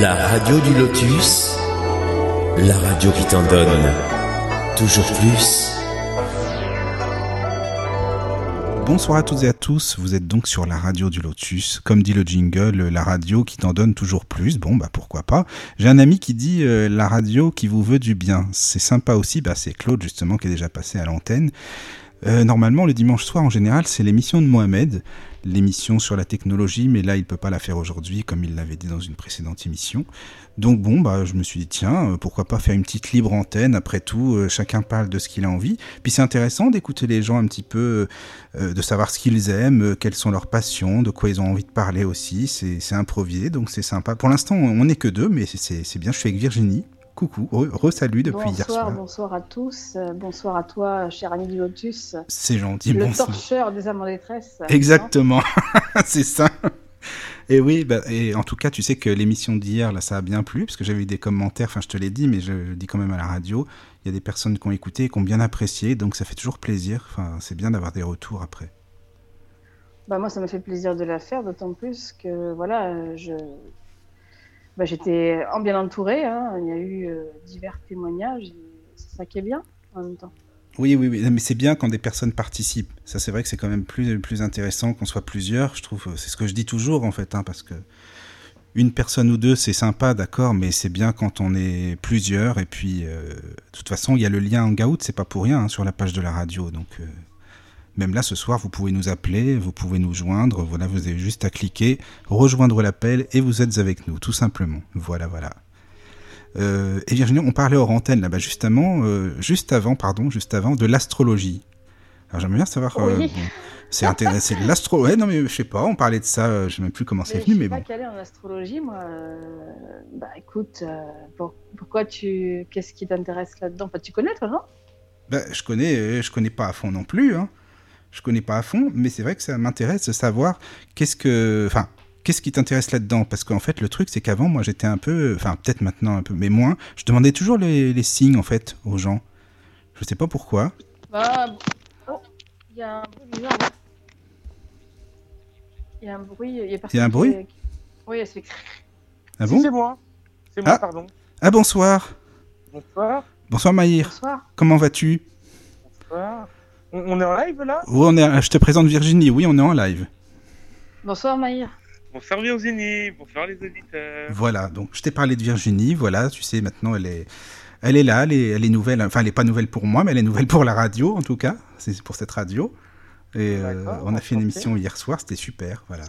La radio du lotus, la radio qui t'en donne toujours plus. Bonsoir à toutes et à tous, vous êtes donc sur la radio du Lotus. Comme dit le jingle, la radio qui t'en donne toujours plus. Bon, bah pourquoi pas. J'ai un ami qui dit euh, la radio qui vous veut du bien. C'est sympa aussi, bah c'est Claude justement qui est déjà passé à l'antenne. Euh, normalement, le dimanche soir, en général, c'est l'émission de Mohamed, l'émission sur la technologie, mais là, il peut pas la faire aujourd'hui, comme il l'avait dit dans une précédente émission. Donc bon, bah, je me suis dit, tiens, euh, pourquoi pas faire une petite libre antenne, après tout, euh, chacun parle de ce qu'il a envie. Puis c'est intéressant d'écouter les gens un petit peu, euh, de savoir ce qu'ils aiment, quelles sont leurs passions, de quoi ils ont envie de parler aussi, c'est improvisé, donc c'est sympa. Pour l'instant, on n'est que deux, mais c'est bien, je suis avec Virginie. Coucou, re-salut depuis bonsoir, hier soir. Bonsoir à tous, bonsoir à toi, cher ami du Lotus. C'est gentil, Le bonsoir. torcheur des âmes en détresse. Exactement, c'est ça. Et oui, bah, et en tout cas, tu sais que l'émission d'hier, là, ça a bien plu, parce que j'avais eu des commentaires, enfin, je te l'ai dit, mais je le dis quand même à la radio. Il y a des personnes qui ont écouté et qui ont bien apprécié, donc ça fait toujours plaisir. Enfin, c'est bien d'avoir des retours après. Bah, moi, ça m'a fait plaisir de la faire, d'autant plus que, voilà, je. Bah, J'étais en bien entourée, hein. il y a eu euh, divers témoignages, c'est ça qui est bien en même temps. Oui, oui, oui, mais c'est bien quand des personnes participent. Ça, c'est vrai que c'est quand même plus, plus intéressant qu'on soit plusieurs. Je trouve, c'est ce que je dis toujours en fait, hein, parce que une personne ou deux, c'est sympa, d'accord, mais c'est bien quand on est plusieurs. Et puis, euh, de toute façon, il y a le lien Hangout, c'est pas pour rien hein, sur la page de la radio. Donc, euh, même là, ce soir, vous pouvez nous appeler, vous pouvez nous joindre. Voilà, vous avez juste à cliquer, rejoindre l'appel, et vous êtes avec nous, tout simplement. Voilà, voilà. Euh, et Virginie, on parlait hors antenne là-bas justement, euh, juste avant, pardon, juste avant, de l'astrologie. Alors j'aimerais bien savoir. Euh, Oui. bon, c'est intéressant, l'astro. Ouais, non mais je sais pas, on parlait de ça, euh, je sais même plus comment c'est Mais venu, je suis pas bon. calée en astrologie, moi. Bah écoute, pour- pourquoi tu. Qu'est-ce qui t'intéresse là-dedans? Enfin, Tu connais toi, non? Bah, je connais, je connais pas à fond non plus, hein. Je connais pas à fond, mais c'est vrai que ça m'intéresse de savoir qu'est-ce que, enfin, qu'est-ce qui t'intéresse là-dedans? Parce qu'en fait, le truc, c'est qu'avant, moi, j'étais un peu, enfin, peut-être maintenant un peu, mais moins. Je demandais toujours les, les signes en fait aux gens. Je sais pas pourquoi. Bah. Oh, il y a un bruit bizarre. là. Il y a un bruit. Il y a, personne Il y a un qui- bruit Oui, elle se fait. Ah Si, bon? c'est moi. C'est moi, Ah. pardon. Ah bonsoir. Bonsoir. Bonsoir Maïr. Bonsoir. Comment vas-tu? Bonsoir. On, est en live là? Oui, on est, je te présente Virginie. Oui, on est en live. Bonsoir, Maïr. Bonsoir Virginie, bonsoir les auditeurs. Voilà. Donc, je t'ai parlé de Virginie. Voilà, tu sais, maintenant, elle est, elle est là. Elle est, elle est nouvelle. Enfin, elle est pas nouvelle pour moi, mais elle est nouvelle pour la radio, en tout cas. C'est pour cette radio. Et euh, on a fait une émission hier soir. C'était super. Voilà.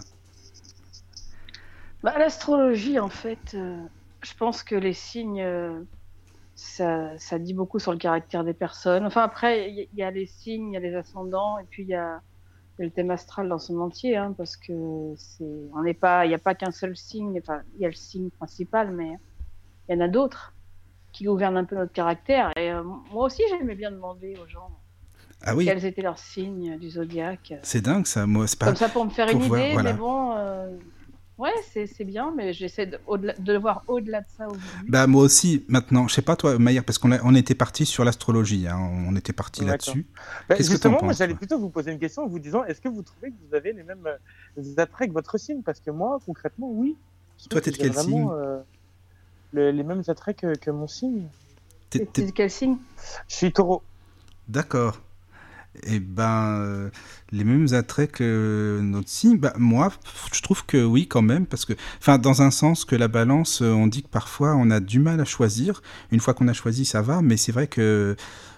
Bah, L'astrologie, en fait, euh, je pense que les signes, euh, ça, ça dit beaucoup sur le caractère des personnes. Enfin, après, il y, a les signes, il y a les ascendants, et puis il y a, il y a le thème astral dans son entier, hein, parce que c'est, on n'est pas, il n'y a pas qu'un seul signe. Enfin, il y a le signe principal, mais il y en a d'autres qui gouvernent un peu notre caractère. Et euh, moi aussi, j'aimais bien demander aux gens Ah oui. quels étaient leurs signes du zodiaque. C'est dingue ça. Moi, c'est pas. Comme ça pour me faire pour une voir, idée, voilà. mais bon, euh, ouais, c'est c'est bien, mais j'essaie de, de le voir au-delà de ça aujourd'hui. Bah moi aussi maintenant, je sais pas toi Maïr, parce qu'on on était parti sur l'astrologie, hein, on était parti là-dessus. Bah, que justement, penses, j'allais plutôt vous poser une question en vous disant est-ce que vous trouvez que vous avez les mêmes euh, attraits que votre signe? Parce que moi, concrètement, oui. Toi, t'es que de quel vraiment, euh, le- les mêmes attraits que, que mon signe. T'es- c'est quel signe? Je suis taureau. D'accord. Eh ben, euh, les mêmes attraits que notre signe. Bah, moi, je trouve que oui, quand même, parce que, enfin, dans un sens que la balance, euh, on dit que parfois on a du mal à choisir. Une fois qu'on a choisi, ça va, mais c'est vrai que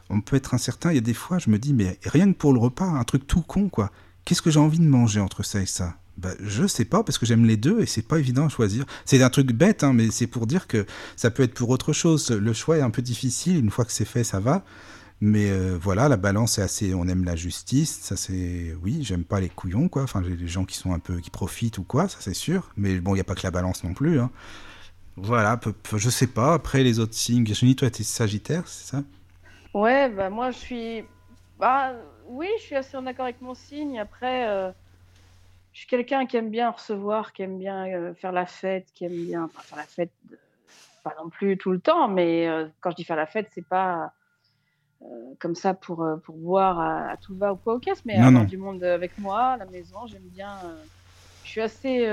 on peut être incertain. Il y a des fois, je me dis, mais rien que pour le repas, un truc tout con, quoi. Qu'est-ce que j'ai envie de manger entre ça et ça? Bah, je sais pas parce que j'aime les deux et c'est pas évident à choisir. C'est un truc bête, hein, mais c'est pour dire que ça peut être pour autre chose. Le choix est un peu difficile. Une fois que c'est fait, ça va. Mais euh, voilà, la balance est assez. On aime la justice, ça c'est. Oui, j'aime pas les couillons, quoi. Enfin, des gens qui sont un peu. qui profitent ou quoi, ça c'est sûr. Mais bon, il n'y a pas que la balance non plus. Hein. Voilà, je sais pas. Après, les autres signes. Virginie, toi, t'es Sagittaire, c'est ça? Ouais, bah moi je suis. Bah oui, je suis assez en accord avec mon signe. Après, euh, je suis quelqu'un qui aime bien recevoir, qui aime bien euh, faire la fête, qui aime bien. Enfin, faire la fête, pas non plus tout le temps, mais quand je dis faire la fête, c'est pas. Euh, comme ça pour, euh, pour boire à, à tout va ou quoi au caisse, mais Non, non. du monde avec moi, à la maison, j'aime bien. euh, je suis assez.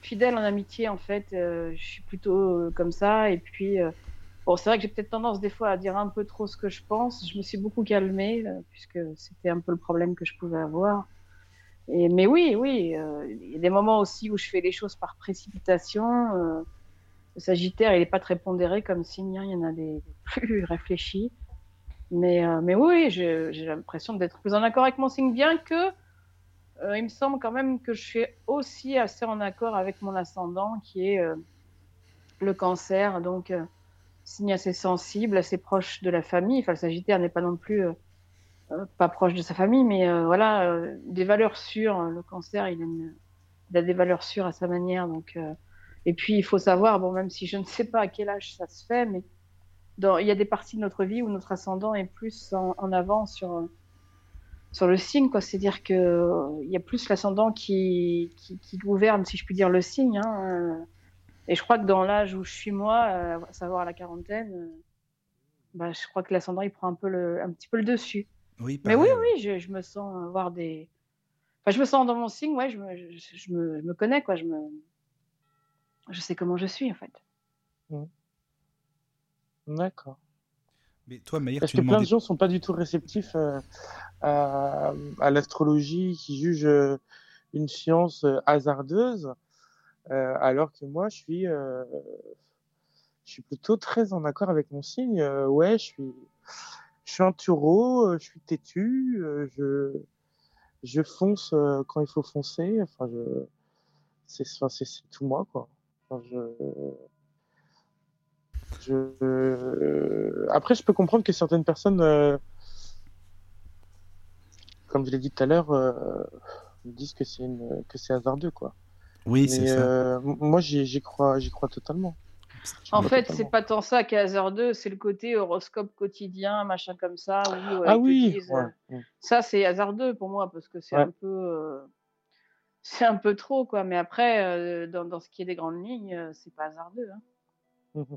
fidèle en amitié, en fait. Je suis plutôt comme ça. Et puis, bon, c'est vrai que j'ai peut-être tendance des fois à dire un peu trop ce que je pense. Je me suis beaucoup calmée, puisque c'était un peu le problème que je pouvais avoir. Et, mais oui, oui, il y a des moments aussi où je fais les choses par précipitation. le Sagittaire, il n'est pas très pondéré comme signe, hein. il y en a des, plus réfléchis. Mais, mais oui, j'ai l'impression d'être plus en accord avec mon signe, bien que euh, il me semble quand même que je suis aussi assez en accord avec mon ascendant, qui est euh, le cancer, donc euh, signe assez sensible, assez proche de la famille. Enfin, le Sagittaire n'est pas non plus pas proche de sa famille, mais voilà, des valeurs sûres. Le cancer, il a, des valeurs sûres à sa manière. Donc, et puis, il faut savoir, bon, même si je ne sais pas à quel âge ça se fait, mais dans, il y a des parties de notre vie où notre ascendant est plus en, en avant sur sur le signe, quoi. C'est-à-dire que il y a plus l'ascendant qui, qui, gouverne, si je puis dire, le signe. Hein. Et je crois que dans l'âge où je suis moi, à savoir à la quarantaine, euh, bah, je crois que l'ascendant il prend un peu le, un petit peu le dessus. Oui, Mais oui, oui, je, je, me sens avoir des. Enfin, je me sens dans mon signe, ouais, je me, je, me, je me, connais, quoi. Je me, je sais comment je suis, en fait. Mmh. D'accord. Mais toi, Maïr, Parce que plein de gens sont pas du tout réceptifs euh, à, à l'astrologie, qui jugent euh, une science euh, hasardeuse, alors que moi, je suis, je suis plutôt très en accord avec mon signe. ouais, je suis, je suis un taureau, je suis têtu, je, je fonce quand il faut foncer. Enfin, je, c'est, c'est, tout moi, quoi. Enfin, je, je... Après, je peux comprendre que certaines personnes, euh, comme je l'ai dit tout à l'heure, euh, disent que c'est une... que c'est hasardeux, quoi. Oui, c'est ça. Euh, moi, j'y crois, j'y crois totalement. En fait, c'est pas tant ça qu'est hasardeux, c'est le côté horoscope quotidien, machin comme ça. ah oui. Ça, c'est hasardeux pour moi parce que c'est un peu, c'est un peu trop, quoi. Mais après, dans, dans, ce qui est des grandes lignes, c'est pas hasardeux. Hein. Mmh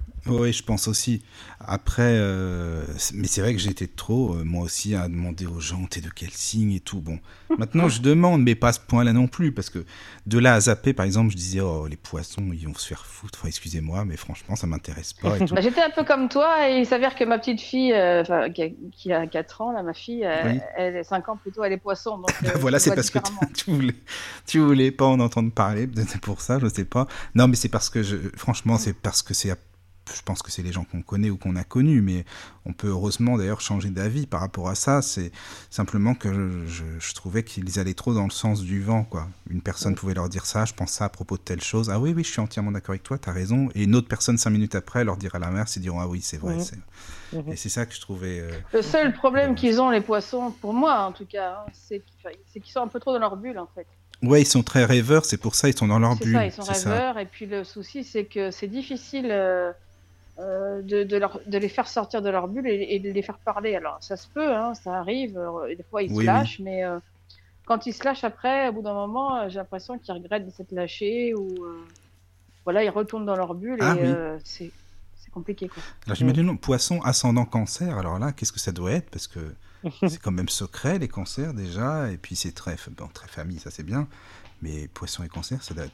oui, je pense aussi. Après, euh, mais c'est vrai que j'étais trop, euh, moi aussi, à demander aux gens, t'es de quel signe et tout. Bon, maintenant je demande, mais pas à ce point-là non plus, parce que de là à zapper, par exemple, je disais, oh, les poissons, ils vont se faire foutre. Enfin, excusez-moi, mais franchement, ça m'intéresse pas. Bah, j'étais un peu comme toi, et il s'avère que ma petite fille, euh, qui, a, 4 ans, là, ma fille, elle est 5 ans plutôt, elle est poisson. Donc, bah, voilà, c'est parce que tu voulais, tu voulais pas en entendre parler, c'est pour ça, je sais pas. Non, mais c'est parce que, je, franchement, c'est parce que c'est je pense que c'est les gens qu'on connaît ou qu'on a connus, mais on peut heureusement d'ailleurs changer d'avis par rapport à ça. C'est simplement que je, trouvais qu'ils allaient trop dans le sens du vent. Quoi. Une personne pouvait leur dire ça, je pense ça à propos de telle chose. Ah oui, oui, je suis entièrement d'accord avec toi, tu as raison. Et une autre personne, cinq minutes après, leur dira l'inverse, ils diront Ah oui, c'est vrai. Et c'est ça que je trouvais. Euh, le seul problème qu'ils ont, les poissons, pour moi en tout cas, hein, c'est qu'ils sont un peu trop dans leur bulle en fait. Ouais, ils sont très rêveurs, c'est pour ça ils sont dans leur bulle. Ça, ils sont rêveurs, et puis le souci c'est que c'est difficile. Euh, euh, de, de, leur, de, les faire sortir de leur bulle et, de les faire parler. Alors, ça se peut, hein, ça arrive. Euh, des fois, ils se lâchent, mais euh, quand ils se lâchent après, au bout d'un moment, j'ai l'impression qu'ils regrettent de s'être lâchés ou voilà, ils retournent dans leur bulle ah et c'est compliqué. Quoi. Alors, j'imagine, poisson ascendant cancer, alors là, qu'est-ce que ça doit être? Parce que c'est quand même secret, les cancers déjà, et puis c'est très, bon, très famille, ça c'est bien. Mais poisson et cancer, ça doit,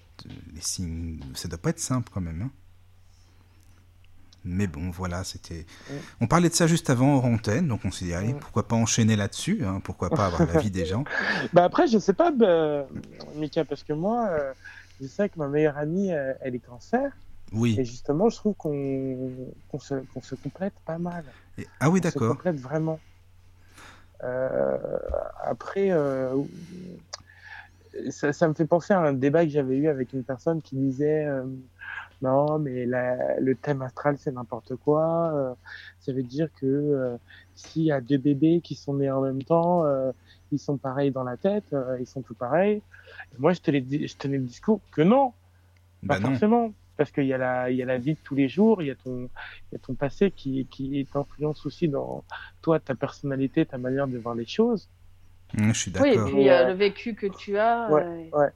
les signes, ça doit pas être simple quand même. Hein mais bon, voilà, c'était. On parlait de ça juste avant en antenne, donc on s'est dit, allez, pourquoi pas enchaîner là-dessus hein, Pourquoi pas avoir l'avis des gens bah Après, je sais pas, bah, Mika, parce que moi, euh, je sais que ma meilleure amie, euh, elle est cancer. Oui. Et justement, je trouve qu'on se, se, complète pas mal. Ah oui, d'accord. On se complète vraiment. Euh, après, ça, ça, me fait penser à un débat que j'avais eu avec une personne qui disait non, mais le thème astral, c'est n'importe quoi. Euh, ça veut dire que euh, s'il y a deux bébés qui sont nés en même temps, euh, ils sont pareils dans la tête, ils sont tous pareils. moi, je, te je tenais le discours que non, pas bah forcément. Parce qu'il y, a la, il y a la vie de tous les jours, il y a ton, il y a ton passé qui, qui t'influence aussi dans toi, ta personnalité, ta manière de voir les choses. Mmh, je suis d'accord. Oui, et puis le vécu que tu as. Ouais, ouais,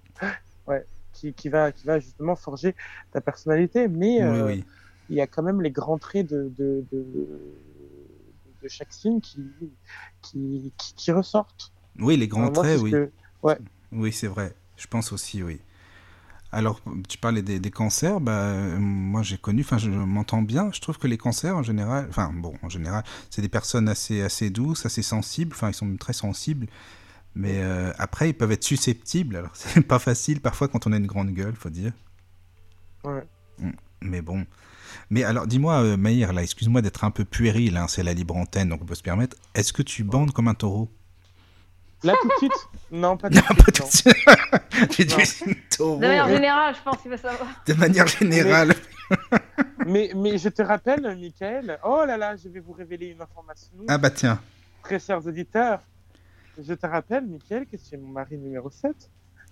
ouais qui, qui, va, qui va justement forger ta personnalité, mais euh, il y a quand même les grands traits de, de, de, de chaque signe qui, qui, qui, ressortent. Oui, les grands traits, oui. ouais. Oui, c'est vrai. Je pense aussi, oui. Alors, tu parlais des, des cancers, bah, moi j'ai connu, enfin je m'entends bien, je trouve que les cancers en général, enfin bon, en général, c'est des personnes assez, assez douces, assez sensibles, enfin ils sont très sensibles, mais euh, après ils peuvent être susceptibles, alors c'est pas facile parfois quand on a une grande gueule, faut dire. Ouais. Mm, Mais bon. Mais alors dis-moi, euh, Maïr, là, excuse-moi d'être un peu puéril, hein, c'est la libre antenne, donc on peut se permettre, est-ce que tu bandes comme un taureau? Là tout de suite? Non, pas tout Non, de pas suite. tout de suite. J'ai dit Non. taureau. De manière générale, je pense qu'il va savoir. De manière générale. Mais, mais je te rappelle, Michael, oh là là, je vais vous révéler une information. Ah bah tiens. Très chers auditeurs, je te rappelle, Michael, que tu es mon mari numéro 7.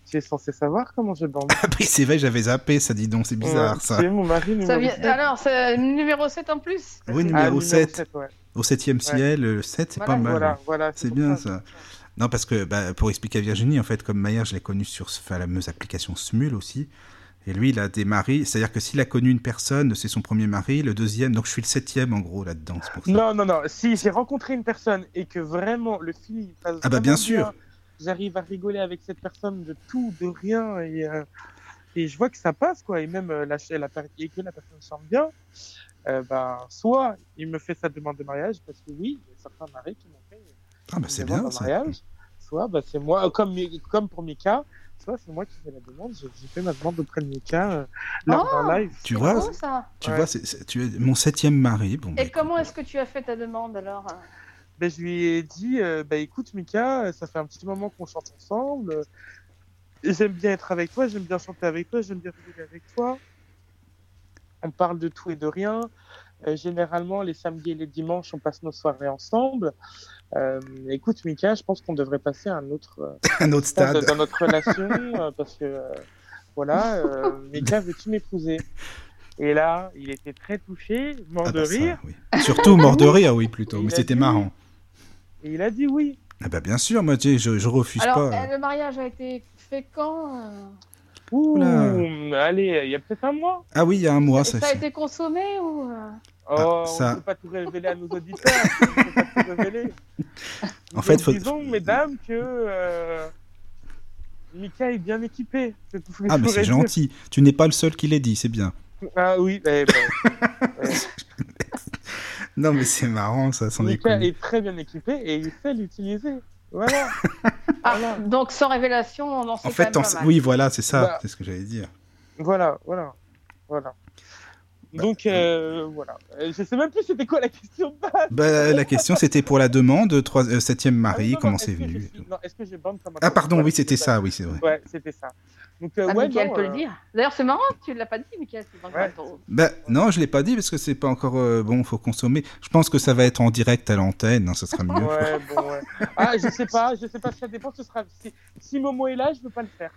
Tu es censé savoir comment je bande. Ah oui, c'est vrai, j'avais zappé, ça dit donc, c'est bizarre Ouais, ça. Tu es mon mari numéro Ça vient... 7. Alors, c'est numéro 7 en plus Oui, Ah, numéro 7, 7, ouais. au septième ciel, le 7, c'est Voilà, pas mal. Voilà, voilà. C'est bien ça. Non, parce que bah, pour expliquer à Virginie, en fait, comme Maillard, je l'ai connu sur ce fameuse application Smule aussi. Et lui, il a des maris, c'est-à-dire que s'il a connu une personne, c'est son premier mari, le deuxième, donc je suis le septième en gros là-dedans. Non, non, non. Si j'ai rencontré une personne et que vraiment le passe Ah bah, bien sûr. j'arrive à rigoler avec cette personne de tout, de rien, et, euh, et je vois que ça passe, quoi. Et même euh, la, la, et que la personne chante bien, euh, bah, soit il me fait sa demande de mariage, parce que oui, il y a certains maris qui m'ont fait Ah bah c'est demande bien mariage, soit bah, c'est moi, euh, comme pour Mika, soit c'est moi qui fais la demande, j'ai fait ma demande auprès de Mika euh, lors Oh d'un live. Tu C'est vois, beau, ça. tu Ouais. vois, c'est- c'est- tu es mon septième mari. Bon, bah, Et comment est-ce que tu as fait ta demande alors Ben, je lui ai dit, euh, bah écoute Mika, ça fait un petit moment qu'on chante ensemble. euh, J'aime bien être avec toi, j'aime bien chanter avec toi, j'aime bien rigoler avec toi. On parle de tout et de rien. Euh, généralement, les samedis et les dimanches, on passe nos soirées ensemble. Euh, écoute Mika, je pense qu'on devrait passer à un autre euh, un autre stade dans notre relation euh, parce que euh, voilà, euh, Mika, veux-tu m'épouser? Et là, il était très touché, mort Ah de bah ça, rire, oui. Surtout mort de rire, oui, plutôt. Mais c'était dit- marrant. et il a dit oui. Ah bah bien sûr, moi je, je, je refuse Alors, pas. euh, le mariage a été fait quand euh? Ouh, Oula. allez, il y a peut-être un mois. Ah oui, il y a un mois, ça ça a été consommé ou euh Oh, ça- on ne peut pas tout révéler à nos auditeurs. on ne peut pas tout révéler. En fait, Donc, faut- disons, mesdames, que euh, Mika est bien équipé. C'est tout ce que Ah mais c'est gentil. Tu n'es pas le seul qui l'ait dit, c'est bien. Ah oui, eh ben, ouais. Non mais c'est marrant, ça, sans Mika est très bien équipé et il sait l'utiliser. Voilà. Ah, Voilà. donc sans révélation, on en sait En quand fait, même pas mal. oui, voilà, c'est ça, c'est ce que j'allais dire. Voilà, voilà, voilà. Bah, Donc, euh, voilà. Euh, Je sais même plus c'était quoi la question de base. Bah, la question c'était pour la demande, trois, euh, septième Ah mari, oui, non, comment c'est venu. suis- est-ce que je bande comme un Ah pardon, oui, c'était ça, oui, c'est vrai. Ouais, c'était ça. Donc, euh, Ah, ouais, non, peut euh, le dire. D'ailleurs, c'est marrant que tu l'as pas dit, le Ouais. Bah non, je l'ai pas dit parce que c'est pas encore euh, bon, faut consommer. Je pense que ça va être en direct à l'antenne, hein, ça sera mieux. Ouais, bon, ouais. Ah, je sais pas, je sais pas, ça dépend, ce sera. Si, si Momo est là, je veux pas le faire.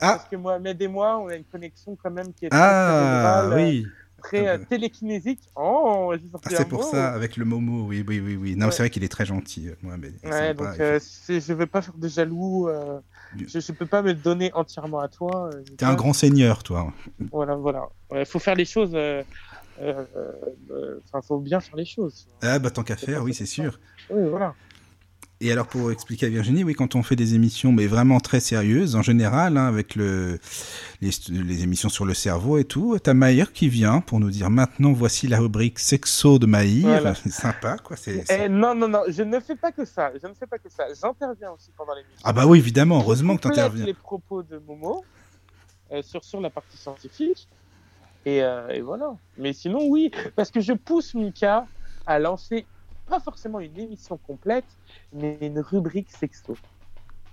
Ah. Parce que Mohamed et moi, on a une connexion quand même qui est très, Ah cérébrale, oui, très euh, télékinésique. Oh, Ah, c'est pour mot. ça avec le Momo, oui, oui, oui, oui. Non, Ouais. c'est vrai qu'il est très gentil, euh, Mohamed. il Ouais, donc il euh, je veux pas faire de jaloux. euh. Je, je peux pas me donner entièrement à toi. euh, T'es un grand seigneur, toi. Voilà, voilà. Il faut faire les choses. euh, euh, euh, Enfin, faut bien faire les choses. Ah bah tant qu'à faire, oui, c'est sûr. Oui, voilà. Et alors pour expliquer à Virginie, oui, quand on fait des émissions, mais vraiment très sérieuses, en général, hein, avec le, les, les émissions sur le cerveau et tout, t'as Maïr qui vient pour nous dire maintenant voici la rubrique sexo de Maïr. Voilà. C'est sympa, quoi. c'est- Eh, non, non, non, je ne fais pas que ça. Je ne fais pas que ça. J'interviens aussi pendant l'émission. Ah bah oui, évidemment, heureusement que complète t'interviens. les propos de Momo euh, sur, sur la partie scientifique. Et, euh, et voilà. Mais sinon, oui, parce que je pousse Mika à lancer pas forcément une émission complète, mais une rubrique sexto.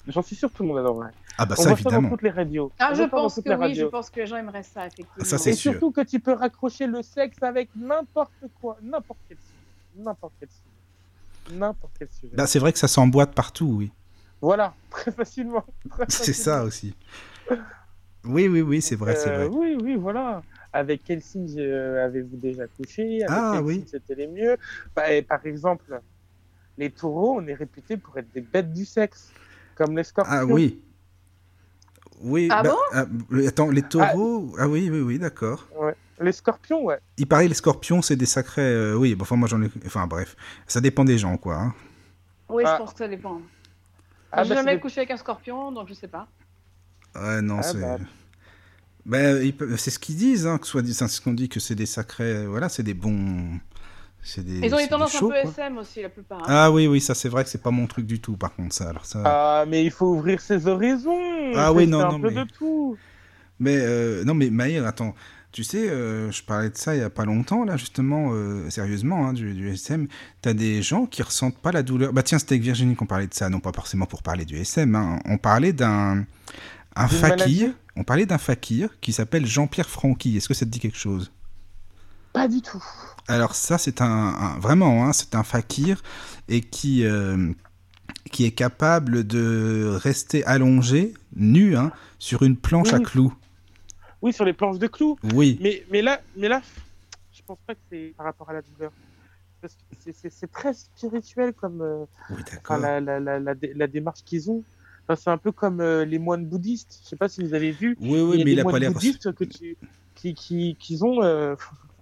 J'en suis sûr que tout le monde adorerait. Ah bah On ça, voit ça dans évidemment. toutes les radios. Ah, On je dans pense que oui, je pense que les gens aimeraient ça, effectivement. Ça, c'est Et sûr. surtout que tu peux raccrocher le sexe avec n'importe quoi, n'importe quel sujet. N'importe quel sujet. N'importe quel sujet. Bah, c'est vrai que ça s'emboîte partout, oui. Voilà, très facilement. très C'est ça aussi. Oui, oui, oui, c'est vrai, c'est Euh, vrai. Oui, oui, voilà. Avec quel signe euh, avez-vous déjà couché Avec Ah, quel oui. c'était les mieux? Bah, et Par exemple, les taureaux, on est réputés pour être des bêtes du sexe, comme les scorpions. Ah oui. Oui. Ah bah, bon? ah, euh, attends, les taureaux. Ah, oui, oui, oui, d'accord. Ouais. Les scorpions, ouais. Il paraît les scorpions, c'est des sacrés. euh, oui, bon, enfin moi j'en ai. Enfin bref, ça dépend des gens, quoi. hein. Oui, Ah. je pense que ça dépend. Ah, J'ai bah, jamais couché avec un scorpion, donc je sais pas. Ouais, non, Ah, c'est. Ben, c'est ce qu'ils disent, hein, que soit dit, c'est ce qu'on dit que c'est des sacrés, voilà, c'est des bons. C'est des, Ils ont c'est une tendance des un shows, peu quoi. SM aussi, la plupart. hein. Ah oui, oui, ça c'est vrai que c'est pas mon truc du tout, par contre, ça. Alors ça... Ah, mais il faut ouvrir ses horizons. Ah faut oui, faire non, un non, peu mais- de tout. Mais euh, non, mais Maïr, attends, tu sais, euh, je parlais de ça il y a pas longtemps, là, justement, euh, sérieusement, hein, du, du SM. T'as des gens qui ressentent pas la douleur. Bah tiens, c'était avec Virginie qu'on parlait de ça, non pas forcément pour parler du SM. hein. On parlait d'un un fakir. On parlait d'un fakir qui s'appelle Jean-Pierre Franqui. Est-ce que ça te dit quelque chose? Pas du tout. Alors ça, c'est un, un- vraiment, hein, c'est un fakir et qui euh, qui est capable de rester allongé, nu, hein, sur une planche à clous. Oui, sur les planches de clous. Oui. Mais, mais là, mais là, je pense pas que c'est par rapport à la douleur. C'est- très spirituel comme euh, Oui, enfin, d'accord. la, la, la, la, dé- la démarche qu'ils ont. Enfin, c'est un peu comme euh, les moines bouddhistes. Je sais pas si vous avez vu. Oui, oui, il y a mais des il a moines pas bouddhistes que tu, qui, qui, qui ont. Euh...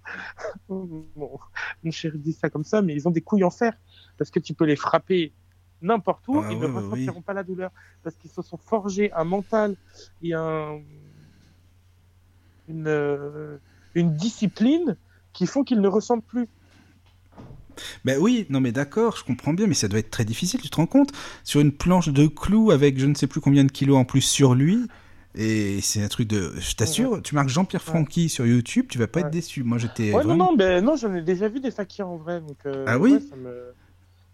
bon, mon chéri dit ça comme ça, mais ils ont des couilles en fer parce que tu peux les frapper n'importe où, Ah ils ouais, ne ressentiront pas la douleur parce qu'ils se sont forgés un mental et un une euh, une discipline qui font qu'ils ne ressentent plus. Ben oui, non mais d'accord, je comprends bien, mais ça doit être très difficile, tu te rends compte? Sur une planche de clous avec je ne sais plus combien de kilos en plus sur lui, et c'est un truc de... Je t'assure, tu marques Jean-Pierre Ouais. Franqui sur YouTube, tu vas pas Ouais. être déçu. Moi j'étais Ouais, vraiment... non, non, ben non, j'en ai déjà vu des fakirs en vrai, donc. euh, Ah oui ça me,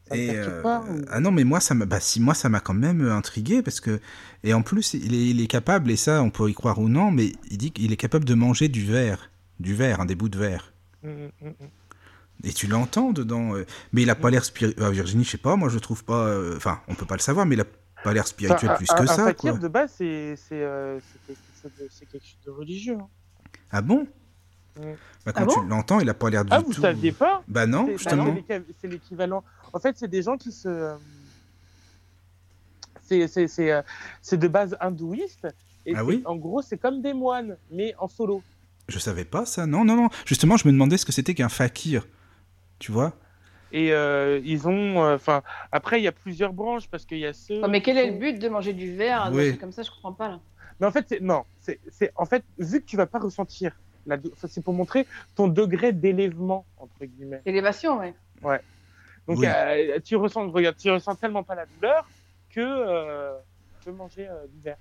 ça Et, euh, pas. ou- Ah non, mais moi ça m'a bah, si, moi, ça m'a quand même euh, intrigué parce que. Et en plus, il est, il est capable, et ça on peut y croire ou non, mais il dit qu'il est capable de manger du verre. Du verre, hein, des bouts de verre. Mm, mm, mm, mm. Et tu l'entends dedans. euh, Mais il a pas l'air spirituel. Virginie, je sais pas, moi je trouve pas. euh, Enfin, on peut pas le savoir, mais il a pas l'air spirituel Enfin, plus un- que un ça, fakir, quoi. de base, c'est c'est euh, c'est quelque, chose de- c'est quelque chose de religieux. hein. Ah bon? Mm. bah, Quand Ah bon? tu l'entends, il a pas l'air du Ah, vous tout. saviez pas? Bah non, C'est- bah, justement. c'est l'équi- C'est l'équivalent. En fait, c'est des gens qui se. euh, C'est c'est- c'est, euh, c'est de base hindouiste. Et Ah c'est- oui? En gros, c'est comme des moines, mais en solo. Je savais pas ça. Non, non, non. Justement, je me demandais ce que c'était qu'un fakir. Tu vois Et euh, ils ont. euh, Enfin, après, il y a plusieurs branches parce qu'il y a ceux. Ouais, mais quel est le but de manger du verre Oui. comme ça? Je comprends pas là. Mais en fait, non. C'est c'est- en fait vu que tu vas pas ressentir. La... c'est pour montrer ton degré d'élèvement entre guillemets. Élévation, ouais. Donc Oui. euh, tu ressens, regarde, tu ressens tellement pas la douleur que euh, tu peux manger euh, du verre.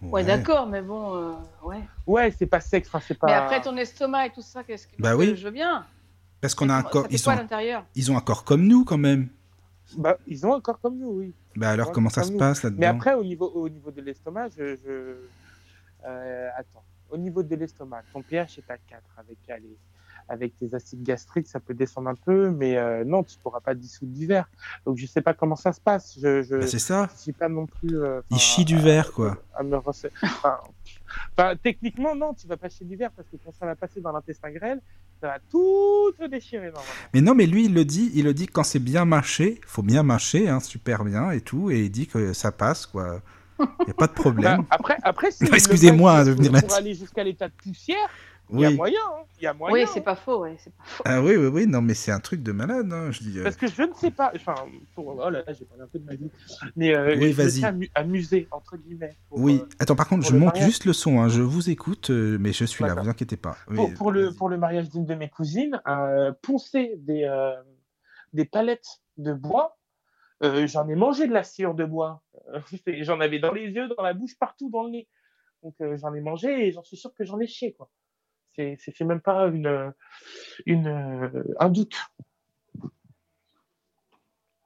Ouais, d'accord, mais bon, euh, ouais. Ouais, c'est pas sexe, enfin c'est pas. Mais après ton estomac et tout ça, qu'est-ce que Bah oui. Je veux bien. Parce qu'on a un corps. Ils, ils ont un corps comme nous, quand même. Bah, ils ont un corps comme nous, oui. Bah alors, comment ça se nous. passe là-dedans Mais après, au niveau, au niveau de l'estomac, je. je... Euh, attends. Au niveau de l'estomac, ton pH est à 4 avec, allez, avec tes acides gastriques, ça peut descendre un peu, mais euh, non, tu pourras pas dissoudre du verre. Donc je sais pas comment ça se passe. Je, je, Bah, c'est ça. je suis pas non plus. euh, Il chie du verre, quoi. à me rece- enfin, enfin, techniquement, non, tu vas pas chier du verre parce que quand ça va passer dans l'intestin grêle, ça va tout te déchirer normalement. Mais non, mais lui, il le dit. Il le dit que quand c'est bien mâché, faut bien mâcher, hein, super bien et tout. Et il dit que ça passe, quoi. Il n'y a pas de Bah, problème. après, après, si le excusez-moi, de venir pour aller jusqu'à l'état de poussière, il y a moyen, hein, il y a moyen. Oui, hein. c'est pas faux, ouais, c'est pas faux. Ah oui, oui, oui. Non, mais c'est un truc de malade, hein, je dis. euh. Parce que je ne sais pas, enfin, pour, oh là là, j'ai parlé un peu de ma vie, mais euh, Oui, je amu- amusé, entre guillemets. Pour, Oui. euh, Attends, par contre, je monte mariage. juste le son. hein, Je vous écoute, euh, mais je suis là. Vous inquiétez pas. Oui, pour, pour le, pour le mariage d'une de mes cousines, euh, poncer des, euh, des palettes de bois. Euh, j'en ai mangé de la sciure de bois. J'en avais dans les yeux, dans la bouche, partout dans le nez. Donc euh, j'en ai mangé et j'en suis sûr que j'en ai chié. quoi. C'est même pas une, une, euh, un doute.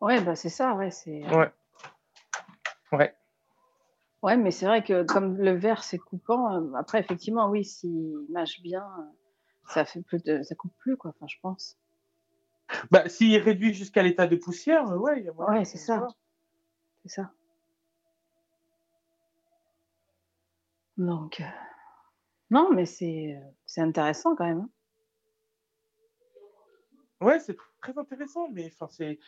Ouais, bah c'est ça, ouais, c'est. Ouais. Ouais. Ouais, mais c'est vrai que comme le verre c'est coupant, euh, après effectivement, oui, s'il mâche bien, euh, ça fait plus de, ça coupe plus quoi. Enfin, je pense. Bah, s'il réduit jusqu'à l'état de poussière, euh, ouais, Ouais, c'est ça. C'est ça. Donc, euh, non, mais c'est, intéressant quand même. hein. Ouais, c'est très intéressant, mais enfin, c'est,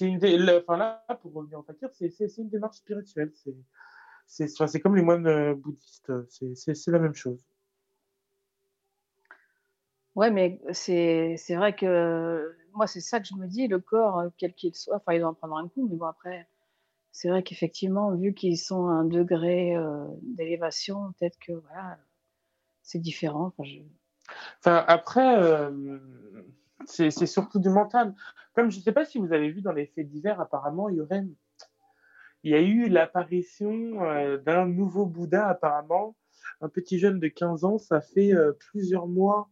une dé- le- enfin, là, pour revenir fakir, c'est, une démarche spirituelle. C'est, enfin, comme les moines euh, bouddhistes, c'est, la même chose. Ouais, mais c'est, c'est vrai que moi, c'est ça que je me dis, le corps, euh, quel qu'il soit, enfin, il doit en prendre un coup, mais bon, après, c'est vrai qu'effectivement, vu qu'ils sont à un degré euh, d'élévation, peut-être que voilà, c'est différent. Enfin, après, euh, c'est surtout du mental. Comme je ne sais pas si vous avez vu dans les faits divers, apparemment, il y aurait, il y a eu l'apparition euh, d'un nouveau Bouddha, apparemment, un petit jeune de 15 ans. Ça fait euh, plusieurs mois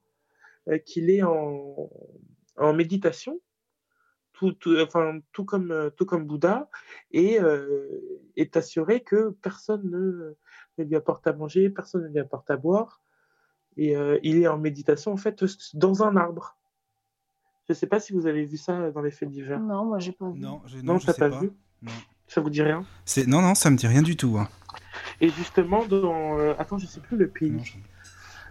qu'il est en, en méditation, tout, tout, enfin, tout comme, tout comme Bouddha, et est assuré que personne ne, ne lui apporte à manger, personne ne lui apporte à boire. Et euh, il est en méditation, en fait, dans un arbre. Je ne sais pas si vous avez vu ça dans les faits divers. Non, moi j'ai pas vu. Non, je, Non, je t'as sais pas pas. vu Non. Ça vous dit rien C'est non, non, ça me dit rien du tout. hein. Et justement, dans. euh, attends, je sais plus le pays. Non, je-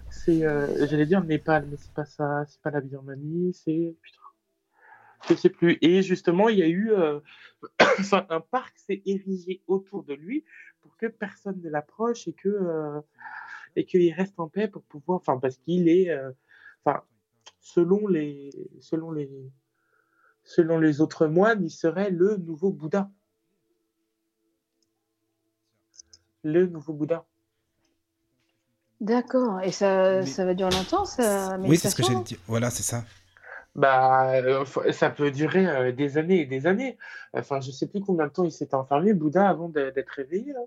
C'est. euh, J'allais dire Népal, mais c'est pas ça. C'est pas la Birmanie, c'est. Putain. Je sais plus. Et justement, il y a eu. euh, enfin, un parc s'est érigé autour de lui pour que personne ne l'approche et que. Et qu'il reste en paix pour pouvoir. Enfin, parce qu'il est. euh, Enfin, selon les. Selon les. Selon les autres moines, il serait le nouveau Bouddha. Le nouveau Bouddha. D'accord. Et ça, Mais- ça va durer longtemps, ça Oui, c'est ce que j'ai dit. Voilà, c'est ça. Bah, euh, ça peut durer euh, des années et des années. Enfin, je sais plus combien de temps il s'était enfermé, Bouddha, avant d'être réveillé. Là.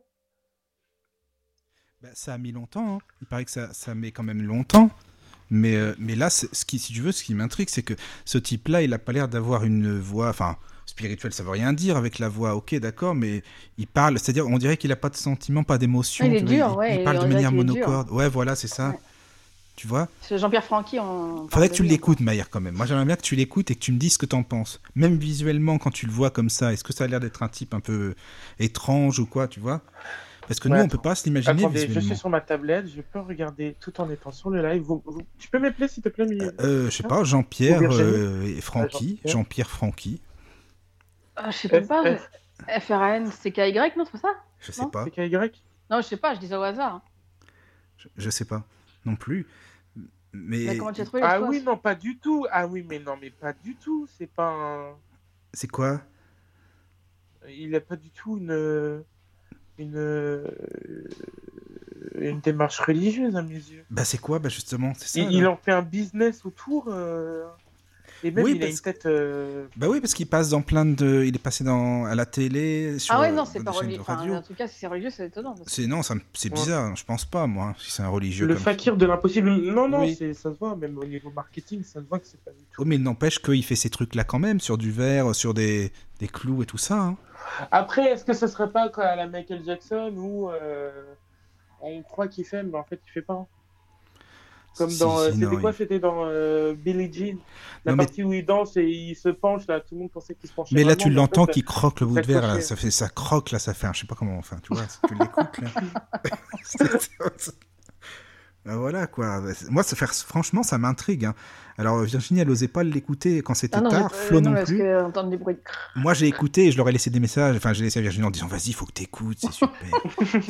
Bah, ça a mis longtemps. hein. Il paraît que ça, ça met quand même longtemps. Mais, euh, mais là, ce qui, si tu veux, ce qui m'intrigue, c'est que ce type-là, il a pas l'air d'avoir une voix. Enfin, spirituelle, ça veut rien dire avec la voix. Ok, d'accord, mais il parle. C'est-à-dire, on dirait qu'il a pas de sentiments, pas d'émotions. Ah, il dur, ouais, Il, il- parle de manière monocorde. Ouais, voilà, c'est ça. Ouais. Tu vois? C'est Jean-Pierre Francky, on. Faudrait que tu l'écoutes, Maïr, quand même. Moi, j'aimerais bien que tu l'écoutes et que tu me dises ce que t'en penses. Même visuellement, quand tu le vois comme ça, est-ce que ça a l'air d'être un type un peu étrange ou quoi, tu vois? Parce que Ouais, nous, on peut pas se l'imaginer Attendez, je visuellement. suis sur ma tablette, je peux regarder tout en étant sur le live. Vous- vous- Tu peux m'appeler, s'il te plaît, Mimi Euh, je sais pas, Jean-Pierre Ou Virginie. euh, et Francky. Jean-Pierre. Jean-Pierre Francky. Ah, je sais même F- pas. F- FRN, c'est KY, non, c'est pas ça? Je sais Non, pas. C'est KY Non, je sais pas, je dis ça au hasard. hein. Je, je sais pas non plus. Mais Mais comment tu as trouvé Ah oui, non, pas du tout. Ah oui, mais non, mais pas du tout. C'est pas un... c'est quoi? Il a pas du tout une... Une... Une démarche religieuse, à mes yeux. Bah c'est quoi? Bah justement, c'est ça. Il, il en fait un business autour. euh, Et même, Oui, il a parce une tête... euh, Bah oui, parce qu'il passe dans plein de. Il est passé dans à la télé. Sur, Ah ouais, euh, non, c'est pas religieux. Enfin, en tout cas, si c'est religieux, c'est étonnant. parce C'est non, ça c'est Ouais. bizarre. Je pense pas moi, si c'est un religieux. Le comme- fakir de l'impossible. Non, non, Oui. c'est- ça se voit, même au niveau marketing, ça se voit que c'est pas du tout. Oh, mais il n'empêche qu'il fait ces trucs-là quand même, sur du verre, sur des, des clous et tout ça. hein. Après, est-ce que ce serait pas quoi, à la Michael Jackson où euh, on croit qu'il fait, mais en fait il fait pas Comme Si, dans. euh, si, C'était quoi C'était dans euh, Billie Jean? La Non, mais- partie où il danse et il se penche, là, tout le monde pensait qu'il se penchait. Mais là, vraiment, tu en l'entends qui croque le bout de verre, là. Ça, fait, ça croque, là, ça fait un. Je sais pas comment. Enfin, tu vois, tu l'écoutes, là. Ben voilà, quoi. Moi, ça fait... franchement, ça m'intrigue. hein. Alors, Virginie, elle osait pas l'écouter quand c'était Ah non, tard. pas- Flo non, non parce plus. que entendre des bruits. Moi, j'ai écouté et je leur ai laissé des messages. Enfin, j'ai laissé à Virginie en disant Vas-y, faut que t'écoutes, c'est super.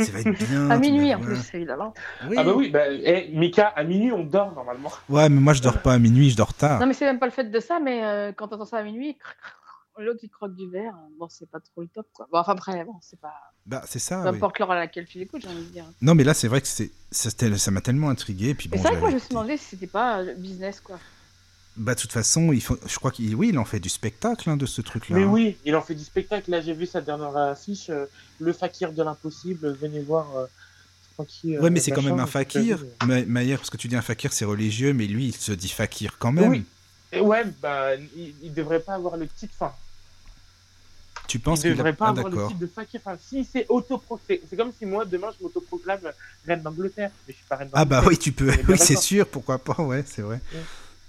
ça va être bien. À minuit, en plus, évidemment. Oui. Ah bah oui, bah, eh, Mika, à minuit on dort normalement. Ouais, mais moi, je dors pas à minuit, je dors tard. Non, mais c'est même pas le fait de ça, mais euh, quand t'entends ça à minuit, l'autre il croque du verre. Bon, c'est pas trop le top, quoi. Bon, enfin, après, bon, c'est pas. Bah, c'est ça. Peu oui. importe l'heure à laquelle tu l'écoutes, j'ai envie de dire. Non, mais là, c'est vrai que c'est ça m'a tellement intrigué. et Puis bon, c'est vrai que moi, je me suis demandé si c'était pas euh, business, quoi. Bah, de toute façon, il faut... je crois qu'il oui, il en fait du spectacle hein, de ce truc-là. Mais hein. oui, il en fait du spectacle. Là, j'ai vu sa dernière affiche, euh, Le fakir de l'impossible. Venez voir. euh, tranquille, Ouais, euh, mais c'est quand même un fakir. euh, Ma- parce que tu dis un fakir, c'est religieux, mais lui, il se dit fakir quand même. Oui. Et ouais, bah, il, il devrait pas avoir le titre. Enfin, Tu penses il qu'il devrait a... pas Ah, avoir le d'accord. titre de fakir. Enfin, si c'est autoproclamé, c'est comme si moi demain je m'autoproclame reine d'Angleterre, mais je suis pas reine Ah bah d'Angleterre. oui, tu peux. Oui, c'est sûr, pourquoi pas, ouais, c'est vrai. Ouais.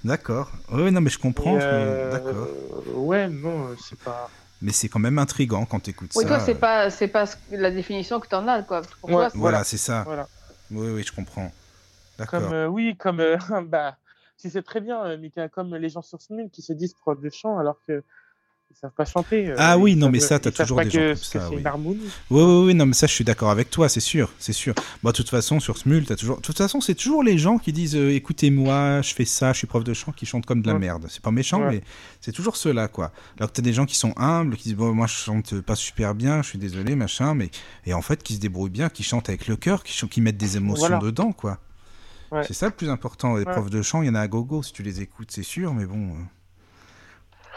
D'accord. Oui, non, mais je comprends. Euh, D'accord. Ouais, non, euh, c'est pas. Mais c'est quand même intriguant quand tu écoutes Oui, ça. toi, c'est pas, c'est pas la définition que t'en as, quoi. Pour Ouais. toi, c'est- Voilà, c'est ça. Voilà. Oui, oui, je comprends. D'accord. Euh, oui, comme euh, bah, si c'est très bien, euh, Mika, comme les gens sur Smule qui se disent prof de chant alors que Ils savent pas chanter. euh, Ah oui, non, mais ça, t'as toujours des que, gens comme ça, oui. Oui, oui, oui, non, mais ça, je suis d'accord avec toi, c'est sûr, c'est sûr. Bon, de toute façon, sur Smul, t'as toujours. De toute façon, c'est toujours les gens qui disent euh, écoutez-moi, je fais ça, je suis prof de chant, qui chantent comme de la Ouais. merde. C'est pas méchant, Ouais. mais c'est toujours ceux-là, quoi. Alors que t'as des gens qui sont humbles, qui disent bon, moi, je chante pas super bien, je suis désolé, machin, mais. Et en fait, qui se débrouillent bien, qui chantent avec le cœur, qui, qui mettent des émotions Voilà. dedans, quoi. Ouais. C'est ça le plus important. Les profs de chant, il y en a à gogo, si tu les écoutes, c'est sûr, mais bon. euh,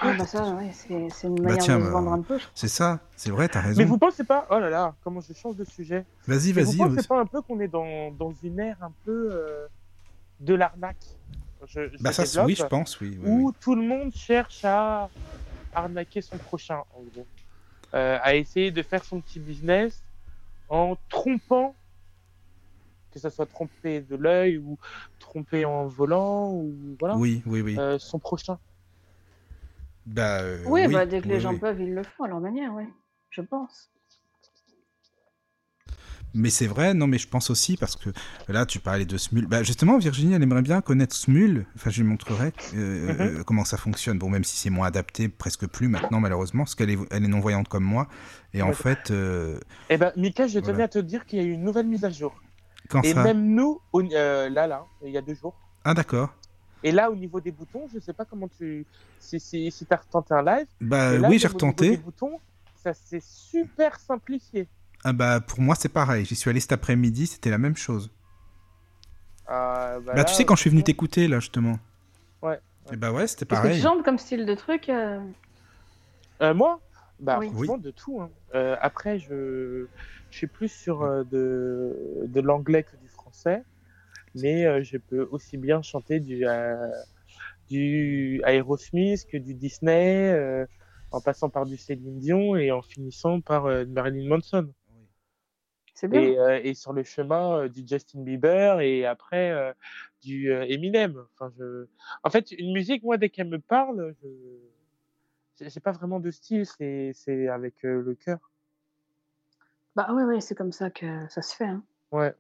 Ah, bah ça, ouais, c'est une Bah manière tiens, de se bah, vendre un peu. C'est ça, c'est vrai, t'as raison. Mais vous pensez pas, oh là là, comment je change de sujet. Vas-y, vas-y. Vous pensez pas un peu qu'on est dans, dans une ère un peu euh, de l'arnaque je, je Bah, ça, développe, oui, je pense, oui. oui, Où oui. tout le monde cherche à arnaquer son prochain, en gros. Euh, à essayer de faire son petit business en trompant, que ça soit trompé de l'œil ou trompé en volant, ou voilà, Oui, oui, oui. euh, son prochain. Bah, euh, Oui, bah, dès que les gens oui. peuvent, ils le font à leur manière, oui. Je pense. Mais c'est vrai, non, mais je pense aussi parce que là, tu parlais de Smul. Bah, justement, Virginie, elle aimerait bien connaître Smul. Enfin, je lui montrerai euh, Mhm. euh, comment ça fonctionne. Bon, même si c'est moins adapté, presque plus maintenant, malheureusement, parce qu'elle est, elle est non-voyante comme moi. Et en Ouais. fait, euh, Eh ben, Mika, je tenais Voilà. à te dire qu'il y a eu une nouvelle mise à jour. quand Et ça? même nous, euh, là, là, il y a deux jours. Ah, d'accord. Et là, au niveau des boutons, je sais pas comment tu. Si, si, si tu as retenté un live. Bah, là, oui, j'ai retenté. des boutons, ça s'est super simplifié. Ah, bah, pour moi, c'est pareil. J'y suis allé cet après-midi, c'était la même chose. Euh, Bah, tu sais, quand je suis venu t'écouter, là, justement. Ouais. Et bah, ouais, c'était Qu'est-ce que tu pareil. chantes comme style de truc euh, Euh, moi? Bah, Oui. franchement, de tout. hein. Euh, après, je... je suis plus sur euh, de, de l'anglais que du français. Mais euh, je peux aussi bien chanter du, euh, du Aerosmith que du Disney, euh, en passant par du Céline Dion et en finissant par euh, Marilyn Manson. C'est bien. Et, euh, et sur le chemin euh, du Justin Bieber et après euh, du euh, Eminem. Enfin, je... En fait, une musique, moi, dès qu'elle me parle, je... j'ai- j'ai pas vraiment de style, c'est c'est avec euh, le cœur. Bah oui, oui, c'est comme ça que ça se fait. hein. Ouais.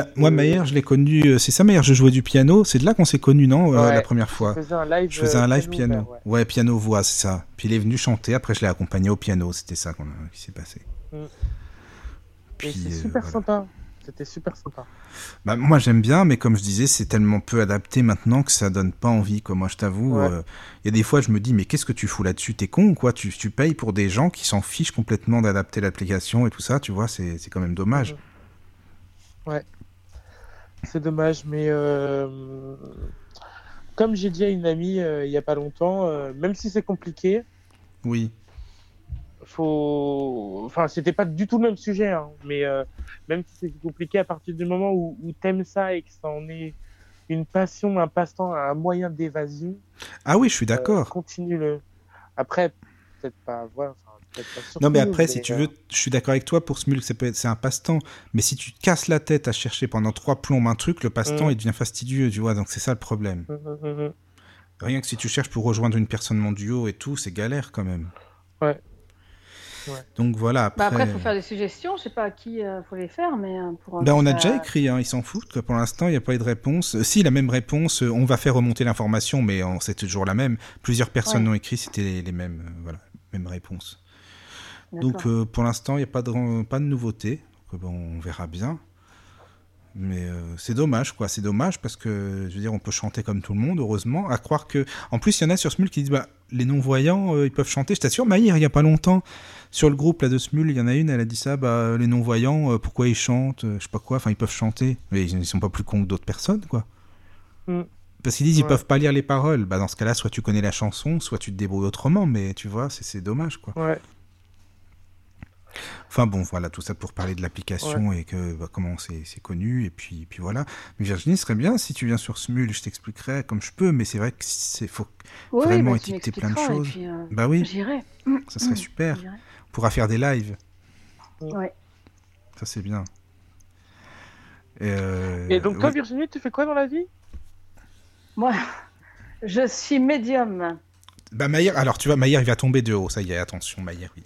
Bah, moi, Euh, Mayer, je l'ai connu. euh, C'est ça, Mayer, je jouais du piano. C'est de là qu'on s'est connus, non euh, Ouais. La première fois. Je faisais un live, Je faisais un euh, live piano. ouais. ouais. piano-voix, c'est ça. Puis il est venu chanter, après je l'ai accompagné au piano, c'était ça qu'on a- qui s'est passé. Mm. Puis, c'est euh, super voilà. sympa. C'était super sympa. Bah, moi j'aime bien, mais comme je disais, c'est tellement peu adapté maintenant que ça donne pas envie. Quoi. Moi je t'avoue, il Ouais. y a des fois je me dis, mais qu'est-ce que tu fous là-dessus? T'es con ou quoi? Tu, tu payes pour des gens qui s'en fichent complètement d'adapter l'application et tout ça, tu vois, c'est quand même dommage. C'est dommage, mais euh, comme j'ai dit à une amie euh, il y a pas longtemps, euh, même si c'est compliqué, Oui. faut. Enfin, c'était pas du tout le même sujet, hein, mais même si c'est compliqué, à partir du moment où, où t'aimes ça et que ça en est une passion, un passe-temps, un moyen d'évasion, Ah oui, je suis euh, d'accord. continue-le. Après, peut-être pas. Voilà, Non, mais après, si tu euh, veux, je suis d'accord avec toi pour Smulk, c'est un passe-temps. Mais si tu te casses la tête à chercher pendant trois plombes un truc, le passe-temps, Mm. il devient fastidieux, tu vois. Donc c'est ça le problème. hum, hum. Rien que si tu cherches pour rejoindre une personne mon duo et tout, c'est galère quand même. Ouais. Donc voilà, après. Bah après, il faut faire des suggestions. Je sais pas à qui il faut les faire, mais euh, pour. Ben, on a déjà écrit, hein, ils s'en foutent. quoi. Pour l'instant, il n'y a pas eu de réponse. Euh, si, la même réponse, euh, on va faire remonter l'information, mais c'est toujours la même. Plusieurs personnes Ouais. l'ont écrit, c'était les, les mêmes, euh, voilà, mêmes réponses. Donc euh, pour l'instant, il n'y a pas de, pas de nouveauté. Donc, euh, bon, on verra bien. Mais euh, c'est dommage, quoi. C'est dommage parce que, je veux dire, on peut chanter comme tout le monde, heureusement. À croire que. En plus, il y en a sur Smul qui disent bah, les non-voyants, euh, ils peuvent chanter. Je t'assure, Maïr, il n'y a pas longtemps, sur le groupe là, de Smul, il y en a une, elle a dit ça bah, les non-voyants, euh, pourquoi ils chantent Je sais pas quoi. Enfin, ils peuvent chanter. Mais ils, ils sont pas plus cons que d'autres personnes, quoi. Mm. Parce qu'ils disent ils Ouais. peuvent pas lire les paroles. Bah, dans ce cas-là, soit tu connais la chanson, soit tu te débrouilles autrement. Mais tu vois, c'est- c'est dommage, quoi. Ouais. Enfin bon, voilà, tout ça pour parler de l'application et que bah, comment c'est connu et puis puis voilà. Mais Virginie, ce serait bien si tu viens sur Smul, je t'expliquerai comme je peux, mais c'est vrai que c'est faut vraiment bah, étiqueter plein de choses. puis, euh, Bah oui, J'irai. ça serait Mm. super. On pourra faire des lives, Ouais. ça c'est bien. Et, euh, Et donc, toi. Virginie, tu fais quoi dans la vie? Moi, je suis médium. bah Maïr, alors tu vois, Maïr il va tomber de haut, ça y est, attention Maïr, oui.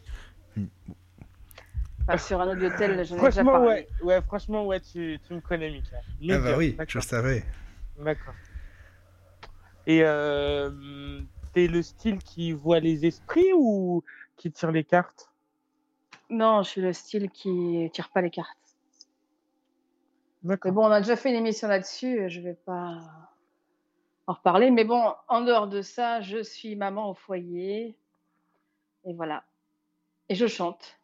Enfin, sur un audio tel, j'en ai déjà Franchement, parlé. ouais, ouais, franchement, ouais, tu, tu me connais, Mika. Ah bah oui, je le savais. D'accord. Et euh, t'es le style qui voit les esprits ou qui tire les cartes? Non, je suis le style qui tire pas les cartes. Mais D'accord. bon, on a déjà fait une émission là-dessus, je vais pas en reparler. Mais bon, en dehors de ça, je suis maman au foyer. Et voilà. Et je chante.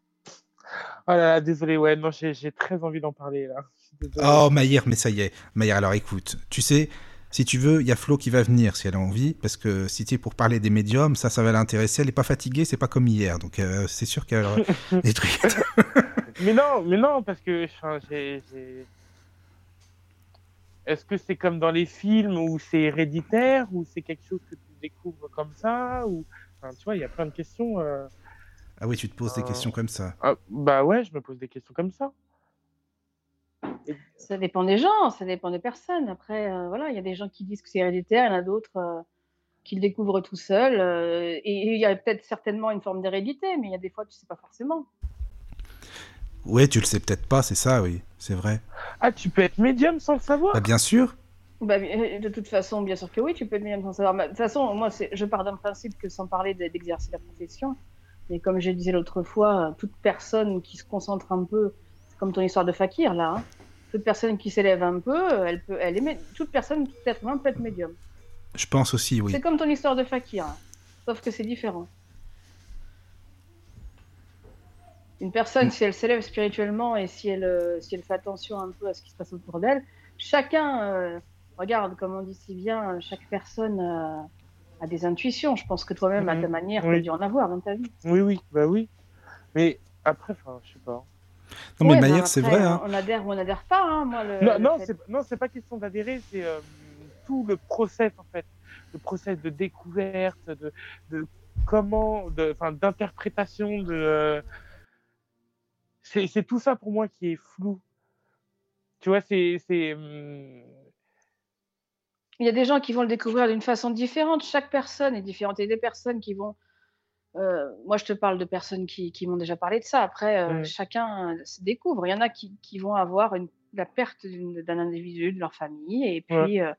Oh là là, désolé, ouais, non, j'ai très envie d'en parler là. Oh, Maïr, mais ça y est. Maïr, alors écoute, tu sais, si tu veux, il y a Flo qui va venir si elle a envie, parce que si tu es pour parler des médiums, ça, ça va l'intéresser. Elle est pas fatiguée, c'est pas comme hier, donc euh, c'est sûr qu'elle aura des trucs. Mais non, mais non, parce que j'ai- Est-ce que c'est comme dans les films où c'est héréditaire ou c'est quelque chose que tu découvres comme ça ou enfin, tu vois, il y a plein de questions. euh. Ah oui, tu te poses des Euh, questions comme ça. Ah, bah ouais, je me pose des questions comme ça. Ça dépend des gens, ça dépend des personnes. Après, euh, voilà, il y a des gens qui disent que c'est héréditaire, il y en a d'autres euh, qui le découvrent tout seuls. euh, et il y a peut-être certainement une forme d'hérédité, mais il y a des fois, tu sais pas forcément. Ouais, tu le sais peut-être pas, c'est ça, oui, c'est vrai. Ah, tu peux être médium sans le savoir? Bah, bien sûr. Bah, de toute façon, bien sûr que oui, tu peux être médium sans savoir. Bah, De toute façon, moi, je pars d'un principe que sans parler de- d'exercer la profession, mais comme je disais l'autre fois, toute personne qui se concentre un peu, c'est comme ton histoire de fakir là, hein, toute personne qui s'élève un peu, elle peut, elle est, toute personne, tout être humain peut être médium. Je pense aussi, oui. C'est comme ton histoire de fakir, hein, sauf que c'est différent. Une personne, si elle s'élève spirituellement et si elle, euh, si elle fait attention un peu à ce qui se passe autour d'elle, chacun, euh, regarde, comme on dit si bien, chaque personne euh, a des intuitions. Je pense que toi-même, à ta Mhm. manière, tu as dû en avoir dans ta vie. Oui, oui, bah oui. Mais après, enfin, je sais pas. Non, mais Ouais, Maïr, ben c'est vrai. Hein. On adhère ou on n'adhère pas. Hein, moi, le, Non, le non, fait- c'est non, c'est pas question d'adhérer, c'est euh, tout le process en fait, le process de découverte, de, de comment, de, d'interprétation, de, euh, c'est c'est tout ça pour moi qui est flou. Tu vois, c'est c'est hum, Il y a des gens qui vont le découvrir d'une façon différente. Chaque personne est différente. Il y a des personnes qui vont. euh, moi, je te parle de personnes qui, qui m'ont déjà parlé de ça. Après, euh, chacun euh, se découvre. Il y en a qui, qui vont avoir une, la perte d'un individu, de leur famille, et puis, euh,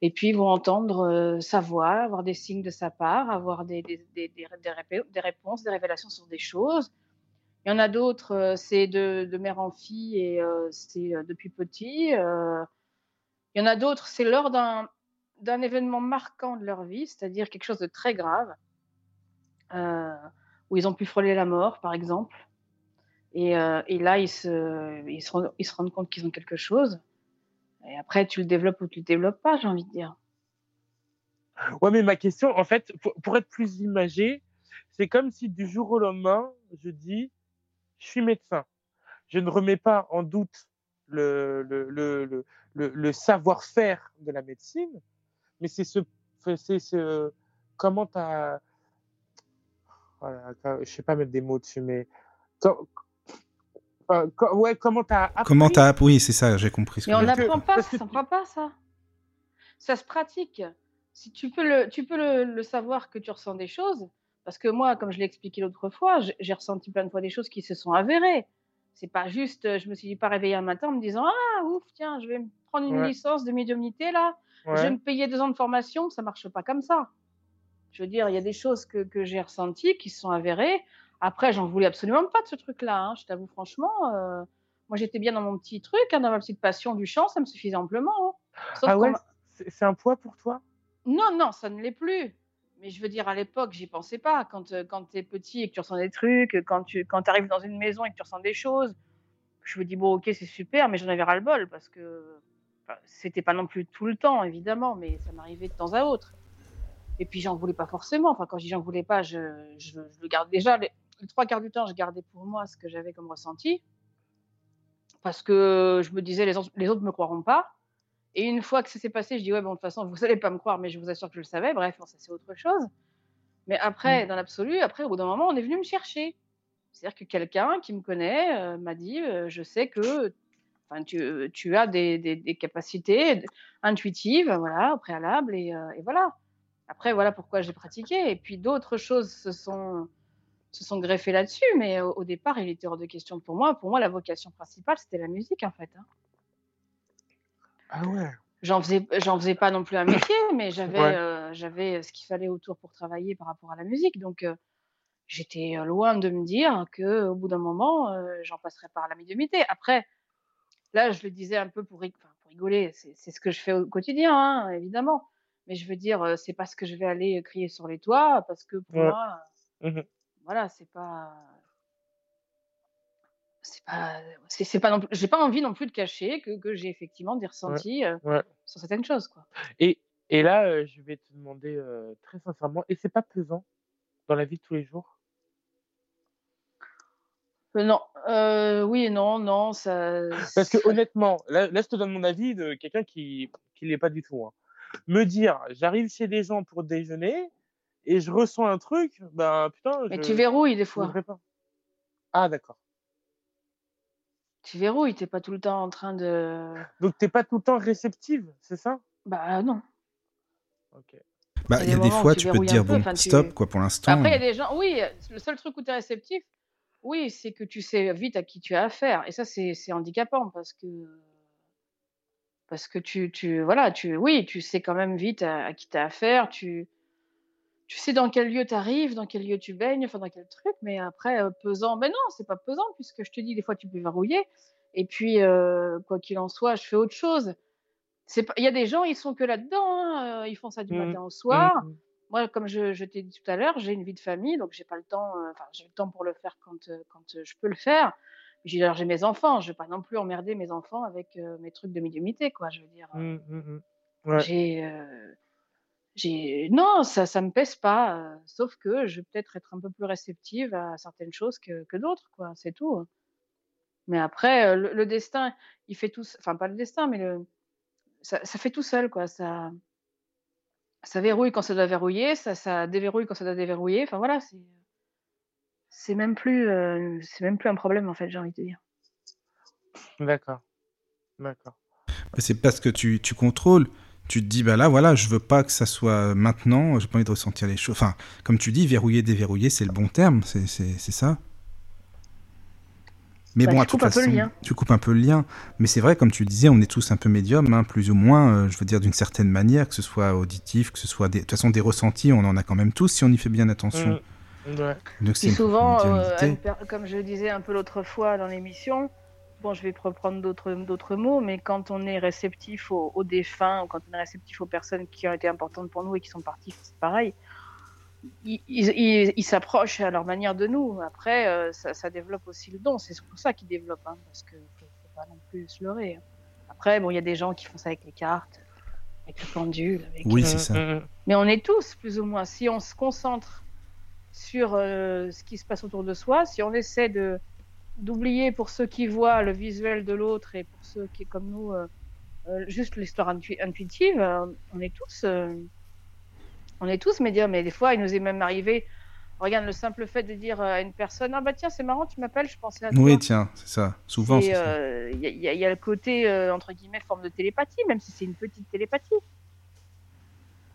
et puis ils vont entendre sa voix, avoir des signes de sa part, avoir des, des, des, des, réponses, des révélations sur des choses. Il y en a d'autres, c'est de, de mère en fille et c'est depuis petit. Il y en a d'autres, c'est lors d'un événement marquant de leur vie, c'est-à-dire quelque chose de très grave, euh, où ils ont pu frôler la mort, par exemple. Et, euh, là, ils se, rendent, compte qu'ils ont quelque chose. Et après, tu le développes ou tu le développes pas, j'ai envie de dire. Ouais, mais ma question, en fait, pour être plus imagé, c'est comme si du jour au lendemain, je dis, je suis médecin. Je ne remets pas en doute le, le, le, le, le, le savoir-faire de la médecine, mais c'est ce, c'est ce, comment t'as, voilà, je sais pas mettre des mots dessus, mais, ouais, comment t'as appris Comment t'as. Oui, c'est ça, j'ai compris ce que Mais on tu n'apprend pas, ça s'apprend pas, ça. Ça se pratique. Si tu peux le, tu peux le, le savoir que tu ressens des choses, parce que moi, comme je l'ai expliqué l'autre fois, j'ai j'ai ressenti plein de fois des choses qui se sont avérées. C'est pas juste, euh, je me suis pas réveillée un matin en me disant ah ouf tiens, je vais me prendre une Ouais. licence de médiumnité là, je vais me payer deux ans de formation, ça marche pas comme ça. Je veux dire, il y a des choses que, que j'ai ressenties qui se sont avérées. Après, j'en voulais absolument pas de ce truc-là. hein, je t'avoue franchement. euh, moi, j'étais bien dans mon petit truc, hein, dans ma petite passion du chant, ça me suffisait amplement. hein. Ah ouais, c'est un poids pour toi? Non, non, ça ne l'est plus. Mais je veux dire, à l'époque, j'y pensais pas. Quand, euh, quand tu es petit et que tu ressens des trucs, quand tu quand arrives dans une maison et que tu ressens des choses, je me dis, bon, ok, c'est super, mais j'en avais ras-le-bol parce que enfin, c'était pas non plus tout le temps, évidemment, mais ça m'arrivait de temps à autre. Et puis, j'en voulais pas forcément. Enfin, quand je dis j'en voulais pas, je, je, le garde déjà. Les, trois quarts du temps, je gardais pour moi ce que j'avais comme ressenti. Parce que je me disais, les, les autres me croiront pas. Et une fois que ça s'est passé, je dis ouais, bon, de toute façon, vous allez pas me croire, mais je vous assure que je le savais. Bref, bon, ça c'est autre chose. Mais après, dans l'absolu, après, au bout d'un moment, on est venu me chercher. C'est-à-dire que quelqu'un qui me connaît euh, m'a dit euh, je sais que tu, tu as des, des, des capacités intuitives, voilà, au préalable, et, euh, et voilà. Après, voilà pourquoi j'ai pratiqué. Et puis d'autres choses se sont, se sont greffées là-dessus, mais au, au départ, il était hors de question pour moi. Pour moi, la vocation principale, c'était la musique, en fait. hein. Ah ouais. J'en faisais, j'en faisais pas non plus un métier, mais j'avais, Ouais. euh, euh, j'avais ce qu'il fallait autour pour travailler par rapport à la musique. Donc, euh, j'étais loin de me dire que au bout d'un moment, euh, j'en passerais par la médiumité. Après, là, je le disais un peu pour, rig- enfin, pour rigoler. C'est ce que je fais au quotidien, hein, évidemment. Mais je veux dire, euh, c'est parce que je vais aller crier sur les toits, parce que pour Ouais. moi, Mhm. voilà, c'est pas, c'est pas, c'est c'est pas non plus, j'ai pas envie non plus de cacher que, que j'ai effectivement des ressentis euh, Ouais. sur certaines choses, quoi. Et, et là, euh, je vais te demander euh, très sincèrement, et c'est pas pesant dans la vie de tous les jours? Non, oui et non, non, ça. Parce que honnêtement, là, là, je te donne mon avis de quelqu'un qui qui l'est pas du tout. hein. Me dire, j'arrive chez des gens pour déjeuner et je ressens un truc, ben putain, Mais je tu verrouilles des fois. Ah d'accord. Tu verrouilles, t'es pas tout le temps en train de. Donc t'es pas tout le temps réceptive, c'est ça? Bah non. Ok. Bah, Il y a des fois, tu peux te dire, peu, bon, enfin, tu- stop, quoi, pour l'instant. Après, il y a des gens. Oui, le seul truc où tu es réceptif, oui, c'est que tu sais vite à qui tu as affaire. Et ça, c'est c'est handicapant parce que. Parce que tu, tu, voilà, tu, oui, tu sais quand même vite à, à qui tu as affaire, tu, tu sais dans quel lieu tu arrives, dans quel lieu tu baignes, enfin dans quel truc, mais après, euh, pesant, mais non, c'est pas pesant, puisque je te dis, des fois, tu peux verrouiller, et puis, euh, quoi qu'il en soit, je fais autre chose. C'est pas- Il y a des gens, ils sont que là-dedans, hein, euh, ils font ça du Mhm. matin au soir. Mhm. Moi, comme je, je t'ai dit tout à l'heure, j'ai une vie de famille, donc j'ai pas le temps, enfin, j'ai le temps pour le faire quand, quand je peux le faire. J'ai j'ai mes enfants, je vais pas non plus emmerder mes enfants avec mes trucs de médiumité, quoi, je veux dire. Ouais. j'ai, j'ai, non, ça, ça me pèse pas. euh, sauf que je vais peut-être être un peu plus réceptive à certaines choses que, que d'autres, quoi. C'est tout. Mais après, euh, le, le destin, il fait tout, enfin pas le destin, mais le, ça, ça fait tout seul, quoi. Ça, ça verrouille quand ça doit verrouiller, ça, ça déverrouille quand ça doit déverrouiller. Enfin voilà, c'est, c'est même plus, euh, c'est même plus un problème en fait, j'ai envie de dire. D'accord. D'accord. Mais C'est parce que tu, tu contrôles. Tu te dis, bah là, voilà, je veux pas que ça soit maintenant, j'ai pas envie de ressentir les choses. Enfin, comme tu dis, verrouiller, déverrouiller, c'est le bon terme, c'est c'est- c'est ça. Mais Bah, bon, tu à toute coupes un peu le façon, lien. tu coupes un peu le lien. Mais c'est vrai, comme tu disais, on est tous un peu médiums, hein, plus ou moins, euh, je veux dire, d'une certaine manière, que ce soit auditif, que ce soit des... De toute façon, des ressentis, on en a quand même tous si on y fait bien attention. Ouais. Donc, c'est Puis une souvent, euh, une per- comme je le disais un peu l'autre fois dans l'émission, bon, je vais reprendre d'autres d'autres mots, mais quand on est réceptif aux, aux défunts, ou quand on est réceptif aux personnes qui ont été importantes pour nous et qui sont parties, c'est pareil. Ils ils- ils- ils s'approchent à leur manière de nous. Après, euh, ça, ça développe aussi le don. C'est pour ça qu'ils développent, hein, parce que faut, faut pas non plus se leurrer. hein. Après, bon, il y a des gens qui font ça avec les cartes, avec le pendule, avec Oui, Mhm, c'est ça. mhm. mais on est tous, plus ou moins, si on se concentre sur euh, ce qui se passe autour de soi, si on essaie de d'oublier pour ceux qui voient le visuel de l'autre et pour ceux qui, comme nous, euh, euh, juste l'histoire intu- intuitive, euh, on est tous, euh, on est tous médiums. Et des fois, il nous est même arrivé, regarde le simple fait de dire à une personne, ah bah tiens, c'est marrant, tu m'appelles, je pensais à toi. Oui, tiens, c'est ça. Souvent, euh, Il y, a- y y le côté, euh, entre guillemets, forme de télépathie, même si c'est une petite télépathie.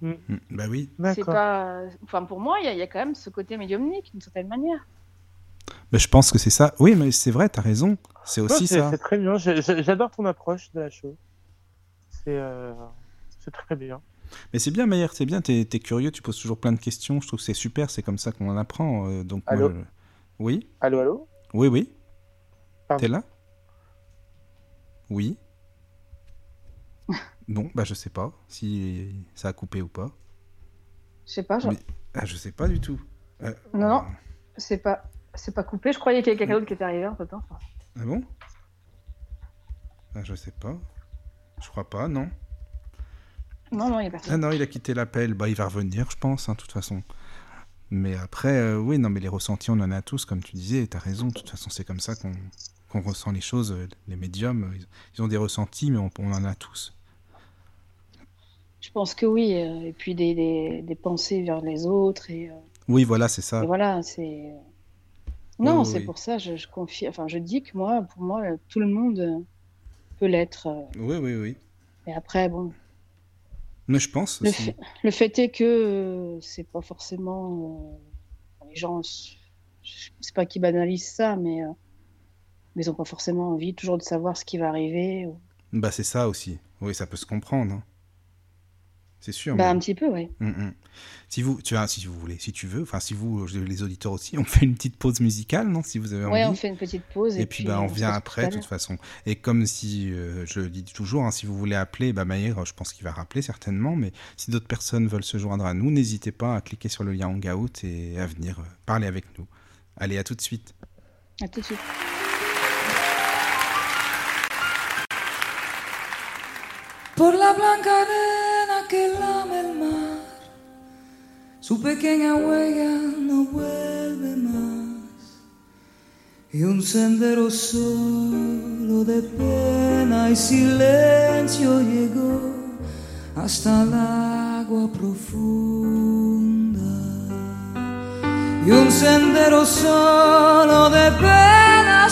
Mm, Bah oui. C'est D'accord. pas, enfin pour moi, il y, y a quand même ce côté médiumnique d'une certaine manière. Mais je pense que c'est ça. Oui, mais c'est vrai, t'as raison. C'est aussi ça. c'est très bien. J'adore ton approche de la chose. C'est euh, c'est très bien. Mais c'est bien, Maillard, c'est bien, t'es es curieux, tu poses toujours plein de questions. Je trouve que c'est super, c'est comme ça qu'on en apprend. euh, donc, moi, Allô je- Oui, Allô, allô oui, oui. T'es là? Oui. Bon, bah je sais pas si ça a coupé ou pas. Je sais pas, je... Mais- Ah, je sais pas du tout. Euh, Non, non. euh, c'est pas, c'est pas coupé. Je croyais qu'il y avait quelqu'un d'autre qui était arrivé entre temps. Ah bon? Ah, je sais pas. Je crois pas, non. Non, non, il y a Ah non, il a quitté l'appel. Bah, il va revenir, je pense, hein, de toute façon. Mais après, euh, oui, non, mais les ressentis, on en a tous, comme tu disais, et t'as raison. De toute façon, c'est comme ça qu'on qu'on ressent les choses. euh, Les médiums, ils, ils ont des ressentis, mais on, on en a tous. Je pense que oui. euh, Et puis des, des, des pensées vers les autres et, euh, Oui, voilà, c'est ça. et voilà, c'est. Non, oui, c'est oui. pour ça. Je, je confie. Enfin, je dis que moi, pour moi, tout le monde euh, peut l'être. euh. Oui, oui, oui. Et après, bon, Mais je pense le aussi. fait, le fait est que euh, c'est pas forcément euh, les gens. je- C'est pas qu'ils banalisent ça, mais euh, mais ils ont pas forcément envie toujours de savoir ce qui va arriver. ou- Bah, c'est ça aussi. Oui, ça peut se comprendre. hein. C'est sûr. Bah, mais- un petit peu, oui. Mm, mm. Si vous, tu vois, si vous voulez, si tu veux, enfin si vous, les auditeurs aussi, on fait une petite pause musicale, non Si vous avez envie. Ouais, on fait une petite pause. Et, Et, puis, bah, on retrouve après, de toute façon. Et comme si, euh, je le dis toujours, hein, si vous voulez appeler, bah, Maïr, je pense qu'il va rappeler certainement, mais si d'autres personnes veulent se joindre à nous, n'hésitez pas à cliquer sur le lien Hangout et à venir euh, parler avec nous. Allez, à tout de suite. À tout de suite. Por la blanca que lame el mar, su pequeña huella no vuelve más. Y un sendero solo de pena y silencio llegó hasta el agua profunda. Y un sendero solo de penas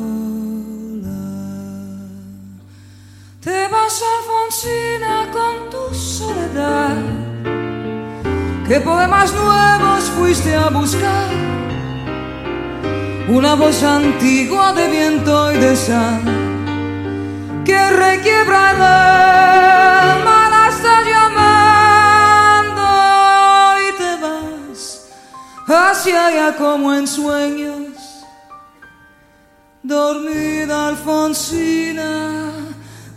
Vas Alfonsina con tu soledad, ¿qué poemas nuevos fuiste a buscar? Una voz antigua de viento y de sal que requiebra el alma, la está llamando y te vas hacia allá como en sueños. Dormida Alfonsina,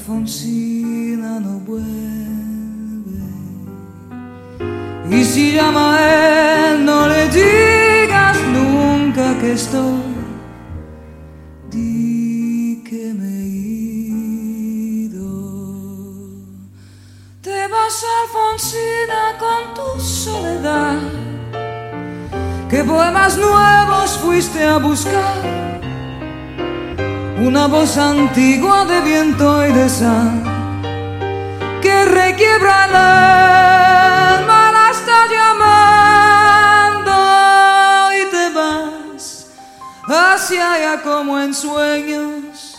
Alfonsina no vuelve. Y si llama a él, no le digas nunca que estoy. Di que me ido. Te vas Alfonsina con tu soledad. ¿Qué poemas nuevos fuiste a buscar? Una voz antigua de viento y de sal que requiebra el alma, la está llamando y te vas hacia allá como en sueños.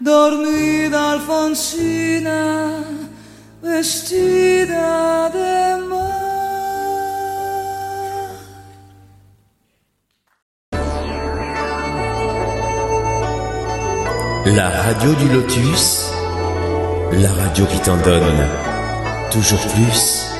Dormida Alfonsina, vestida de mar. La radio du lotus, la radio qui t'en donne toujours plus.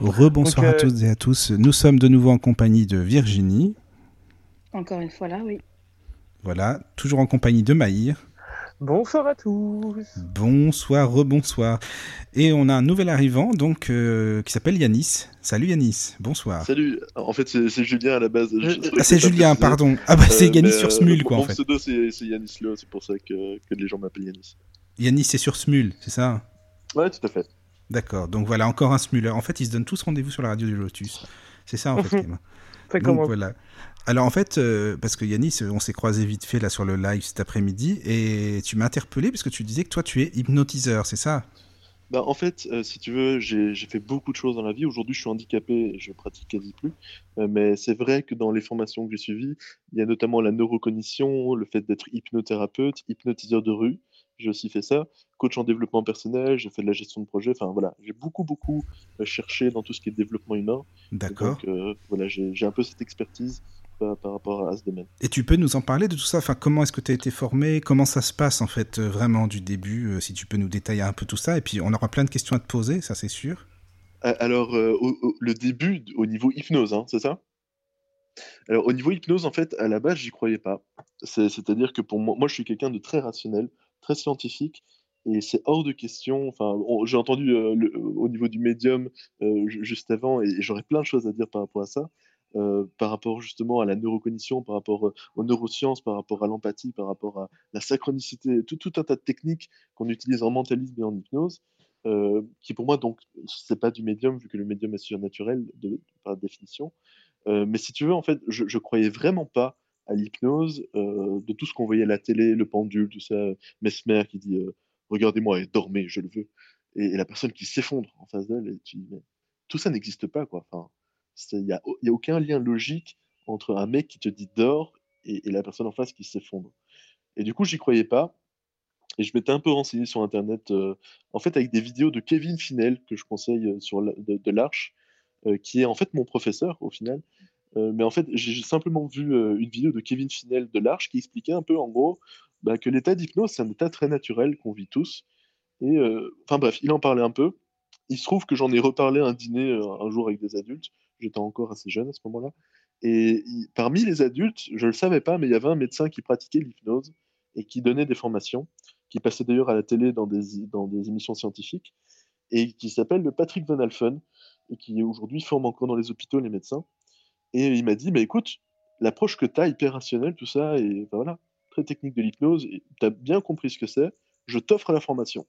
Rebonsoir à euh, toutes et à tous. Nous sommes de nouveau en compagnie de Virginie. Encore une fois là, oui. Voilà, toujours en compagnie de Maïr. Bonsoir à tous. Bonsoir, rebonsoir. Et on a un nouvel arrivant donc euh, qui s'appelle Yanis. Salut Yanis, bonsoir. Salut, en fait c'est Julien à la base. Ah, c'est Julien, pardon. Ah bah c'est Yanis sur Smule quoi en fait. Mon pseudo c'est Yanis là, c'est pour ça que, que les gens m'appellent Yanis. Yanis c'est sur Smule, c'est ça? Ouais, tout à fait. D'accord, donc voilà, encore un Smuller. En fait, ils se donnent tous rendez-vous sur la radio du Lotus. C'est ça en fait. donc, voilà. Alors en fait, euh, parce que Yanis, on s'est croisé vite fait là sur le live cet après-midi, et tu m'as interpellé parce que tu disais que toi tu es hypnotiseur, c'est ça? Bah, en fait, euh, si tu veux, j'ai fait beaucoup de choses dans la vie. Aujourd'hui, je suis handicapé et je pratique quasi plus. Euh, mais c'est vrai que dans les formations que j'ai suivies, il y a notamment la neurocognition, le fait d'être hypnothérapeute, hypnotiseur de rue. J'ai aussi fait ça. Coach en développement personnel, j'ai fait de la gestion de projet. Enfin voilà, j'ai beaucoup, beaucoup cherché dans tout ce qui est développement humain. D'accord. Donc voilà, j'ai un peu cette expertise par rapport à ce domaine. Et tu peux nous en parler de tout ça? Enfin, Comment est-ce que tu as été formé? Comment ça se passe en fait euh, vraiment du début? Euh, Si tu peux nous détailler un peu tout ça. Et puis on aura plein de questions à te poser, ça c'est sûr. Alors euh, le début au niveau hypnose, hein, c'est ça? Alors, au niveau hypnose, en fait, à la base, j'y croyais pas. C'est-à-dire que pour moi, moi, je suis quelqu'un de très rationnel, très scientifique, et c'est hors de question. Enfin, j'ai entendu au niveau du médium juste avant, et j'aurais plein de choses à dire par rapport à ça. Euh, par rapport justement à la neurocognition, par rapport euh, aux neurosciences, par rapport à l'empathie, par rapport à la synchronicité, tout, tout un tas de techniques qu'on utilise en mentalisme et en hypnose, euh, qui pour moi, donc, c'est pas du médium, vu que le médium est surnaturel par définition. mais si tu veux, en fait, je, je croyais vraiment pas à l'hypnose, de tout ce qu'on voyait à la télé, le pendule, tout ça, Mesmer qui dit Regardez-moi et dormez, je le veux. Et, la personne qui s'effondre en face d'elle, et tu dis tout ça n'existe pas, quoi. Enfin, il n'y a, y a, aucun lien logique entre un mec qui te dit dors et, la personne en face qui s'effondre. Et du coup, j'y croyais pas. Et je m'étais un peu renseigné sur Internet, euh, en fait, avec des vidéos de Kevin Finel, que je conseille euh, sur de, l'Arche, euh, qui est en fait mon professeur au final. Mais en fait, j'ai simplement vu une vidéo de Kevin Finel de l'Arche qui expliquait un peu, en gros, bah, que l'état d'hypnose, c'est un état très naturel qu'on vit tous. Et enfin bref, il en parlait un peu. Il se trouve que j'en ai reparlé un dîner un jour avec des adultes j'étais encore assez jeune à ce moment-là. Et parmi les adultes, je ne le savais pas, mais il y avait un médecin qui pratiquait l'hypnose et qui donnait des formations, qui passait d'ailleurs à la télé dans des, dans des émissions scientifiques, et qui s'appelle Patrick Van Alphen, et qui aujourd'hui forme encore dans les hôpitaux les médecins. Et il m'a dit, mais écoute, l'approche que tu as, hyper rationnelle, tout ça, et ben voilà, très technique de l'hypnose, tu as bien compris ce que c'est, je t'offre la formation.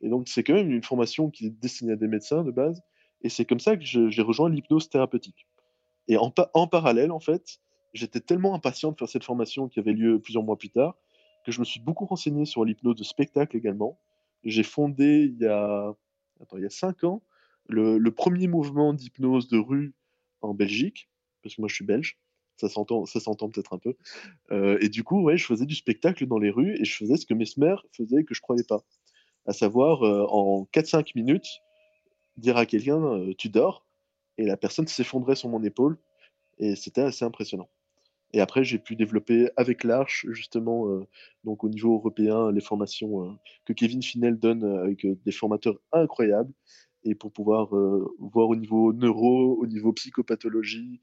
Et donc c'est quand même une formation qui est destinée à des médecins de base, et c'est comme ça que j'ai rejoint l'hypnose thérapeutique. Et en, en, parallèle, en fait, j'étais tellement impatient de faire cette formation qui avait lieu plusieurs mois plus tard que je me suis beaucoup renseigné sur l'hypnose de spectacle également. J'ai fondé il y a, attends, il y a cinq ans le premier mouvement d'hypnose de rue en Belgique, parce que moi je suis belge, ça s'entend, ça s'entend peut-être un peu. Euh, et du coup, ouais, je faisais du spectacle dans les rues et je faisais ce que Mesmer faisait que je croyais pas, à savoir euh, en 4-5 minutes, dire à quelqu'un euh, tu dors? et la personne s'effondrait sur mon épaule et c'était assez impressionnant. Et après, j'ai pu développer avec l'Arche, justement, donc au niveau européen, les formations que Kevin Finel donne avec des formateurs incroyables, et pour pouvoir voir au niveau neuro, au niveau psychopathologie,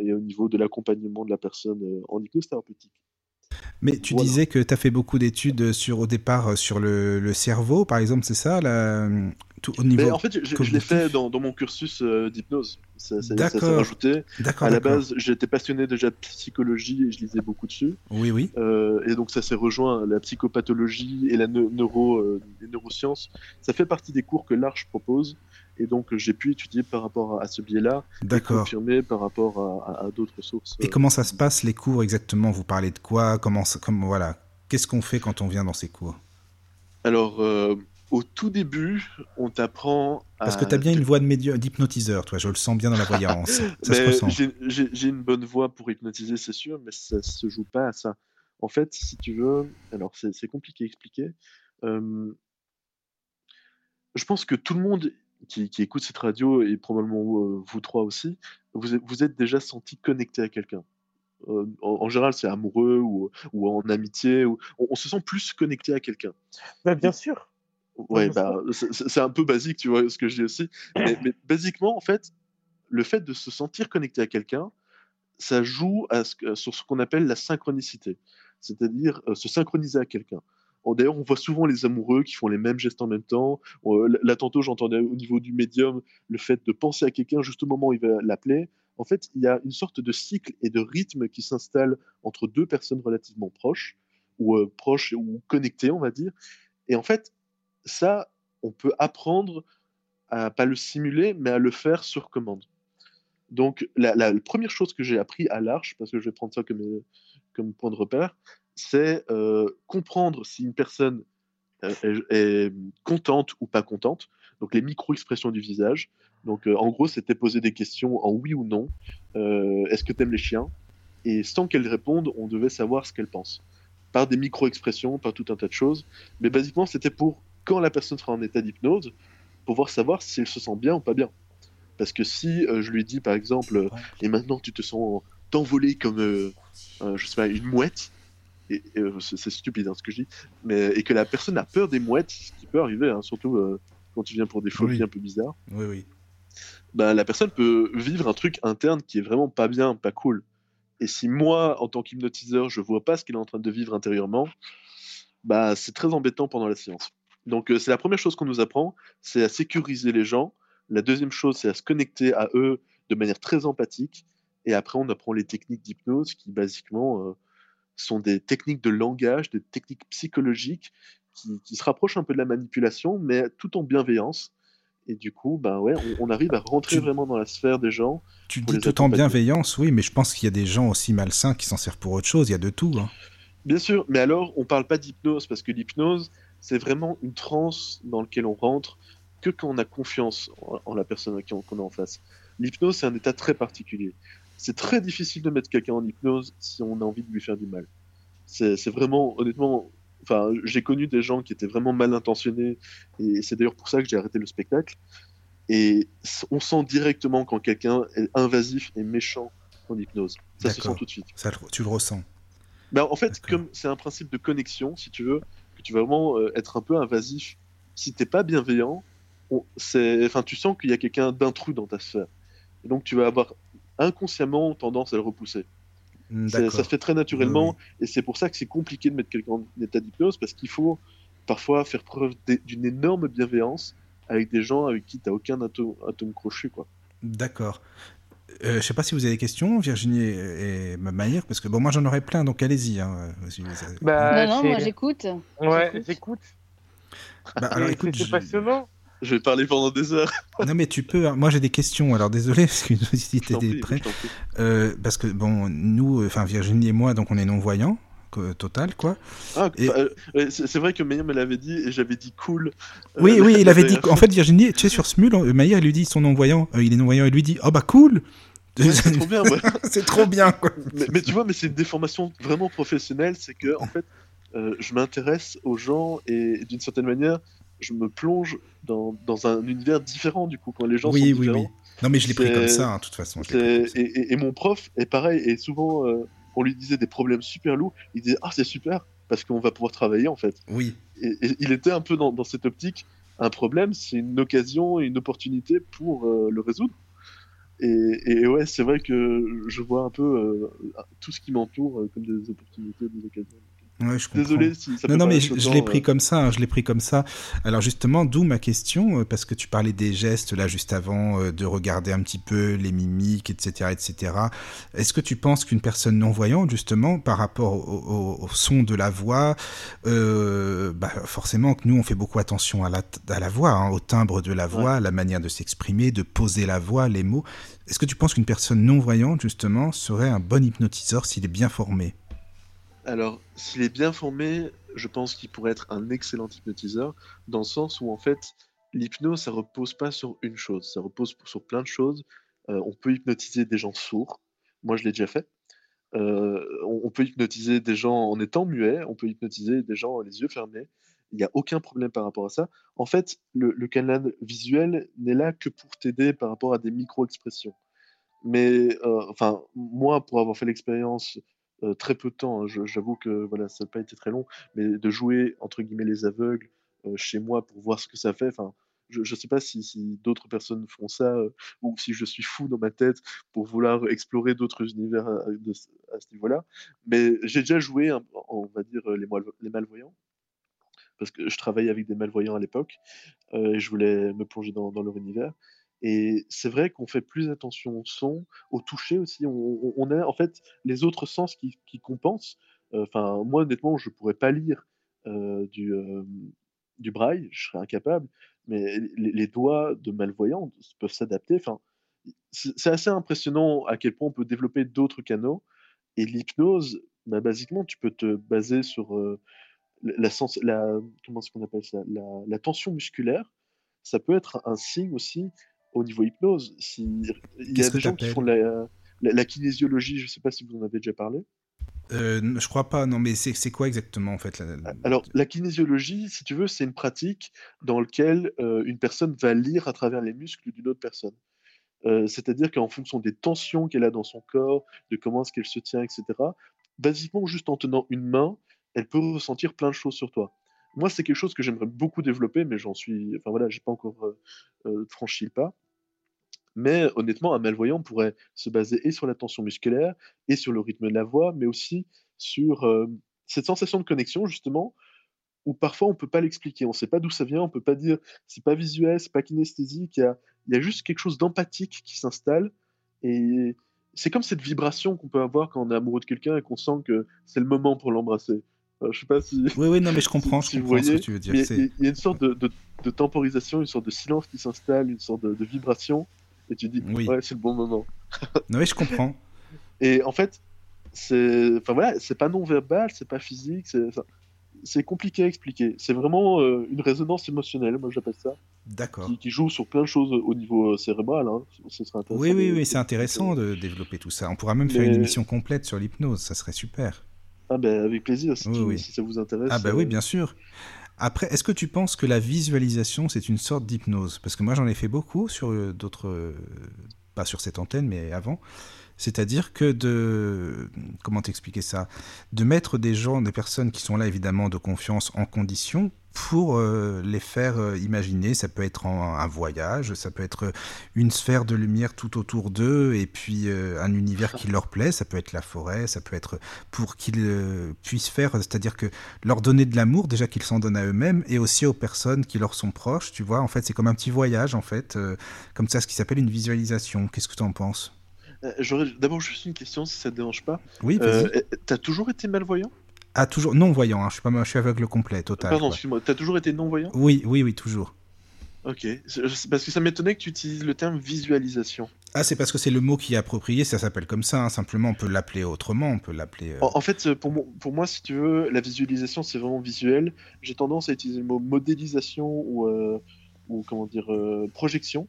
et au niveau de l'accompagnement de la personne en hypnose. Mais tu disais que tu as fait beaucoup d'études sur, au départ sur le, le cerveau, par exemple, c'est ça la, au niveau En fait, je, l'ai fait dans, dans, mon cursus euh, d'hypnose. Ça, ça, ça s'est rajouté. À la base, j'étais passionné déjà de psychologie et je lisais beaucoup dessus. Oui, oui. Euh, et donc ça s'est rejoint la psychopathologie et la neuro, euh, les neurosciences. Ça fait partie des cours que l'Arche propose. Et donc j'ai pu étudier par rapport à, ce biais-là. Confirmer par rapport à, à, d'autres sources. Et comment ça se passe les cours exactement? Vous parlez de quoi? Comment, voilà Qu'est-ce qu'on fait quand on vient dans ces cours? Alors au tout début, on t'apprend à... Parce que tu as bien une voix d'hypnotiseur, toi, je le sens bien dans la voyance. ça se ressent. J'ai une bonne voix pour hypnotiser, c'est sûr, mais ça se joue pas à ça. En fait, si tu veux, alors c'est compliqué à expliquer. Euh, je pense que tout le monde qui, écoute cette radio, et probablement euh, vous trois aussi, vous, vous êtes déjà senti connecté à quelqu'un. Euh, en, général, c'est amoureux ou, ou, en amitié. Ou, on, se sent plus connecté à quelqu'un. Bah, bien sûr. Ouais, bah, c'est un peu basique, tu vois, ce que je dis aussi. Mais, basiquement, en fait, le fait de se sentir connecté à quelqu'un, ça joue à ce, sur ce qu'on appelle la synchronicité. c'est-à-dire euh, se synchroniser à quelqu'un. D'ailleurs, on voit souvent les amoureux qui font les mêmes gestes en même temps. Là, tantôt, j'entendais au niveau du médium le fait de penser à quelqu'un juste au moment où il va l'appeler. En fait, il y a une sorte de cycle et de rythme qui s'installe entre deux personnes relativement proches, ou euh, proches ou connectées, on va dire. Et en fait, ça, on peut apprendre à pas le simuler, mais à le faire sur commande. Donc, la, première chose que j'ai appris à l'Arche, parce que je vais prendre ça comme, euh, comme point de repère, c'est euh, comprendre si une personne euh, est, est contente ou pas contente. Donc, les micro-expressions du visage. Donc, euh, en gros, c'était poser des questions en oui ou non. Est-ce que tu aimes les chiens? Et sans qu'elle réponde, on devait savoir ce qu'elle pense. Par des micro-expressions, par tout un tas de choses. Mais basiquement, c'était pour quand la personne sera en état d'hypnose, pouvoir savoir si elle se sent bien ou pas bien. Parce que si euh, je lui dis, par exemple, euh, et maintenant tu te sens t'envoler comme, euh, je sais pas, une mouette, et, et, euh, c'est c'est stupide hein, ce que je dis, mais, et que la personne a peur des mouettes, ce qui peut arriver, hein, surtout euh, quand tu viens pour des phobies Oui. un peu bizarres, Oui, oui. bah, la personne peut vivre un truc interne qui est vraiment pas bien, pas cool. Et si moi, en tant qu'hypnotiseur, je vois pas ce qu'il est en train de vivre intérieurement, bah, c'est très embêtant pendant la séance. Donc, euh, c'est la première chose qu'on nous apprend, c'est à sécuriser les gens. La deuxième chose, c'est à se connecter à eux de manière très empathique. Et après, on apprend les techniques d'hypnose qui, basiquement, euh, sont des techniques de langage, des techniques psychologiques qui, qui se rapprochent un peu de la manipulation, mais tout en bienveillance. Et du coup, ben ouais, on, on arrive à rentrer Tu- vraiment dans la sphère des gens. Tu dis tout en bienveillance, oui, mais je pense qu'il y a des gens aussi malsains qui s'en servent pour autre chose. Il y a de tout. hein. Bien sûr, mais alors on parle pas d'hypnose parce que l'hypnose, c'est vraiment une transe dans laquelle on rentre que quand on a confiance en, en la personne à qui on- qu'on a en face. L'hypnose, c'est un état très particulier. C'est très difficile de mettre quelqu'un en hypnose si on a envie de lui faire du mal. C'est vraiment, honnêtement, enfin, j'ai connu des gens qui étaient vraiment mal intentionnés et c'est d'ailleurs pour ça que j'ai arrêté le spectacle. Et on sent directement quand quelqu'un est invasif et méchant en hypnose. Ça se sent tout de suite. Ça, tu le ressens. Ben, en fait, comme c'est un principe de connexion, si tu veux, que tu vas vraiment euh, être un peu invasif, si t'es pas bienveillant, on- c'est, enfin, tu sens qu'il y a quelqu'un d'intrus dans ta sphère. Et donc, tu vas avoir inconsciemment tendance à le repousser. Hmm. Ça se fait très naturellement, Oui, et c'est pour ça que c'est compliqué de mettre quelqu'un en état d'hypnose, parce qu'il faut parfois faire preuve d'une énorme bienveillance avec des gens avec qui t'as aucun atome, atome crochu, quoi. D'accord. Euh, je sais pas si vous avez des questions, Virginie et, et Maïr, parce que bon, moi j'en aurais plein, donc allez-y. hein, si Bah, non, non, moi j'écoute. Ouais, j'écoute. Bah, alors écoute, c'est je- passionnant. Je vais parler pendant des heures. non mais tu peux. hein. Moi j'ai des questions. Alors désolé, parce que si prie. Euh, parce que bon, nous, enfin Virginie et moi, donc on est non voyants, total quoi. Ah, Et- enfin, euh, c'est vrai que me l'avait dit, et j'avais dit cool. Euh, Oui, oui, il avait dit. En fait, Virginie, tu sais, sur Smule, euh, il lui dit son non-voyant, euh, il est non-voyant, il lui dit, oh bah cool Ouais, c'est trop bien, ouais. C'est trop bien, quoi. mais, mais tu vois, mais c'est une déformation vraiment professionnelle, c'est que en fait, euh, je m'intéresse aux gens et d'une certaine manière, je me plonge dans, dans un univers différent du coup quand les gens Oui, sont oui, différents. oui. Non, mais je l'ai pris comme ça, hein, de toute façon. je l'ai pris C'est- comme ça. Et, et- et mon prof est pareil, et souvent euh, on lui disait des problèmes super lourds, il disait ah c'est super parce qu'on va pouvoir travailler en fait. Oui, Et, et il était un peu dans, dans cette optique. Un problème, c'est une occasion et une opportunité pour euh, le résoudre. Et, ouais, c'est vrai que je vois un peu euh, tout ce qui m'entoure comme des opportunités, des occasions. Ouais, je. Désolé si ça peut Non, non, mais je, l'ai pris euh, comme ça, hein, je l'ai pris comme ça. Alors justement, d'où ma question, euh, parce que tu parlais des gestes là juste avant, euh, de regarder un petit peu les mimiques, etc., etc. Est-ce que tu penses qu'une personne non voyante, justement, par rapport au, au- au son de la voix, euh, bah, forcément que nous on fait beaucoup attention à la, à la voix, hein, au timbre de la voix, la manière de s'exprimer, de poser la voix, les mots. Est-ce que tu penses qu'une personne non voyante, justement, serait un bon hypnotiseur s'il est bien formé? Alors, s'il est bien formé, je pense qu'il pourrait être un excellent hypnotiseur, dans le sens où en fait, l'hypnose, ça repose pas sur une chose, ça repose sur plein de choses. Euh, on peut hypnotiser des gens sourds, moi je l'ai déjà fait. Euh, on, peut hypnotiser des gens en étant muets, on peut hypnotiser des gens les yeux fermés. Il n'y a aucun problème par rapport à ça. En fait, le, le canal visuel n'est là que pour t'aider par rapport à des micro-expressions. Mais, euh, enfin, moi, pour avoir fait l'expérience euh, très peu de temps, hein, j'avoue que voilà, ça n'a pas été très long, mais de jouer entre guillemets les aveugles euh, chez moi pour voir ce que ça fait, enfin, je ne sais pas si, d'autres personnes font ça euh, ou si je suis fou dans ma tête pour vouloir explorer d'autres univers à, ce niveau-là. Mais j'ai déjà joué, on va dire, les, malvoyants parce que je travaillais avec des malvoyants à l'époque et je voulais me plonger dans leur univers. Et c'est vrai qu'on fait plus attention au son, au toucher aussi. On, on a en fait les autres sens qui, compensent. Enfin, moi honnêtement, je pourrais pas lire du, du braille, je serais incapable. Mais les, doigts de malvoyants peuvent s'adapter. Enfin, c'est assez impressionnant à quel point on peut développer d'autres canaux. Et l'hypnose, bah, basiquement, tu peux te baser sur la, sens, comment qu'on appelle ça, la tension musculaire. Ça peut être un signe aussi au niveau hypnose. Si, il y a des gens qui font la, la, kinésiologie, je ne sais pas si vous en avez déjà parlé. Euh, je crois pas, non, mais c'est quoi exactement en fait Alors, la kinésiologie, si tu veux, c'est une pratique dans laquelle euh, une personne va lire à travers les muscles d'une autre personne. Euh, c'est-à-dire qu'en fonction des tensions qu'elle a dans son corps, de comment est-ce qu'elle se tient, etc., basiquement, juste en tenant une main, elle peut ressentir plein de choses sur toi. Moi, c'est quelque chose que j'aimerais beaucoup développer, mais j'en suis. Enfin voilà, j'ai pas encore franchi le pas. Mais honnêtement, un malvoyant pourrait se baser et sur la tension musculaire, et sur le rythme de la voix, mais aussi sur euh, cette sensation de connexion, justement, où parfois on peut pas l'expliquer, on ne sait pas d'où ça vient, on peut pas dire, c'est pas visuel, c'est pas kinesthésique, il y a, y a, juste quelque chose d'empathique qui s'installe, et c'est comme cette vibration qu'on peut avoir quand on est amoureux de quelqu'un et qu'on sent que c'est le moment pour l'embrasser. Je sais pas si. Oui, oui, non, mais je comprends, je comprends ce que tu veux dire. Il y, a une sorte de, de, temporisation, une sorte de silence qui s'installe, une sorte de, de vibration et tu dis oui. ouais c'est le bon moment. oui, je comprends. Et en fait, c'est enfin voilà, pas non verbal, c'est pas physique, c'est compliqué à expliquer. C'est vraiment euh, une résonance émotionnelle, moi j'appelle ça. D'accord. Qui, joue sur plein de choses au niveau euh, cérébral. Hein. Ce serait intéressant oui, oui, oui, c'est intéressant de développer tout ça. On pourra même faire une émission complète sur l'hypnose, ça serait super. Ah ben avec plaisir, si, si ça vous intéresse. Ah ben oui, bien sûr. Après, est-ce que tu penses que la visualisation, c'est une sorte d'hypnose? Parce que moi, j'en ai fait beaucoup sur euh, d'autres... Euh, pas sur cette antenne, mais avant. C'est-à-dire que de... Comment t'expliquer ça? De mettre des gens, des personnes qui sont là, évidemment, de confiance en condition pour euh, les faire euh, imaginer. Ça peut être un voyage, ça peut être une sphère de lumière tout autour d'eux et puis euh, un univers qui leur plaît. Ça peut être la forêt, ça peut être pour qu'ils puissent faire, c'est-à-dire que leur donner de l'amour, déjà qu'ils s'en donnent à eux-mêmes et aussi aux personnes qui leur sont proches. Tu vois, en fait, c'est comme un petit voyage, en fait, comme ça, ce qui s'appelle une visualisation. Qu'est-ce que tu en penses? J'aurais d'abord juste une question, si ça te dérange pas. Oui, T'as toujours été malvoyant? Ah, toujours non-voyant, hein. je, suis pas, je suis aveugle complet, total. Pardon, excuse-moi, t'as toujours été non-voyant? Oui, oui, oui, toujours. Ok, parce que ça m'étonnait que tu utilises le terme visualisation. Ah, c'est parce que c'est le mot qui est approprié, ça s'appelle comme ça, hein. simplement on peut l'appeler autrement, on peut l'appeler... Euh, en, fait, pour, pour, moi, si tu veux, la visualisation c'est vraiment visuel. J'ai tendance à utiliser le mot modélisation ou, euh, ou comment dire, euh, projection.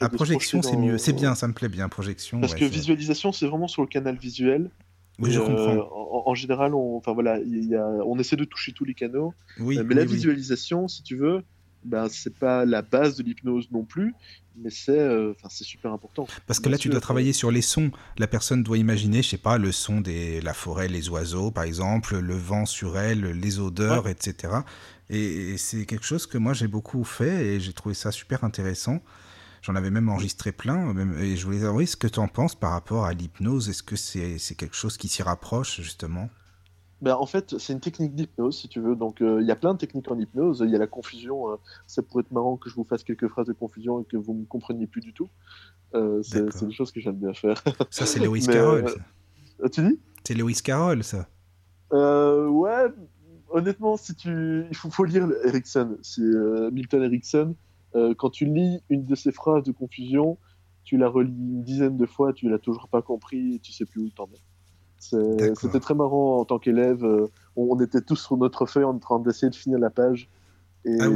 Ah, projection c'est mieux, c'est bien, ça me plaît bien, projection. Parce que visualisation c'est vraiment sur le canal visuel, oui, je comprends. En, général, on, enfin voilà, y a, on essaie de toucher tous les canaux. Oui, mais la visualisation, si tu veux, ben, c'est pas la base de l'hypnose non plus, mais c'est euh, c'est super important. Parce que là, tu dois travailler sur les sons. La personne doit imaginer, je sais pas, le son de la forêt, les oiseaux, par exemple, le vent sur elle, les odeurs, etc. et c'est quelque chose que moi j'ai beaucoup fait et j'ai trouvé ça super intéressant. J'en avais même enregistré plein. et je voulais savoir ce que tu en penses par rapport à l'hypnose. Est-ce que c'est quelque chose qui s'y rapproche, justement? Ben, en fait, c'est une technique d'hypnose, si tu veux. Donc, euh, il y a plein de techniques en hypnose. Il y a la confusion. Euh, ça pourrait être marrant que je vous fasse quelques phrases de confusion et que vous ne me compreniez plus du tout. Euh, c'est des choses que j'aime bien faire. Ça, c'est Lewis Carroll. tu dis? C'est Lewis Carroll, ça. ouais, honnêtement, si tu... il faut, faut lire Erickson. C'est Milton Erickson. Euh, quand tu lis une de ces phrases de confusion, tu la relis une dizaine de fois, tu l'as toujours pas compris et tu sais plus où t'en es. C'était très marrant en tant qu'élève. Euh, on, était tous sur notre feuille en train d'essayer de finir la page. Et ah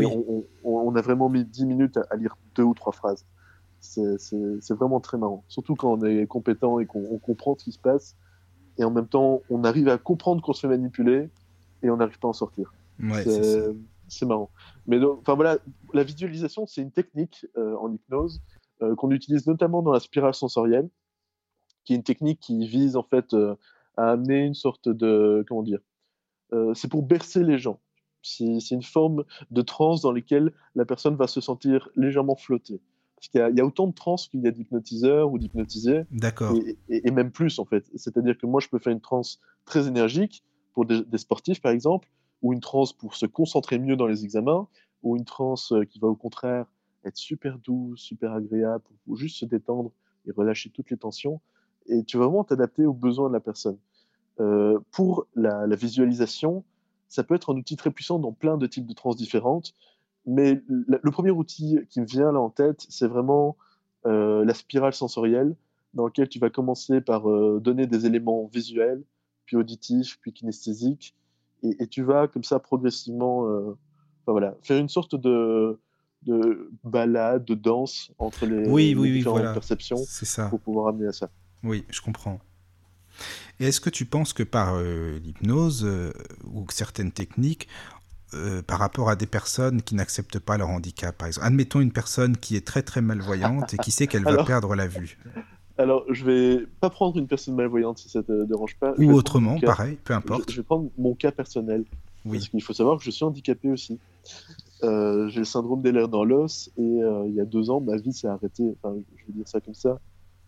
on, a vraiment mis 10 minutes à, lire deux ou trois phrases. C'est vraiment très marrant. Surtout quand on est compétent et qu'on comprend ce qui se passe. Et en même temps, on arrive à comprendre qu'on se fait manipuler et on n'arrive pas à en sortir. Ouais, c'est marrant. Mais enfin voilà, la visualisation, c'est une technique euh, en hypnose euh, qu'on utilise notamment dans la spirale sensorielle, qui est une technique qui vise en fait euh, à amener une sorte de comment dire, c'est pour bercer les gens. C'est une forme de transe dans laquelle la personne va se sentir légèrement flotter. Parce qu'il y, a autant de transe qu'il y a d'hypnotiseurs ou d'hypnotisés. D'accord. Et, même plus, en fait. C'est-à-dire que moi, je peux faire une transe très énergique pour des, sportifs, par exemple, ou une transe pour se concentrer mieux dans les examens, ou une transe euh, qui va au contraire être super douce, super agréable, pour, juste se détendre et relâcher toutes les tensions. Et tu vas vraiment t'adapter aux besoins de la personne. Euh, pour la, visualisation, ça peut être un outil très puissant dans plein de types de trans différentes. Mais le, premier outil qui me vient là en tête, c'est vraiment euh, la spirale sensorielle, dans laquelle tu vas commencer par donner des éléments visuels, puis auditifs, puis kinesthésiques, et, tu vas comme ça progressivement voilà, faire une sorte de, de balade, de danse entre les, oui, oui, différentes perceptions ça. pour pouvoir amener à ça. Oui, je comprends. Et est-ce que tu penses que par euh, l'hypnose euh, ou certaines techniques, euh, par rapport à des personnes qui n'acceptent pas leur handicap, par exemple, admettons une personne qui est très très malvoyante et qui sait qu'elle va perdre la vue. Alors, je vais pas prendre une personne malvoyante si ça te dérange pas. Ou autrement, pareil, peu importe. Je, vais prendre mon cas personnel. Oui. Parce qu'il faut savoir que je suis handicapé aussi. j'ai le syndrome des lèvres dans l'os et il y a deux ans, ma vie s'est arrêtée. Enfin, je vais dire ça comme ça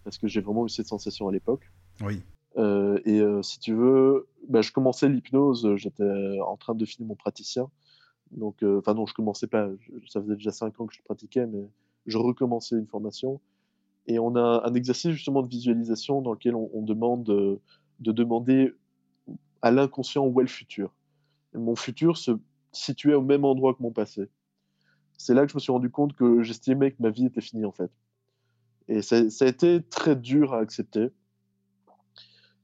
parce que j'ai vraiment eu cette sensation à l'époque. Oui. Euh, et euh, si tu veux, bah, je commençais l'hypnose, j'étais en train de finir mon praticien. Donc, euh, enfin non, je commençais pas, ça faisait déjà 5 ans que je pratiquais, mais je recommençais une formation. Et on a un exercice justement de visualisation dans lequel on, demande de, demander à l'inconscient où est le futur. mon futur se situait au même endroit que mon passé. C'est là que je me suis rendu compte que j'estimais que ma vie était finie en fait. Et ça, a été très dur à accepter.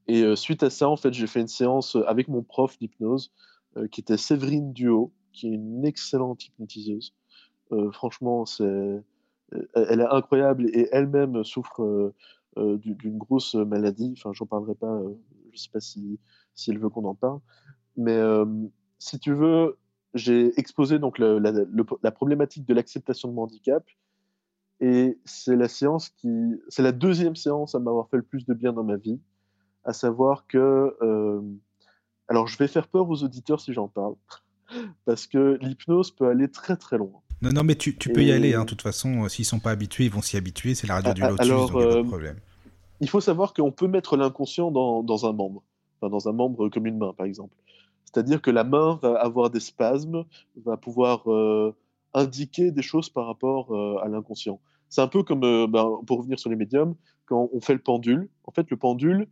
Et euh, suite à ça, en fait, j'ai fait une séance euh, avec mon prof d'hypnose, euh, qui était Séverine Duo, qui est une excellente hypnotiseuse. franchement, c'est, elle est incroyable et elle-même souffre d'une grosse maladie. Enfin, j'en parlerai pas. je sais pas si, elle veut qu'on en parle. Mais si tu veux, j'ai exposé donc la, problématique de l'acceptation de mon handicap. Et c'est la séance qui, c'est la deuxième séance à m'avoir fait le plus de bien dans ma vie à savoir que... Euh, alors, je vais faire peur aux auditeurs si j'en parle, parce que l'hypnose peut aller très très loin. Non, non, mais tu, tu peux y aller, hein, de toute façon, euh, s'ils sont pas habitués, ils vont s'y habituer, c'est la radio du lotus, alors, donc il a pas de euh, problème. Il faut savoir qu'on peut mettre l'inconscient dans, dans, un membre, enfin, dans un membre comme une main, par exemple. C'est-à-dire que la main va avoir des spasmes, va pouvoir indiquer des choses par rapport à l'inconscient. C'est un peu comme, ben, pour revenir sur les médiums, quand on fait le pendule. En fait, le pendule,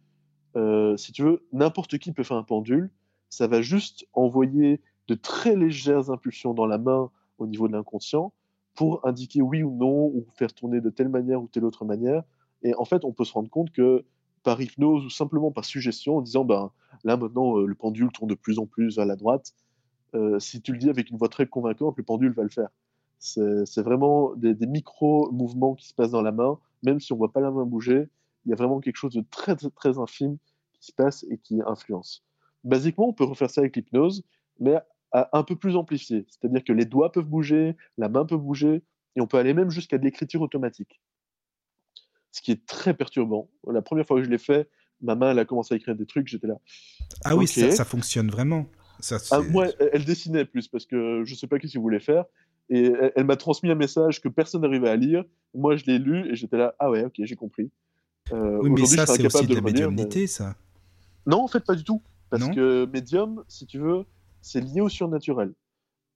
euh, si tu veux, n'importe qui peut faire un pendule. Ça va juste envoyer de très légères impulsions dans la main au niveau de l'inconscient pour indiquer oui ou non, ou faire tourner de telle manière ou telle autre manière. Et en fait, on peut se rendre compte que par hypnose ou simplement par suggestion, en disant ben, là maintenant euh, le pendule tourne de plus en plus vers la droite, euh, si tu le dis avec une voix très convaincante, le pendule va le faire. C'est vraiment des, des micro-mouvements qui se passent dans la main, même si on ne voit pas la main bouger, il y a vraiment quelque chose de très, très, infime qui se passe et qui influence. Basiquement, on peut refaire ça avec l'hypnose, mais un peu plus amplifié. C'est-à-dire que les doigts peuvent bouger, la main peut bouger, et on peut aller même jusqu'à de l'écriture automatique. Ce qui est très perturbant. La première fois que je l'ai fait, ma main, elle a commencé à écrire des trucs, j'étais là. Ah oui, ça, fonctionne vraiment. Ça, ah, moi, elle, dessinait plus parce que je ne sais pas ce qu'il voulait faire. Et elle, m'a transmis un message que personne n'arrivait à lire. Moi, je l'ai lu et j'étais là, ah ouais, ok, j'ai compris. Euh, oui, mais ça, c'est aussi de, la médiumnité, ça. Non, en fait, pas du tout. Parce que médium, si tu veux, c'est lié au surnaturel.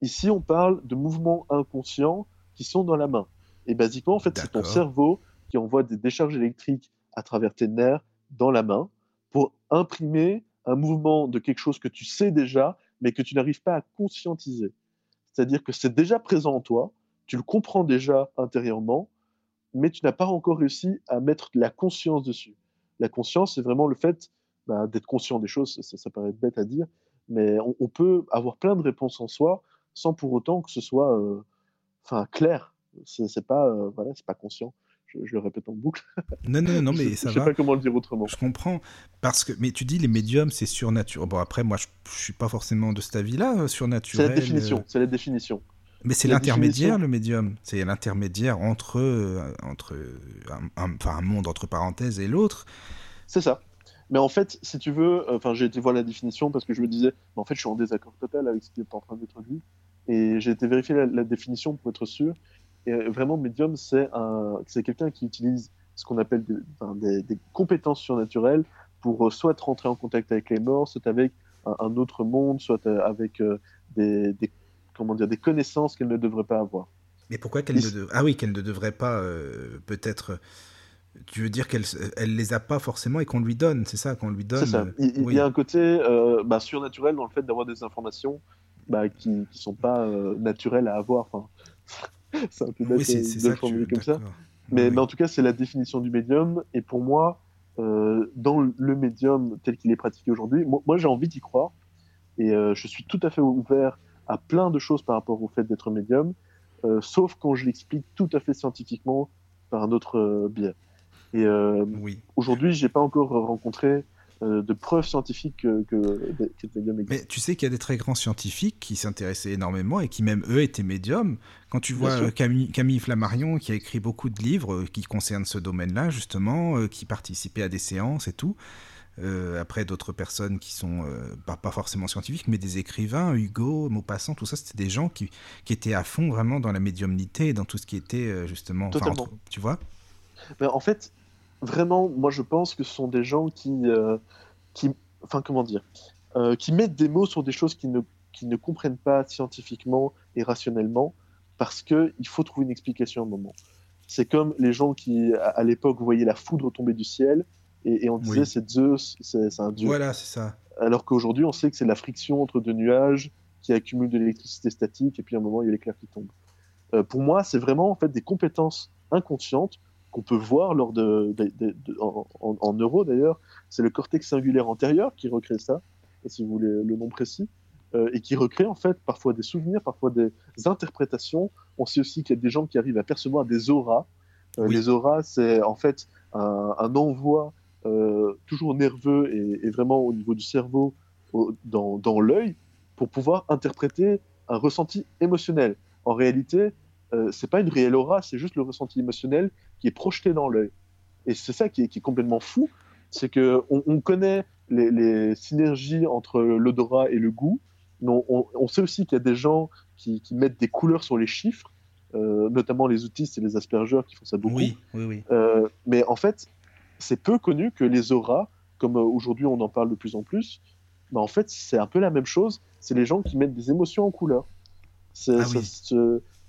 Ici, on parle de mouvements inconscients qui sont dans la main. Et basiquement, en fait, c'est ton cerveau qui envoie des décharges électriques à travers tes nerfs dans la main pour imprimer un mouvement de quelque chose que tu sais déjà, mais que tu n'arrives pas à conscientiser. C'est-à-dire que c'est déjà présent en toi, tu le comprends déjà intérieurement, mais tu n'as pas encore réussi à mettre de la conscience dessus. La conscience, c'est vraiment le fait bah, d'être conscient des choses. Ça, paraît bête à dire, mais on, peut avoir plein de réponses en soi sans pour autant que ce soit euh, enfin clair. C'est pas, euh, voilà, c'est pas conscient. Je, le répète en boucle. Non, non, non, mais ça va. Je sais pas comment le dire autrement. Je comprends. Parce que, mais tu dis les médiums, c'est surnaturel. Bon, après, moi, je, je suis pas forcément de cet avis-là, euh, surnaturel. C'est la définition. C'est la définition. Mais c'est l'intermédiaire, le médium. C'est l'intermédiaire entre, entre un, un, un, monde entre parenthèses et l'autre. C'est ça. Mais en fait, si tu veux, enfin, j'ai été voir la définition parce que je me disais, en fait, je suis en désaccord total avec ce qui est en train d'être dit. Et j'ai été vérifier la, définition pour être sûr. Et vraiment, médium, c'est un, c'est quelqu'un qui utilise ce qu'on appelle des, des, compétences surnaturelles pour soit rentrer en contact avec les morts, soit avec un, autre monde, soit avec des, des, comment dire, des connaissances qu'elle ne devrait pas avoir. Mais pourquoi qu'elle ne, ah oui, qu'elle ne devrait pas peut-être tu veux dire qu'elle elle les a pas forcément et qu'on lui donne, c'est ça, qu'on lui donne. Ça. Il, y a un côté euh, bah, surnaturel dans le fait d'avoir des informations bah, qui ne sont pas euh, naturelles à avoir. Enfin, c'est un peu bête de le formuler comme ça. Mais, mais, en tout cas, c'est la définition du médium. Et pour moi, euh, dans le médium tel qu'il est pratiqué aujourd'hui, moi, j'ai envie d'y croire. Et je suis tout à fait ouvert à plein de choses par rapport au fait d'être médium, sauf quand je l'explique tout à fait scientifiquement par un autre biais. Et euh, oui. aujourd'hui, j'ai pas encore rencontré euh, de preuves scientifiques que, que, Mais tu sais qu'il y a des très grands scientifiques qui s'intéressaient énormément et qui même eux étaient médiums. Quand tu vois euh, Camille, Camille, Flammarion qui a écrit beaucoup de livres qui concernent ce domaine-là justement, qui participait à des séances et tout. après d'autres personnes qui sont pas, pas, forcément scientifiques, mais des écrivains, Hugo, Maupassant, tout ça, c'était des gens qui, qui, étaient à fond vraiment dans la médiumnité et dans tout ce qui était justement. Tu vois mais En fait, vraiment, moi je pense que ce sont des gens qui, euh, qui enfin comment dire, euh, qui mettent des mots sur des choses qu'ils ne, qui ne comprennent pas scientifiquement et rationnellement, parce qu'il faut trouver une explication à un moment. C'est comme les gens qui, à, l'époque, voyaient la foudre tomber du ciel, et, on disait c'est Zeus, c'est un dieu. Voilà, c'est ça. Alors qu'aujourd'hui, on sait que c'est la friction entre deux nuages qui accumule de l'électricité statique, et puis à un moment, il y a l'éclair qui tombe. Euh, pour moi, c'est vraiment en fait des compétences inconscientes qu'on peut voir lors de, en, neuro d'ailleurs, c'est le cortex singulaire antérieur qui recrée ça, si vous voulez le nom précis, euh, et qui recrée en fait parfois des souvenirs, parfois des interprétations. On sait aussi qu'il y a des gens qui arrivent à percevoir des auras. Euh, les auras, c'est en fait un, envoi euh, toujours nerveux et, vraiment au niveau du cerveau dans, dans l'œil pour pouvoir interpréter un ressenti émotionnel. En réalité, euh, c'est pas une réelle aura, c'est juste le ressenti émotionnel qui est projeté dans l'œil. Et c'est ça qui est, complètement fou, c'est que on, connaît les, synergies entre l'odorat et le goût, mais on, sait aussi qu'il y a des gens qui, mettent des couleurs sur les chiffres, euh, notamment les autistes et les aspergeurs qui font ça beaucoup. Oui, oui, oui. Euh, mais en fait, c'est peu connu que les auras, comme aujourd'hui on en parle de plus en plus, bah en fait c'est un peu la même chose. C'est les gens qui mettent des émotions en couleur. Ah oui.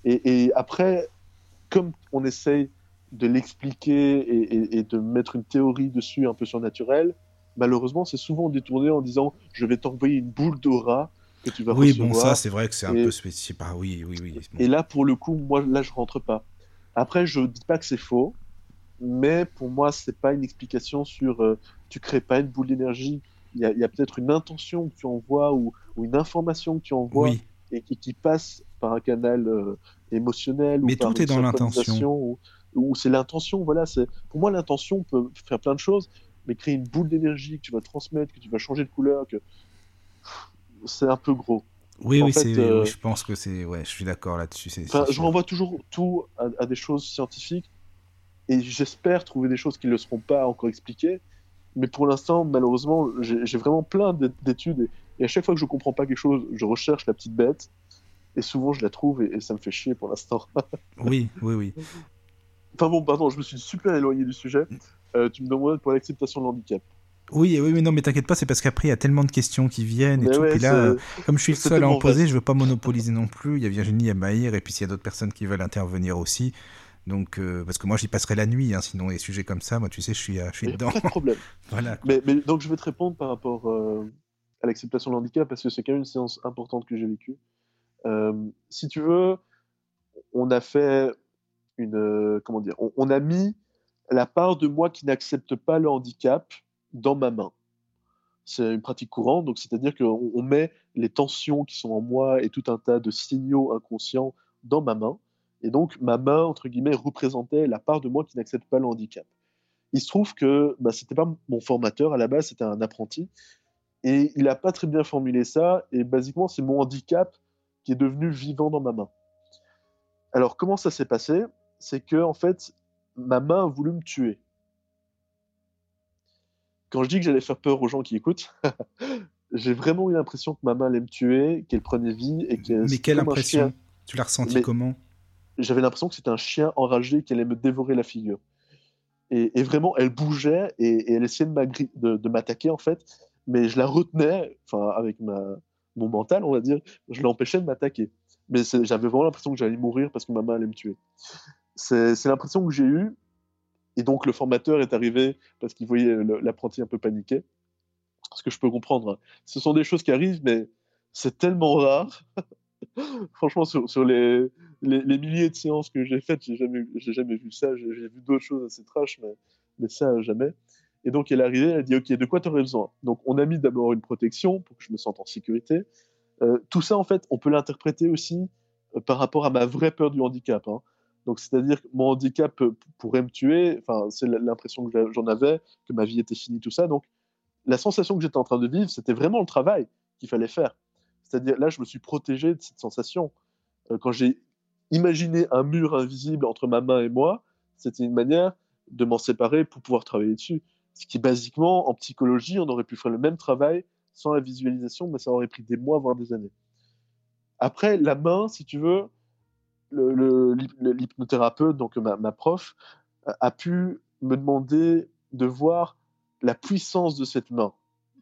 Et, après, comme on essaye de l'expliquer et, de mettre une théorie dessus un peu surnaturelle, malheureusement, c'est souvent détourné en disant je vais t'envoyer une boule d'aura que tu vas oui, recevoir. Oui, bon, ça, c'est vrai que c'est un peu spécifique. Ah, oui, oui, oui. Et là, pour le coup, moi, là, je rentre pas. Après, je dis pas que c'est faux, mais pour moi, c'est pas une explication sur euh, tu crées pas une boule d'énergie. Il y a, peut-être une intention que tu envoies ou, une information que tu envoies et qui, passe par un canal euh, émotionnel mais ou par tout est dans l'intention ou, c'est l'intention voilà c'est pour moi l'intention peut faire plein de choses mais créer une boule d'énergie que tu vas transmettre que tu vas changer de couleur que c'est un peu gros oui, oui, euh, je pense que c'est. Ouais, je suis d'accord là-dessus. je renvoie toujours tout à, des choses scientifiques et j'espère trouver des choses qui ne le seront pas encore expliquées. Mais pour l'instant, malheureusement, j'ai vraiment plein d'études et, à chaque fois que je comprends pas quelque chose, je recherche la petite bête et souvent, je la trouve et, ça me fait chier pour l'instant. oui, oui, oui. Enfin bon, pardon, je me suis super éloigné du sujet. Euh, tu me demandes pour l'acceptation de l'handicap. Oui, oui, mais non, mais t'inquiète pas, c'est parce qu'après il y a tellement de questions qui viennent et tout. puis là, comme je suis le seul à en poser, je veux pas monopoliser non plus. Il y a Virginie, il y a Maïr, et puis s'il y a d'autres personnes qui veulent intervenir aussi. Donc, euh, parce que moi j'y passerai la nuit, hein, sinon les sujets comme ça, moi tu sais, je suis, euh, je suis dedans. Pas de problème. voilà. Mais, mais, donc je vais te répondre par rapport à l'acceptation de l'handicap parce que c'est quand même une séance importante que j'ai vécue. Euh, si tu veux, on a fait une. Euh, comment dire on, a mis la part de moi qui n'accepte pas le handicap dans ma main. C'est une pratique courante, donc c'est-à-dire qu'on on met les tensions qui sont en moi et tout un tas de signaux inconscients dans ma main. Et donc, ma main, entre guillemets, représentait la part de moi qui n'accepte pas le handicap. Il se trouve que bah, c'était pas mon formateur à la base, c'était un apprenti. Et il n'a pas très bien formulé ça. Et basiquement, c'est mon handicap qui est devenu vivant dans ma main. Alors, comment ça s'est passé? C'est que, en fait, ma main a voulu me tuer. quand je dis que j'allais faire peur aux gens qui écoutent, j'ai vraiment eu l'impression que ma main allait me tuer, qu'elle prenait vie et qu'elle. Mais quelle impression? Tu l'as ressenti comment? J'avais l'impression que c'était un chien enragé qui allait me dévorer la figure. Et, vraiment, elle bougeait et, elle essayait de, de m'attaquer en fait, mais je la retenais, enfin avec ma, mon mental, on va dire, je l'empêchais de m'attaquer. Mais j'avais vraiment l'impression que j'allais mourir parce que ma main allait me tuer. C'est l'impression que j'ai eue. Et donc le formateur est arrivé parce qu'il voyait l'apprenti un peu paniqué. Ce que je peux comprendre. Hein. Ce sont des choses qui arrivent, mais c'est tellement rare. Franchement, sur, les, milliers de séances que j'ai faites, j'ai jamais, jamais vu ça. J'ai vu d'autres choses assez trash, mais ça, jamais. Et donc, elle est arrivée, elle a dit Ok, de quoi tu aurais besoin? Donc, on a mis d'abord une protection pour que je me sente en sécurité. Euh, tout ça, en fait, on peut l'interpréter aussi euh, par rapport à ma vraie peur du handicap. Hein. Donc, c'est-à-dire que mon handicap pourrait me tuer. Enfin, c'est l'impression que j'en avais, que ma vie était finie, tout ça. Donc, la sensation que j'étais en train de vivre, c'était vraiment le travail qu'il fallait faire. C'est-à-dire, là, je me suis protégé de cette sensation. Euh, quand j'ai imaginé un mur invisible entre ma main et moi, c'était une manière de m'en séparer pour pouvoir travailler dessus. Ce qui, basiquement, en psychologie, on aurait pu faire le même travail sans la visualisation, mais ça aurait pris des mois, voire des années. Après, la main, si tu veux, l'hypnothérapeute, donc ma, prof, a pu me demander de voir la puissance de cette main.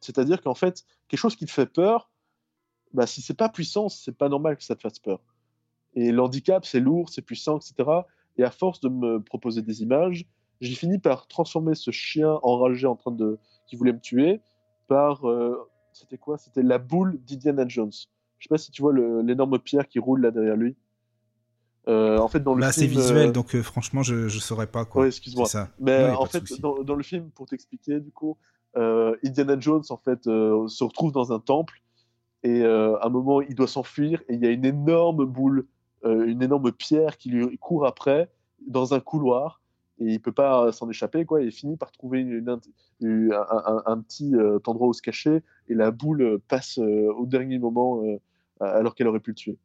C'est-à-dire qu'en fait, quelque chose qui te fait peur, bah, si c'est pas puissant, c'est pas normal que ça te fasse peur. Et l'handicap, c'est lourd, c'est puissant, etc. Et à force de me proposer des images, j'ai fini par transformer ce chien enragé en train de qui voulait me tuer par euh, c'était quoi? C'était la boule d'Indiana Jones. Je sais pas si tu vois l'énorme pierre qui roule là derrière lui. Euh, en fait, dans le bah, c'est visuel, euh, donc euh, franchement, je ne saurais pas quoi. excuse-moi. Mais en fait, dans, dans, le film, pour t'expliquer, du coup, Indiana Jones en fait se retrouve dans un temple et à un moment, il doit s'enfuir et il y a une énorme boule, une énorme pierre qui lui court après dans un couloir et il peut pas s'en échapper quoi. il finit par trouver un, petit endroit où se cacher et la boule passe au dernier moment alors qu'elle aurait pu le tuer.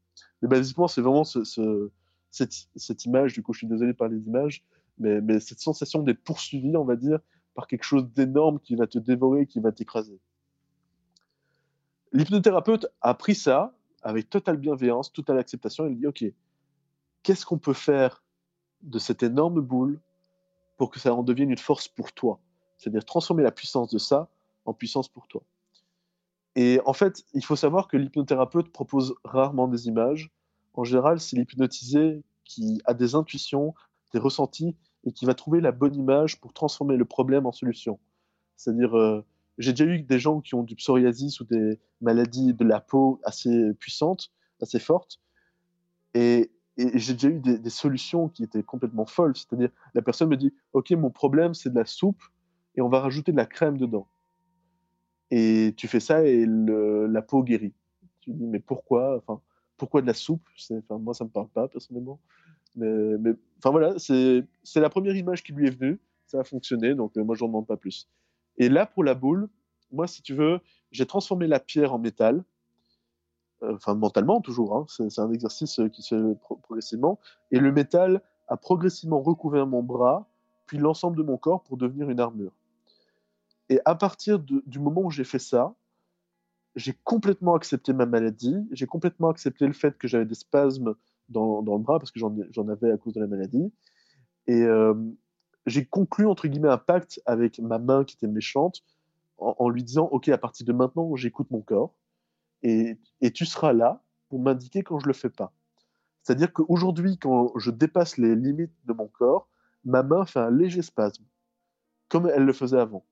Mais basiquement, c'est vraiment ce, cette, image, du coup, je suis désolé de parler d'image, mais, mais cette sensation d'être poursuivi, on va dire, par quelque chose d'énorme qui va te dévorer, qui va t'écraser. L'hypnothérapeute a pris ça avec totale bienveillance, totale acceptation. Il dit Ok, qu'est-ce qu'on peut faire de cette énorme boule pour que ça en devienne une force pour toi C'est-à-dire transformer la puissance de ça en puissance pour toi. Et en fait, il faut savoir que l'hypnothérapeute propose rarement des images, en général, c'est l'hypnotisé qui a des intuitions, des ressentis et qui va trouver la bonne image pour transformer le problème en solution. C'est-à-dire, euh, j'ai déjà eu des gens qui ont du psoriasis ou des maladies de la peau assez puissantes, assez fortes, et, j'ai déjà eu des, solutions qui étaient complètement folles. C'est-à-dire, la personne me dit, OK, mon problème, c'est de la soupe, et on va rajouter de la crème dedans. Et tu fais ça et la peau guérit. Tu dis, mais pourquoi enfin, pourquoi de la soupe? Moi, ça me parle pas personnellement. Mais, mais enfin voilà, c'est la première image qui lui est venue. Ça a fonctionné, donc euh, moi, je n'en demande pas plus. Et là, pour la boule, moi, si tu veux, j'ai transformé la pierre en métal. Euh, enfin, mentalement, toujours. Hein. C'est un exercice euh, qui se fait progressivement. Et le métal a progressivement recouvert mon bras, puis l'ensemble de mon corps pour devenir une armure. Et à partir du moment où j'ai fait ça, j'ai complètement accepté ma maladie, j'ai complètement accepté le fait que j'avais des spasmes dans, le bras parce que j'en avais à cause de la maladie. Et euh, j'ai conclu, entre guillemets, un pacte avec ma main qui était méchante en, lui disant Ok, à partir de maintenant, j'écoute mon corps et, tu seras là pour m'indiquer quand je le fais pas. C'est-à-dire qu'aujourd'hui, quand je dépasse les limites de mon corps, ma main fait un léger spasme, comme elle le faisait avant.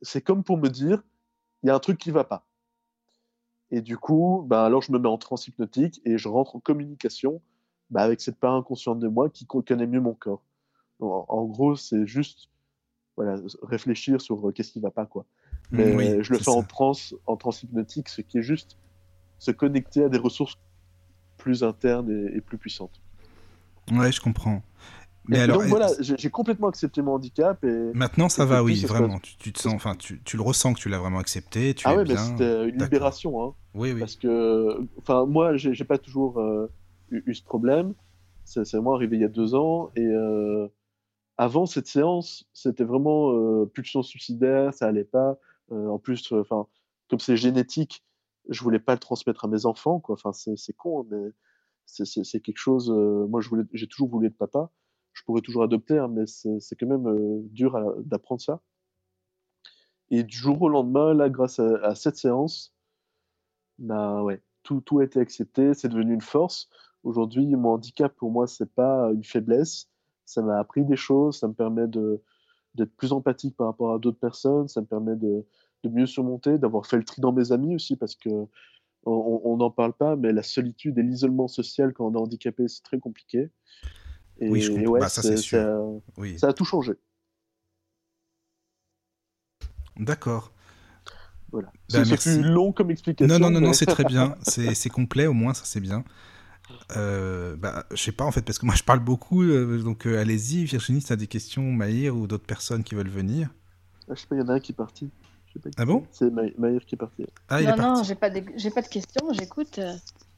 C'est comme pour me dire il y a un truc qui va pas. Et du coup, bah, alors je me mets en transe hypnotique et je rentre en communication bah, avec cette part inconsciente de moi qui connaît mieux mon corps. En, gros, c'est juste voilà, réfléchir sur euh, qu'est-ce qui va pas. quoi. Mais je le fais en transe, en transe hypnotique, ce qui est juste se connecter à des ressources plus internes et, et plus puissantes. Ouais, je comprends. Mais alors, donc voilà, j'ai complètement accepté mon handicap. Et, Maintenant, ça va, oui, vraiment. Tu, te sens, enfin, tu, tu, le ressens que tu l'as vraiment accepté. Tu ah ouais, mais c'était une libération. Hein, oui, oui. Parce que, enfin, moi, j'ai pas toujours euh, eu, ce problème. C'est vraiment arrivé il y a deux ans et, euh, avant cette séance, c'était vraiment euh, pulsion suicidaire, ça allait pas. Euh, en plus, enfin, comme c'est génétique, je voulais pas le transmettre à mes enfants, quoi. Enfin, c'est con, hein, mais c'est quelque chose. moi, j'ai toujours voulu être papa. Je pourrais toujours adopter, hein, mais c'est quand même dur d'apprendre ça. Et du jour au lendemain, là, grâce à, cette séance, bah ouais, tout, tout a été accepté, c'est devenu une force. Aujourd'hui, mon handicap, pour moi, c'est pas une faiblesse. Ça m'a appris des choses, ça me permet d'être plus empathique par rapport à d'autres personnes, ça me permet de, de mieux surmonter, d'avoir fait le tri dans mes amis aussi, parce que on n'en parle pas, mais la solitude et l'isolement social quand on est handicapé, c'est très compliqué. Et, oui, je comprends. Bah, ça, c'est sûr. Ça, oui. ça a tout changé. D'accord. Voilà. Bah, c'est long comme explication. Non, non, non, non c'est très bien. C'est complet, au moins, ça c'est bien. Euh, bah, je sais pas en fait, parce que moi je parle beaucoup, euh, donc euh, allez-y, Virginie, si tu as des questions, Maïr ou d'autres personnes qui veulent venir. Ah, je sais pas, il y en a un qui est parti. Ah bon C'est Maïr qui est parti. Ah, il non, est parti. non, j'ai pas, de... pas de questions, j'écoute. Euh,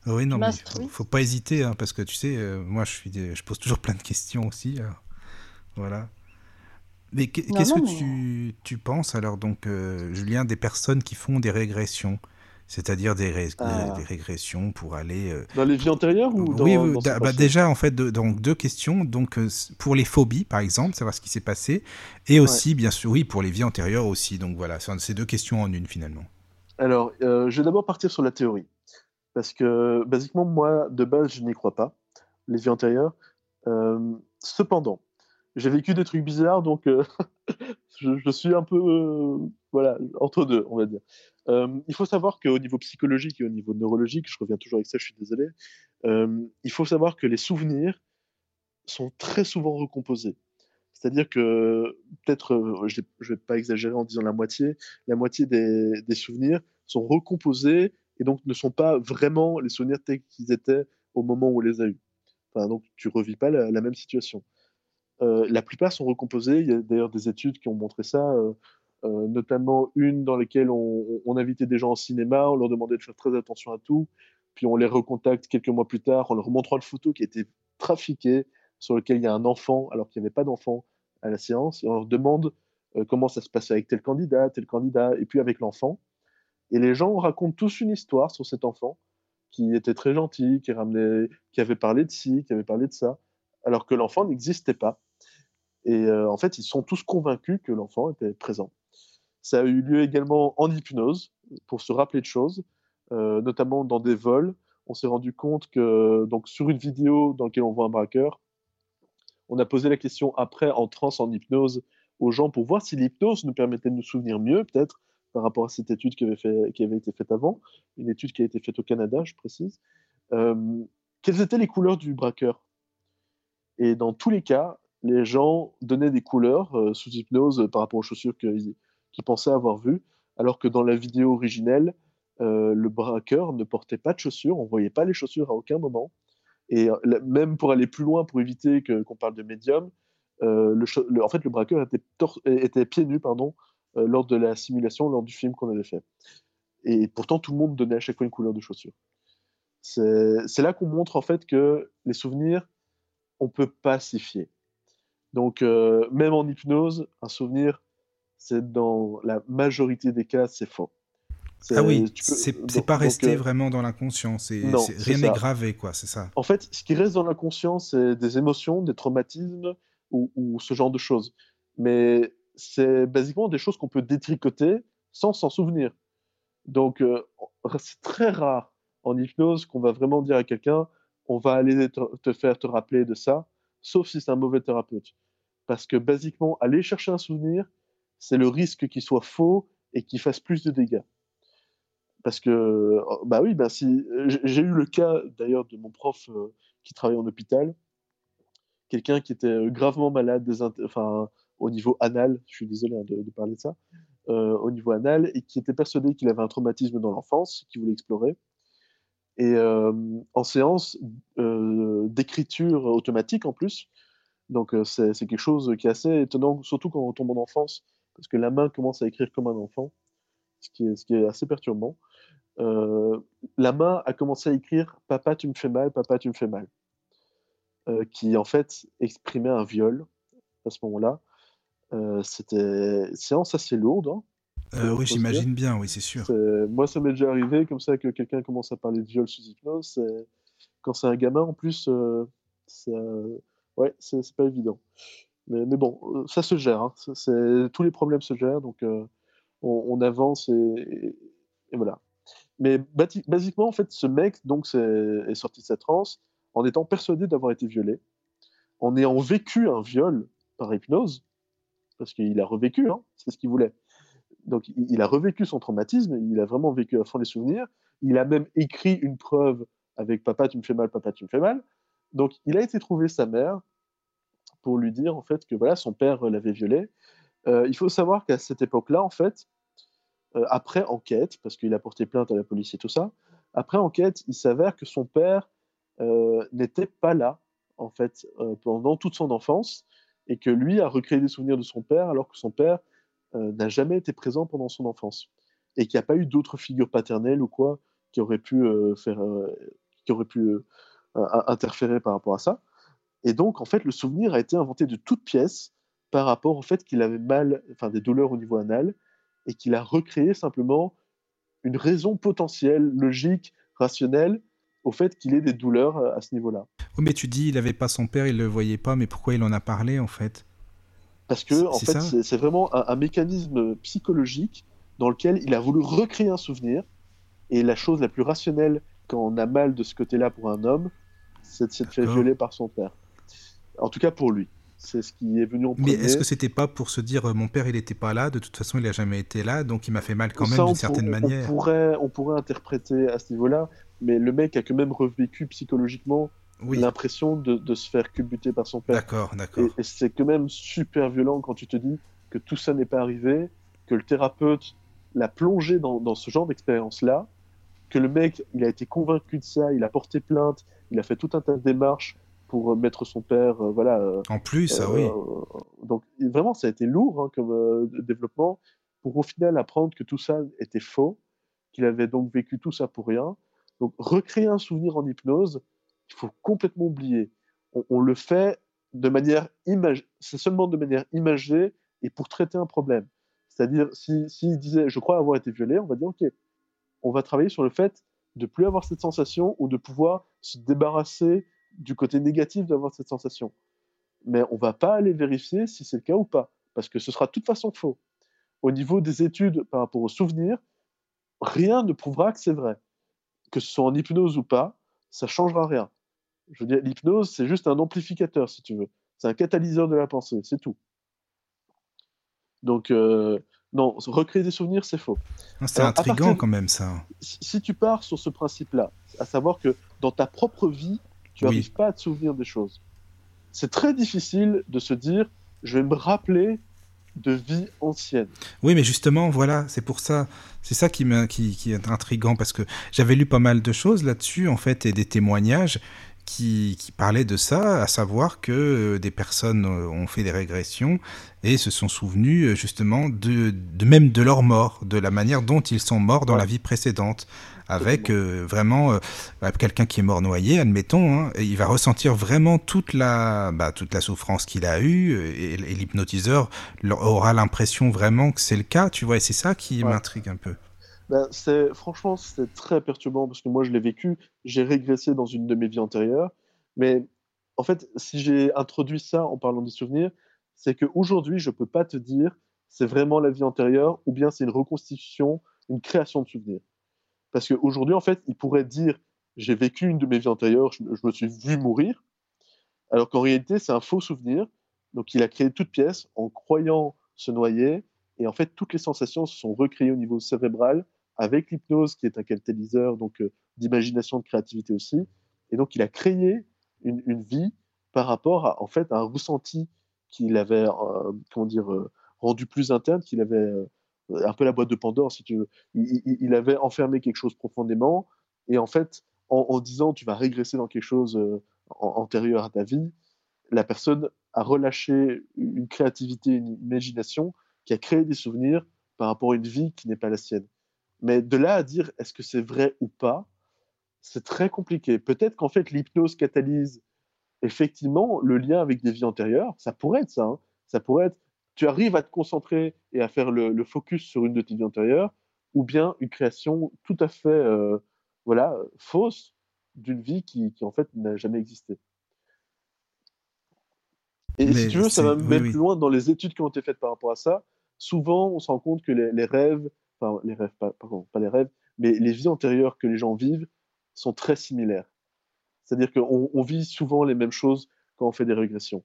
oui, non, mais faut, faut pas hésiter, hein, parce que tu sais, moi je, suis je pose toujours plein de questions aussi. Voilà. Mais qu'est-ce que tu, tu, penses alors, donc, euh, Julien, des personnes qui font des régressions? C'est-à-dire des, ah. des, régressions pour aller euh, dans les vies antérieures ou dans, oui, bah, déjà en fait donc deux questions. Donc euh, pour les phobies par exemple savoir ce qui s'est passé. Et aussi bien sûr oui pour les vies antérieures aussi. Donc voilà c'est ces deux questions en une finalement. Alors je vais d'abord partir sur la théorie. Parce que basiquement moi de base je n'y crois pas. Les vies antérieures cependant j'ai vécu des trucs bizarres, donc euh, je, suis un peu euh, voilà entre deux, on va dire. Euh, il faut savoir qu'au niveau psychologique et au niveau neurologique, je reviens toujours avec ça, je suis désolé. il faut savoir que les souvenirs sont très souvent recomposés. C'est-à-dire que peut-être, je ne vais pas exagérer en disant la moitié, la moitié des, des, souvenirs sont recomposés et donc ne sont pas vraiment les souvenirs tels qu'ils étaient au moment où on les a eus. Enfin, donc tu revis pas la même situation. Euh, la plupart sont recomposés. Il y a d'ailleurs des études qui ont montré ça, euh, euh, notamment une dans laquelle on, invitait des gens au cinéma, on leur demandait de faire très attention à tout, puis on les recontacte quelques mois plus tard en leur montrant une photo qui a été trafiquée, sur laquelle il y a un enfant alors qu'il n'y avait pas d'enfant à la séance, et on leur demande comment ça se passait avec tel candidat, tel candidat, et puis avec l'enfant. Et les gens racontent tous une histoire sur cet enfant qui était très gentil, qui, ramenait, qui avait parlé de ci, qui avait parlé de ça, alors que l'enfant n'existait pas. Et euh, en fait, ils sont tous convaincus que l'enfant était présent. Ça a eu lieu également en hypnose, pour se rappeler de choses, euh, notamment dans des vols. On s'est rendu compte que, donc, sur une vidéo dans laquelle on voit un braqueur, on a posé la question après en transe, en hypnose, aux gens pour voir si l'hypnose nous permettait de nous souvenir mieux, peut-être, par rapport à cette étude qui avait, été faite avant, une étude qui a été faite au Canada, je précise. Euh, quelles étaient les couleurs du braqueur? Et dans tous les cas, les gens donnaient des couleurs euh, sous hypnose par rapport aux chaussures qu'ils pensaient avoir vues, alors que dans la vidéo originelle, euh, le braqueur ne portait pas de chaussures, on voyait pas les chaussures à aucun moment. Et euh, même pour aller plus loin, pour éviter qu'on parle de médium, en fait, le braqueur était, était pieds nus pardon, lors de la simulation, lors du film qu'on avait fait. Et pourtant, tout le monde donnait à chaque fois une couleur de chaussure. C'est là qu'on montre en fait que les souvenirs, on peut pas s'y fier. Donc, euh, même en hypnose, un souvenir, c'est dans la majorité des cas, c'est faux. Ah oui, c'est pas resté euh, vraiment dans l'inconscient, rien n'est gravé, quoi, c'est ça. En fait, ce qui reste dans l'inconscient, c'est des émotions, des traumatismes ou, ce genre de choses. Mais c'est basiquement des choses qu'on peut détricoter sans s'en souvenir. Donc, euh, c'est très rare en hypnose qu'on va vraiment dire à quelqu'un on va aller te, faire te rappeler de ça, sauf si c'est un mauvais thérapeute. Parce que, basiquement, aller chercher un souvenir, c'est le risque qu'il soit faux et qu'il fasse plus de dégâts. Parce que, euh, bah oui, bah si, j'ai eu le cas d'ailleurs de mon prof euh, qui travaillait en hôpital, quelqu'un qui était euh, gravement malade, enfin, au niveau anal, je suis désolé hein, de, parler de ça, au niveau anal, et qui était persuadé qu'il avait un traumatisme dans l'enfance, qu'il voulait explorer. Et en séance d'écriture automatique en plus, donc euh, c'est quelque chose qui est assez étonnant, surtout quand on tombe en enfance, parce que la main commence à écrire comme un enfant, ce qui est, assez perturbant. Euh, la main a commencé à écrire Papa, tu me fais mal, papa, tu me fais mal, euh, qui en fait exprimait un viol à ce moment-là. Euh, c'était une séance assez lourde. Hein, euh, oui, j'imagine bien, oui, c'est sûr. Moi, ça m'est déjà arrivé comme ça que quelqu'un commence à parler de viol sous hypnose. Quand c'est un gamin, en plus, euh, ouais, c'est pas évident. Mais, mais, bon, ça se gère. Hein. Tous les problèmes se gèrent, donc on, avance et, et, voilà. Mais basiquement, en fait, ce mec donc, est, est sorti de sa transe en étant persuadé d'avoir été violé, en ayant vécu un viol par hypnose, parce qu'il a revécu, hein, c'est ce qu'il voulait. Donc il a revécu son traumatisme, il a vraiment vécu à fond les souvenirs, il a même écrit une preuve avec Papa tu me fais mal, Papa tu me fais mal. Donc il a été trouver sa mère pour lui dire en fait que voilà son père l'avait violé. Euh, il faut savoir qu'à cette époque-là, en fait, euh, après enquête, parce qu'il a porté plainte à la police et tout ça, après enquête, il s'avère que son père euh, n'était pas là en fait pendant toute son enfance et que lui a recréé des souvenirs de son père alors que son père euh, n'a jamais été présent pendant son enfance et qu'il n'y a pas eu d'autres figures paternelles ou quoi qui auraient pu euh, faire, euh, qui pu interférer par rapport à ça. Et donc en fait le souvenir a été inventé de toutes pièces par rapport au fait qu'il avait mal, enfin des douleurs au niveau anal et qu'il a recréé simplement une raison potentielle, logique, rationnelle au fait qu'il ait des douleurs à ce niveau-là. Oui, mais tu dis il n'avait pas son père, il le voyait pas, mais pourquoi il en a parlé en fait? Parce que en fait, c'est vraiment un, mécanisme psychologique dans lequel il a voulu recréer un souvenir. Et la chose la plus rationnelle quand on a mal de ce côté-là pour un homme, c'est de se faire violer par son père. En tout cas pour lui. C'est ce qui est venu en premier. Mais est-ce que c'était pas pour se dire euh, mon père il n'était pas là, de toute façon il n'a jamais été là, donc il m'a fait mal quand même d'une certaine manière. On pourrait, on pourrait interpréter à ce niveau-là, mais le mec a quand même revécu psychologiquement l'impression de, se faire culbuter par son père. D'accord, d'accord. Et, c'est quand même super violent quand tu te dis que tout ça n'est pas arrivé, que le thérapeute l'a plongé dans, ce genre d'expérience-là, que le mec, il a été convaincu de ça, il a porté plainte, il a fait tout un tas de démarches pour mettre son père, euh, voilà. Euh, en plus, ah oui. Euh, donc vraiment, ça a été lourd hein, comme développement pour au final apprendre que tout ça était faux, qu'il avait donc vécu tout ça pour rien, donc, recréer un souvenir en hypnose, faut complètement oublier. On, le fait de manière c'est seulement de manière imagée et pour traiter un problème. C'est-à-dire, s'il si, disait je crois avoir été violé, on va dire ok, on va travailler sur le fait de plus avoir cette sensation ou de pouvoir se débarrasser du côté négatif d'avoir cette sensation. Mais on va pas aller vérifier si c'est le cas ou pas, parce que ce sera de toute façon faux. Au niveau des études par rapport aux souvenirs, rien ne prouvera que c'est vrai que ce soit en hypnose ou pas, ça changera rien. Je veux dire, l'hypnose, c'est juste un amplificateur, si tu veux. C'est un catalyseur de la pensée, c'est tout. Donc, euh, non, recréer des souvenirs, c'est faux. C'est intriguant quand même, ça. Si tu pars sur ce principe-là, à savoir que dans ta propre vie, tu n'arrives pas à te souvenir des choses, c'est très difficile de se dire, je vais me rappeler de vie ancienne. Oui, mais justement, voilà, c'est pour ça, c'est ça qui, qui, qui, est intrigant parce que j'avais lu pas mal de choses là-dessus, en fait, et des témoignages qui, qui parlaient de ça, à savoir que euh, des personnes euh, ont fait des régressions et se sont souvenus euh, justement de, de même de leur mort, de la manière dont ils sont morts dans la vie précédente. Avec euh, vraiment euh, bah, quelqu'un qui est mort noyé, admettons, hein, il va ressentir vraiment toute la, bah, toute la souffrance qu'il a eue et, l'hypnotiseur aura l'impression vraiment que c'est le cas, tu vois, et c'est ça qui m'intrigue un peu. Ben, c'est franchement c'est très perturbant parce que moi je l'ai vécu, j'ai régressé dans une de mes vies antérieures, mais en fait si j'ai introduit ça en parlant des souvenirs, c'est qu'aujourd'hui je peux pas te dire c'est vraiment la vie antérieure ou bien c'est une reconstitution, une création de souvenirs. Parce qu'aujourd'hui, en fait, il pourrait dire j'ai vécu une de mes vies antérieures, je, me suis vu mourir, alors qu'en réalité, c'est un faux souvenir. Donc, il a créé toute pièce en croyant se noyer, et en fait, toutes les sensations se sont recréées au niveau cérébral avec l'hypnose, qui est un catalyseur donc euh, d'imagination, de créativité aussi. Et donc, il a créé une, vie par rapport à en fait un ressenti qu'il avait, euh, comment dire, euh, rendu plus interne, qu'il avait un peu la boîte de Pandore, si tu veux. Il, avait enfermé quelque chose profondément, et en fait, en, disant tu vas régresser dans quelque chose antérieur à ta vie, la personne a relâché une créativité, une imagination qui a créé des souvenirs par rapport à une vie qui n'est pas la sienne. Mais de là à dire est-ce que c'est vrai ou pas, c'est très compliqué. Peut-être qu'en fait l'hypnose catalyse effectivement le lien avec des vies antérieures, ça pourrait être ça. Hein. Ça pourrait être, tu arrives à te concentrer et à faire le, le focus sur une de tes vies antérieures, ou bien une création tout à fait euh, voilà, fausse d'une vie qui, qui en fait n'a jamais existé. Et Mais si tu veux, ça va même oui. plus loin dans les études qui ont été faites par rapport à ça. Souvent, on se rend compte que les, les rêves, enfin les rêves, pas, pardon, pas les rêves, mais les vies antérieures que les gens vivent sont très similaires. C'est-à-dire qu'on on vit souvent les mêmes choses quand on fait des régressions.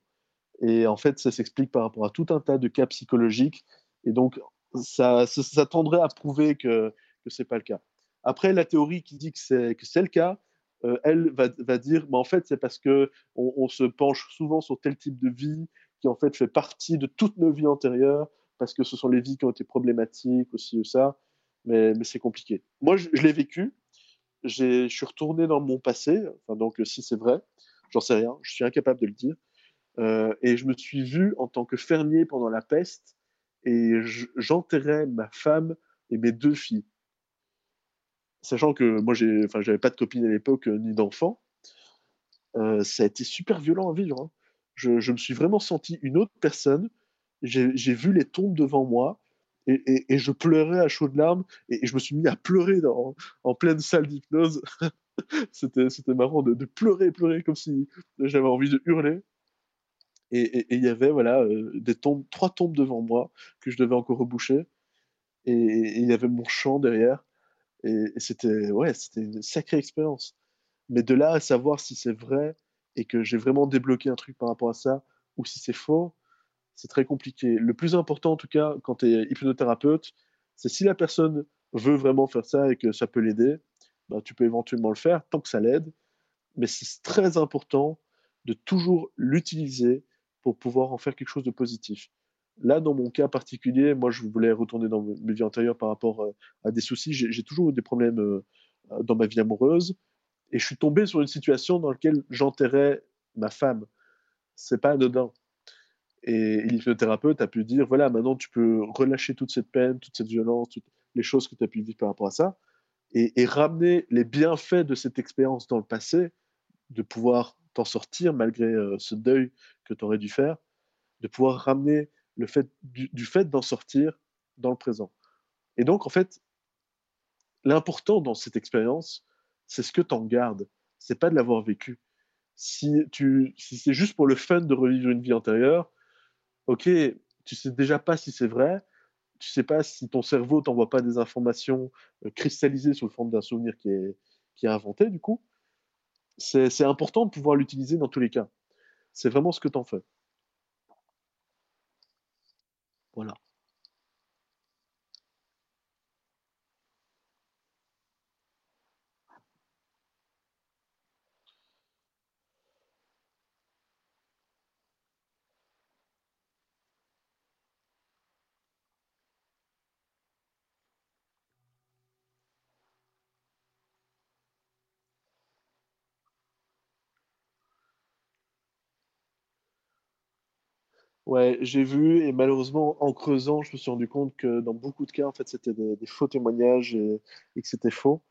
Et en fait, ça s'explique par rapport à tout un tas de cas psychologiques. Et donc, ça, tendrait à prouver que que c'est pas le cas. Après, la théorie qui dit que c'est le cas, euh, elle va, dire, mais en fait, c'est parce que on, on se penche souvent sur tel type de vie qui en fait fait partie de toutes nos vies antérieures, parce que ce sont les vies qui ont été problématiques aussi ça. Mais, c'est compliqué. Moi, je, l'ai vécu. Je suis retourné dans mon passé. Donc, si c'est vrai, j'en sais rien. Je suis incapable de le dire. Euh, et je me suis vu en tant que fermier pendant la peste et j'enterrais ma femme et mes deux filles. Sachant que moi, enfin, j'avais pas de copine à l'époque euh, ni d'enfant. Euh, ça a été super violent à vivre. hein. Je, je me suis vraiment senti une autre personne. J'ai vu les tombes devant moi et, je pleurais à chaudes larmes et, je me suis mis à pleurer en pleine salle d'hypnose. C'était marrant de, de pleurer, pleurer comme si j'avais envie de hurler. Et il y avait voilà euh, trois tombes devant moi que je devais encore reboucher. Et il y avait mon chant derrière. Et c'était ouais, c'était une sacrée expérience. Mais de là à savoir si c'est vrai et que j'ai vraiment débloqué un truc par rapport à ça, ou si c'est faux, c'est très compliqué. Le plus important, en tout cas, quand tu es hypnothérapeute, c'est si la personne veut vraiment faire ça et que ça peut l'aider, bah, tu peux éventuellement le faire tant que ça l'aide. Mais c'est très important de toujours l'utiliser pour pouvoir en faire quelque chose de positif. Là, dans mon cas particulier, moi, je voulais retourner dans mes vies antérieures par rapport euh, à des soucis. J'ai j'ai toujours eu des problèmes euh, euh, dans ma vie amoureuse. Et je suis tombé sur une situation dans laquelle j'enterrais ma femme. C'est pas anodin. Et l'hypnothérapeute a pu dire voilà, maintenant tu peux relâcher toute cette peine, toute cette violence, toutes les choses que tu as pu vivre par rapport à ça, et, ramener les bienfaits de cette expérience dans le passé, de pouvoir t'en sortir malgré euh, ce deuil que tu aurais dû faire, de pouvoir ramener le fait du, du fait d'en sortir dans le présent. Et donc, en fait, l'important dans cette expérience, c'est ce que tu en gardes. C'est pas de l'avoir vécu. Si, si c'est juste pour le fun de revivre une vie antérieure, ok, tu sais déjà pas si c'est vrai, tu sais pas si ton cerveau t'envoie pas des informations euh, cristallisées sous forme d'un souvenir qui est, qui est inventé, du coup. C'est c'est important de pouvoir l'utiliser dans tous les cas. C'est vraiment ce que t'en fais. Voilà. Ouais, j'ai vu et malheureusement en creusant, je me suis rendu compte que dans beaucoup de cas, en fait, c'était des, des faux témoignages et, et que c'était faux.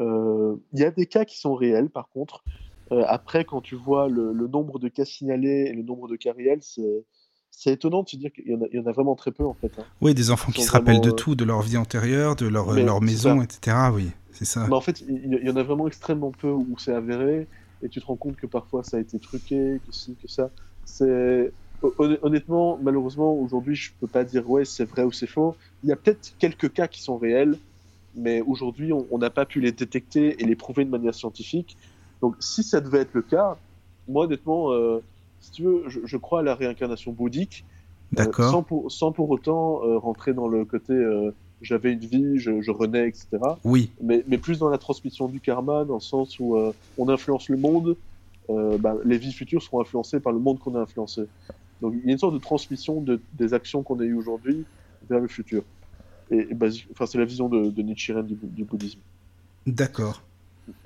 Euh, Il y a des cas qui sont réels, par contre. Euh, après, quand tu vois le, le nombre de cas signalés et le nombre de cas réels, c'est c'est étonnant de se dire qu'il y, en a- il y en a vraiment très peu, en fait. hein. Oui, des enfants qui se rappellent de euh, tout, de leur vie antérieure, de leur, Mais leur c'est maison, ça. etc. Oui, c'est ça. Mais en fait, il y, en a vraiment extrêmement peu où c'est avéré, et tu te rends compte que parfois ça a été truqué, que ci, que ça. C'est honnêtement, malheureusement, aujourd'hui, je peux pas dire ouais, c'est vrai ou c'est faux. Il y a peut-être quelques cas qui sont réels, mais aujourd'hui, on n'a pas pu les détecter et les prouver de manière scientifique. Donc, si ça devait être le cas, moi, honnêtement, euh, si tu veux, je, je crois à la réincarnation bouddhique, euh, D'accord. sans, pour, sans pour autant euh, rentrer dans le côté j'avais une vie, je, je renais, etc Oui, mais, mais plus dans la transmission du karma, dans le sens où on influence le monde, bah, les vies futures seront influencées par le monde qu'on a influencé. Donc il y a une sorte de transmission de, des actions qu'on a eues aujourd'hui vers le futur. Et, enfin, c'est la vision de, de Nichiren du, bou- du bouddhisme. d'accord.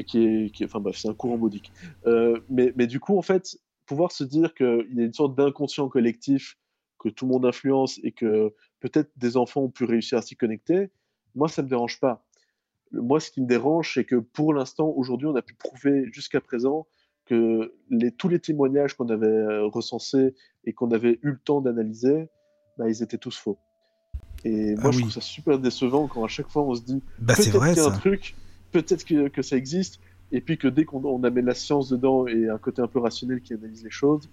Qui est, qui est- enfin bref, c'est un courant bouddhique. Euh, mais, mais du coup, en fait, pouvoir se dire qu'il y a une sorte d'inconscient collectif que tout le monde influence et que peut-être des enfants ont pu réussir à s'y connecter, moi, ça me dérange pas. Moi, ce qui me dérange, c'est que pour l'instant, aujourd'hui, on a pu prouver jusqu'à présent que les, tous les témoignages qu'on avait euh, recensés et qu'on avait eu le temps d'analyser, bah, ils étaient tous faux. Et moi, Ah je oui. trouve ça super décevant quand à chaque fois on se dit Bah, c'est peut-être qu'il y a un truc, peut-être que, que ça existe, et puis que dès qu'on on amène la science dedans et un côté un peu rationnel qui analyse les choses,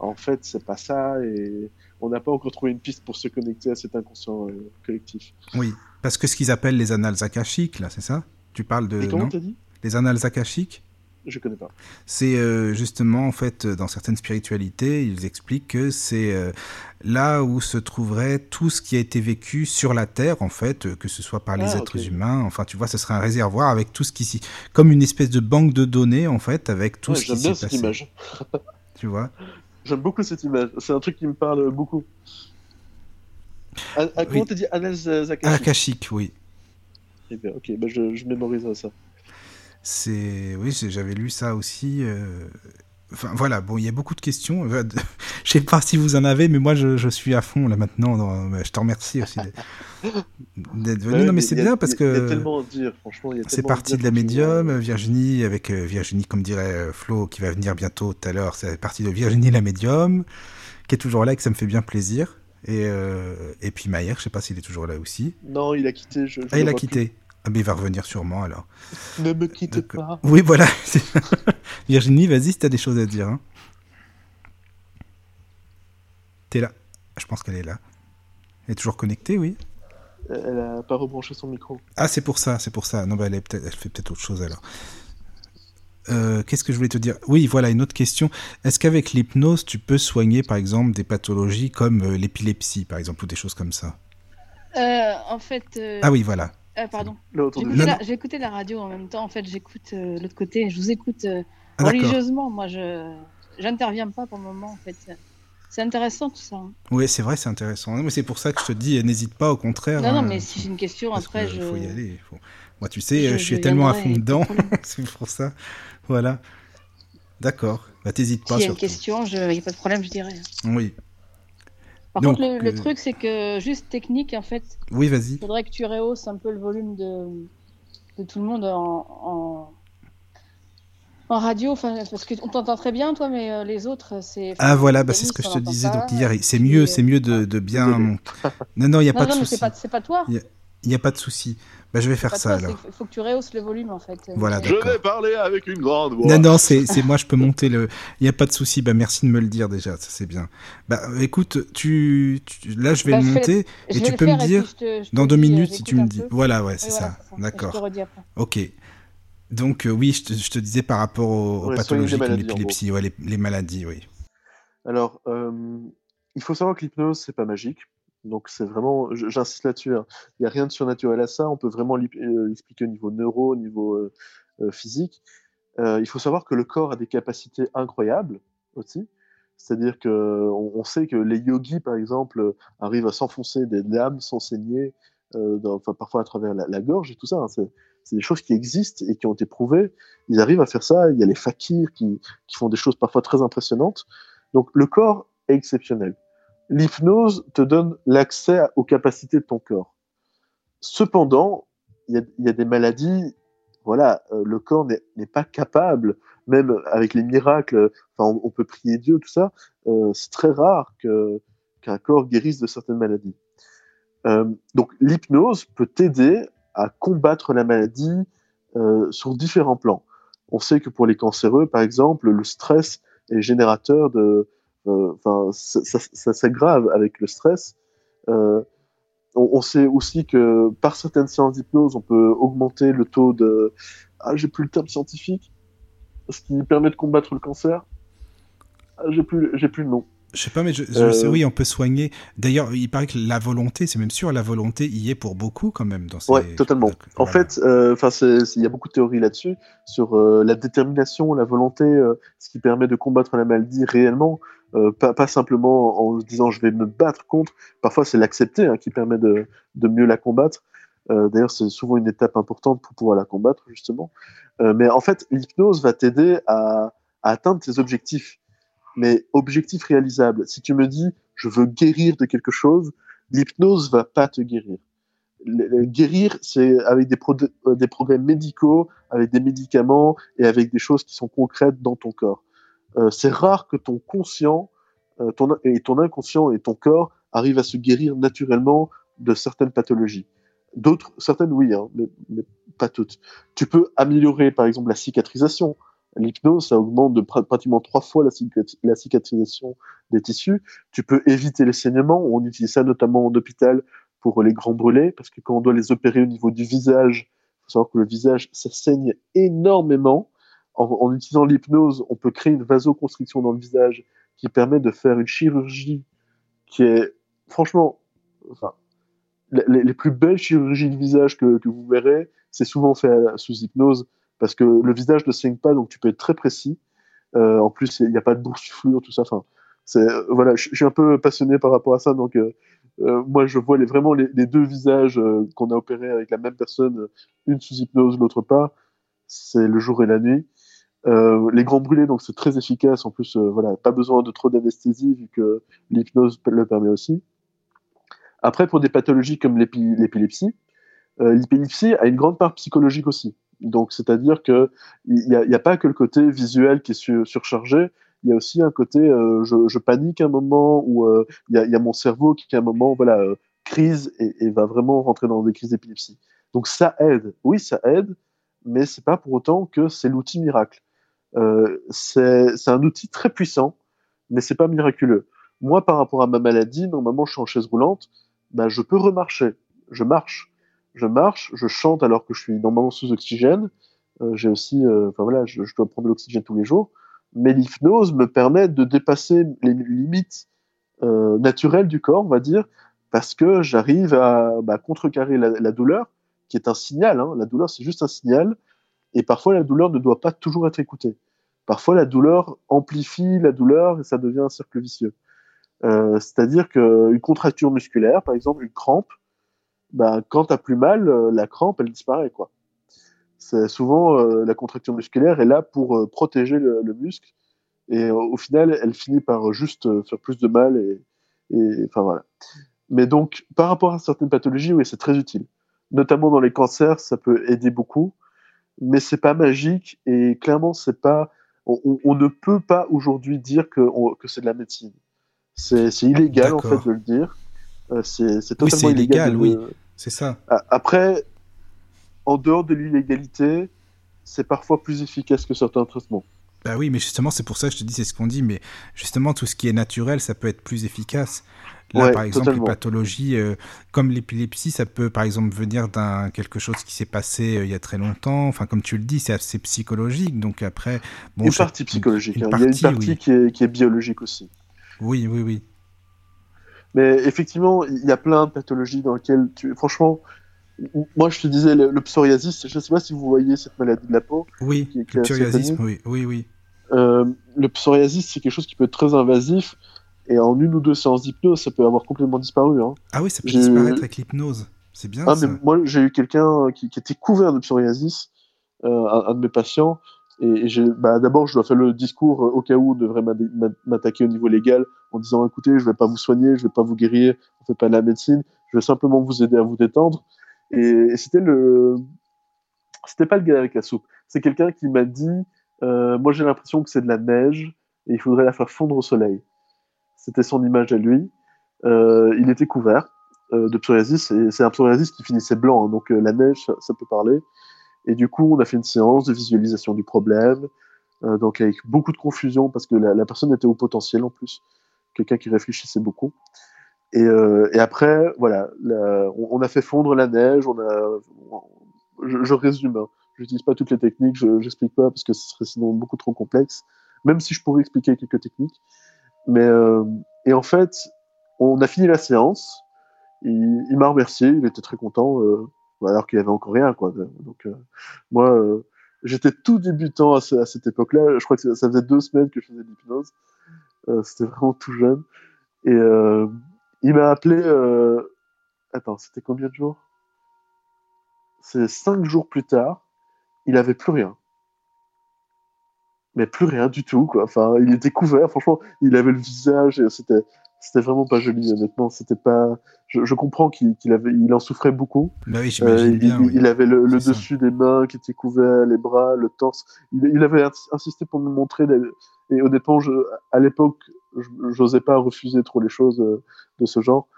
en fait, c'est pas ça, et on n'a pas encore trouvé une piste pour se connecter à cet inconscient euh, collectif. Oui, parce que ce qu'ils appellent les annales akashiques, là, c'est ça? Tu parles de et comment t'as dit? Les annales akashiques? Je connais pas. C'est euh, justement, en fait, euh, dans certaines spiritualités, ils expliquent que c'est euh, là où se trouverait tout ce qui a été vécu sur la Terre, en fait, que ce soit par les Ah, êtres humains. Enfin, tu vois, ce serait un réservoir avec tout ce qui s'y... Comme une espèce de banque de données, en fait, avec tout Ouais, ce qui J'aime s'est bien passé. cette image. Tu vois? J'aime beaucoup cette image. C'est un truc qui me parle beaucoup. Ah, ah, comment Oui. t'as dit Annales euh, Zakashi? Akashique, oui. Eh bien, Ok, bah je, je mémoriserai ça. C'est... Oui, j'avais lu ça aussi... euh, Enfin voilà, bon, il y a beaucoup de questions. Euh, Je sais pas si vous en avez, mais moi je, je suis à fond là maintenant. dans- Je te remercie aussi d'être- venu. Ouais, non, mais c'est bien parce que tellement à dire, franchement. il y a c'est parti de la médium, Virginie, avec euh, Virginie, comme dirait euh, Flo, qui va venir bientôt tout à l'heure. C'est parti de Virginie la médium, qui est toujours là et que ça me fait bien plaisir. Et, euh, et puis Maher, je sais pas s'il est toujours là aussi. Non, il a quitté. Je, je Ah, il a quitté. Ah, mais il va revenir sûrement alors. Ne me quitte Donc, pas. Oui, voilà. Virginie, vas-y si t'as des choses à dire. Hein. T'es là. Je pense qu'elle est là. Elle est toujours connectée, oui. Elle a pas rebranché son micro. Ah, c'est pour ça, c'est pour ça. Non, bah, elle, est peut-être- elle fait peut-être autre chose alors. Euh, Qu'est-ce que je voulais te dire? Oui, voilà, une autre question. Est-ce qu'avec l'hypnose, tu peux soigner, par exemple, des pathologies comme euh, l'épilepsie, par exemple, ou des choses comme ça? Euh, en fait. euh, Ah oui, voilà. Euh, pardon. J'ai écouté, la- radio en même temps. En fait, j'écoute euh, l'autre côté. Je vous écoute euh, Ah, religieusement. Moi, je j'interviens pas pour le moment. En fait, c'est intéressant tout ça. hein. Oui, c'est vrai, c'est intéressant. Non, mais c'est pour ça que je te dis, n'hésite pas, au contraire. non, non, hein, mais si j'ai une question parce après, que je. faut y aller. faut- Moi, tu sais, je- je suis je tellement à fond dedans. c'est pour ça. Voilà. D'accord. Bah, t'hésites pas S'il y a une question, il n'y a pas de problème, je dirais. Oui. Par Donc, contre, le, le euh, truc, c'est que juste technique, en fait, Oui, vas-y. il faudrait que tu rehausses un peu le volume de, de tout le monde en, en, en radio. Parce qu'on t'entend très bien, toi, mais euh, les autres, c'est. Ah voilà, bah, c'est ce que je te disais pas, donc hier. C'est mieux, c'est mieux de, de bien. Non, non, il y a Non, pas de non, mais souci. c'est pas, c'est pas toi. Il n'y a pas de souci. Bah, je vais faire ça toi, alors. Il faut que tu rehausses le volume, en fait. Voilà, Je d'accord. vais parler avec une grande voix. Non, non, c'est moi, je peux monter le. Il n'y a pas de souci. Bah, merci de me le dire déjà, ça c'est bien. Bah, écoute, tu, tu- là, je vais Bah, le je monter Je et tu peux me dire je te- je dans deux dis, euh, minutes si tu me dis. peu. Voilà, ouais, c'est voilà, ça. Je D'accord. Ok. Donc euh, oui, je te, je te disais par rapport aux, pathologies les comme l'épilepsie, ouais, les, les maladies, oui. Alors, euh, il faut savoir que l'hypnose, c'est pas magique. Donc, c'est vraiment, j'insiste là-dessus, hein. il n'y a rien de surnaturel à ça. On peut vraiment l'hyp- euh, l'expliquer au niveau neuro, au niveau euh, euh, physique. Il faut savoir que le corps a des capacités incroyables aussi. C'est-à-dire que on, sait que les yogis, par exemple, arrivent à s'enfoncer des lames sans saigner, parfois à travers la, gorge et tout ça. hein. C'est des choses qui existent et qui ont été prouvées. Ils arrivent à faire ça. Il y a les fakirs qui font des choses parfois très impressionnantes. Donc le corps est exceptionnel. L'hypnose te donne l'accès aux capacités de ton corps. Cependant, il y a, des maladies, voilà, euh, le corps n'est pas capable, même avec les miracles, on, peut prier Dieu, tout ça, euh, c'est très rare qu'un corps guérisse de certaines maladies. Euh, donc l'hypnose peut t'aider à combattre la maladie sur différents plans. On sait que pour les cancéreux, par exemple, le stress est générateur de, enfin, ça, ça, ça s'aggrave avec le stress. Euh, on, on sait aussi que par certaines séances d'hypnose, on peut augmenter le taux de, ah, j'ai plus le terme scientifique, ce qui permet de combattre le cancer. Ah, j'ai plus, j'ai plus le nom. Je sais pas, mais je, je Euh, sais, oui, on peut soigner. D'ailleurs, il paraît que la volonté, c'est même sûr, la volonté y est pour beaucoup quand même dans ces. Ouais, totalement. Donc, En fait, euh, enfin, il y a beaucoup de théories là-dessus sur euh, la détermination, la volonté, euh, ce qui permet de combattre la maladie réellement, euh, pas, pas simplement en se disant je vais me battre contre. Parfois, c'est l'accepter hein, qui permet de, de mieux la combattre. Euh, D'ailleurs, c'est souvent une étape importante pour pouvoir la combattre justement. Euh, mais en fait, l'hypnose va t'aider à, à atteindre tes objectifs, mais objectifs réalisables. Si tu me dis je veux guérir de quelque chose, l'hypnose va pas te guérir guérir, c'est avec des, euh, des progrès médicaux, avec des médicaments et avec des choses qui sont concrètes dans ton corps. Euh, c'est rare que ton conscient euh, ton, et ton inconscient et ton corps arrivent à se guérir naturellement de certaines pathologies. D'autres, certaines oui, hein, mais, pas toutes. Tu peux améliorer par exemple la cicatrisation. L'hypnose, ça augmente de pr- pratiquement trois fois la, la cicatrisation des tissus. Tu peux éviter les saignements. On utilise ça notamment en hôpital pour les grands brûlés, parce que quand on doit les opérer au niveau du visage, il faut savoir que le visage, ça saigne énormément. En, utilisant l'hypnose, on peut créer une vasoconstriction dans le visage qui permet de faire une chirurgie qui est, franchement, enfin, les, plus belles chirurgies de visage que, vous verrez, c'est souvent fait sous hypnose, parce que le visage ne saigne pas, donc tu peux être très précis. Euh, en plus, il n'y a pas de boursouflure, tout ça. Enfin, c'est euh, voilà, je suis un peu passionné par rapport à ça, donc euh, moi je vois les, vraiment les, les deux visages qu'on a opérés avec la même personne, une sous hypnose, l'autre pas. C'est le jour et la nuit. Euh, les grands brûlés, donc c'est très efficace. En plus, euh, voilà, pas besoin de trop d'anesthésie vu que l'hypnose le permet aussi. Après, pour des pathologies comme l'épi- l'épilepsie, euh, l'épilepsie a une grande part psychologique aussi. Donc, c'est-à-dire que il n'y a, pas que le côté visuel qui est sur- surchargé, il y a aussi un côté je, panique un moment ou il y, a, mon cerveau qui à un moment voilà crise et, et va vraiment rentrer dans des crises d'épilepsie. Donc ça aide, oui ça aide, mais c'est pas pour autant que c'est l'outil miracle. Euh, c'est un outil très puissant, mais c'est pas miraculeux. Moi, par rapport à ma maladie, normalement, je suis en chaise roulante, bah, je peux remarcher. Je marche. Je marche, je chante alors que je suis normalement sous oxygène. Euh, j'ai aussi, euh, enfin voilà, je, dois prendre de l'oxygène tous les jours. Mais l'hypnose me permet de dépasser les limites naturelles du corps, on va dire, parce que j'arrive à bah, contrecarrer la, la douleur, qui est un signal. Hein. La douleur, c'est juste un signal. Et parfois, la douleur ne doit pas toujours être écoutée. Parfois, la douleur amplifie la douleur et ça devient un cercle vicieux. Euh, C'est-à-dire qu'une contracture musculaire, par exemple, une crampe, bah, quand tu as plus mal, euh, la crampe, elle disparaît. quoi. Souvent euh, la contracture musculaire est là pour protéger le, le muscle et au final, elle finit par juste faire plus de mal et enfin voilà. Mais donc, par rapport à certaines pathologies, oui, c'est très utile. Notamment dans les cancers, ça peut aider beaucoup, mais c'est pas magique et clairement, c'est pas. On, ne peut pas aujourd'hui dire que, on- que c'est de la médecine. C'est c'est illégal en fait de le dire. Euh, c'est Oui, totalement c'est illégal. illégal, de- oui. C'est ça. Après, en dehors de l'illégalité, c'est parfois plus efficace que certains traitements. Bah oui, mais justement, c'est pour ça que je te dis, c'est ce qu'on dit, mais justement, tout ce qui est naturel, ça peut être plus efficace. Là, Ouais, par exemple, totalement. les pathologies euh, comme l'épilepsie, ça peut, par exemple, venir d'un quelque chose qui s'est passé euh, il y a très longtemps. Enfin, comme tu le dis, c'est assez psychologique. Donc après, bon, une partie psychologique. une hein. Il y a une partie, partie oui. qui, est, qui est biologique aussi. Oui, oui, oui. Mais effectivement, il y a plein de pathologies dans lesquelles, tu... franchement, moi je te disais, le, le psoriasis, je ne sais pas si vous voyez cette maladie de la peau. Oui, Qui- qui le psoriasis, oui, oui, oui. Euh, le psoriasis, c'est quelque chose qui peut être très invasif. Et en une ou deux séances d'hypnose, ça peut avoir complètement disparu. Hein. Ah oui, ça peut disparaître avec l'hypnose. C'est bien Ah, ça. mais moi, j'ai eu quelqu'un qui, qui était couvert de psoriasis, euh, un, un de mes patients. Et, bah, d'abord, je dois faire le discours euh, au cas où on devrait m'a- m'a- m'attaquer au niveau légal en disant écoutez, je vais pas vous soigner, je vais pas vous guérir, on fait pas de la médecine, je vais simplement vous aider à vous détendre. Et, c'était le, c'était pas le gars avec la soupe. C'est quelqu'un qui m'a dit euh, moi j'ai l'impression que c'est de la neige et il faudrait la faire fondre au soleil. C'était son image à lui. Euh, il était couvert euh, de psoriasis et c'est un psoriasis qui finissait blanc, hein, donc la neige ça, peut parler. Et du coup, on a fait une séance de visualisation du problème, donc avec beaucoup de confusion parce que la personne était au potentiel en plus, quelqu'un qui réfléchissait beaucoup. Et, euh, et après, voilà, la- on, a fait fondre la neige, on a, je, je résume, hein, j'utilise pas toutes les techniques, je j'explique pas parce que ce serait sinon beaucoup trop complexe, même si je pourrais expliquer quelques techniques. Mais euh, et en fait, on a fini la séance. Il, il m'a remercié, il était très content, euh, alors qu'il avait encore rien, quoi. Donc euh, moi, euh, j'étais tout débutant à, ce- à cette époque-là. Je crois que ça, faisait deux semaines que je faisais de l'hypnose. Euh, C'était vraiment tout jeune. Et il m'a appelé. euh, Attends, c'était combien de jours? C'est cinq jours plus tard. Il avait plus rien. Mais plus rien du tout, quoi. Enfin, il était couvert. Franchement, il avait le visage. C'était c'était vraiment pas joli, honnêtement. C'était pas. Je, je comprends qu'il qu'il avait, il en souffrait beaucoup. Bah oui, Euh, bien. il- oui. il avait le, le C'est ça. dessus des mains qui était couvert, les bras, le torse. Il, il avait ins- insisté pour me montrer. des- Et honnêtement, je, à l'époque, j'osais pas refuser trop les choses euh, de ce genre.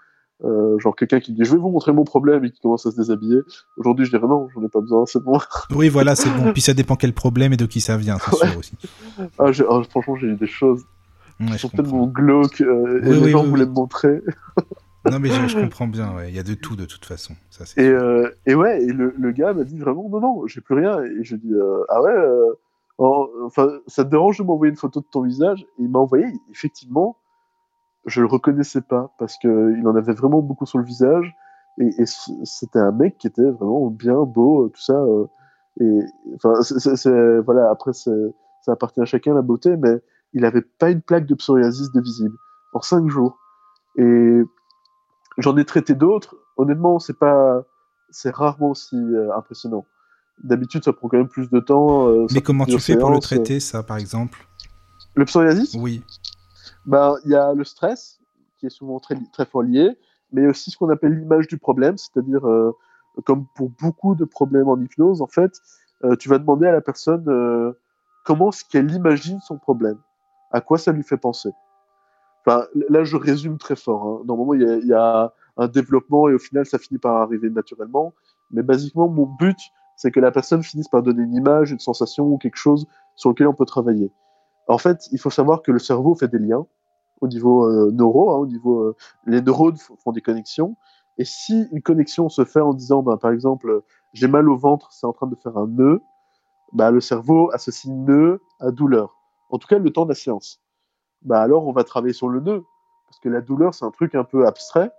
Euh, genre quelqu'un qui dit je vais vous montrer mon problème et qui commence à se déshabiller. Aujourd'hui, je dirais non, j'en ai pas besoin, c'est bon. Oui, voilà, c'est bon. Puis ça dépend quel problème et de qui ça vient, c'est sûr aussi. Ah, j'ai- ah, franchement, j'ai eu des choses Ouais, qui sont tellement glauques euh, et Oui, les oui, gens oui, voulaient oui. me montrer. Non, mais je, je comprends bien. ouais. Il y a de tout de toute façon. Ça, Et, euh, et ouais, et le, le gars m'a dit vraiment non, non, j'ai plus rien. Et je dis ah ouais, ça te dérange de m'envoyer une photo de ton visage? Et il m'a envoyé, effectivement, je le reconnaissais pas parce que il en avait vraiment beaucoup sur le visage. Et, c'était un mec qui était vraiment bien beau, euh, tout ça. euh, et voilà, après, ça appartient à chacun la beauté, mais il avait pas une plaque de psoriasis de visible en cinq jours. Et j'en ai traité d'autres. Honnêtement, c'est pas, c'est rarement aussi euh, impressionnant. D'habitude, ça prend quand même plus de temps. euh, Mais comment tu fais pour le traiter, ça, par exemple? Euh. Le psoriasis, Oui. ben, il y a le stress, qui est souvent très, très fort lié, mais aussi ce qu'on appelle l'image du problème, c'est-à-dire, euh, comme pour beaucoup de problèmes en hypnose, en fait, euh, tu vas demander à la personne euh, comment est-ce qu'elle imagine son problème, à quoi ça lui fait penser. Enfin, là, je résume très fort. Hein. Normalement, il y, y a un développement et au final, ça finit par arriver naturellement. Mais basiquement, mon but, c'est que la personne finisse par donner une image, une sensation ou quelque chose sur lequel on peut travailler. En fait, il faut savoir que le cerveau fait des liens au niveau euh, neuro, hein, au niveau euh, les neurones font des connexions. Et si une connexion se fait en disant, ben, par exemple, j'ai mal au ventre, c'est en train de faire un nœud, bah, le cerveau associe nœud à douleur. En tout cas, le temps de la séance. Bah, alors, on va travailler sur le nœud. Parce que la douleur, c'est un truc un peu abstrait.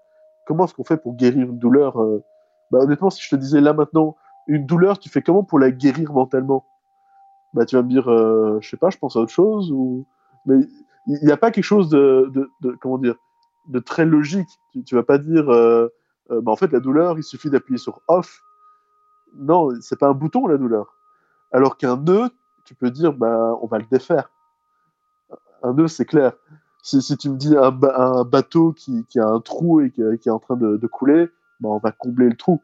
Comment est-ce qu'on fait pour guérir une douleur euh? Honnêtement, si je te disais là maintenant, une douleur, tu fais comment pour la guérir mentalement? Bah, Tu vas me dire, euh, je sais pas, je pense à autre chose. Mais il n'y a pas quelque chose de, comment dire, de très logique. Tu, tu vas pas dire, euh, euh, bah, en fait, la douleur, il suffit d'appuyer sur off. Non, c'est pas un bouton, la douleur. Alors qu'un nœud, tu peux dire, bah, on va le défaire. Un nœud, c'est clair. Si, tu me dis un, ba- un bateau qui, a un trou et qui, est en train de, de couler, bah, on va combler le trou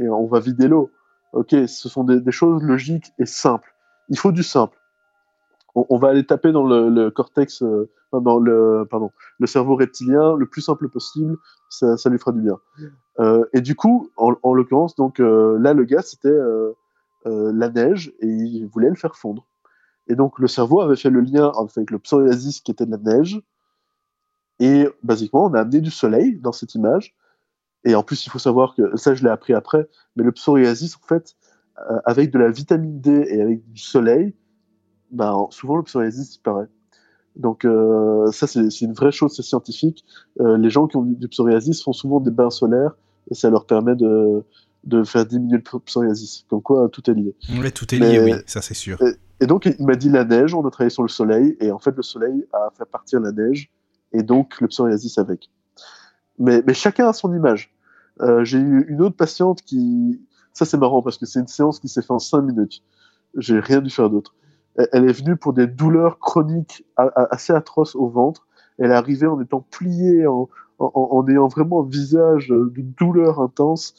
et on va vider l'eau. Ok, ce sont des, choses logiques et simples. Il faut du simple. On, va aller taper dans le, cortex, euh, dans le, pardon, le cerveau reptilien le plus simple possible. Ça, lui fera du bien. Euh, et du coup, en, en l'occurrence, donc euh, là, le gars, c'était euh, la neige et il voulait le faire fondre. Et donc, le cerveau avait fait le lien avec le psoriasis qui était de la neige. Et basiquement, on a amené du soleil dans cette image. Et en plus, il faut savoir que ça, je l'ai appris après, mais le psoriasis, en fait, euh, avec de la vitamine D et avec du soleil, ben, souvent le psoriasis disparaît. Donc euh, ça, c'est une vraie chose, c'est scientifique. Euh, les gens qui ont du, psoriasis font souvent des bains solaires et ça leur permet de, de faire diminuer le psoriasis. Comme quoi, tout est lié. Tout est lié, Mais- oui, ça c'est sûr. Et donc, il m'a dit la neige, on a travaillé sur le soleil, et en fait, le soleil a fait partir la neige, et donc le psoriasis avec. Mais, mais chacun a son image. Euh, J'ai eu une autre patiente qui... Ça, c'est marrant, parce que c'est une séance qui s'est faite en 5 minutes. J'ai rien dû faire d'autre. Elle est venue pour des douleurs chroniques assez atroces au ventre. Elle est arrivée en étant pliée, en, en, en ayant vraiment un visage d'une douleur intense.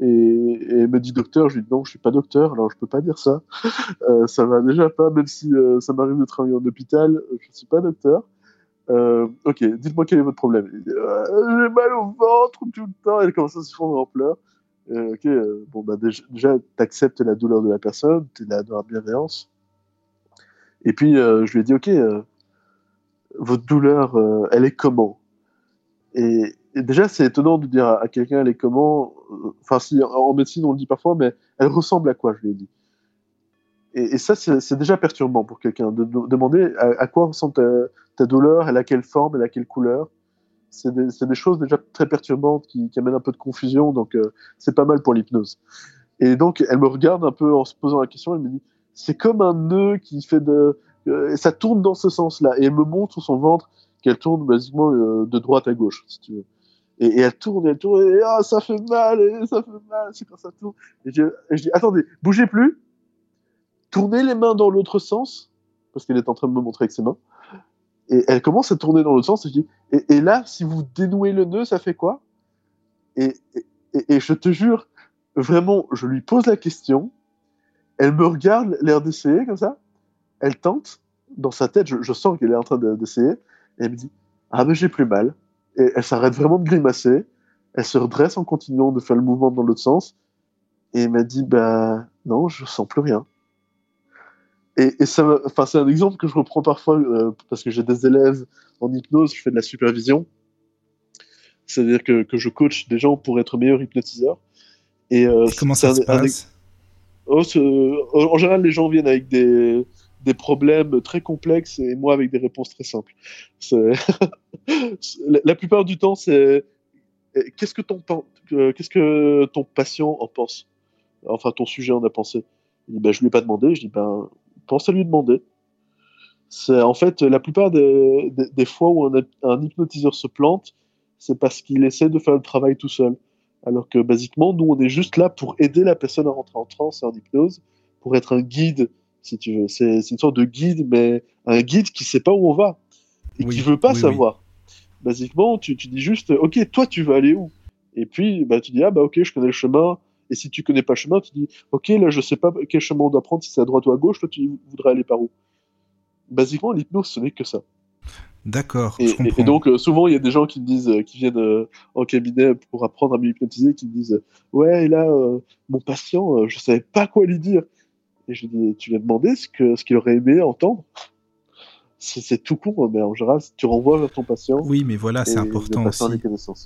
Et, et elle me dit docteur, je lui dis non, je suis pas docteur, alors je peux pas dire ça. Euh, ça va déjà pas, même si euh, ça m'arrive de travailler en hôpital, je suis pas docteur. Euh, ok, dites-moi quel est votre problème. Euh, J'ai mal au ventre tout le temps. Elle commence à se fondre en pleurs. Euh, ok, bon bah déjà, déjà t'acceptes la douleur de la personne, t'es là dans la bienveillance. Et puis je lui ai dit ok, votre douleur, elle est comment? Et, déjà c'est étonnant de dire à, quelqu'un elle est comment? Enfin si en médecine on le dit parfois, mais elle ressemble à quoi? Je lui ai dit. Et, ça, c'est déjà perturbant pour quelqu'un de, de- demander à, quoi ressemble ta, douleur, elle a quelle forme, elle a quelle couleur. C'est des, choses déjà très perturbantes qui, amènent un peu de confusion, donc euh, c'est pas mal pour l'hypnose. Et donc, elle me regarde un peu en se posant la question, elle me dit c'est comme un nœud qui fait de. euh, ça tourne dans ce sens-là. Et elle me montre son ventre qu'elle tourne basiquement euh, de droite à gauche, si tu veux. Et, elle tourne, elle tourne, et ah, ça fait mal, et ça fait mal, c'est quand ça tourne. Et je dis attendez, bougez plus, tournez les mains dans l'autre sens, parce qu'elle est en train de me montrer avec ses mains, Et elle commence à tourner dans l'autre sens. Et, je dis, et, là, si vous dénouez le nœud, ça fait quoi? Et, et, je te jure, vraiment, je lui pose la question. Elle me regarde, l'air d'essayer comme ça. Elle tente. Dans sa tête, je, sens qu'elle est en train de- d'essayer. Et elle me dit Ah, mais j'ai plus mal. Et elle s'arrête vraiment de grimacer. Elle se redresse en continuant de faire le mouvement dans l'autre sens. Et elle m'a dit Bah, non, je sens plus rien. Et, et ça, enfin, c'est un exemple que je reprends parfois euh, parce que j'ai des élèves en hypnose, je fais de la supervision. C'est-à-dire que, que je coach des gens pour être meilleurs hypnotiseurs. Et, euh, Comment ça se un- un passe? Oh, ce- en général, les gens viennent avec des, des problèmes très complexes et moi avec des réponses très simples. La, plupart du temps, c'est eh, qu'est-ce que ton euh, qu'est-ce que ton patient en pense? Enfin, ton sujet en a pensé. Il dit, ben, je lui ai pas demandé. Je dis ben, pense à lui demander. C'est en fait la plupart des, des, des fois où un, un hypnotiseur se plante, c'est parce qu'il essaie de faire le travail tout seul. Alors que basiquement, nous, on est juste là pour aider la personne à rentrer en transe et en hypnose, pour être un guide, si tu veux. C'est une sorte de guide, mais un guide qui sait pas où on va et Oui, qui veut pas oui, oui. savoir. Basiquement, tu, tu dis juste, ok, toi, tu veux aller où? Et puis, bah, tu dis, ah bah ok, je connais le chemin. Et si tu connais pas le chemin, tu dis, ok, là, je sais pas quel chemin on doit prendre, si c'est à droite ou à gauche, toi, tu voudrais aller par où? Basiquement, l'hypnose, ce n'est que ça. D'accord, Et, donc, euh, souvent, il y a des gens qui me disent, euh, qui viennent euh, en cabinet pour apprendre à m'hypnotiser, qui me disent, ouais, et là, mon patient, je savais pas quoi lui dire. Et je lui dis, tu lui as demandé ce qu'il aurait aimé entendre? C'est tout con, mais en général, tu renvoies vers ton patient. Oui, mais voilà, c'est important aussi.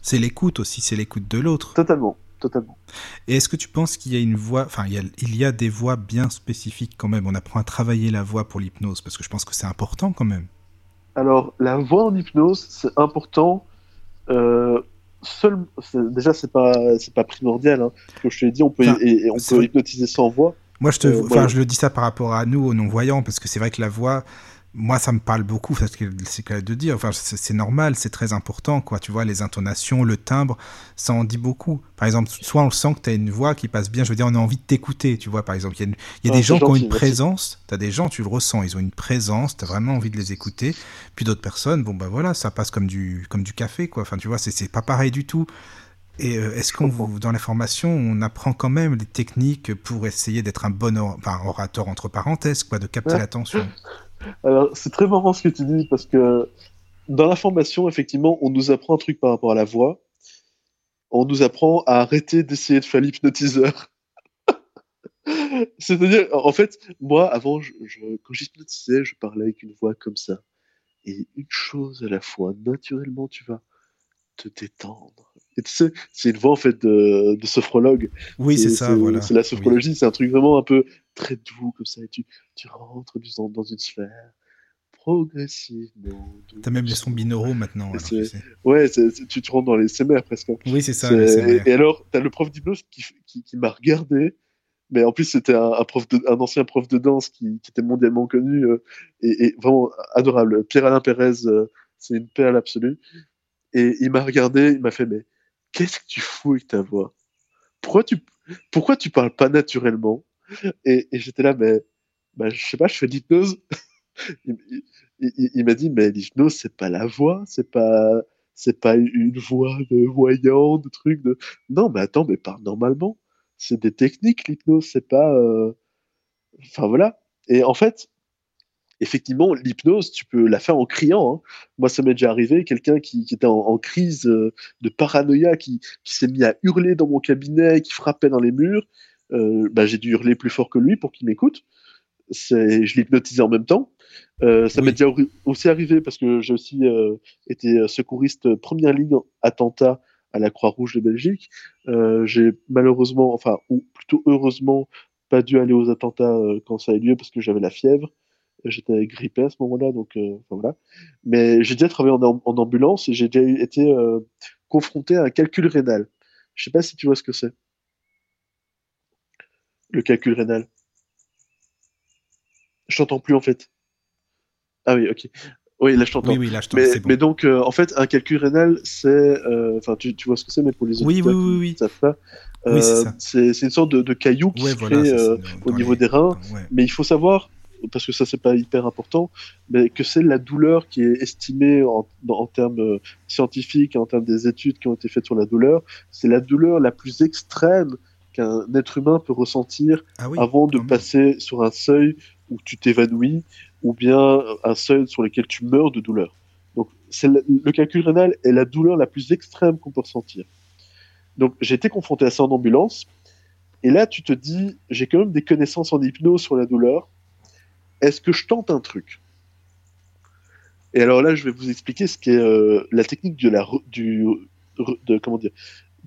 C'est l'écoute aussi, c'est l'écoute de l'autre. Totalement, totalement. Et est-ce que tu penses qu'il y a une voix, enfin, il y a, il y a des voix bien spécifiques quand même? On apprend à travailler la voix pour l'hypnose parce que je pense que c'est important quand même. Alors, la voix en hypnose, c'est important. Euh, seul, déjà, c'est pas, c'est pas primordial. Hein. Comme je te l'ai dit, on peut, Enfin, et, et on peut vrai. hypnotiser sans voix. Moi, je te, Euh, je le dis ça par rapport à nous, aux non-voyants, parce que c'est vrai que la voix, moi, ça me parle beaucoup, c'est ce c'est qu'elle de dire. Enfin, c'est normal, c'est très important, quoi. Tu vois, les intonations, le timbre, ça en dit beaucoup. Par exemple, soit on sent que tu as une voix qui passe bien, je veux dire, on a envie de t'écouter, tu vois, par exemple. Il y a, une- il y a des gens qui ont une merci. présence, tu as des gens, tu le ressens, ils ont une présence, tu as vraiment envie de les écouter. Puis d'autres personnes, bon, bah voilà, ça passe comme du, comme du café, quoi. Enfin, tu vois, c'est- pas pareil du tout. Et euh, est-ce qu'on, dans la formation, on apprend quand même les techniques pour essayer d'être un bon or- enfin, orateur entre parenthèses, quoi, de capter Ouais. l'attention? Alors, c'est très marrant ce que tu dis parce que dans la formation, effectivement, on nous apprend un truc par rapport à la voix. On nous apprend à arrêter d'essayer de faire l'hypnotiseur. C'est-à-dire, en fait, moi, avant, je, je- quand j'hypnotisais, je parlais avec une voix comme ça. Et une chose à la fois, naturellement, tu vas te détendre. Et tu sais, c'est une voix, en fait, de, de sophrologue. Oui, c'est ça, voilà. C'est la Oui. sophrologie, c'est un truc vraiment un peu très doux, comme ça. Et tu, tu rentres dans, dans une sphère progressivement. T'as même les sons binauraux maintenant. alors, C'est- tu. Ouais, te rentres dans les SMR presque. hein. Oui, c'est ça. Et, et alors, t'as le prof d'hypnose qui, qui, qui m'a regardé, mais en plus c'était un, un prof de, un ancien prof de danse qui, qui était mondialement connu euh, et, et vraiment adorable. Pierre-Alain Pérez, euh, c'est une perle absolue. Et il m'a regardé, il m'a fait mais qu'est-ce que tu fous avec ta voix? Pourquoi tu pourquoi tu parles pas naturellement? Et, j'étais là mais je sais pas, je fais de l'hypnose. il m'a dit mais l'hypnose c'est pas la voix, c'est pas c'est pas une voix de voyant, de truc. Non, mais attends, mais parle normalement. C'est des techniques, l'hypnose, c'est pas. euh, Enfin voilà. Et en fait, effectivement, l'hypnose, tu peux la faire en criant. hein. Moi, ça m'est déjà arrivé, quelqu'un qui, était en, crise euh, de paranoïa, qui s'est mis à hurler dans mon cabinet, qui frappait dans les murs. Euh, bah, j'ai dû hurler plus fort que lui pour qu'il m'écoute. Je l'hypnotisais en même temps. Euh, ça Oui. m'est déjà aussi arrivé parce que j'ai aussi euh, été secouriste première ligne en attentat à la Croix-Rouge de Belgique. Euh, j'ai malheureusement, enfin, ou plutôt heureusement, pas dû aller aux attentats quand ça a eu lieu parce que j'avais la fièvre. J'étais grippé à ce moment-là, donc enfin, voilà. Mais j'ai déjà travaillé en, am- en ambulance et j'ai déjà été confronté à un calcul rénal. Je sais pas si tu vois ce que c'est. Le calcul rénal. Je t'entends plus en fait. Ah oui, ok. Oui, là je t'entends. Oui, oui, là, je t'en Mais, bon. mais donc, euh, en fait, un calcul rénal, c'est. euh, Enfin, tu, tu vois ce que c'est, mais pour les Oui, auditeurs oui, oui, qui oui. ne savent pas, Oui, c'est euh, ça. c'est une sorte de, de caillou qui Ouais, se voilà, crée ça, euh, au niveau les- des reins. dans- ouais. Mais il faut savoir parce que ça c'est pas hyper important, mais que c'est la douleur qui est estimée en, en termes euh, scientifiques, en termes des études qui ont été faites sur la douleur, c'est la douleur la plus extrême qu'un être humain peut ressentir Ah oui, avant de même. passer sur un seuil où tu t'évanouis ou bien un seuil sur lequel tu meurs de douleur. Donc c'est le, le calcul rénal est la douleur la plus extrême qu'on peut ressentir. Donc j'ai été confronté à ça en ambulance et là tu te dis j'ai quand même des connaissances en hypnose sur la douleur. Est-ce que je tente un truc? Et alors là je vais vous expliquer ce qu'est euh, la technique de la du de comment dire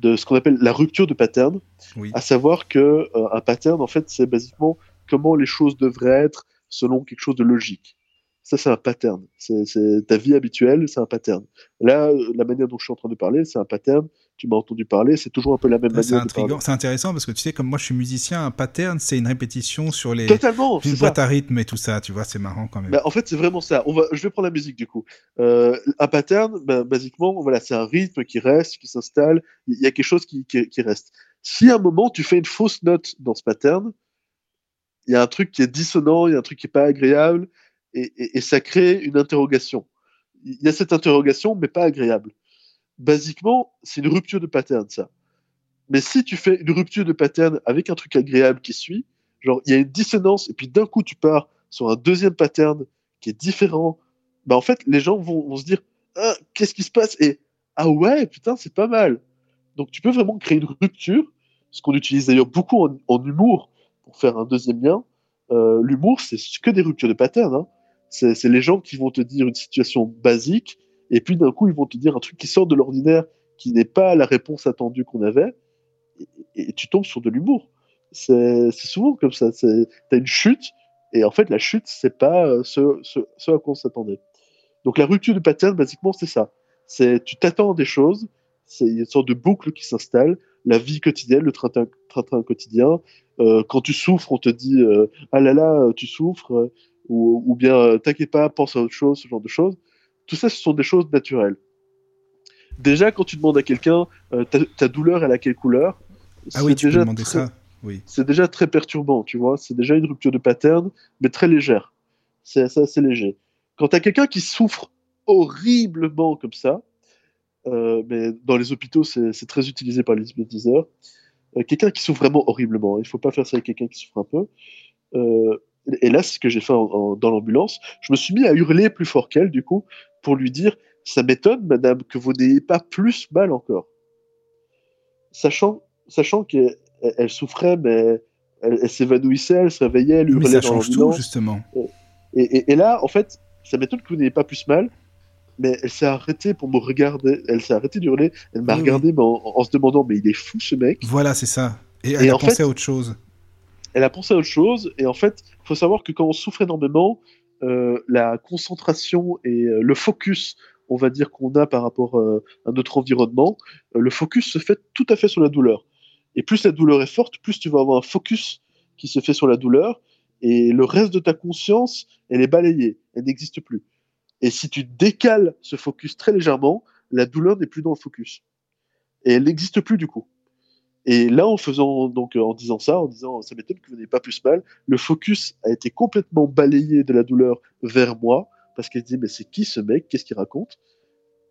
de ce qu'on appelle la rupture de pattern Oui. à savoir que euh, un pattern en fait c'est basiquement comment les choses devraient être selon quelque chose de logique. Ça c'est un pattern, c'est ta vie habituelle, c'est un pattern. Là, la manière dont je suis en train de parler, c'est un pattern. Tu m'as entendu parler, c'est toujours un peu la même c'est manière c'est intéressant parce que tu sais, comme moi je suis musicien, un pattern c'est une répétition sur les Totalement, une c'est ça. boîte à rythme et tout ça, tu vois, c'est marrant quand même. Bah, en fait, c'est vraiment ça. On va, je vais prendre la musique du coup. Euh, un pattern, bah, basiquement, voilà, c'est un rythme qui reste, qui s'installe. Il y a quelque chose qui, qui, qui reste. Si à un moment tu fais une fausse note dans ce pattern, il y a un truc qui est dissonant, il y a un truc qui est pas agréable, et, ça crée une interrogation. Il y a cette interrogation, mais pas agréable. Basiquement, c'est une rupture de pattern, ça. Mais si tu fais une rupture de pattern avec un truc agréable qui suit, genre il y a une dissonance, et puis d'un coup tu pars sur un deuxième pattern qui est différent, bah en fait les gens vont, se dire ah, qu'est-ce qui se passe? Et ah ouais putain c'est pas mal. Donc tu peux vraiment créer une rupture, ce qu'on utilise d'ailleurs beaucoup en, en humour pour faire un deuxième lien. Euh, L'humour c'est que des ruptures de pattern. Hein. C'est les gens qui vont te dire une situation basique et puis d'un coup ils vont te dire un truc qui sort de l'ordinaire, qui n'est pas la réponse attendue qu'on avait et, tu tombes sur de l'humour. C'est souvent comme ça. T'as une chute et en fait, la chute, c'est pas euh, ce, ce, à quoi on s'attendait. Donc la rupture de pattern, basiquement, c'est ça. C'est tu t'attends à des choses, c'est une sorte de boucle qui s'installe, la vie quotidienne, le train-train quotidien. Euh, quand tu souffres, on te dit euh, ah là là, tu souffres, ou, ou bien euh, t'inquiète pas, pense à autre chose, ce genre de choses. Tout ça, ce sont des choses naturelles. Déjà, quand tu demandes à quelqu'un euh, ta, ta douleur, elle a quelle couleur? Ah oui, tu peux déjà demander très- ça. Oui. c'est déjà très perturbant, tu vois. C'est déjà une rupture de pattern, mais très légère. C'est assez léger. Quand t'as quelqu'un qui souffre horriblement comme ça, euh, mais dans les hôpitaux, c'est très utilisé par les hypnotiseurs. Euh, quelqu'un qui souffre vraiment horriblement, il faut pas faire ça avec quelqu'un qui souffre un peu. Euh, et là, c'est ce que j'ai fait en- en- dans l'ambulance. Je me suis mis à hurler plus fort qu'elle, du coup, pour lui dire Ça m'étonne, madame, que vous n'ayez pas plus mal encore. Sachant, sachant qu'elle elle souffrait, mais elle, elle s'évanouissait, elle se réveillait, elle Mais hurlait ça dans change tout, justement. Et, et- et là, en fait, ça m'étonne que vous n'ayez pas plus mal, mais elle s'est arrêtée pour me regarder, elle s'est arrêtée d'hurler, elle m'a Oui, regardé mais en, en se demandant, mais il est fou ce mec? Voilà, c'est ça. Et elle Et a en pensé fait- à autre chose. Elle a pensé à autre chose, et en fait, il faut savoir que quand on souffre énormément, euh, la concentration et euh, le focus, on va dire, qu'on a par rapport euh, à notre environnement, le focus se fait tout à fait sur la douleur. Et plus la douleur est forte, plus tu vas avoir un focus qui se fait sur la douleur, et le reste de ta conscience, elle est balayée, elle n'existe plus. Et si tu décales ce focus très légèrement, la douleur n'est plus dans le focus. Et elle n'existe plus du coup. Et là, en faisant donc euh, en disant ça, en disant ça m'étonne que vous n'ayez pas plus mal, le focus a été complètement balayé de la douleur vers moi parce qu'elle dit mais c'est qui ce mec? Qu'est-ce qu'il raconte?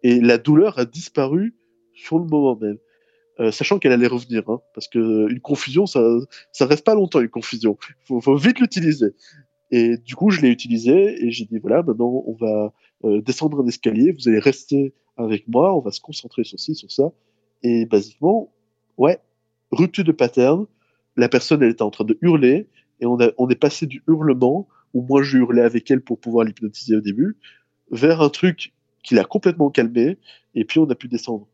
Et la douleur a disparu sur le moment même, Euh, sachant qu'elle allait revenir, hein, parce que une confusion, ça ça reste pas longtemps une confusion. Faut, faut vite l'utiliser. Et du coup, je l'ai utilisé et j'ai dit voilà, maintenant on va euh, descendre un escalier, vous allez rester avec moi, on va se concentrer sur ci, sur ça. Et basiquement, ouais, rupture de pattern. La personne, elle était en train de hurler et on, a, on est passé du hurlement, où moi je hurlais avec elle pour pouvoir l'hypnotiser au début, vers un truc qui l'a complètement calmé et puis on a pu descendre.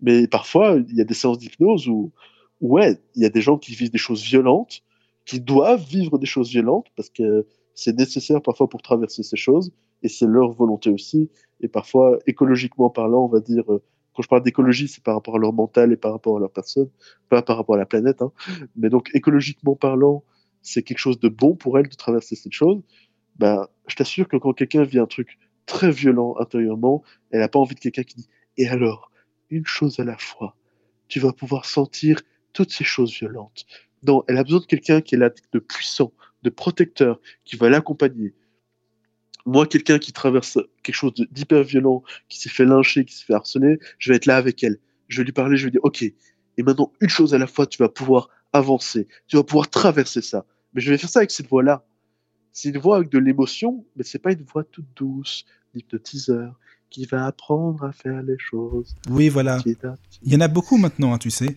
Mais parfois, il y a des séances d'hypnose où, ouais, il y a des gens qui vivent des choses violentes, qui doivent vivre des choses violentes parce que c'est nécessaire parfois pour traverser ces choses et c'est leur volonté aussi. Et parfois, écologiquement parlant, on va dire, euh, quand je parle d'écologie, c'est par rapport à leur mental et par rapport à leur personne, pas par rapport à la planète. Hein. Mais donc, écologiquement parlant, c'est quelque chose de bon pour elles de traverser cette chose. Ben, je t'assure que quand quelqu'un vit un truc très violent intérieurement, elle n'a pas envie de quelqu'un qui dit Et alors, une chose à la fois, tu vas pouvoir sentir toutes ces choses violentes. Non, elle a besoin de quelqu'un qui est là de puissant de protecteur qui va l'accompagner. Moi, quelqu'un qui traverse quelque chose d'hyper violent, qui s'est fait lyncher, qui s'est fait harceler, je vais être là avec elle. Je vais lui parler, je vais dire, ok, et maintenant, une chose à la fois, tu vas pouvoir avancer, tu vas pouvoir traverser ça. Mais je vais faire ça avec cette voix-là. C'est une voix avec de l'émotion, mais c'est pas une voix toute douce, d'hypnotiseur, qui va apprendre à faire les choses. Oui, voilà. Il y en a beaucoup maintenant, hein, tu sais.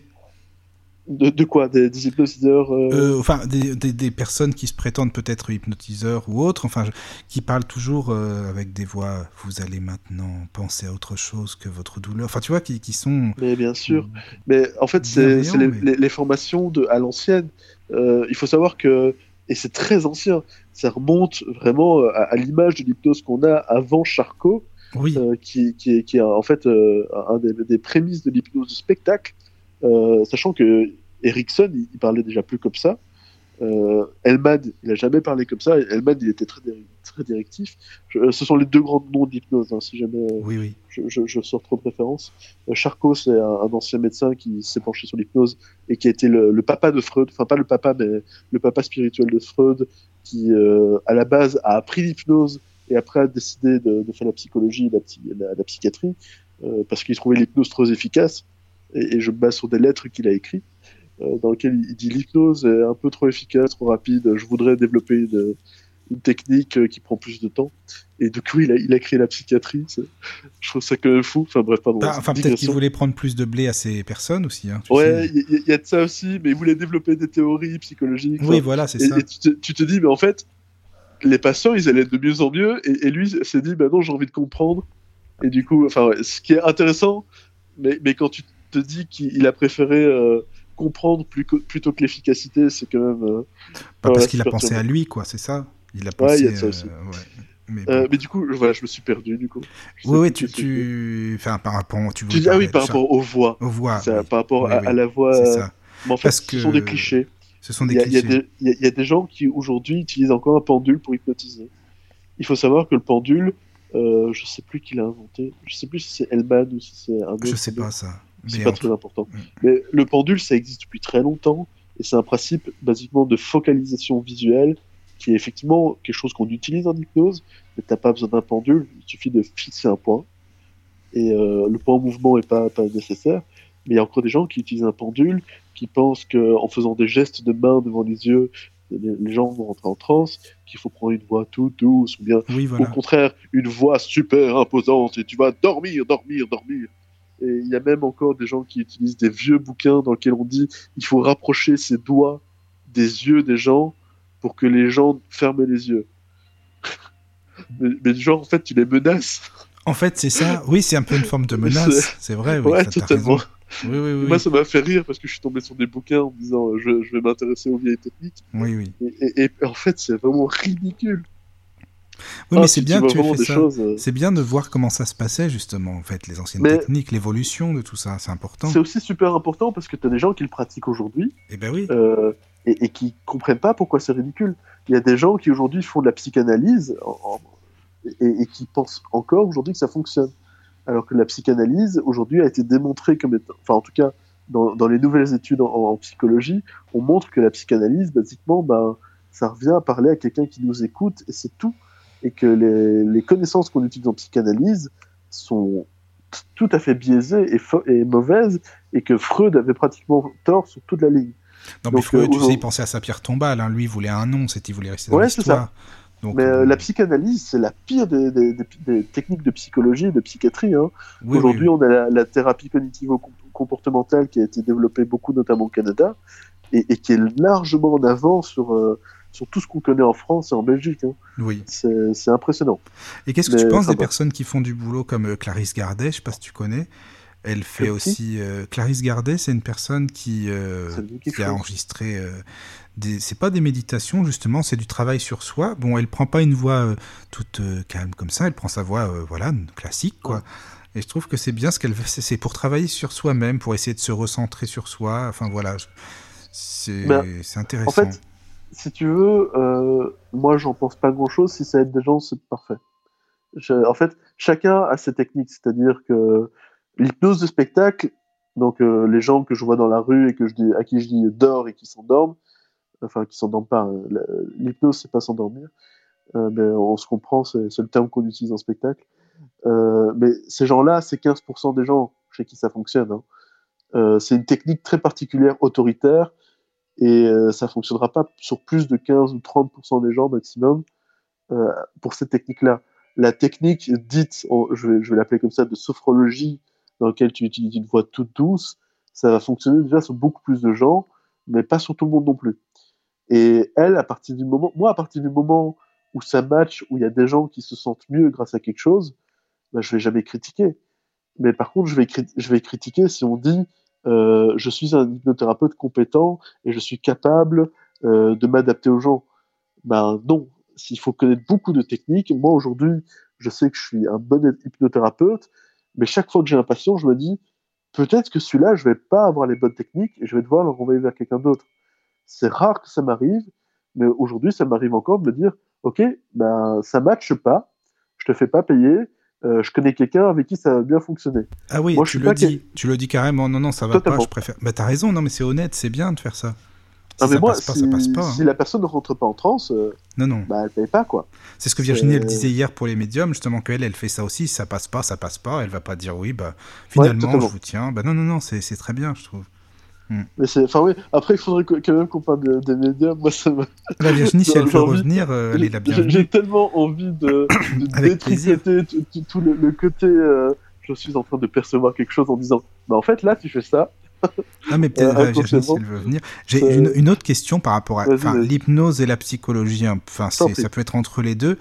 De, quoi Des, hypnotiseurs euh euh, Enfin, des, des, personnes qui se prétendent peut-être hypnotiseurs ou autres, enfin, qui parlent toujours euh, avec des voix. Vous allez maintenant penser à autre chose que votre douleur. Enfin, tu vois, qui, qui sont. Mais bien sûr. Mais en fait, c'est les, les, formations de, à l'ancienne. il faut savoir que. Et c'est très ancien. Ça remonte vraiment à, à l'image de l'hypnose qu'on a avant Charcot. Oui. qui, qui, est, qui est en fait un des, prémices de l'hypnose de spectacle sachant que Erickson, il, parlait déjà plus comme ça. Euh, Elman, il a jamais parlé comme ça. Elman, il était très, très directif. Euh, ce sont les deux grands noms d'hypnose, hein, si jamais oui, oui. Je, sors trop de références. Charcot, c'est un, ancien médecin qui s'est penché sur l'hypnose et qui a été le, papa de Freud, enfin pas le papa, mais le papa spirituel de Freud, qui à la base a appris l'hypnose et après a décidé de, faire la psychologie et la, la psychiatrie parce qu'il trouvait l'hypnose trop efficace et, je me base sur des lettres qu'il a écrites, euh, dans lesquelles il, dit l'hypnose est un peu trop efficace, trop rapide, je voudrais développer une, une technique qui prend plus de temps. Et du coup, il a, il a créé la psychiatrie. Je trouve ça quand même fou. Enfin bref, pardon. Enfin, peut-être qu'il voulait prendre plus de blé à ces personnes aussi. Hein, ouais, il y, a de ça aussi, mais il voulait développer des théories psychologiques. Oui, voilà, c'est ça. Et tu te, tu te, dis, mais en fait, les patients, ils allaient de mieux en mieux. Et, lui s'est dit, bah non, j'ai envie de comprendre. Et du coup, enfin, ce qui est intéressant, mais, mais quand tu te dit qu'il a préféré euh, comprendre plutôt que l'efficacité, c'est quand même. Euh, parce qu'il a pensé à lui, quoi, c'est ça Il a pensé. Ouais, ça aussi. Euh, mais, du coup, voilà, je me suis perdu du coup. oui, oui, tu, tu, enfin, par rapport, tu, tu dis, ah oui, par rapport aux voix. Aux voix. Par rapport à, la voix. Ça. Mais en fait, Parce ce sont des clichés. Ce sont des clichés. Il y, a des gens qui aujourd'hui utilisent encore un pendule pour hypnotiser. Il faut savoir que le pendule, euh, je sais plus qui l'a inventé. Je sais plus si c'est Elman ou si c'est un autre. Je sais pas ça c'est pas très important. Mm. Mais le pendule, ça existe depuis très longtemps, et c'est un principe basiquement de focalisation visuelle, qui est effectivement quelque chose qu'on utilise en hypnose, mais t'as pas besoin d'un pendule, il suffit de fixer un point, et euh, le point en mouvement est pas, pas nécessaire. Mais il y a encore des gens qui utilisent un pendule, qui pensent qu'en faisant des gestes de main devant les yeux, les gens vont rentrer en transe, qu'il faut prendre une voix toute douce, ou bien au contraire une voix super imposante, et tu vas dormir, dormir, dormir. Et il y a même encore des gens qui utilisent des vieux bouquins dans lesquels on dit il faut rapprocher ses doigts des yeux des gens pour que les gens ferment les yeux. mais, mais genre, en fait, tu les menaces. En fait, c'est ça. Oui, c'est un peu une forme de menace. C'est vrai. Oui, ouais, totalement. Oui, oui, oui. Moi, ça m'a fait rire parce que je suis tombé sur des bouquins en me disant je, je vais m'intéresser aux vieilles techniques. Oui, oui. et en fait, c'est vraiment ridicule. Oui, mais c'est bien tu fait ça. Euh. C'est bien de voir comment ça se passait, justement, en fait, les anciennes techniques, l'évolution de tout ça, c'est important. C'est aussi super important parce que tu as des gens qui le pratiquent aujourd'hui. Et eh ben oui. Euh, et, et, qui comprennent pas pourquoi c'est ridicule. Il y a des gens qui aujourd'hui font de la psychanalyse et, qui pensent encore aujourd'hui que ça fonctionne. Alors que la psychanalyse, aujourd'hui, a été démontrée comme étant, enfin, en tout cas, dans, dans les nouvelles études en, psychologie, on montre que la psychanalyse, basiquement, ben, ça revient à parler à quelqu'un qui nous écoute et c'est tout et que les, connaissances qu'on utilise en psychanalyse sont tout à fait biaisées et, et, mauvaises, et que Freud avait pratiquement tort sur toute la ligne. Non, mais Freud, tu sais, il pensait à sa pierre tombale. Hein. Lui, il voulait un nom, c'était il voulait rester dans ouais, l'histoire. Donc, mais euh, euh, la psychanalyse, c'est la pire des, techniques de psychologie et de psychiatrie. Hein. Aujourd'hui, on a la, la thérapie cognitivo-comportementale qui a été développée beaucoup, notamment au Canada, et, et qui est largement en avant sur, euh, sur tout ce qu'on connaît en France et en Belgique. Hein. Oui. C'est impressionnant. Et qu'est-ce que tu penses des personnes qui font du boulot comme euh, Clarisse Gardet? Je sais pas si tu connais. Elle fait aussi. Euh, Clarisse Gardet, c'est une personne qui, euh, qui a enregistré. des... C'est pas des méditations, justement, c'est du travail sur soi. Bon, elle prend pas une voix toute calme comme ça, elle prend sa voix, voilà, classique, quoi. Et je trouve que c'est bien ce qu'elle fait. C'est pour travailler sur soi-même, pour essayer de se recentrer sur soi. Enfin, voilà. C'est ben, intéressant. En fait, si tu veux, euh, moi j'en pense pas grand chose. Si ça aide des gens, c'est parfait. en fait, chacun a ses techniques. C'est-à-dire que l'hypnose de spectacle, donc euh, les gens que je vois dans la rue et que je dis, à qui je dis dors et qui s'endorment, enfin qui s'endorment pas. hein. L'hypnose, c'est pas s'endormir. Euh, mais on se comprend, c'est le terme qu'on utilise en spectacle. Euh, mais ces gens-là, c'est 15% des gens chez qui ça fonctionne. hein. C'est une technique très particulière, autoritaire, et euh, ça fonctionnera pas sur plus de 15 ou 30% des gens maximum euh, pour cette technique-là. La technique dite, je vais, l'appeler comme ça, de sophrologie, dans laquelle tu utilises une voix toute douce, ça va fonctionner déjà sur beaucoup plus de gens, mais pas sur tout le monde non plus. Et elle, à partir du moment, moi, à partir du moment où ça match, où il y a des gens qui se sentent mieux grâce à quelque chose, ben, je vais jamais critiquer. Mais par contre, je vais, je vais critiquer si on dit je suis un hypnothérapeute compétent et je suis capable euh, de m'adapter aux gens. Ben non, s'il faut connaître beaucoup de techniques. Moi aujourd'hui, je sais que je suis un bon hypnothérapeute, mais chaque fois que j'ai un patient, je me dis peut-être que celui-là, je vais pas avoir les bonnes techniques et je vais devoir le renvoyer vers quelqu'un d'autre. C'est rare que ça m'arrive, mais aujourd'hui, ça m'arrive encore de me dire ok, ben ça matche pas, je te fais pas payer. Euh, je connais quelqu'un avec qui ça va bien fonctionner. Ah oui, Moi, tu le dis, tu le dis carrément. Non, non, ça va Totalement. pas. Je préfère. Bah t'as raison. Non, mais c'est honnête, c'est bien de faire ça. Si mais ça moi, passe pas, si, ça passe pas. hein. si la personne ne rentre pas en transe, euh, Non, non. bah, elle paye pas, quoi. C'est ce que Virginie elle disait hier pour les médiums, justement qu'elle elle fait ça aussi. Si ça passe pas, ça passe pas. Elle va pas dire oui. Bah finalement, je vous tiens. Bah non, non, non, c'est très bien, je trouve. Mais c'est, enfin, oui. Après, il faudrait quand même qu'on parle de- des médiums. Moi, ça me- La Virginie, si elle veut revenir, euh, elle est la bienvenue. J'ai tellement envie de, de détricoter tout, tout- tout le, le côté. euh, je suis en train de percevoir quelque chose en disant, bah en fait là, tu fais ça. Ah, mais peut-être Euh, euh, Virginie, si elle veut venir. J'ai C'est- une, une autre question par rapport à l'hypnose et la psychologie. hein. Enfin, ça peut être entre les deux.